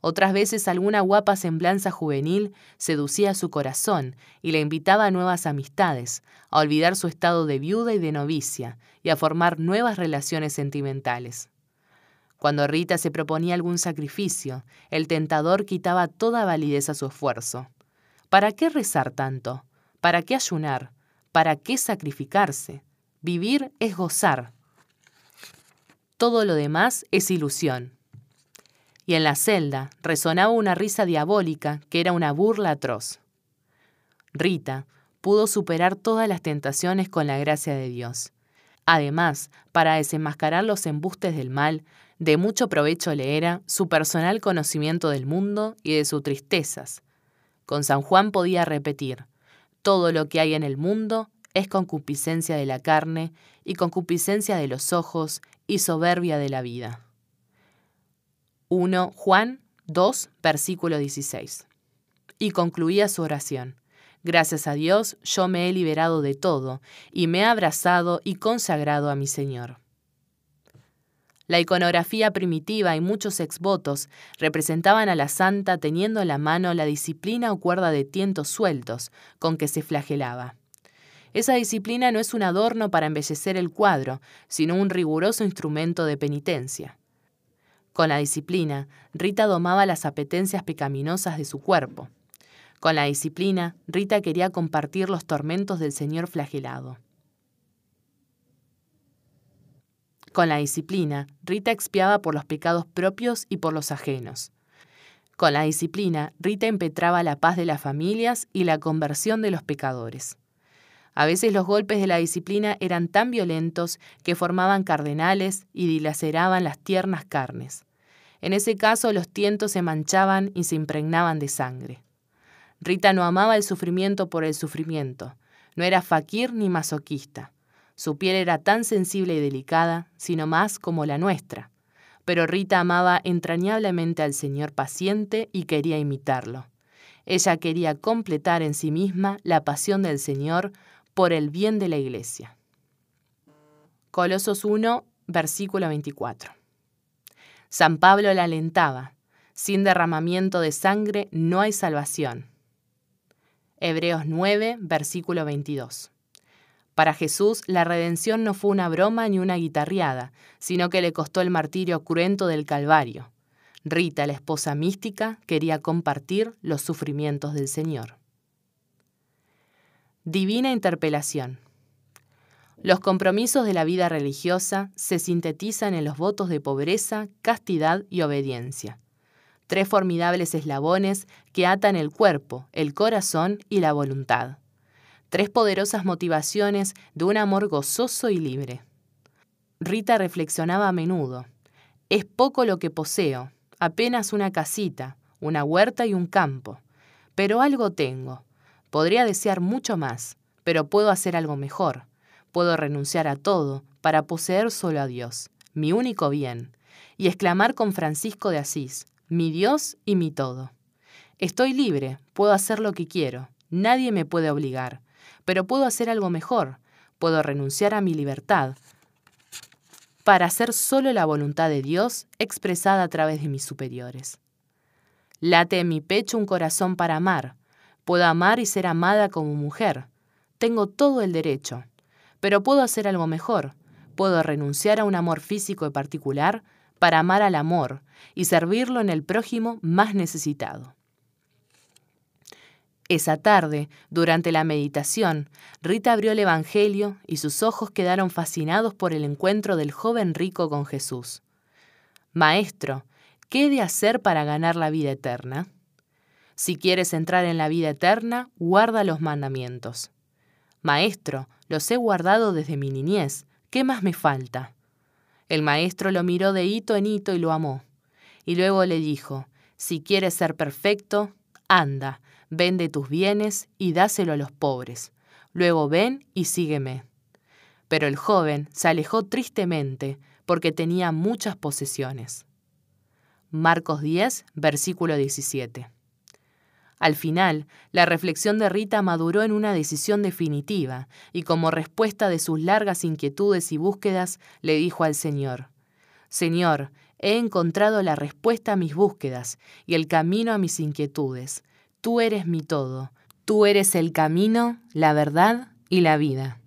Otras veces alguna guapa semblanza juvenil seducía su corazón y le invitaba a nuevas amistades, a olvidar su estado de viuda y de novicia, y a formar nuevas relaciones sentimentales. Cuando Rita se proponía algún sacrificio, el tentador quitaba toda validez a su esfuerzo. ¿Para qué rezar tanto? ¿Para qué ayunar? ¿Para qué sacrificarse? Vivir es gozar. Todo lo demás es ilusión. Y en la celda resonaba una risa diabólica que era una burla atroz. Rita pudo superar todas las tentaciones con la gracia de Dios. Además, para desenmascarar los embustes del mal, de mucho provecho le era su personal conocimiento del mundo y de sus tristezas. Con San Juan podía repetir, Todo lo que hay en el mundo es concupiscencia de la carne y concupiscencia de los ojos y soberbia de la vida. 1 Juan 2, versículo 16. Y concluía su oración. Gracias a Dios yo me he liberado de todo y me he abrazado y consagrado a mi Señor. La iconografía primitiva y muchos exvotos representaban a la santa teniendo en la mano la disciplina o cuerda de tientos sueltos con que se flagelaba. Esa disciplina no es un adorno para embellecer el cuadro, sino un riguroso instrumento de penitencia. Con la disciplina, Rita domaba las apetencias pecaminosas de su cuerpo. Con la disciplina, Rita quería compartir los tormentos del Señor flagelado. Con la disciplina, Rita expiaba por los pecados propios y por los ajenos. Con la disciplina, Rita impetraba la paz de las familias y la conversión de los pecadores. A veces los golpes de la disciplina eran tan violentos que formaban cardenales y dilaceraban las tiernas carnes. En ese caso los tientos se manchaban y se impregnaban de sangre. Rita no amaba el sufrimiento por el sufrimiento, no era faquir ni masoquista. Su piel era tan sensible y delicada, sino más como la nuestra. Pero Rita amaba entrañablemente al Señor paciente y quería imitarlo. Ella quería completar en sí misma la pasión del Señor por el bien de la Iglesia. Colosos 1, versículo 24. San Pablo la alentaba, sin derramamiento de sangre no hay salvación. Hebreos 9, versículo 22. Para Jesús, la redención no fue una broma ni una guitarreada, sino que le costó el martirio cruento del Calvario. Rita, la esposa mística, quería compartir los sufrimientos del Señor. Divina interpelación. Los compromisos de la vida religiosa se sintetizan en los votos de pobreza, castidad y obediencia. Tres formidables eslabones que atan el cuerpo, el corazón y la voluntad tres poderosas motivaciones de un amor gozoso y libre. Rita reflexionaba a menudo. Es poco lo que poseo, apenas una casita, una huerta y un campo. Pero algo tengo. Podría desear mucho más, pero puedo hacer algo mejor. Puedo renunciar a todo para poseer solo a Dios, mi único bien, y exclamar con Francisco de Asís, mi Dios y mi todo. Estoy libre, puedo hacer lo que quiero, nadie me puede obligar, pero puedo hacer algo mejor. Puedo renunciar a mi libertad para hacer solo la voluntad de Dios expresada a través de mis superiores. Late en mi pecho un corazón para amar. Puedo amar y ser amada como mujer. Tengo todo el derecho. Pero puedo hacer algo mejor. Puedo renunciar a un amor físico y particular para amar al amor y servirlo en el prójimo más necesitado. Esa tarde, durante la meditación, Rita abrió el Evangelio y sus ojos quedaron fascinados por el encuentro del joven rico con Jesús. Maestro, ¿qué he de hacer para ganar la vida eterna? Si quieres entrar en la vida eterna, guarda los mandamientos. Maestro, los he guardado desde mi niñez, ¿qué más me falta? El maestro lo miró de hito en hito y lo amó. Y luego le dijo, si quieres ser perfecto, anda, vende tus bienes y dáselo a los pobres. Luego ven y sígueme. Pero el joven se alejó tristemente porque tenía muchas posesiones. Marcos 10, versículo 17. Al final, la reflexión de Rita maduró en una decisión definitiva y como respuesta de sus largas inquietudes y búsquedas le dijo al Señor, Señor, he encontrado la respuesta a mis búsquedas y el camino a mis inquietudes. Tú eres mi todo, tú eres el camino, la verdad y la vida.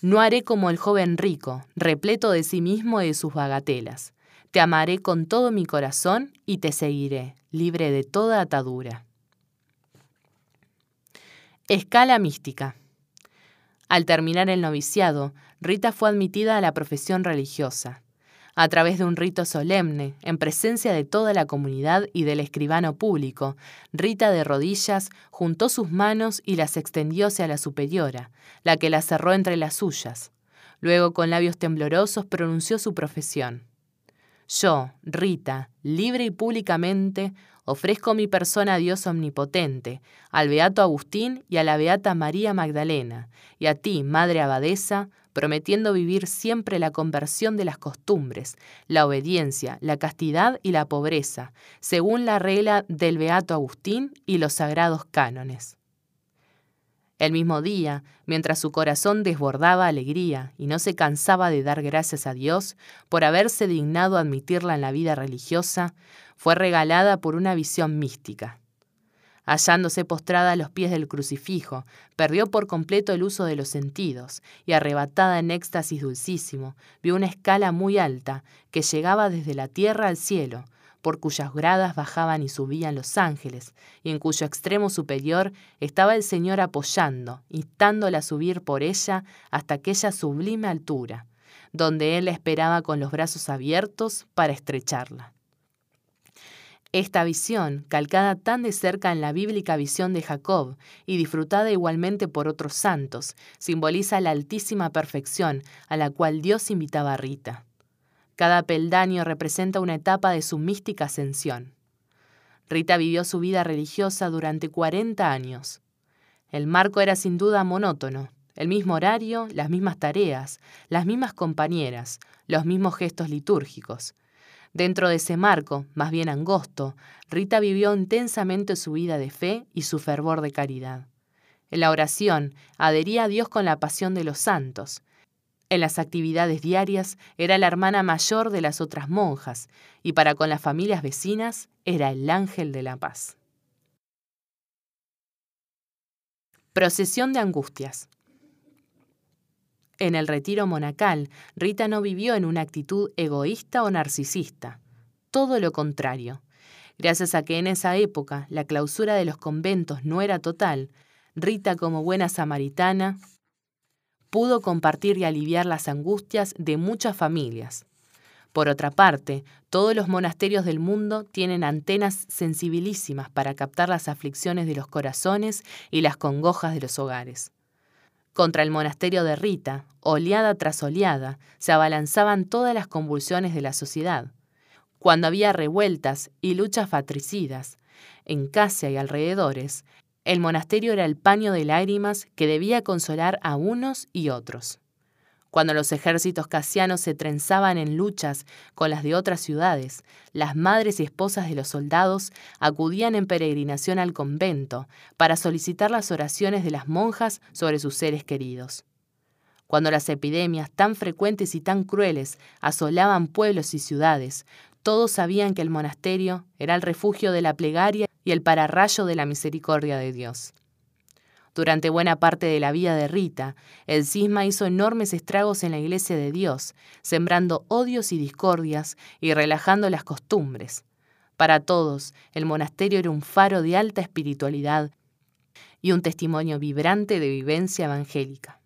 No haré como el joven rico, repleto de sí mismo y de sus bagatelas. Te amaré con todo mi corazón y te seguiré, libre de toda atadura. Escala mística. Al terminar el noviciado, Rita fue admitida a la profesión religiosa a través de un rito solemne, en presencia de toda la comunidad y del escribano público, Rita de rodillas juntó sus manos y las extendió hacia la superiora, la que las cerró entre las suyas. Luego, con labios temblorosos, pronunció su profesión. Yo, Rita, libre y públicamente, ofrezco mi persona a Dios omnipotente, al beato Agustín y a la beata María Magdalena, y a ti, Madre Abadesa, prometiendo vivir siempre la conversión de las costumbres, la obediencia, la castidad y la pobreza, según la regla del beato Agustín y los sagrados cánones. El mismo día, mientras su corazón desbordaba alegría y no se cansaba de dar gracias a Dios por haberse dignado admitirla en la vida religiosa, fue regalada por una visión mística. Hallándose postrada a los pies del crucifijo, perdió por completo el uso de los sentidos y arrebatada en éxtasis dulcísimo, vio una escala muy alta que llegaba desde la tierra al cielo, por cuyas gradas bajaban y subían los ángeles, y en cuyo extremo superior estaba el Señor apoyando, instándola a subir por ella hasta aquella sublime altura, donde Él la esperaba con los brazos abiertos para estrecharla. Esta visión, calcada tan de cerca en la bíblica visión de Jacob y disfrutada igualmente por otros santos, simboliza la altísima perfección a la cual Dios invitaba a Rita. Cada peldaño representa una etapa de su mística ascensión. Rita vivió su vida religiosa durante 40 años. El marco era sin duda monótono, el mismo horario, las mismas tareas, las mismas compañeras, los mismos gestos litúrgicos. Dentro de ese marco, más bien angosto, Rita vivió intensamente su vida de fe y su fervor de caridad. En la oración adhería a Dios con la pasión de los santos, en las actividades diarias era la hermana mayor de las otras monjas y para con las familias vecinas era el ángel de la paz. Procesión de angustias. En el retiro monacal, Rita no vivió en una actitud egoísta o narcisista, todo lo contrario. Gracias a que en esa época la clausura de los conventos no era total, Rita como buena samaritana pudo compartir y aliviar las angustias de muchas familias. Por otra parte, todos los monasterios del mundo tienen antenas sensibilísimas para captar las aflicciones de los corazones y las congojas de los hogares. Contra el monasterio de Rita, oleada tras oleada, se abalanzaban todas las convulsiones de la sociedad. Cuando había revueltas y luchas fatricidas, en casa y alrededores, el monasterio era el paño de lágrimas que debía consolar a unos y otros. Cuando los ejércitos casianos se trenzaban en luchas con las de otras ciudades, las madres y esposas de los soldados acudían en peregrinación al convento para solicitar las oraciones de las monjas sobre sus seres queridos. Cuando las epidemias tan frecuentes y tan crueles asolaban pueblos y ciudades, todos sabían que el monasterio era el refugio de la plegaria y el pararrayo de la misericordia de Dios. Durante buena parte de la vida de Rita, el cisma hizo enormes estragos en la iglesia de Dios, sembrando odios y discordias y relajando las costumbres. Para todos, el monasterio era un faro de alta espiritualidad y un testimonio vibrante de vivencia evangélica.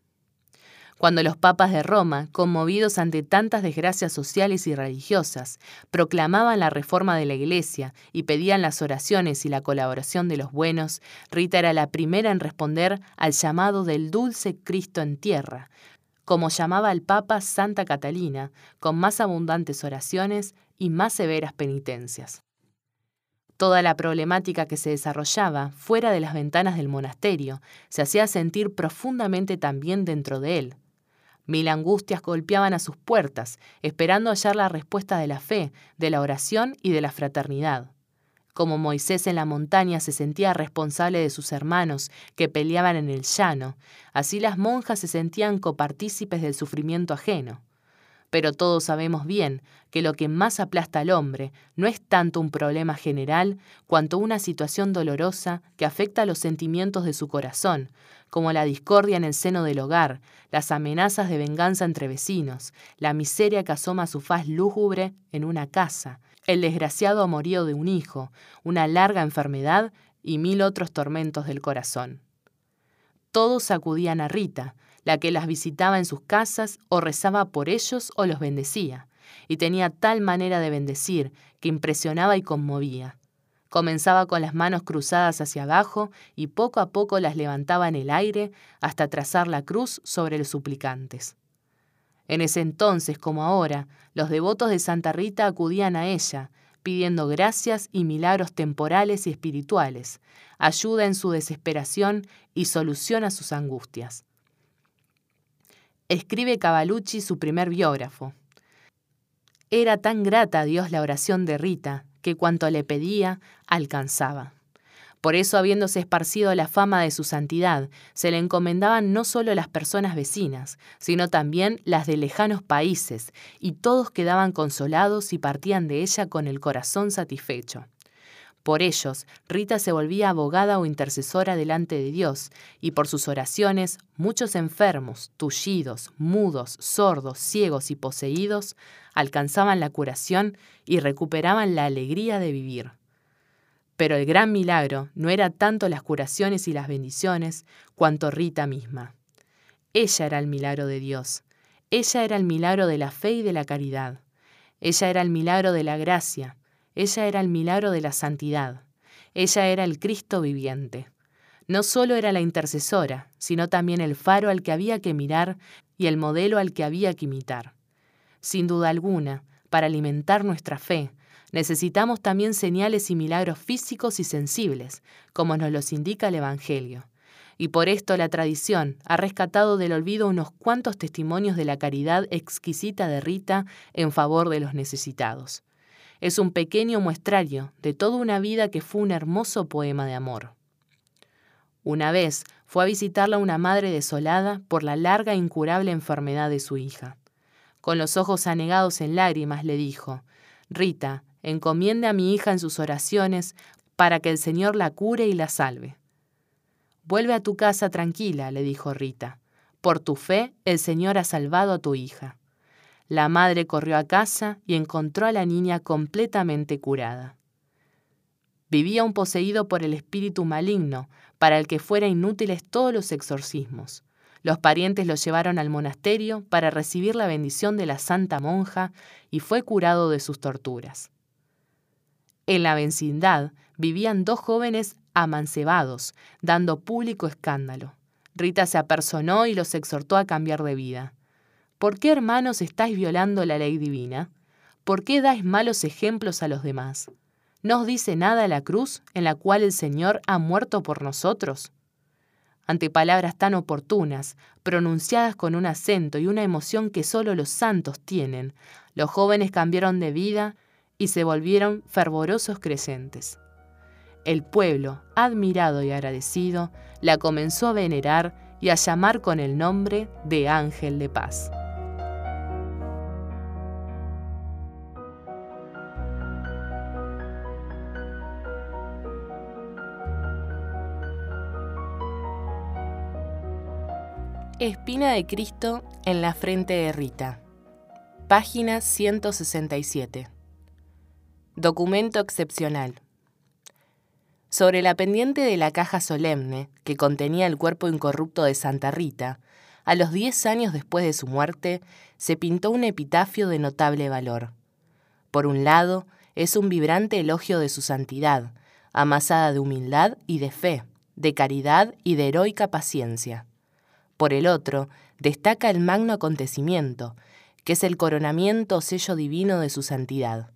Cuando los papas de Roma, conmovidos ante tantas desgracias sociales y religiosas, proclamaban la reforma de la Iglesia y pedían las oraciones y la colaboración de los buenos, Rita era la primera en responder al llamado del dulce Cristo en tierra, como llamaba el Papa Santa Catalina, con más abundantes oraciones y más severas penitencias. Toda la problemática que se desarrollaba fuera de las ventanas del monasterio se hacía sentir profundamente también dentro de él. Mil angustias golpeaban a sus puertas, esperando hallar la respuesta de la fe, de la oración y de la fraternidad. Como Moisés en la montaña se sentía responsable de sus hermanos que peleaban en el llano, así las monjas se sentían copartícipes del sufrimiento ajeno. Pero todos sabemos bien que lo que más aplasta al hombre no es tanto un problema general cuanto una situación dolorosa que afecta a los sentimientos de su corazón, como la discordia en el seno del hogar, las amenazas de venganza entre vecinos, la miseria que asoma su faz lúgubre en una casa, el desgraciado amorío de un hijo, una larga enfermedad y mil otros tormentos del corazón. Todos acudían a Rita, la que las visitaba en sus casas o rezaba por ellos o los bendecía, y tenía tal manera de bendecir que impresionaba y conmovía. Comenzaba con las manos cruzadas hacia abajo y poco a poco las levantaba en el aire hasta trazar la cruz sobre los suplicantes. En ese entonces, como ahora, los devotos de Santa Rita acudían a ella, pidiendo gracias y milagros temporales y espirituales, ayuda en su desesperación y solución a sus angustias. Escribe Cavalucci su primer biógrafo. Era tan grata a Dios la oración de Rita que cuanto le pedía alcanzaba. Por eso, habiéndose esparcido la fama de su santidad, se le encomendaban no solo las personas vecinas, sino también las de lejanos países, y todos quedaban consolados y partían de ella con el corazón satisfecho. Por ellos, Rita se volvía abogada o intercesora delante de Dios, y por sus oraciones, muchos enfermos, tullidos, mudos, sordos, ciegos y poseídos alcanzaban la curación y recuperaban la alegría de vivir. Pero el gran milagro no era tanto las curaciones y las bendiciones, cuanto Rita misma. Ella era el milagro de Dios. Ella era el milagro de la fe y de la caridad. Ella era el milagro de la gracia. Ella era el milagro de la santidad. Ella era el Cristo viviente. No solo era la intercesora, sino también el faro al que había que mirar y el modelo al que había que imitar. Sin duda alguna, para alimentar nuestra fe, necesitamos también señales y milagros físicos y sensibles, como nos los indica el Evangelio. Y por esto la tradición ha rescatado del olvido unos cuantos testimonios de la caridad exquisita de Rita en favor de los necesitados. Es un pequeño muestrario de toda una vida que fue un hermoso poema de amor. Una vez fue a visitarla una madre desolada por la larga e incurable enfermedad de su hija. Con los ojos anegados en lágrimas le dijo, Rita, encomiende a mi hija en sus oraciones para que el Señor la cure y la salve. Vuelve a tu casa tranquila, le dijo Rita. Por tu fe, el Señor ha salvado a tu hija. La madre corrió a casa y encontró a la niña completamente curada. Vivía un poseído por el espíritu maligno, para el que fuera inútiles todos los exorcismos. Los parientes lo llevaron al monasterio para recibir la bendición de la santa monja y fue curado de sus torturas. En la vecindad vivían dos jóvenes amancebados, dando público escándalo. Rita se apersonó y los exhortó a cambiar de vida. ¿Por qué, hermanos, estáis violando la ley divina? ¿Por qué dais malos ejemplos a los demás? ¿No os dice nada la cruz en la cual el Señor ha muerto por nosotros? Ante palabras tan oportunas, pronunciadas con un acento y una emoción que solo los santos tienen, los jóvenes cambiaron de vida y se volvieron fervorosos creyentes. El pueblo, admirado y agradecido, la comenzó a venerar y a llamar con el nombre de Ángel de Paz. Espina de Cristo en la frente de Rita. Página 167. Documento excepcional. Sobre la pendiente de la caja solemne, que contenía el cuerpo incorrupto de Santa Rita, a los diez años después de su muerte, se pintó un epitafio de notable valor. Por un lado, es un vibrante elogio de su santidad, amasada de humildad y de fe, de caridad y de heroica paciencia. Por el otro, destaca el magno acontecimiento, que es el coronamiento o sello divino de su santidad.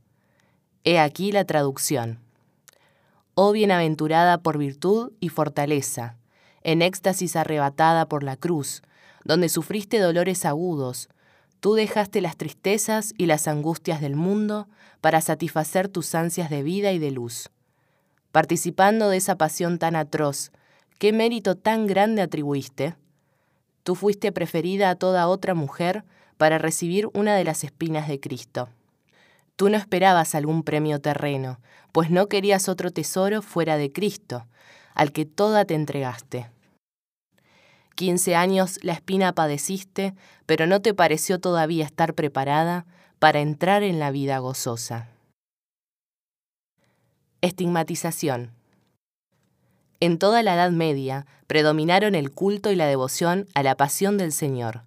He aquí la traducción. Oh bienaventurada por virtud y fortaleza, en éxtasis arrebatada por la cruz, donde sufriste dolores agudos, tú dejaste las tristezas y las angustias del mundo para satisfacer tus ansias de vida y de luz. Participando de esa pasión tan atroz, ¿qué mérito tan grande atribuiste? Tú fuiste preferida a toda otra mujer para recibir una de las espinas de Cristo. Tú no esperabas algún premio terreno, pues no querías otro tesoro fuera de Cristo, al que toda te entregaste. Quince años la espina padeciste, pero no te pareció todavía estar preparada para entrar en la vida gozosa. Estigmatización. En toda la Edad Media predominaron el culto y la devoción a la pasión del Señor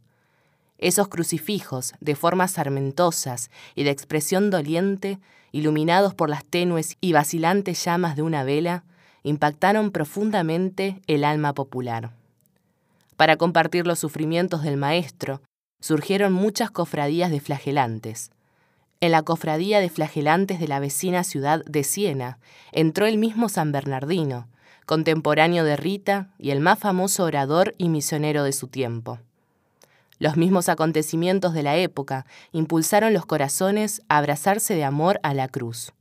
esos crucifijos, de formas sarmentosas y de expresión doliente, iluminados por las tenues y vacilantes llamas de una vela, impactaron profundamente el alma popular. Para compartir los sufrimientos del Maestro, surgieron muchas cofradías de flagelantes. En la cofradía de flagelantes de la vecina ciudad de Siena entró el mismo San Bernardino, contemporáneo de Rita y el más famoso orador y misionero de su tiempo. Los mismos acontecimientos de la época impulsaron los corazones a abrazarse de amor a la cruz.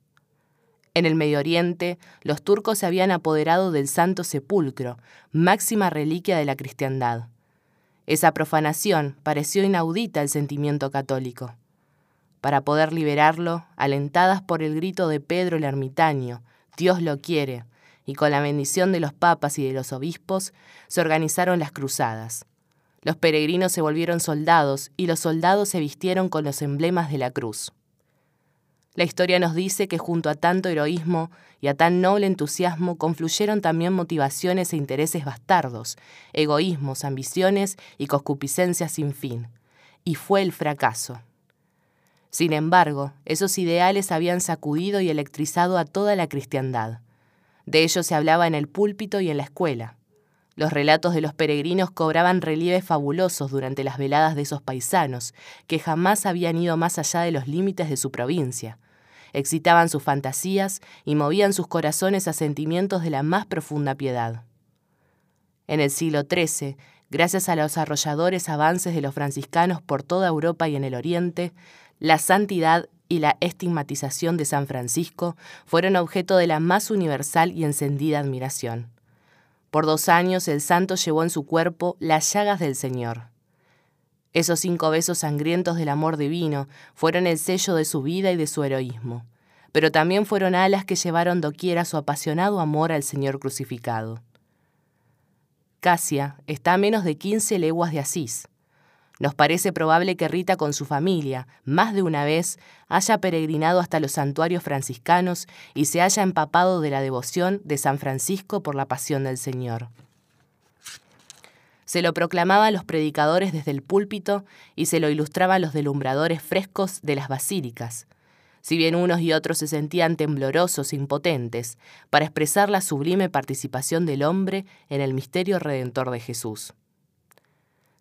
En el Medio Oriente, los turcos se habían apoderado del Santo Sepulcro, máxima reliquia de la cristiandad. Esa profanación pareció inaudita al sentimiento católico. Para poder liberarlo, alentadas por el grito de Pedro el ermitaño, Dios lo quiere, y con la bendición de los papas y de los obispos, se organizaron las cruzadas. Los peregrinos se volvieron soldados y los soldados se vistieron con los emblemas de la cruz. La historia nos dice que junto a tanto heroísmo y a tan noble entusiasmo confluyeron también motivaciones e intereses bastardos, egoísmos, ambiciones y concupiscencias sin fin. Y fue el fracaso. Sin embargo, esos ideales habían sacudido y electrizado a toda la cristiandad. De ellos se hablaba en el púlpito y en la escuela. Los relatos de los peregrinos cobraban relieves fabulosos durante las veladas de esos paisanos, que jamás habían ido más allá de los límites de su provincia. Excitaban sus fantasías y movían sus corazones a sentimientos de la más profunda piedad. En el siglo XIII, gracias a los arrolladores avances de los franciscanos por toda Europa y en el Oriente, la santidad y la estigmatización de San Francisco fueron objeto de la más universal y encendida admiración. Por dos años el santo llevó en su cuerpo las llagas del Señor. Esos cinco besos sangrientos del amor divino fueron el sello de su vida y de su heroísmo, pero también fueron alas que llevaron doquiera su apasionado amor al Señor crucificado. Casia está a menos de 15 leguas de Asís. Nos parece probable que Rita con su familia, más de una vez, haya peregrinado hasta los santuarios franciscanos y se haya empapado de la devoción de San Francisco por la pasión del Señor. Se lo proclamaba a los predicadores desde el púlpito y se lo ilustraba a los delumbradores frescos de las basílicas, si bien unos y otros se sentían temblorosos e impotentes para expresar la sublime participación del hombre en el misterio redentor de Jesús.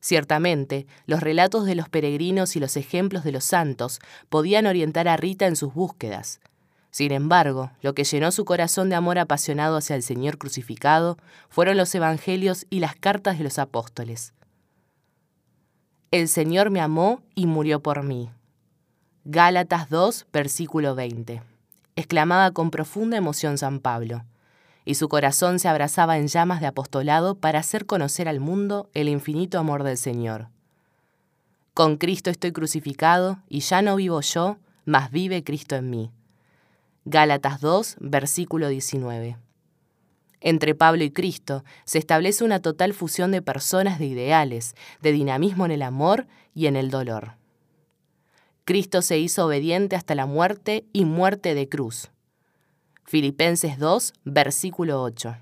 Ciertamente, los relatos de los peregrinos y los ejemplos de los santos podían orientar a Rita en sus búsquedas. Sin embargo, lo que llenó su corazón de amor apasionado hacia el Señor crucificado fueron los evangelios y las cartas de los apóstoles. El Señor me amó y murió por mí. Gálatas 2, versículo 20. Exclamaba con profunda emoción San Pablo y su corazón se abrazaba en llamas de apostolado para hacer conocer al mundo el infinito amor del Señor. Con Cristo estoy crucificado y ya no vivo yo, mas vive Cristo en mí. Gálatas 2, versículo 19. Entre Pablo y Cristo se establece una total fusión de personas, de ideales, de dinamismo en el amor y en el dolor. Cristo se hizo obediente hasta la muerte y muerte de cruz. Filipenses 2, versículo 8.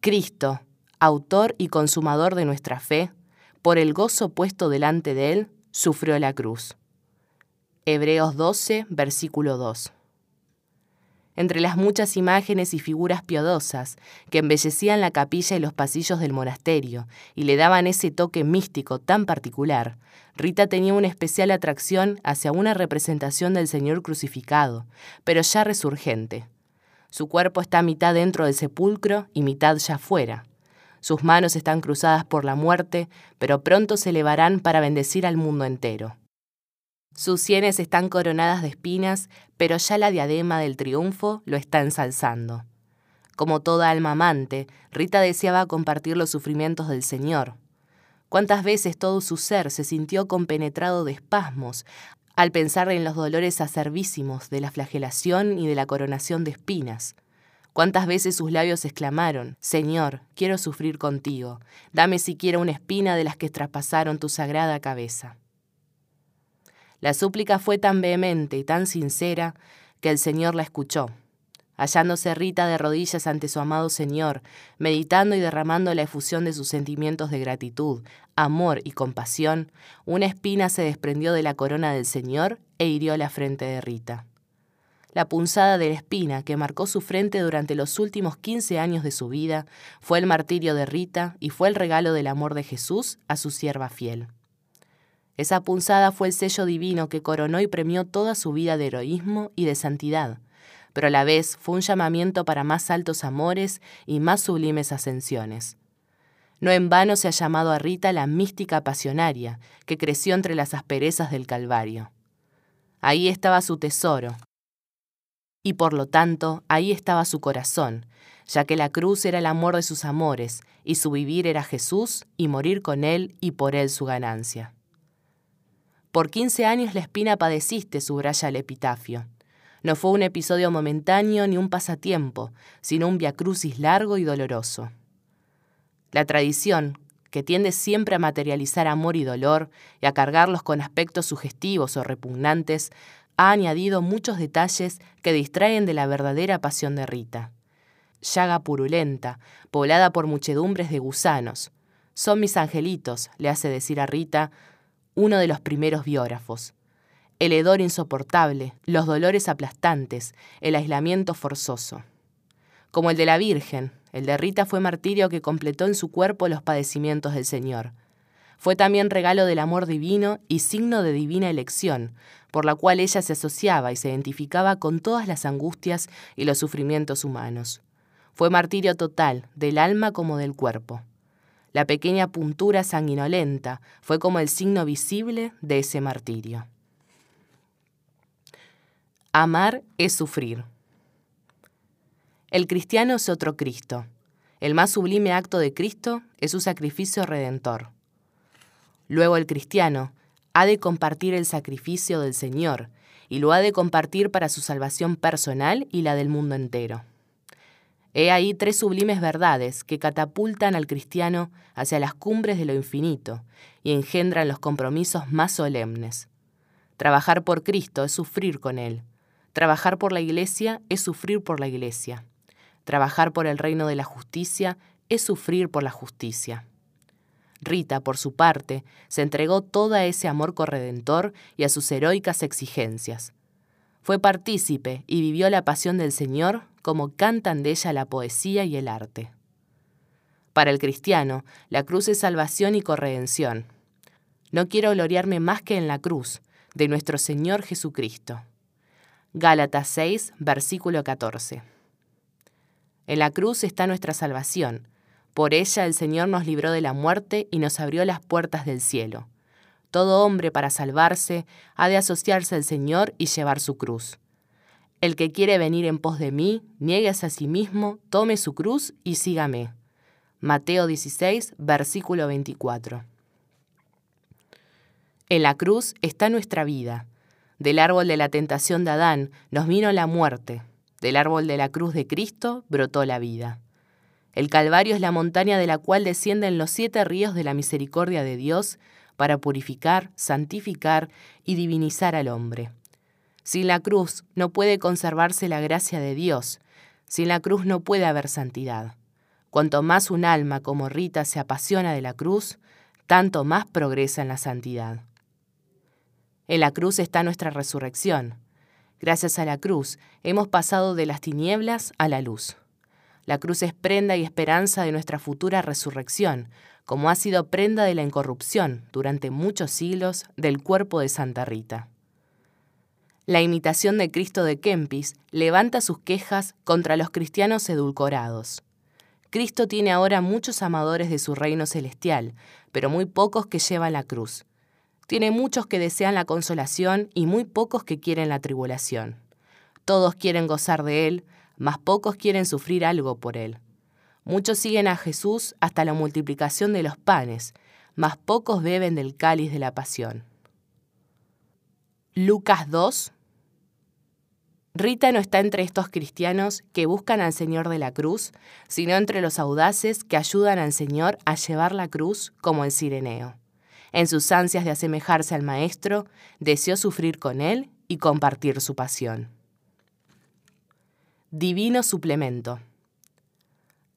Cristo, autor y consumador de nuestra fe, por el gozo puesto delante de él, sufrió la cruz. Hebreos 12, versículo 2. Entre las muchas imágenes y figuras piadosas que embellecían la capilla y los pasillos del monasterio y le daban ese toque místico tan particular, Rita tenía una especial atracción hacia una representación del Señor crucificado, pero ya resurgente. Su cuerpo está mitad dentro del sepulcro y mitad ya fuera. Sus manos están cruzadas por la muerte, pero pronto se elevarán para bendecir al mundo entero. Sus sienes están coronadas de espinas, pero ya la diadema del triunfo lo está ensalzando. Como toda alma amante, Rita deseaba compartir los sufrimientos del Señor, Cuántas veces todo su ser se sintió compenetrado de espasmos al pensar en los dolores acervísimos de la flagelación y de la coronación de espinas. Cuántas veces sus labios exclamaron, Señor, quiero sufrir contigo, dame siquiera una espina de las que traspasaron tu sagrada cabeza. La súplica fue tan vehemente y tan sincera que el Señor la escuchó hallándose Rita de rodillas ante su amado Señor, meditando y derramando la efusión de sus sentimientos de gratitud, amor y compasión, una espina se desprendió de la corona del Señor e hirió la frente de Rita. La punzada de la espina que marcó su frente durante los últimos 15 años de su vida fue el martirio de Rita y fue el regalo del amor de Jesús a su sierva fiel. Esa punzada fue el sello divino que coronó y premió toda su vida de heroísmo y de santidad, pero a la vez fue un llamamiento para más altos amores y más sublimes ascensiones. No en vano se ha llamado a Rita la mística pasionaria, que creció entre las asperezas del Calvario. Ahí estaba su tesoro, y por lo tanto ahí estaba su corazón, ya que la cruz era el amor de sus amores, y su vivir era Jesús, y morir con él y por él su ganancia. Por quince años la espina padeciste, subraya el epitafio. No fue un episodio momentáneo ni un pasatiempo, sino un viacrucis largo y doloroso. La tradición, que tiende siempre a materializar amor y dolor y a cargarlos con aspectos sugestivos o repugnantes, ha añadido muchos detalles que distraen de la verdadera pasión de Rita. Llaga purulenta, poblada por muchedumbres de gusanos. Son mis angelitos, le hace decir a Rita uno de los primeros biógrafos el hedor insoportable, los dolores aplastantes, el aislamiento forzoso. Como el de la Virgen, el de Rita fue martirio que completó en su cuerpo los padecimientos del Señor. Fue también regalo del amor divino y signo de divina elección, por la cual ella se asociaba y se identificaba con todas las angustias y los sufrimientos humanos. Fue martirio total, del alma como del cuerpo. La pequeña puntura sanguinolenta fue como el signo visible de ese martirio. Amar es sufrir. El cristiano es otro Cristo. El más sublime acto de Cristo es su sacrificio redentor. Luego el cristiano ha de compartir el sacrificio del Señor y lo ha de compartir para su salvación personal y la del mundo entero. He ahí tres sublimes verdades que catapultan al cristiano hacia las cumbres de lo infinito y engendran los compromisos más solemnes. Trabajar por Cristo es sufrir con Él Trabajar por la Iglesia es sufrir por la Iglesia. Trabajar por el reino de la justicia es sufrir por la justicia. Rita, por su parte, se entregó todo a ese amor corredentor y a sus heroicas exigencias. Fue partícipe y vivió la pasión del Señor como cantan de ella la poesía y el arte. Para el cristiano, la cruz es salvación y corredención. No quiero gloriarme más que en la cruz, de nuestro Señor Jesucristo. Gálatas 6, versículo 14. En la cruz está nuestra salvación. Por ella el Señor nos libró de la muerte y nos abrió las puertas del cielo. Todo hombre para salvarse ha de asociarse al Señor y llevar su cruz. El que quiere venir en pos de mí, nieguese a sí mismo, tome su cruz y sígame. Mateo 16, versículo 24. En la cruz está nuestra vida del árbol de la tentación de Adán nos vino la muerte, del árbol de la cruz de Cristo brotó la vida. El Calvario es la montaña de la cual descienden los siete ríos de la misericordia de Dios para purificar, santificar y divinizar al hombre. Sin la cruz no puede conservarse la gracia de Dios, sin la cruz no puede haber santidad. Cuanto más un alma como Rita se apasiona de la cruz, tanto más progresa en la santidad. En la cruz está nuestra resurrección. Gracias a la cruz hemos pasado de las tinieblas a la luz. La cruz es prenda y esperanza de nuestra futura resurrección, como ha sido prenda de la incorrupción durante muchos siglos del cuerpo de Santa Rita. La imitación de Cristo de Kempis levanta sus quejas contra los cristianos edulcorados. Cristo tiene ahora muchos amadores de su reino celestial, pero muy pocos que llevan la cruz. Tiene muchos que desean la consolación y muy pocos que quieren la tribulación. Todos quieren gozar de Él, mas pocos quieren sufrir algo por Él. Muchos siguen a Jesús hasta la multiplicación de los panes, mas pocos beben del cáliz de la pasión. Lucas 2 Rita no está entre estos cristianos que buscan al Señor de la cruz, sino entre los audaces que ayudan al Señor a llevar la cruz como el Sireneo. En sus ansias de asemejarse al Maestro, deseó sufrir con él y compartir su pasión. Divino suplemento.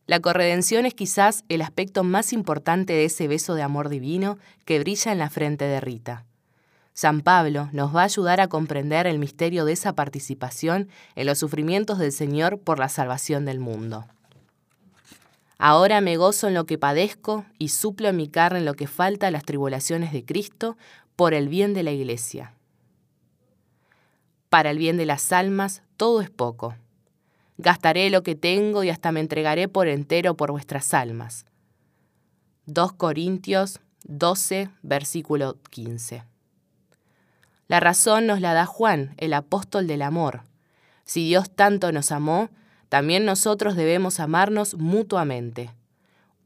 La corredención es quizás el aspecto más importante de ese beso de amor divino que brilla en la frente de Rita. San Pablo nos va a ayudar a comprender el misterio de esa participación en los sufrimientos del Señor por la salvación del mundo. Ahora me gozo en lo que padezco y suplo en mi carne en lo que falta a las tribulaciones de Cristo por el bien de la Iglesia. Para el bien de las almas, todo es poco. Gastaré lo que tengo y hasta me entregaré por entero por vuestras almas. 2 Corintios 12, versículo 15. La razón nos la da Juan, el apóstol del amor. Si Dios tanto nos amó, también nosotros debemos amarnos mutuamente.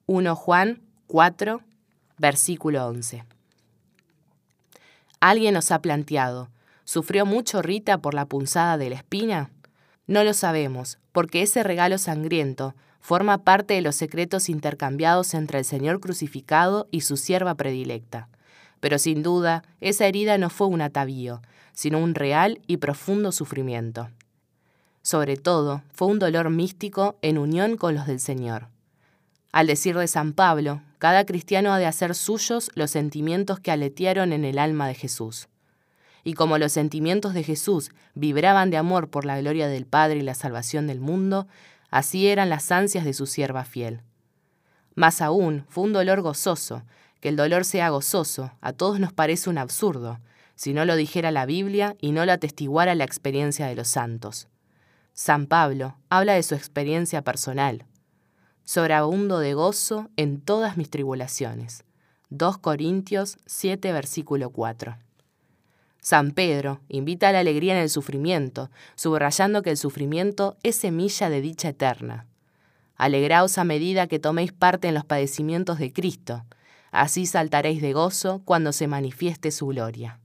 1 Juan 4, versículo 11. Alguien nos ha planteado, ¿sufrió mucho Rita por la punzada de la espina? No lo sabemos, porque ese regalo sangriento forma parte de los secretos intercambiados entre el Señor crucificado y su sierva predilecta. Pero sin duda, esa herida no fue un atavío, sino un real y profundo sufrimiento. Sobre todo, fue un dolor místico en unión con los del Señor. Al decir de San Pablo, cada cristiano ha de hacer suyos los sentimientos que aletearon en el alma de Jesús. Y como los sentimientos de Jesús vibraban de amor por la gloria del Padre y la salvación del mundo, así eran las ansias de su sierva fiel. Más aún, fue un dolor gozoso, que el dolor sea gozoso, a todos nos parece un absurdo, si no lo dijera la Biblia y no lo atestiguara la experiencia de los santos. San Pablo habla de su experiencia personal. Sobreabundo de gozo en todas mis tribulaciones. 2 Corintios 7, versículo 4. San Pedro invita a la alegría en el sufrimiento, subrayando que el sufrimiento es semilla de dicha eterna. Alegraos a medida que toméis parte en los padecimientos de Cristo, así saltaréis de gozo cuando se manifieste su gloria.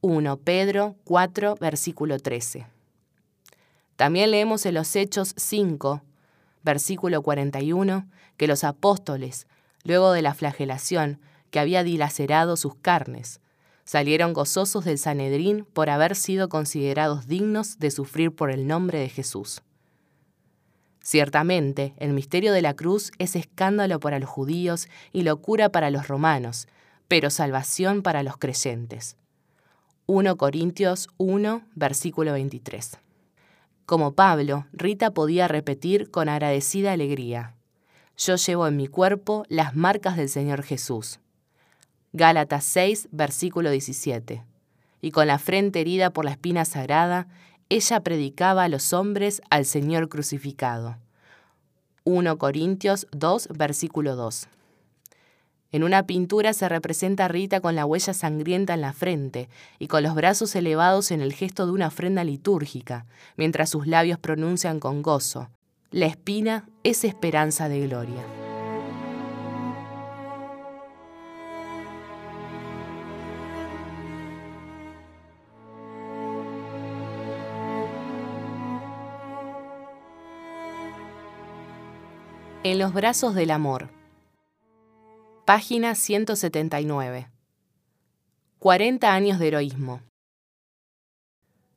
1 Pedro 4, versículo 13. También leemos en los Hechos 5, versículo 41, que los apóstoles, luego de la flagelación que había dilacerado sus carnes, salieron gozosos del Sanedrín por haber sido considerados dignos de sufrir por el nombre de Jesús. Ciertamente, el misterio de la cruz es escándalo para los judíos y locura para los romanos, pero salvación para los creyentes. 1 Corintios 1, versículo 23. Como Pablo, Rita podía repetir con agradecida alegría, Yo llevo en mi cuerpo las marcas del Señor Jesús. Gálatas 6, versículo 17. Y con la frente herida por la espina sagrada, ella predicaba a los hombres al Señor crucificado. 1 Corintios 2, versículo 2. En una pintura se representa a Rita con la huella sangrienta en la frente y con los brazos elevados en el gesto de una ofrenda litúrgica, mientras sus labios pronuncian con gozo, La espina es esperanza de gloria. En los brazos del amor. Página 179. 40 años de heroísmo.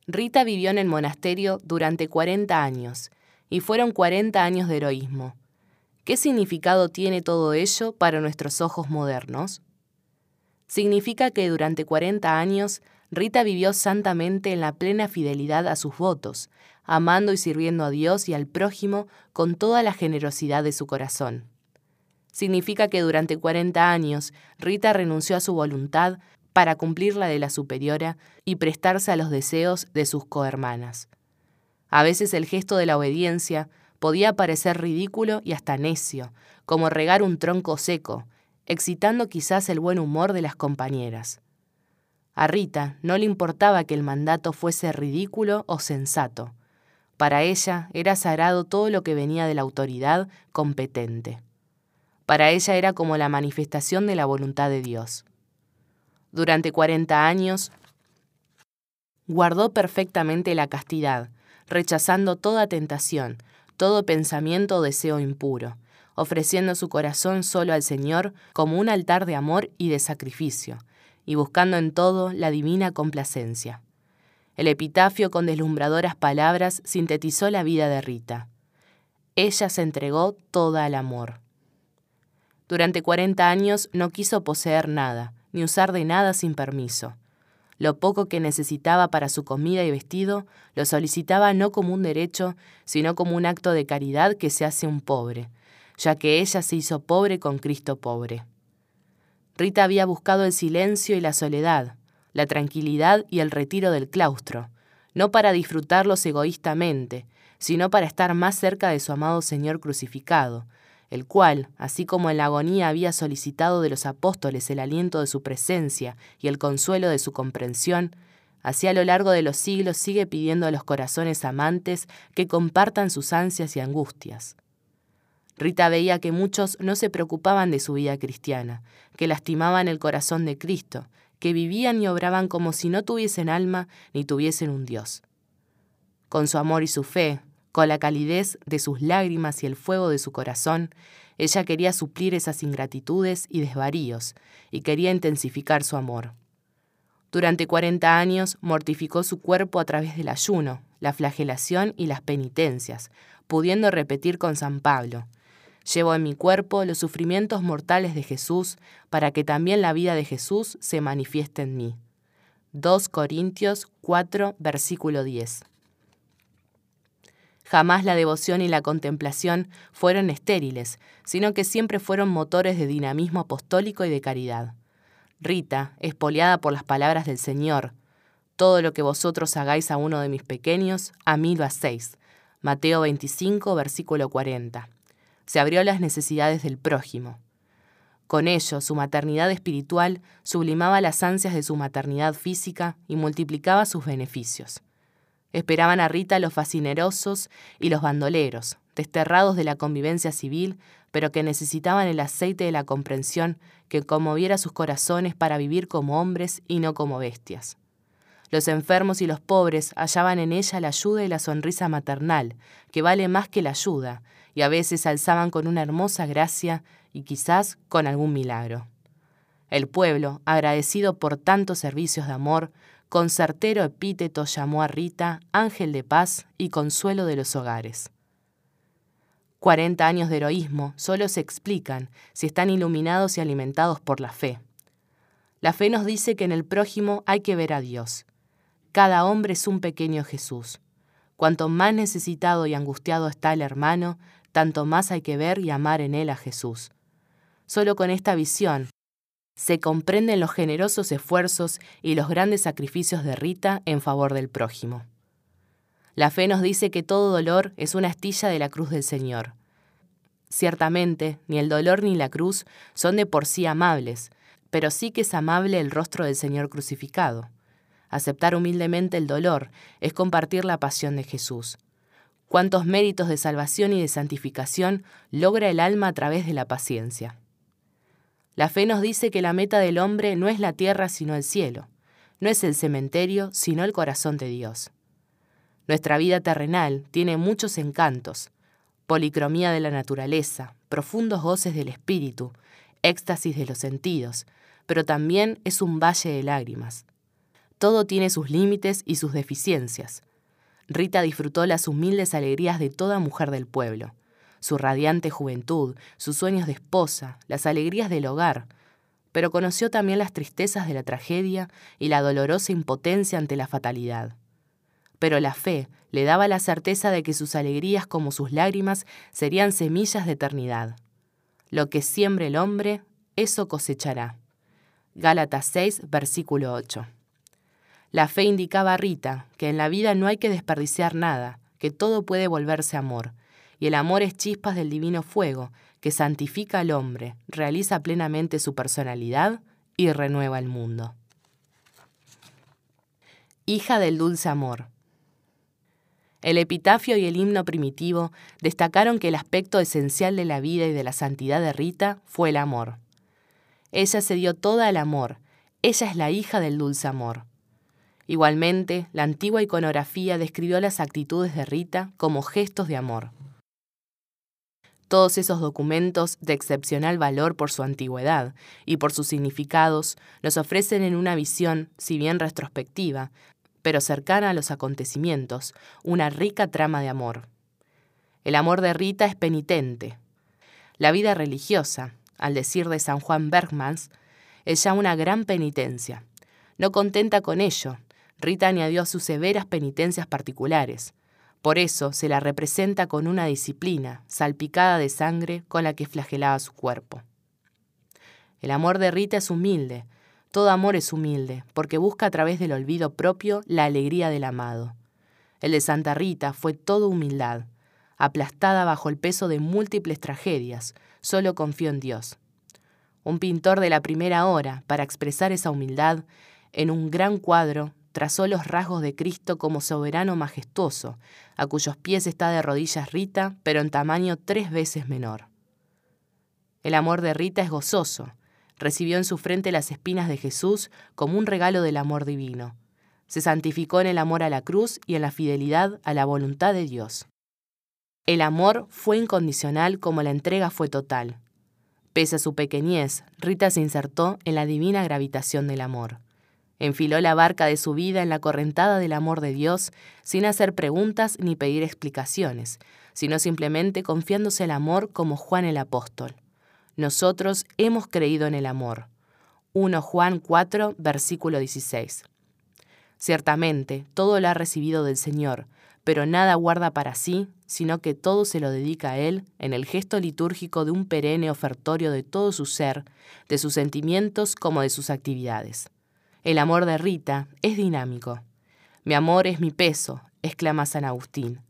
Rita vivió en el monasterio durante 40 años, y fueron 40 años de heroísmo. ¿Qué significado tiene todo ello para nuestros ojos modernos? Significa que durante 40 años Rita vivió santamente en la plena fidelidad a sus votos, amando y sirviendo a Dios y al prójimo con toda la generosidad de su corazón. Significa que durante 40 años Rita renunció a su voluntad para cumplir la de la superiora y prestarse a los deseos de sus cohermanas. A veces el gesto de la obediencia podía parecer ridículo y hasta necio, como regar un tronco seco, excitando quizás el buen humor de las compañeras. A Rita no le importaba que el mandato fuese ridículo o sensato. Para ella era sagrado todo lo que venía de la autoridad competente. Para ella era como la manifestación de la voluntad de Dios. Durante 40 años guardó perfectamente la castidad, rechazando toda tentación, todo pensamiento o deseo impuro, ofreciendo su corazón solo al Señor como un altar de amor y de sacrificio, y buscando en todo la divina complacencia. El epitafio con deslumbradoras palabras sintetizó la vida de Rita. Ella se entregó toda al amor. Durante 40 años no quiso poseer nada, ni usar de nada sin permiso. Lo poco que necesitaba para su comida y vestido lo solicitaba no como un derecho, sino como un acto de caridad que se hace un pobre, ya que ella se hizo pobre con Cristo pobre. Rita había buscado el silencio y la soledad, la tranquilidad y el retiro del claustro, no para disfrutarlos egoístamente, sino para estar más cerca de su amado Señor crucificado, el cual, así como en la agonía había solicitado de los apóstoles el aliento de su presencia y el consuelo de su comprensión, así a lo largo de los siglos sigue pidiendo a los corazones amantes que compartan sus ansias y angustias. Rita veía que muchos no se preocupaban de su vida cristiana, que lastimaban el corazón de Cristo, que vivían y obraban como si no tuviesen alma ni tuviesen un Dios. Con su amor y su fe, con la calidez de sus lágrimas y el fuego de su corazón, ella quería suplir esas ingratitudes y desvaríos, y quería intensificar su amor. Durante cuarenta años mortificó su cuerpo a través del ayuno, la flagelación y las penitencias, pudiendo repetir con San Pablo, Llevo en mi cuerpo los sufrimientos mortales de Jesús para que también la vida de Jesús se manifieste en mí. 2 Corintios 4, versículo 10. Jamás la devoción y la contemplación fueron estériles, sino que siempre fueron motores de dinamismo apostólico y de caridad. Rita, espoliada por las palabras del Señor, todo lo que vosotros hagáis a uno de mis pequeños, a mí lo hacéis. Mateo 25, versículo 40 se abrió a las necesidades del prójimo. Con ello, su maternidad espiritual sublimaba las ansias de su maternidad física y multiplicaba sus beneficios. Esperaban a Rita los fascinerosos y los bandoleros, desterrados de la convivencia civil, pero que necesitaban el aceite de la comprensión que conmoviera sus corazones para vivir como hombres y no como bestias. Los enfermos y los pobres hallaban en ella la ayuda y la sonrisa maternal, que vale más que la ayuda, y a veces alzaban con una hermosa gracia y quizás con algún milagro. El pueblo, agradecido por tantos servicios de amor, con certero epíteto llamó a Rita ángel de paz y consuelo de los hogares. Cuarenta años de heroísmo solo se explican si están iluminados y alimentados por la fe. La fe nos dice que en el prójimo hay que ver a Dios. Cada hombre es un pequeño Jesús. Cuanto más necesitado y angustiado está el hermano, tanto más hay que ver y amar en él a Jesús. Solo con esta visión se comprenden los generosos esfuerzos y los grandes sacrificios de Rita en favor del prójimo. La fe nos dice que todo dolor es una astilla de la cruz del Señor. Ciertamente, ni el dolor ni la cruz son de por sí amables, pero sí que es amable el rostro del Señor crucificado. Aceptar humildemente el dolor es compartir la pasión de Jesús cuántos méritos de salvación y de santificación logra el alma a través de la paciencia. La fe nos dice que la meta del hombre no es la tierra sino el cielo, no es el cementerio sino el corazón de Dios. Nuestra vida terrenal tiene muchos encantos, policromía de la naturaleza, profundos goces del espíritu, éxtasis de los sentidos, pero también es un valle de lágrimas. Todo tiene sus límites y sus deficiencias, Rita disfrutó las humildes alegrías de toda mujer del pueblo, su radiante juventud, sus sueños de esposa, las alegrías del hogar, pero conoció también las tristezas de la tragedia y la dolorosa impotencia ante la fatalidad. Pero la fe le daba la certeza de que sus alegrías como sus lágrimas serían semillas de eternidad. Lo que siembre el hombre, eso cosechará. Gálatas 6, versículo 8. La fe indicaba a Rita que en la vida no hay que desperdiciar nada, que todo puede volverse amor, y el amor es chispas del divino fuego, que santifica al hombre, realiza plenamente su personalidad y renueva el mundo. Hija del dulce amor. El epitafio y el himno primitivo destacaron que el aspecto esencial de la vida y de la santidad de Rita fue el amor. Ella se dio toda al amor, ella es la hija del dulce amor. Igualmente, la antigua iconografía describió las actitudes de Rita como gestos de amor. Todos esos documentos de excepcional valor por su antigüedad y por sus significados nos ofrecen en una visión, si bien retrospectiva, pero cercana a los acontecimientos, una rica trama de amor. El amor de Rita es penitente. La vida religiosa, al decir de San Juan Bergmans, es ya una gran penitencia. No contenta con ello, Rita añadió sus severas penitencias particulares. Por eso se la representa con una disciplina, salpicada de sangre, con la que flagelaba su cuerpo. El amor de Rita es humilde, todo amor es humilde, porque busca a través del olvido propio la alegría del amado. El de Santa Rita fue todo humildad. Aplastada bajo el peso de múltiples tragedias, solo confió en Dios. Un pintor de la primera hora, para expresar esa humildad, en un gran cuadro, trazó los rasgos de Cristo como soberano majestuoso, a cuyos pies está de rodillas Rita, pero en tamaño tres veces menor. El amor de Rita es gozoso, recibió en su frente las espinas de Jesús como un regalo del amor divino. Se santificó en el amor a la cruz y en la fidelidad a la voluntad de Dios. El amor fue incondicional como la entrega fue total. Pese a su pequeñez, Rita se insertó en la divina gravitación del amor. Enfiló la barca de su vida en la correntada del amor de Dios sin hacer preguntas ni pedir explicaciones, sino simplemente confiándose el amor como Juan el apóstol. Nosotros hemos creído en el amor. 1 Juan 4, versículo 16. Ciertamente, todo lo ha recibido del Señor, pero nada guarda para sí, sino que todo se lo dedica a Él en el gesto litúrgico de un perenne ofertorio de todo su ser, de sus sentimientos como de sus actividades. El amor de Rita es dinámico. Mi amor es mi peso, exclama San Agustín.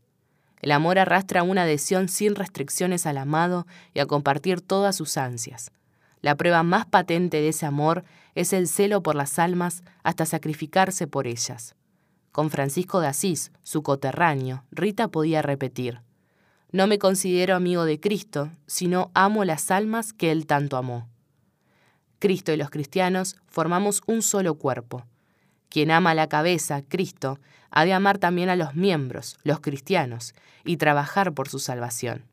El amor arrastra una adhesión sin restricciones al amado y a compartir todas sus ansias. La prueba más patente de ese amor es el celo por las almas hasta sacrificarse por ellas. Con Francisco de Asís, su coterráneo, Rita podía repetir, No me considero amigo de Cristo, sino amo las almas que Él tanto amó. Cristo y los cristianos formamos un solo cuerpo. Quien ama la cabeza, Cristo, ha de amar también a los miembros, los cristianos, y trabajar por su salvación.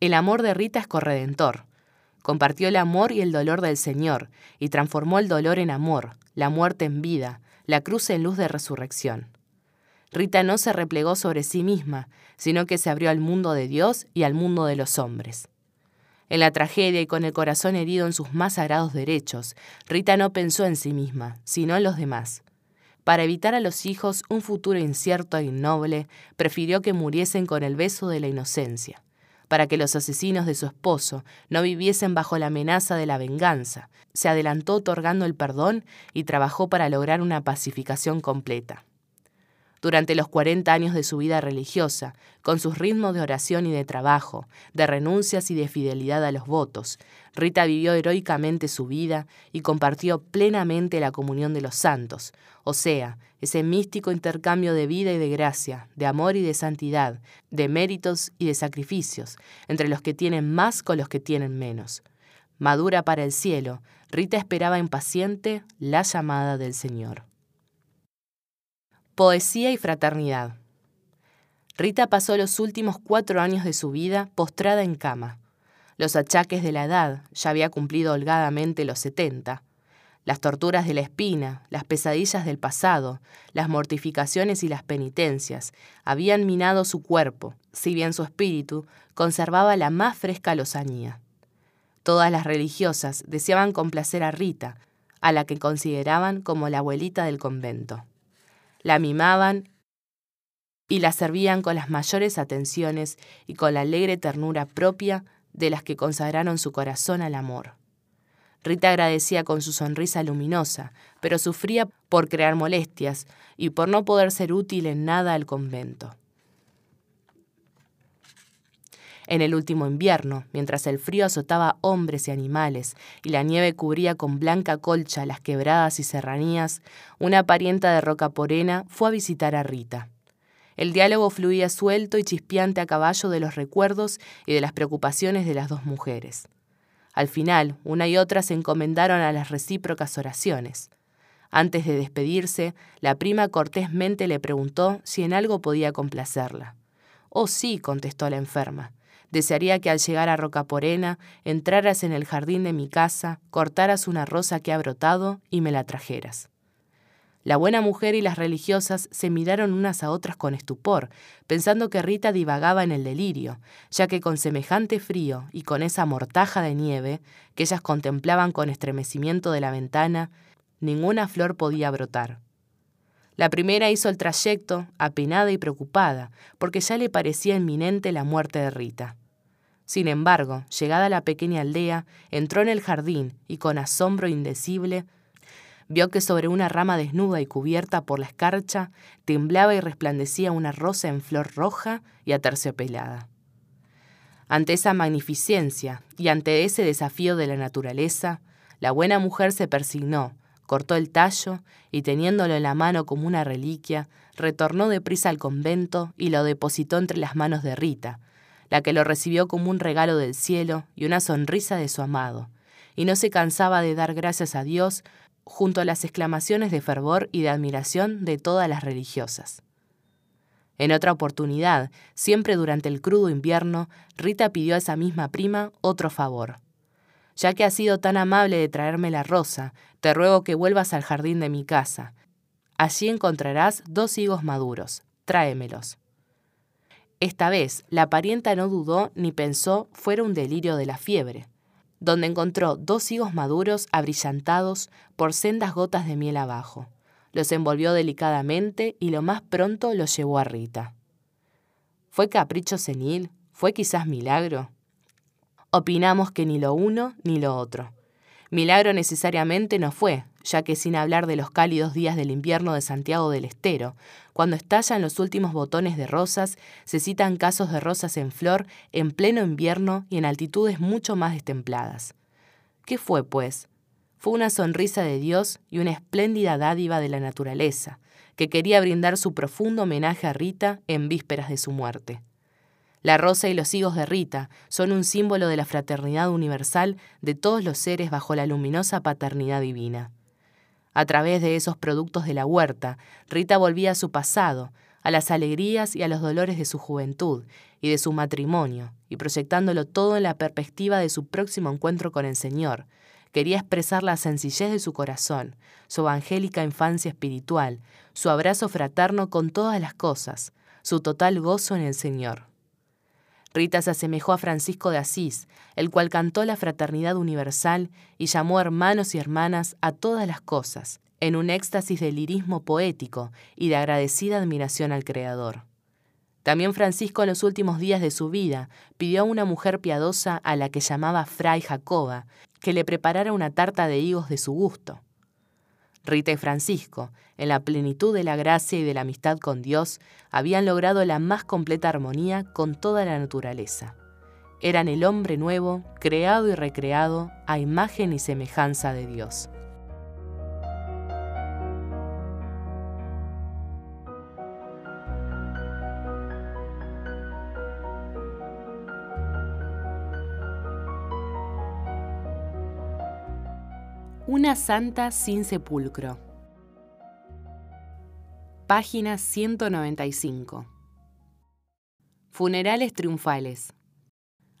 El amor de Rita es corredentor. Compartió el amor y el dolor del Señor, y transformó el dolor en amor, la muerte en vida, la cruz en luz de resurrección. Rita no se replegó sobre sí misma, sino que se abrió al mundo de Dios y al mundo de los hombres. En la tragedia y con el corazón herido en sus más sagrados derechos, Rita no pensó en sí misma, sino en los demás. Para evitar a los hijos un futuro incierto e innoble, prefirió que muriesen con el beso de la inocencia, para que los asesinos de su esposo no viviesen bajo la amenaza de la venganza. Se adelantó otorgando el perdón y trabajó para lograr una pacificación completa. Durante los 40 años de su vida religiosa, con sus ritmos de oración y de trabajo, de renuncias y de fidelidad a los votos, Rita vivió heroicamente su vida y compartió plenamente la comunión de los santos, o sea, ese místico intercambio de vida y de gracia, de amor y de santidad, de méritos y de sacrificios, entre los que tienen más con los que tienen menos. Madura para el cielo, Rita esperaba impaciente la llamada del Señor. Poesía y fraternidad. Rita pasó los últimos cuatro años de su vida postrada en cama. Los achaques de la edad, ya había cumplido holgadamente los setenta. Las torturas de la espina, las pesadillas del pasado, las mortificaciones y las penitencias habían minado su cuerpo, si bien su espíritu conservaba la más fresca lozanía. Todas las religiosas deseaban complacer a Rita, a la que consideraban como la abuelita del convento la mimaban y la servían con las mayores atenciones y con la alegre ternura propia de las que consagraron su corazón al amor. Rita agradecía con su sonrisa luminosa, pero sufría por crear molestias y por no poder ser útil en nada al convento. En el último invierno, mientras el frío azotaba hombres y animales y la nieve cubría con blanca colcha las quebradas y serranías, una parienta de Rocaporena fue a visitar a Rita. El diálogo fluía suelto y chispeante a caballo de los recuerdos y de las preocupaciones de las dos mujeres. Al final, una y otra se encomendaron a las recíprocas oraciones. Antes de despedirse, la prima cortésmente le preguntó si en algo podía complacerla. Oh sí, contestó la enferma. Desearía que al llegar a Rocaporena entraras en el jardín de mi casa, cortaras una rosa que ha brotado y me la trajeras. La buena mujer y las religiosas se miraron unas a otras con estupor, pensando que Rita divagaba en el delirio, ya que con semejante frío y con esa mortaja de nieve que ellas contemplaban con estremecimiento de la ventana, ninguna flor podía brotar. La primera hizo el trayecto, apenada y preocupada, porque ya le parecía inminente la muerte de Rita. Sin embargo, llegada a la pequeña aldea, entró en el jardín y con asombro indecible vio que sobre una rama desnuda y cubierta por la escarcha temblaba y resplandecía una rosa en flor roja y aterciopelada. Ante esa magnificencia y ante ese desafío de la naturaleza, la buena mujer se persignó, cortó el tallo y teniéndolo en la mano como una reliquia, retornó deprisa al convento y lo depositó entre las manos de Rita, la que lo recibió como un regalo del cielo y una sonrisa de su amado, y no se cansaba de dar gracias a Dios junto a las exclamaciones de fervor y de admiración de todas las religiosas. En otra oportunidad, siempre durante el crudo invierno, Rita pidió a esa misma prima otro favor. Ya que has sido tan amable de traerme la rosa, te ruego que vuelvas al jardín de mi casa. Allí encontrarás dos higos maduros. Tráemelos. Esta vez, la parienta no dudó ni pensó fuera un delirio de la fiebre donde encontró dos higos maduros abrillantados por sendas gotas de miel abajo. Los envolvió delicadamente y lo más pronto los llevó a Rita. ¿Fue capricho senil? ¿Fue quizás milagro? Opinamos que ni lo uno ni lo otro. Milagro necesariamente no fue, ya que sin hablar de los cálidos días del invierno de Santiago del Estero, cuando estallan los últimos botones de rosas, se citan casos de rosas en flor en pleno invierno y en altitudes mucho más destempladas. ¿Qué fue, pues? Fue una sonrisa de Dios y una espléndida dádiva de la naturaleza, que quería brindar su profundo homenaje a Rita en vísperas de su muerte. La rosa y los higos de Rita son un símbolo de la fraternidad universal de todos los seres bajo la luminosa paternidad divina. A través de esos productos de la huerta, Rita volvía a su pasado, a las alegrías y a los dolores de su juventud y de su matrimonio, y proyectándolo todo en la perspectiva de su próximo encuentro con el Señor, quería expresar la sencillez de su corazón, su evangélica infancia espiritual, su abrazo fraterno con todas las cosas, su total gozo en el Señor. Rita se asemejó a Francisco de Asís, el cual cantó la fraternidad universal y llamó hermanos y hermanas a todas las cosas, en un éxtasis de lirismo poético y de agradecida admiración al Creador. También Francisco en los últimos días de su vida pidió a una mujer piadosa a la que llamaba Fray Jacoba que le preparara una tarta de higos de su gusto. Rita y Francisco, en la plenitud de la gracia y de la amistad con Dios, habían logrado la más completa armonía con toda la naturaleza. Eran el hombre nuevo, creado y recreado a imagen y semejanza de Dios. Una santa sin sepulcro. Página 195. Funerales triunfales.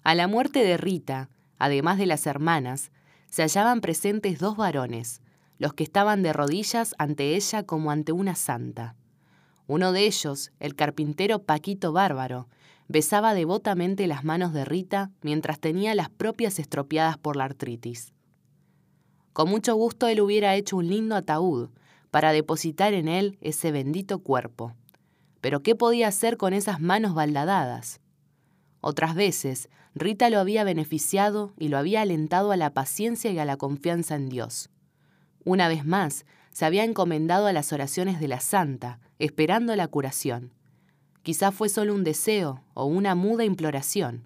A la muerte de Rita, además de las hermanas, se hallaban presentes dos varones, los que estaban de rodillas ante ella como ante una santa. Uno de ellos, el carpintero Paquito Bárbaro, besaba devotamente las manos de Rita mientras tenía las propias estropeadas por la artritis. Con mucho gusto él hubiera hecho un lindo ataúd para depositar en él ese bendito cuerpo. Pero ¿qué podía hacer con esas manos baldadadas? Otras veces, Rita lo había beneficiado y lo había alentado a la paciencia y a la confianza en Dios. Una vez más, se había encomendado a las oraciones de la santa, esperando la curación. Quizá fue solo un deseo o una muda imploración.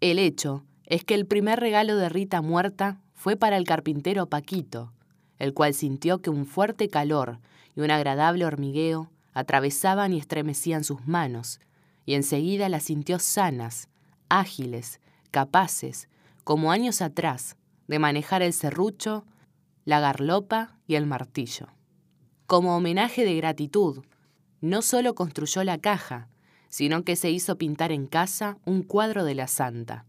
El hecho es que el primer regalo de Rita muerta fue para el carpintero Paquito, el cual sintió que un fuerte calor y un agradable hormigueo atravesaban y estremecían sus manos, y enseguida las sintió sanas, ágiles, capaces, como años atrás, de manejar el serrucho, la garlopa y el martillo. Como homenaje de gratitud, no solo construyó la caja, sino que se hizo pintar en casa un cuadro de la santa.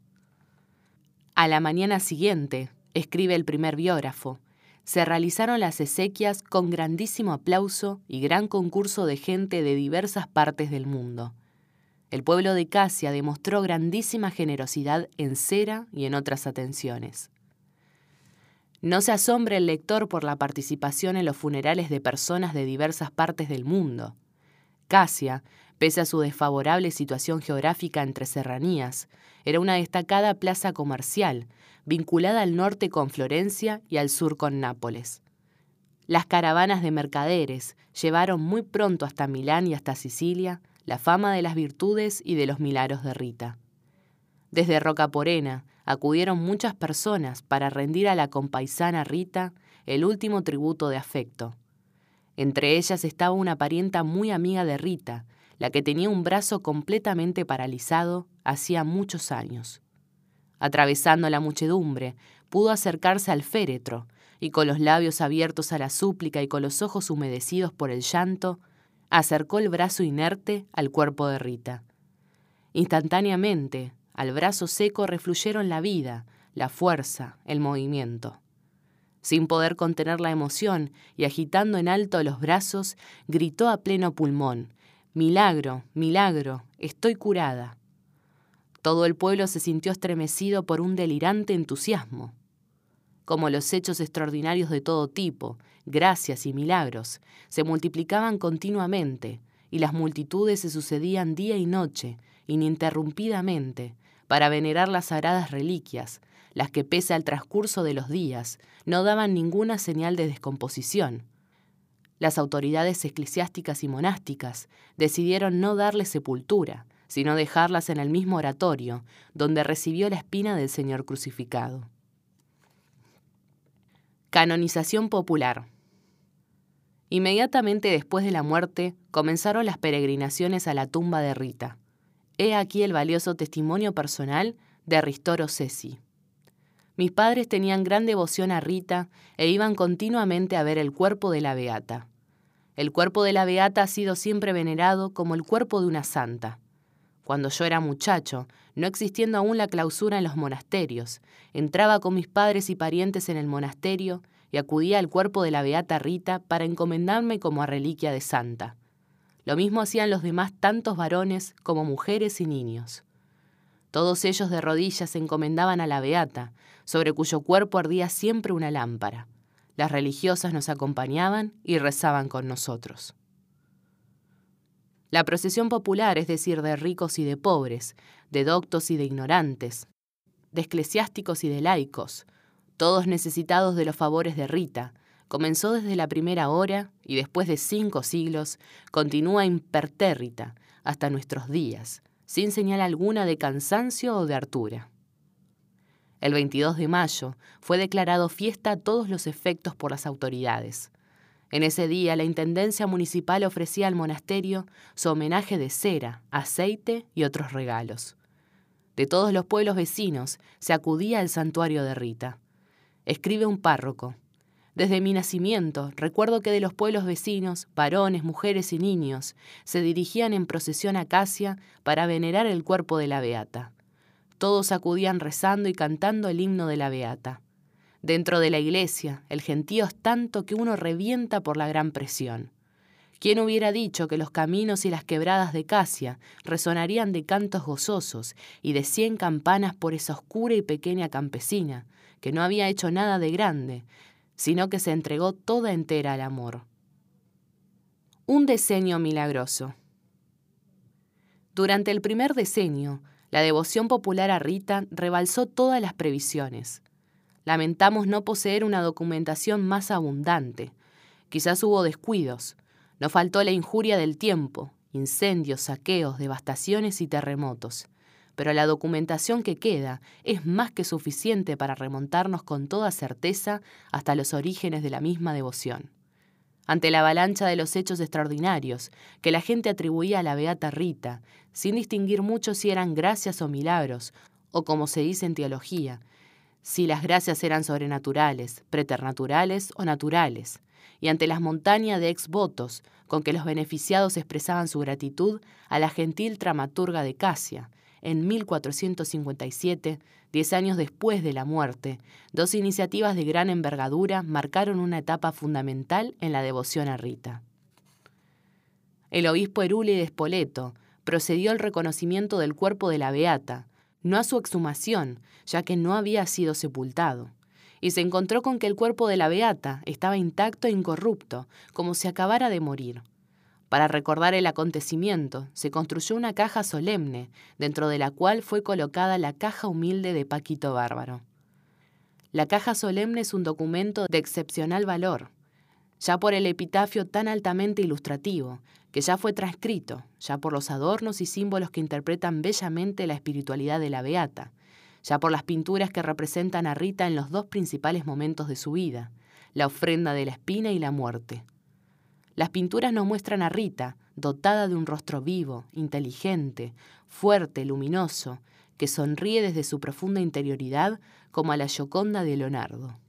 A la mañana siguiente, escribe el primer biógrafo, se realizaron las exequias con grandísimo aplauso y gran concurso de gente de diversas partes del mundo. El pueblo de Casia demostró grandísima generosidad en cera y en otras atenciones. No se asombre el lector por la participación en los funerales de personas de diversas partes del mundo. Casia, pese a su desfavorable situación geográfica entre serranías, era una destacada plaza comercial, vinculada al norte con Florencia y al sur con Nápoles. Las caravanas de mercaderes llevaron muy pronto hasta Milán y hasta Sicilia la fama de las virtudes y de los milagros de Rita. Desde Rocaporena acudieron muchas personas para rendir a la compaisana Rita el último tributo de afecto. Entre ellas estaba una parienta muy amiga de Rita, la que tenía un brazo completamente paralizado hacía muchos años. Atravesando la muchedumbre, pudo acercarse al féretro, y con los labios abiertos a la súplica y con los ojos humedecidos por el llanto, acercó el brazo inerte al cuerpo de Rita. Instantáneamente, al brazo seco refluyeron la vida, la fuerza, el movimiento. Sin poder contener la emoción y agitando en alto los brazos, gritó a pleno pulmón, Milagro, milagro, estoy curada. Todo el pueblo se sintió estremecido por un delirante entusiasmo. Como los hechos extraordinarios de todo tipo, gracias y milagros, se multiplicaban continuamente, y las multitudes se sucedían día y noche, ininterrumpidamente, para venerar las sagradas reliquias, las que pese al transcurso de los días no daban ninguna señal de descomposición. Las autoridades eclesiásticas y monásticas decidieron no darle sepultura, sino dejarlas en el mismo oratorio, donde recibió la espina del Señor crucificado. Canonización popular. Inmediatamente después de la muerte comenzaron las peregrinaciones a la tumba de Rita. He aquí el valioso testimonio personal de Ristoro Cesi. Mis padres tenían gran devoción a Rita e iban continuamente a ver el cuerpo de la beata. El cuerpo de la beata ha sido siempre venerado como el cuerpo de una santa. Cuando yo era muchacho, no existiendo aún la clausura en los monasterios, entraba con mis padres y parientes en el monasterio y acudía al cuerpo de la beata Rita para encomendarme como a reliquia de santa. Lo mismo hacían los demás tantos varones como mujeres y niños. Todos ellos de rodillas se encomendaban a la beata, sobre cuyo cuerpo ardía siempre una lámpara. Las religiosas nos acompañaban y rezaban con nosotros. La procesión popular, es decir, de ricos y de pobres, de doctos y de ignorantes, de eclesiásticos y de laicos, todos necesitados de los favores de Rita, comenzó desde la primera hora y después de cinco siglos continúa impertérrita hasta nuestros días, sin señal alguna de cansancio o de hartura. El 22 de mayo fue declarado fiesta a todos los efectos por las autoridades. En ese día, la Intendencia Municipal ofrecía al monasterio su homenaje de cera, aceite y otros regalos. De todos los pueblos vecinos se acudía al santuario de Rita. Escribe un párroco. Desde mi nacimiento recuerdo que de los pueblos vecinos, varones, mujeres y niños, se dirigían en procesión a Casia para venerar el cuerpo de la Beata. Todos acudían rezando y cantando el himno de la Beata. Dentro de la iglesia, el gentío es tanto que uno revienta por la gran presión. ¿Quién hubiera dicho que los caminos y las quebradas de Casia resonarían de cantos gozosos y de cien campanas por esa oscura y pequeña campesina, que no había hecho nada de grande, sino que se entregó toda entera al amor? Un decenio milagroso. Durante el primer decenio, la devoción popular a Rita rebalsó todas las previsiones. Lamentamos no poseer una documentación más abundante. Quizás hubo descuidos. No faltó la injuria del tiempo, incendios, saqueos, devastaciones y terremotos. Pero la documentación que queda es más que suficiente para remontarnos con toda certeza hasta los orígenes de la misma devoción. Ante la avalancha de los hechos extraordinarios que la gente atribuía a la Beata Rita, sin distinguir mucho si eran gracias o milagros, o como se dice en teología, si las gracias eran sobrenaturales, preternaturales o naturales, y ante las montañas de ex votos con que los beneficiados expresaban su gratitud a la gentil dramaturga de Casia, en 1457, diez años después de la muerte, dos iniciativas de gran envergadura marcaron una etapa fundamental en la devoción a Rita. El obispo Eruli de Spoleto procedió al reconocimiento del cuerpo de la Beata, no a su exhumación, ya que no había sido sepultado, y se encontró con que el cuerpo de la Beata estaba intacto e incorrupto, como si acabara de morir. Para recordar el acontecimiento, se construyó una caja solemne, dentro de la cual fue colocada la caja humilde de Paquito Bárbaro. La caja solemne es un documento de excepcional valor, ya por el epitafio tan altamente ilustrativo, que ya fue transcrito, ya por los adornos y símbolos que interpretan bellamente la espiritualidad de la Beata, ya por las pinturas que representan a Rita en los dos principales momentos de su vida, la ofrenda de la espina y la muerte. Las pinturas nos muestran a Rita, dotada de un rostro vivo, inteligente, fuerte, luminoso, que sonríe desde su profunda interioridad como a la Gioconda de Leonardo.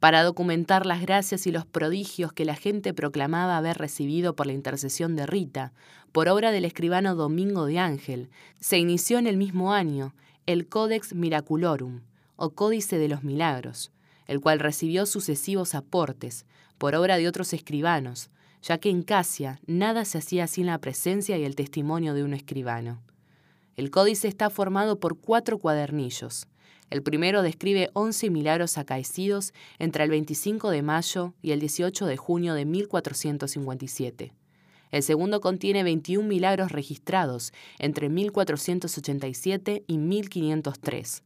Para documentar las gracias y los prodigios que la gente proclamaba haber recibido por la intercesión de Rita, por obra del escribano Domingo de Ángel, se inició en el mismo año el Codex Miraculorum, o Códice de los Milagros, el cual recibió sucesivos aportes, por obra de otros escribanos, ya que en Casia nada se hacía sin la presencia y el testimonio de un escribano. El códice está formado por cuatro cuadernillos. El primero describe 11 milagros acaecidos entre el 25 de mayo y el 18 de junio de 1457. El segundo contiene 21 milagros registrados entre 1487 y 1503.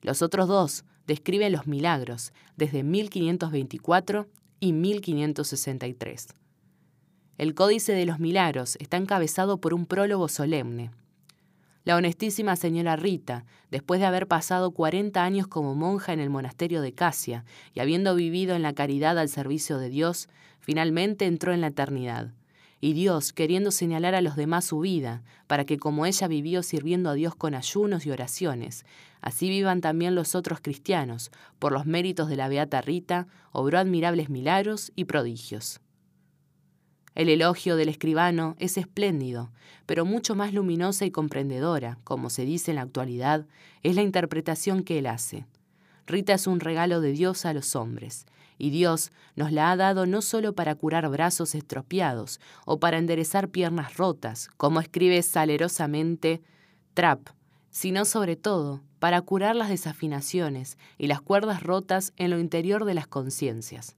Los otros dos describen los milagros desde 1524 y 1563. El Códice de los Milagros está encabezado por un prólogo solemne. La honestísima señora Rita, después de haber pasado 40 años como monja en el monasterio de Casia y habiendo vivido en la caridad al servicio de Dios, finalmente entró en la eternidad. Y Dios, queriendo señalar a los demás su vida, para que como ella vivió sirviendo a Dios con ayunos y oraciones, así vivan también los otros cristianos, por los méritos de la Beata Rita, obró admirables milagros y prodigios. El elogio del escribano es espléndido, pero mucho más luminosa y comprendedora, como se dice en la actualidad, es la interpretación que él hace. Rita es un regalo de Dios a los hombres, y Dios nos la ha dado no solo para curar brazos estropeados o para enderezar piernas rotas, como escribe salerosamente Trapp, sino sobre todo para curar las desafinaciones y las cuerdas rotas en lo interior de las conciencias.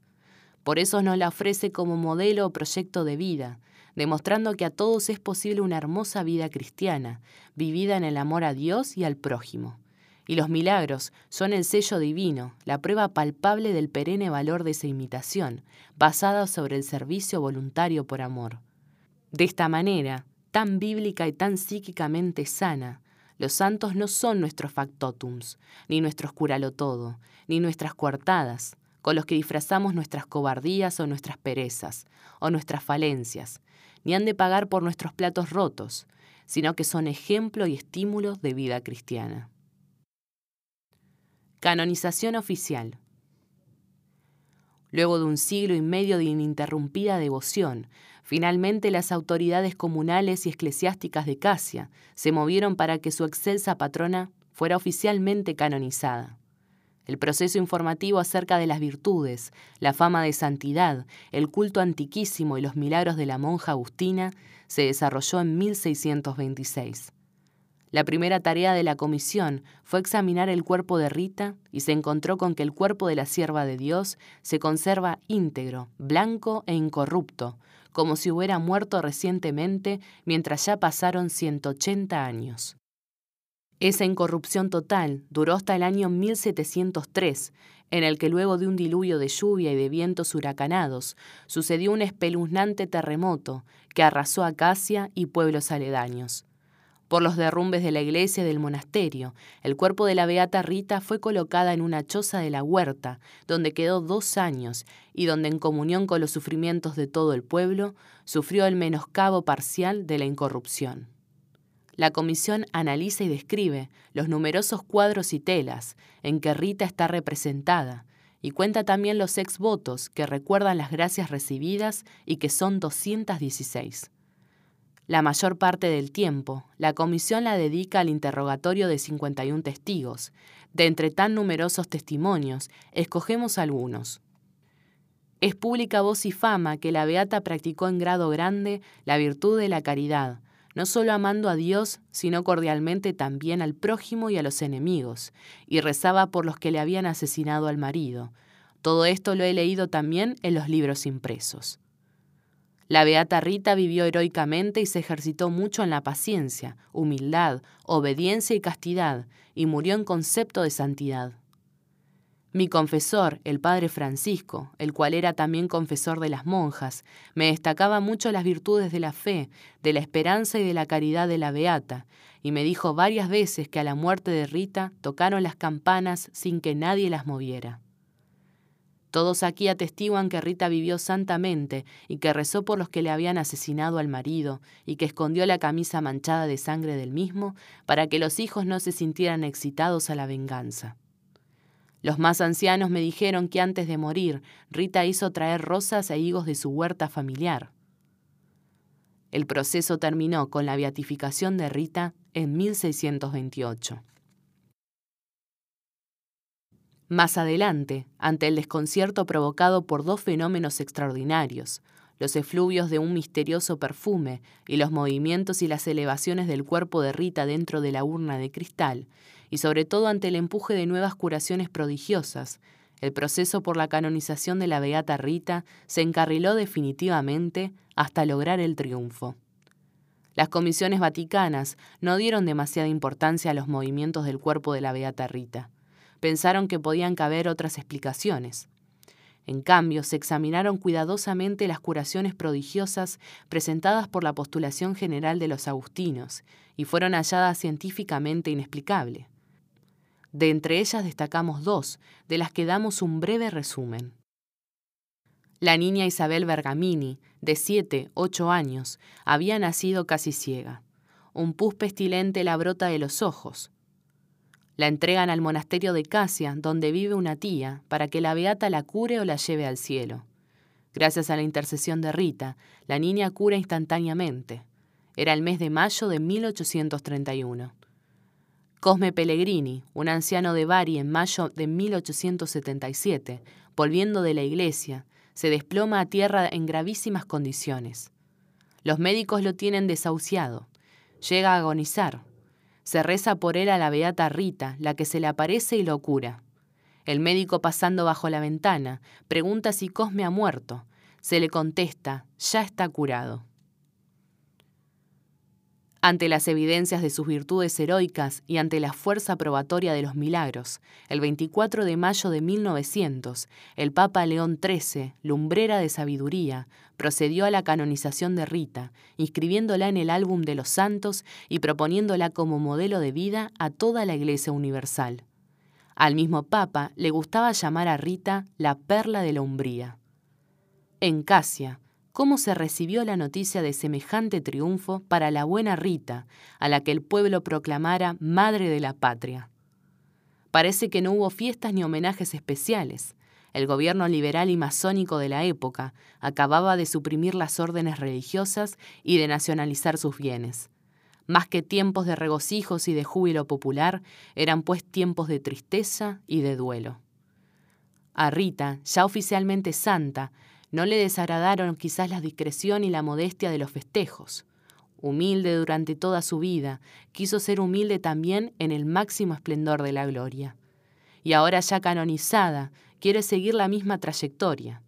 Por eso nos la ofrece como modelo o proyecto de vida, demostrando que a todos es posible una hermosa vida cristiana, vivida en el amor a Dios y al prójimo. Y los milagros son el sello divino, la prueba palpable del perenne valor de esa imitación, basada sobre el servicio voluntario por amor. De esta manera, tan bíblica y tan psíquicamente sana, los santos no son nuestros factotums, ni nuestros curalo todo, ni nuestras coartadas, con los que disfrazamos nuestras cobardías o nuestras perezas, o nuestras falencias, ni han de pagar por nuestros platos rotos, sino que son ejemplo y estímulo de vida cristiana. Canonización oficial. Luego de un siglo y medio de ininterrumpida devoción, finalmente las autoridades comunales y eclesiásticas de Casia se movieron para que su excelsa patrona fuera oficialmente canonizada. El proceso informativo acerca de las virtudes, la fama de santidad, el culto antiquísimo y los milagros de la monja Agustina se desarrolló en 1626. La primera tarea de la comisión fue examinar el cuerpo de Rita y se encontró con que el cuerpo de la sierva de Dios se conserva íntegro, blanco e incorrupto, como si hubiera muerto recientemente mientras ya pasaron 180 años. Esa incorrupción total duró hasta el año 1703, en el que luego de un diluvio de lluvia y de vientos huracanados, sucedió un espeluznante terremoto que arrasó Acacia y pueblos aledaños. Por los derrumbes de la iglesia y del monasterio, el cuerpo de la beata Rita fue colocada en una choza de la huerta, donde quedó dos años y donde, en comunión con los sufrimientos de todo el pueblo, sufrió el menoscabo parcial de la incorrupción. La comisión analiza y describe los numerosos cuadros y telas en que Rita está representada y cuenta también los ex votos que recuerdan las gracias recibidas y que son 216. La mayor parte del tiempo, la comisión la dedica al interrogatorio de 51 testigos. De entre tan numerosos testimonios, escogemos algunos. Es pública voz y fama que la Beata practicó en grado grande la virtud de la caridad, no solo amando a Dios, sino cordialmente también al prójimo y a los enemigos, y rezaba por los que le habían asesinado al marido. Todo esto lo he leído también en los libros impresos. La beata Rita vivió heroicamente y se ejercitó mucho en la paciencia, humildad, obediencia y castidad, y murió en concepto de santidad. Mi confesor, el padre Francisco, el cual era también confesor de las monjas, me destacaba mucho las virtudes de la fe, de la esperanza y de la caridad de la beata, y me dijo varias veces que a la muerte de Rita tocaron las campanas sin que nadie las moviera. Todos aquí atestiguan que Rita vivió santamente y que rezó por los que le habían asesinado al marido y que escondió la camisa manchada de sangre del mismo para que los hijos no se sintieran excitados a la venganza. Los más ancianos me dijeron que antes de morir, Rita hizo traer rosas e higos de su huerta familiar. El proceso terminó con la beatificación de Rita en 1628. Más adelante, ante el desconcierto provocado por dos fenómenos extraordinarios, los efluvios de un misterioso perfume y los movimientos y las elevaciones del cuerpo de Rita dentro de la urna de cristal, y sobre todo ante el empuje de nuevas curaciones prodigiosas, el proceso por la canonización de la Beata Rita se encarriló definitivamente hasta lograr el triunfo. Las comisiones vaticanas no dieron demasiada importancia a los movimientos del cuerpo de la Beata Rita pensaron que podían caber otras explicaciones. En cambio, se examinaron cuidadosamente las curaciones prodigiosas presentadas por la postulación general de los agustinos y fueron halladas científicamente inexplicables. De entre ellas destacamos dos, de las que damos un breve resumen. La niña Isabel Bergamini, de 7, 8 años, había nacido casi ciega. Un pus pestilente la brota de los ojos. La entregan al monasterio de Casia, donde vive una tía, para que la beata la cure o la lleve al cielo. Gracias a la intercesión de Rita, la niña cura instantáneamente. Era el mes de mayo de 1831. Cosme Pellegrini, un anciano de Bari en mayo de 1877, volviendo de la iglesia, se desploma a tierra en gravísimas condiciones. Los médicos lo tienen desahuciado. Llega a agonizar. Se reza por él a la beata Rita, la que se le aparece y lo cura. El médico pasando bajo la ventana pregunta si Cosme ha muerto. Se le contesta, ya está curado. Ante las evidencias de sus virtudes heroicas y ante la fuerza probatoria de los milagros, el 24 de mayo de 1900, el Papa León XIII, lumbrera de sabiduría, procedió a la canonización de Rita, inscribiéndola en el álbum de los santos y proponiéndola como modelo de vida a toda la Iglesia Universal. Al mismo Papa le gustaba llamar a Rita la perla de la Umbría. En Casia, cómo se recibió la noticia de semejante triunfo para la buena Rita, a la que el pueblo proclamara Madre de la Patria. Parece que no hubo fiestas ni homenajes especiales. El gobierno liberal y masónico de la época acababa de suprimir las órdenes religiosas y de nacionalizar sus bienes. Más que tiempos de regocijos y de júbilo popular, eran pues tiempos de tristeza y de duelo. A Rita, ya oficialmente santa, no le desagradaron quizás la discreción y la modestia de los festejos. Humilde durante toda su vida, quiso ser humilde también en el máximo esplendor de la gloria. Y ahora ya canonizada, quiere seguir la misma trayectoria.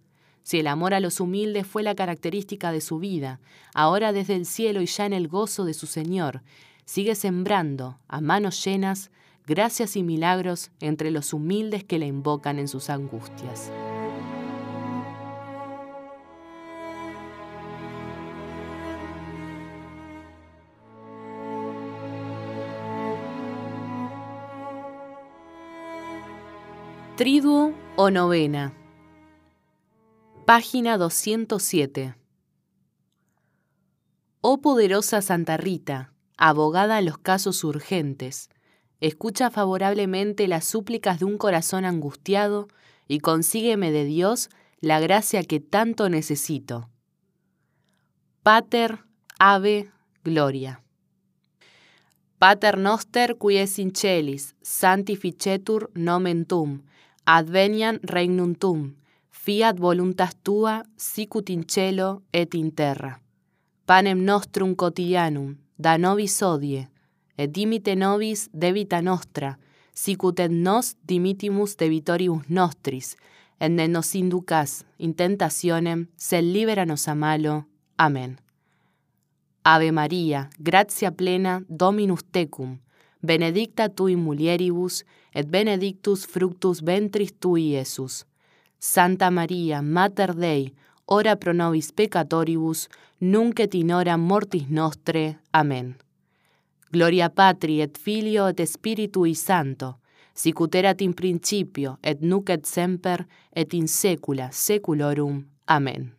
Si el amor a los humildes fue la característica de su vida, ahora desde el cielo y ya en el gozo de su Señor, sigue sembrando, a manos llenas, gracias y milagros entre los humildes que le invocan en sus angustias. Triduo o novena. Página 207. Oh poderosa Santa Rita, abogada en los casos urgentes, escucha favorablemente las súplicas de un corazón angustiado y consígueme de Dios la gracia que tanto necesito. Pater, Ave, gloria. Pater noster qui es in celis, sanctificetur nomen tum, advenian regnum tum, fiat voluntas tua, sicut in cielo et in terra. Panem nostrum quotidianum, da nobis odie, et dimite nobis debita nostra, sicut et nos dimitimus debitoribus nostris, et ne nos inducas in tentationem, sed libera nos a malo. Amén. Ave María, gratia plena, Dominus tecum, benedicta tui mulieribus, et benedictus fructus ventris tui, Iesus. Santa María, Mater Dei, ora pro nobis peccatoribus, nunc et in hora mortis nostre. Amén. Gloria Patri et Filio et Spiritui Santo, sicut erat in principio et nunc et semper et in saecula saeculorum. Amén.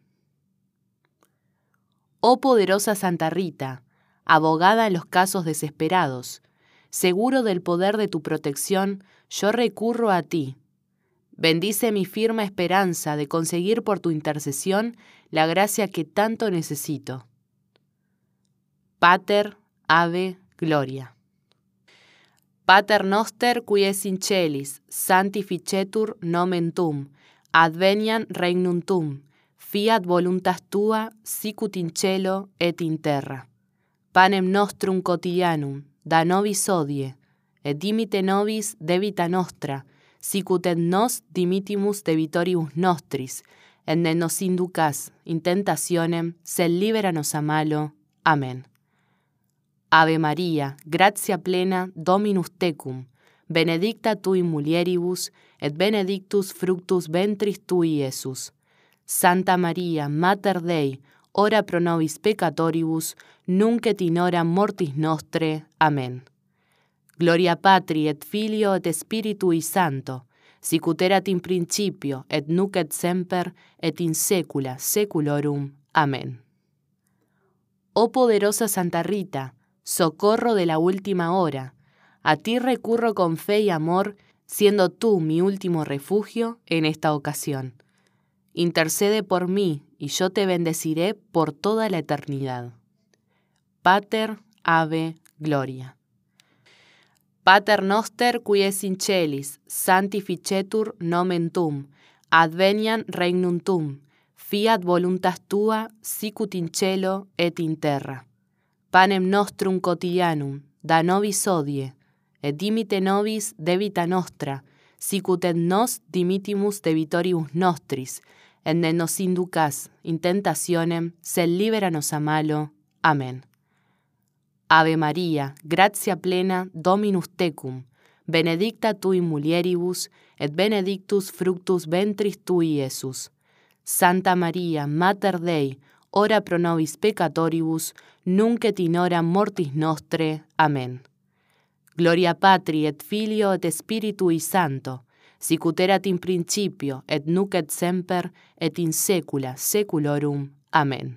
Oh poderosa Santa Rita, abogada en los casos desesperados, seguro del poder de tu protección, yo recurro a ti. Bendice mi firme esperanza de conseguir por tu intercesión la gracia que tanto necesito. Pater, Ave, Gloria. Pater noster qui es in celis, sanctificetur nomen tum, advenian regnum tum, fiat voluntas tua, sicut in cielo et in terra. Panem nostrum quotidianum, da nobis odie, et dimite nobis debita nostra, sicut et nos dimitimus debitoribus nostris, et ne nos inducas in tentationem, sed libera nos a malo. Amén. Ave María, gratia plena, Dominus tecum, benedicta tui mulieribus, et benedictus fructus ventris tui, Iesus. Santa María, Mater Dei, ora pro nobis peccatoribus, nunc et in hora mortis nostre. Amén. Gloria Patri et Filio et Spiritui Santo, sicut erat in principio et nunc et semper et in saecula saeculorum. Amén. Oh poderosa Santa Rita, socorro de la última hora, a ti recurro con fe y amor, siendo tú mi último refugio en esta ocasión intercede por mí y yo te bendeciré por toda la eternidad. Pater, Ave, Gloria. Pater noster qui es in celis, sanctificetur nomen tum, advenian regnum tum, fiat voluntas tua, sicut in cielo et in terra. Panem nostrum quotidianum, da nobis odie, et dimite nobis debita nostra, sicut et nos dimitimus debitoribus nostris, en ne nos inducas in tentationem, sed libera nos a malo. Amén. Ave María, gratia plena, Dominus tecum, benedicta tui mulieribus, et benedictus fructus ventris tui, Iesus. Santa María, Mater Dei, ora pro nobis peccatoribus, nunc et in hora mortis nostre. Amén. Gloria Patri et Filio et Spiritui Santo, sic ut erat in principio, et nunc et semper, et in saecula saeculorum. Amen.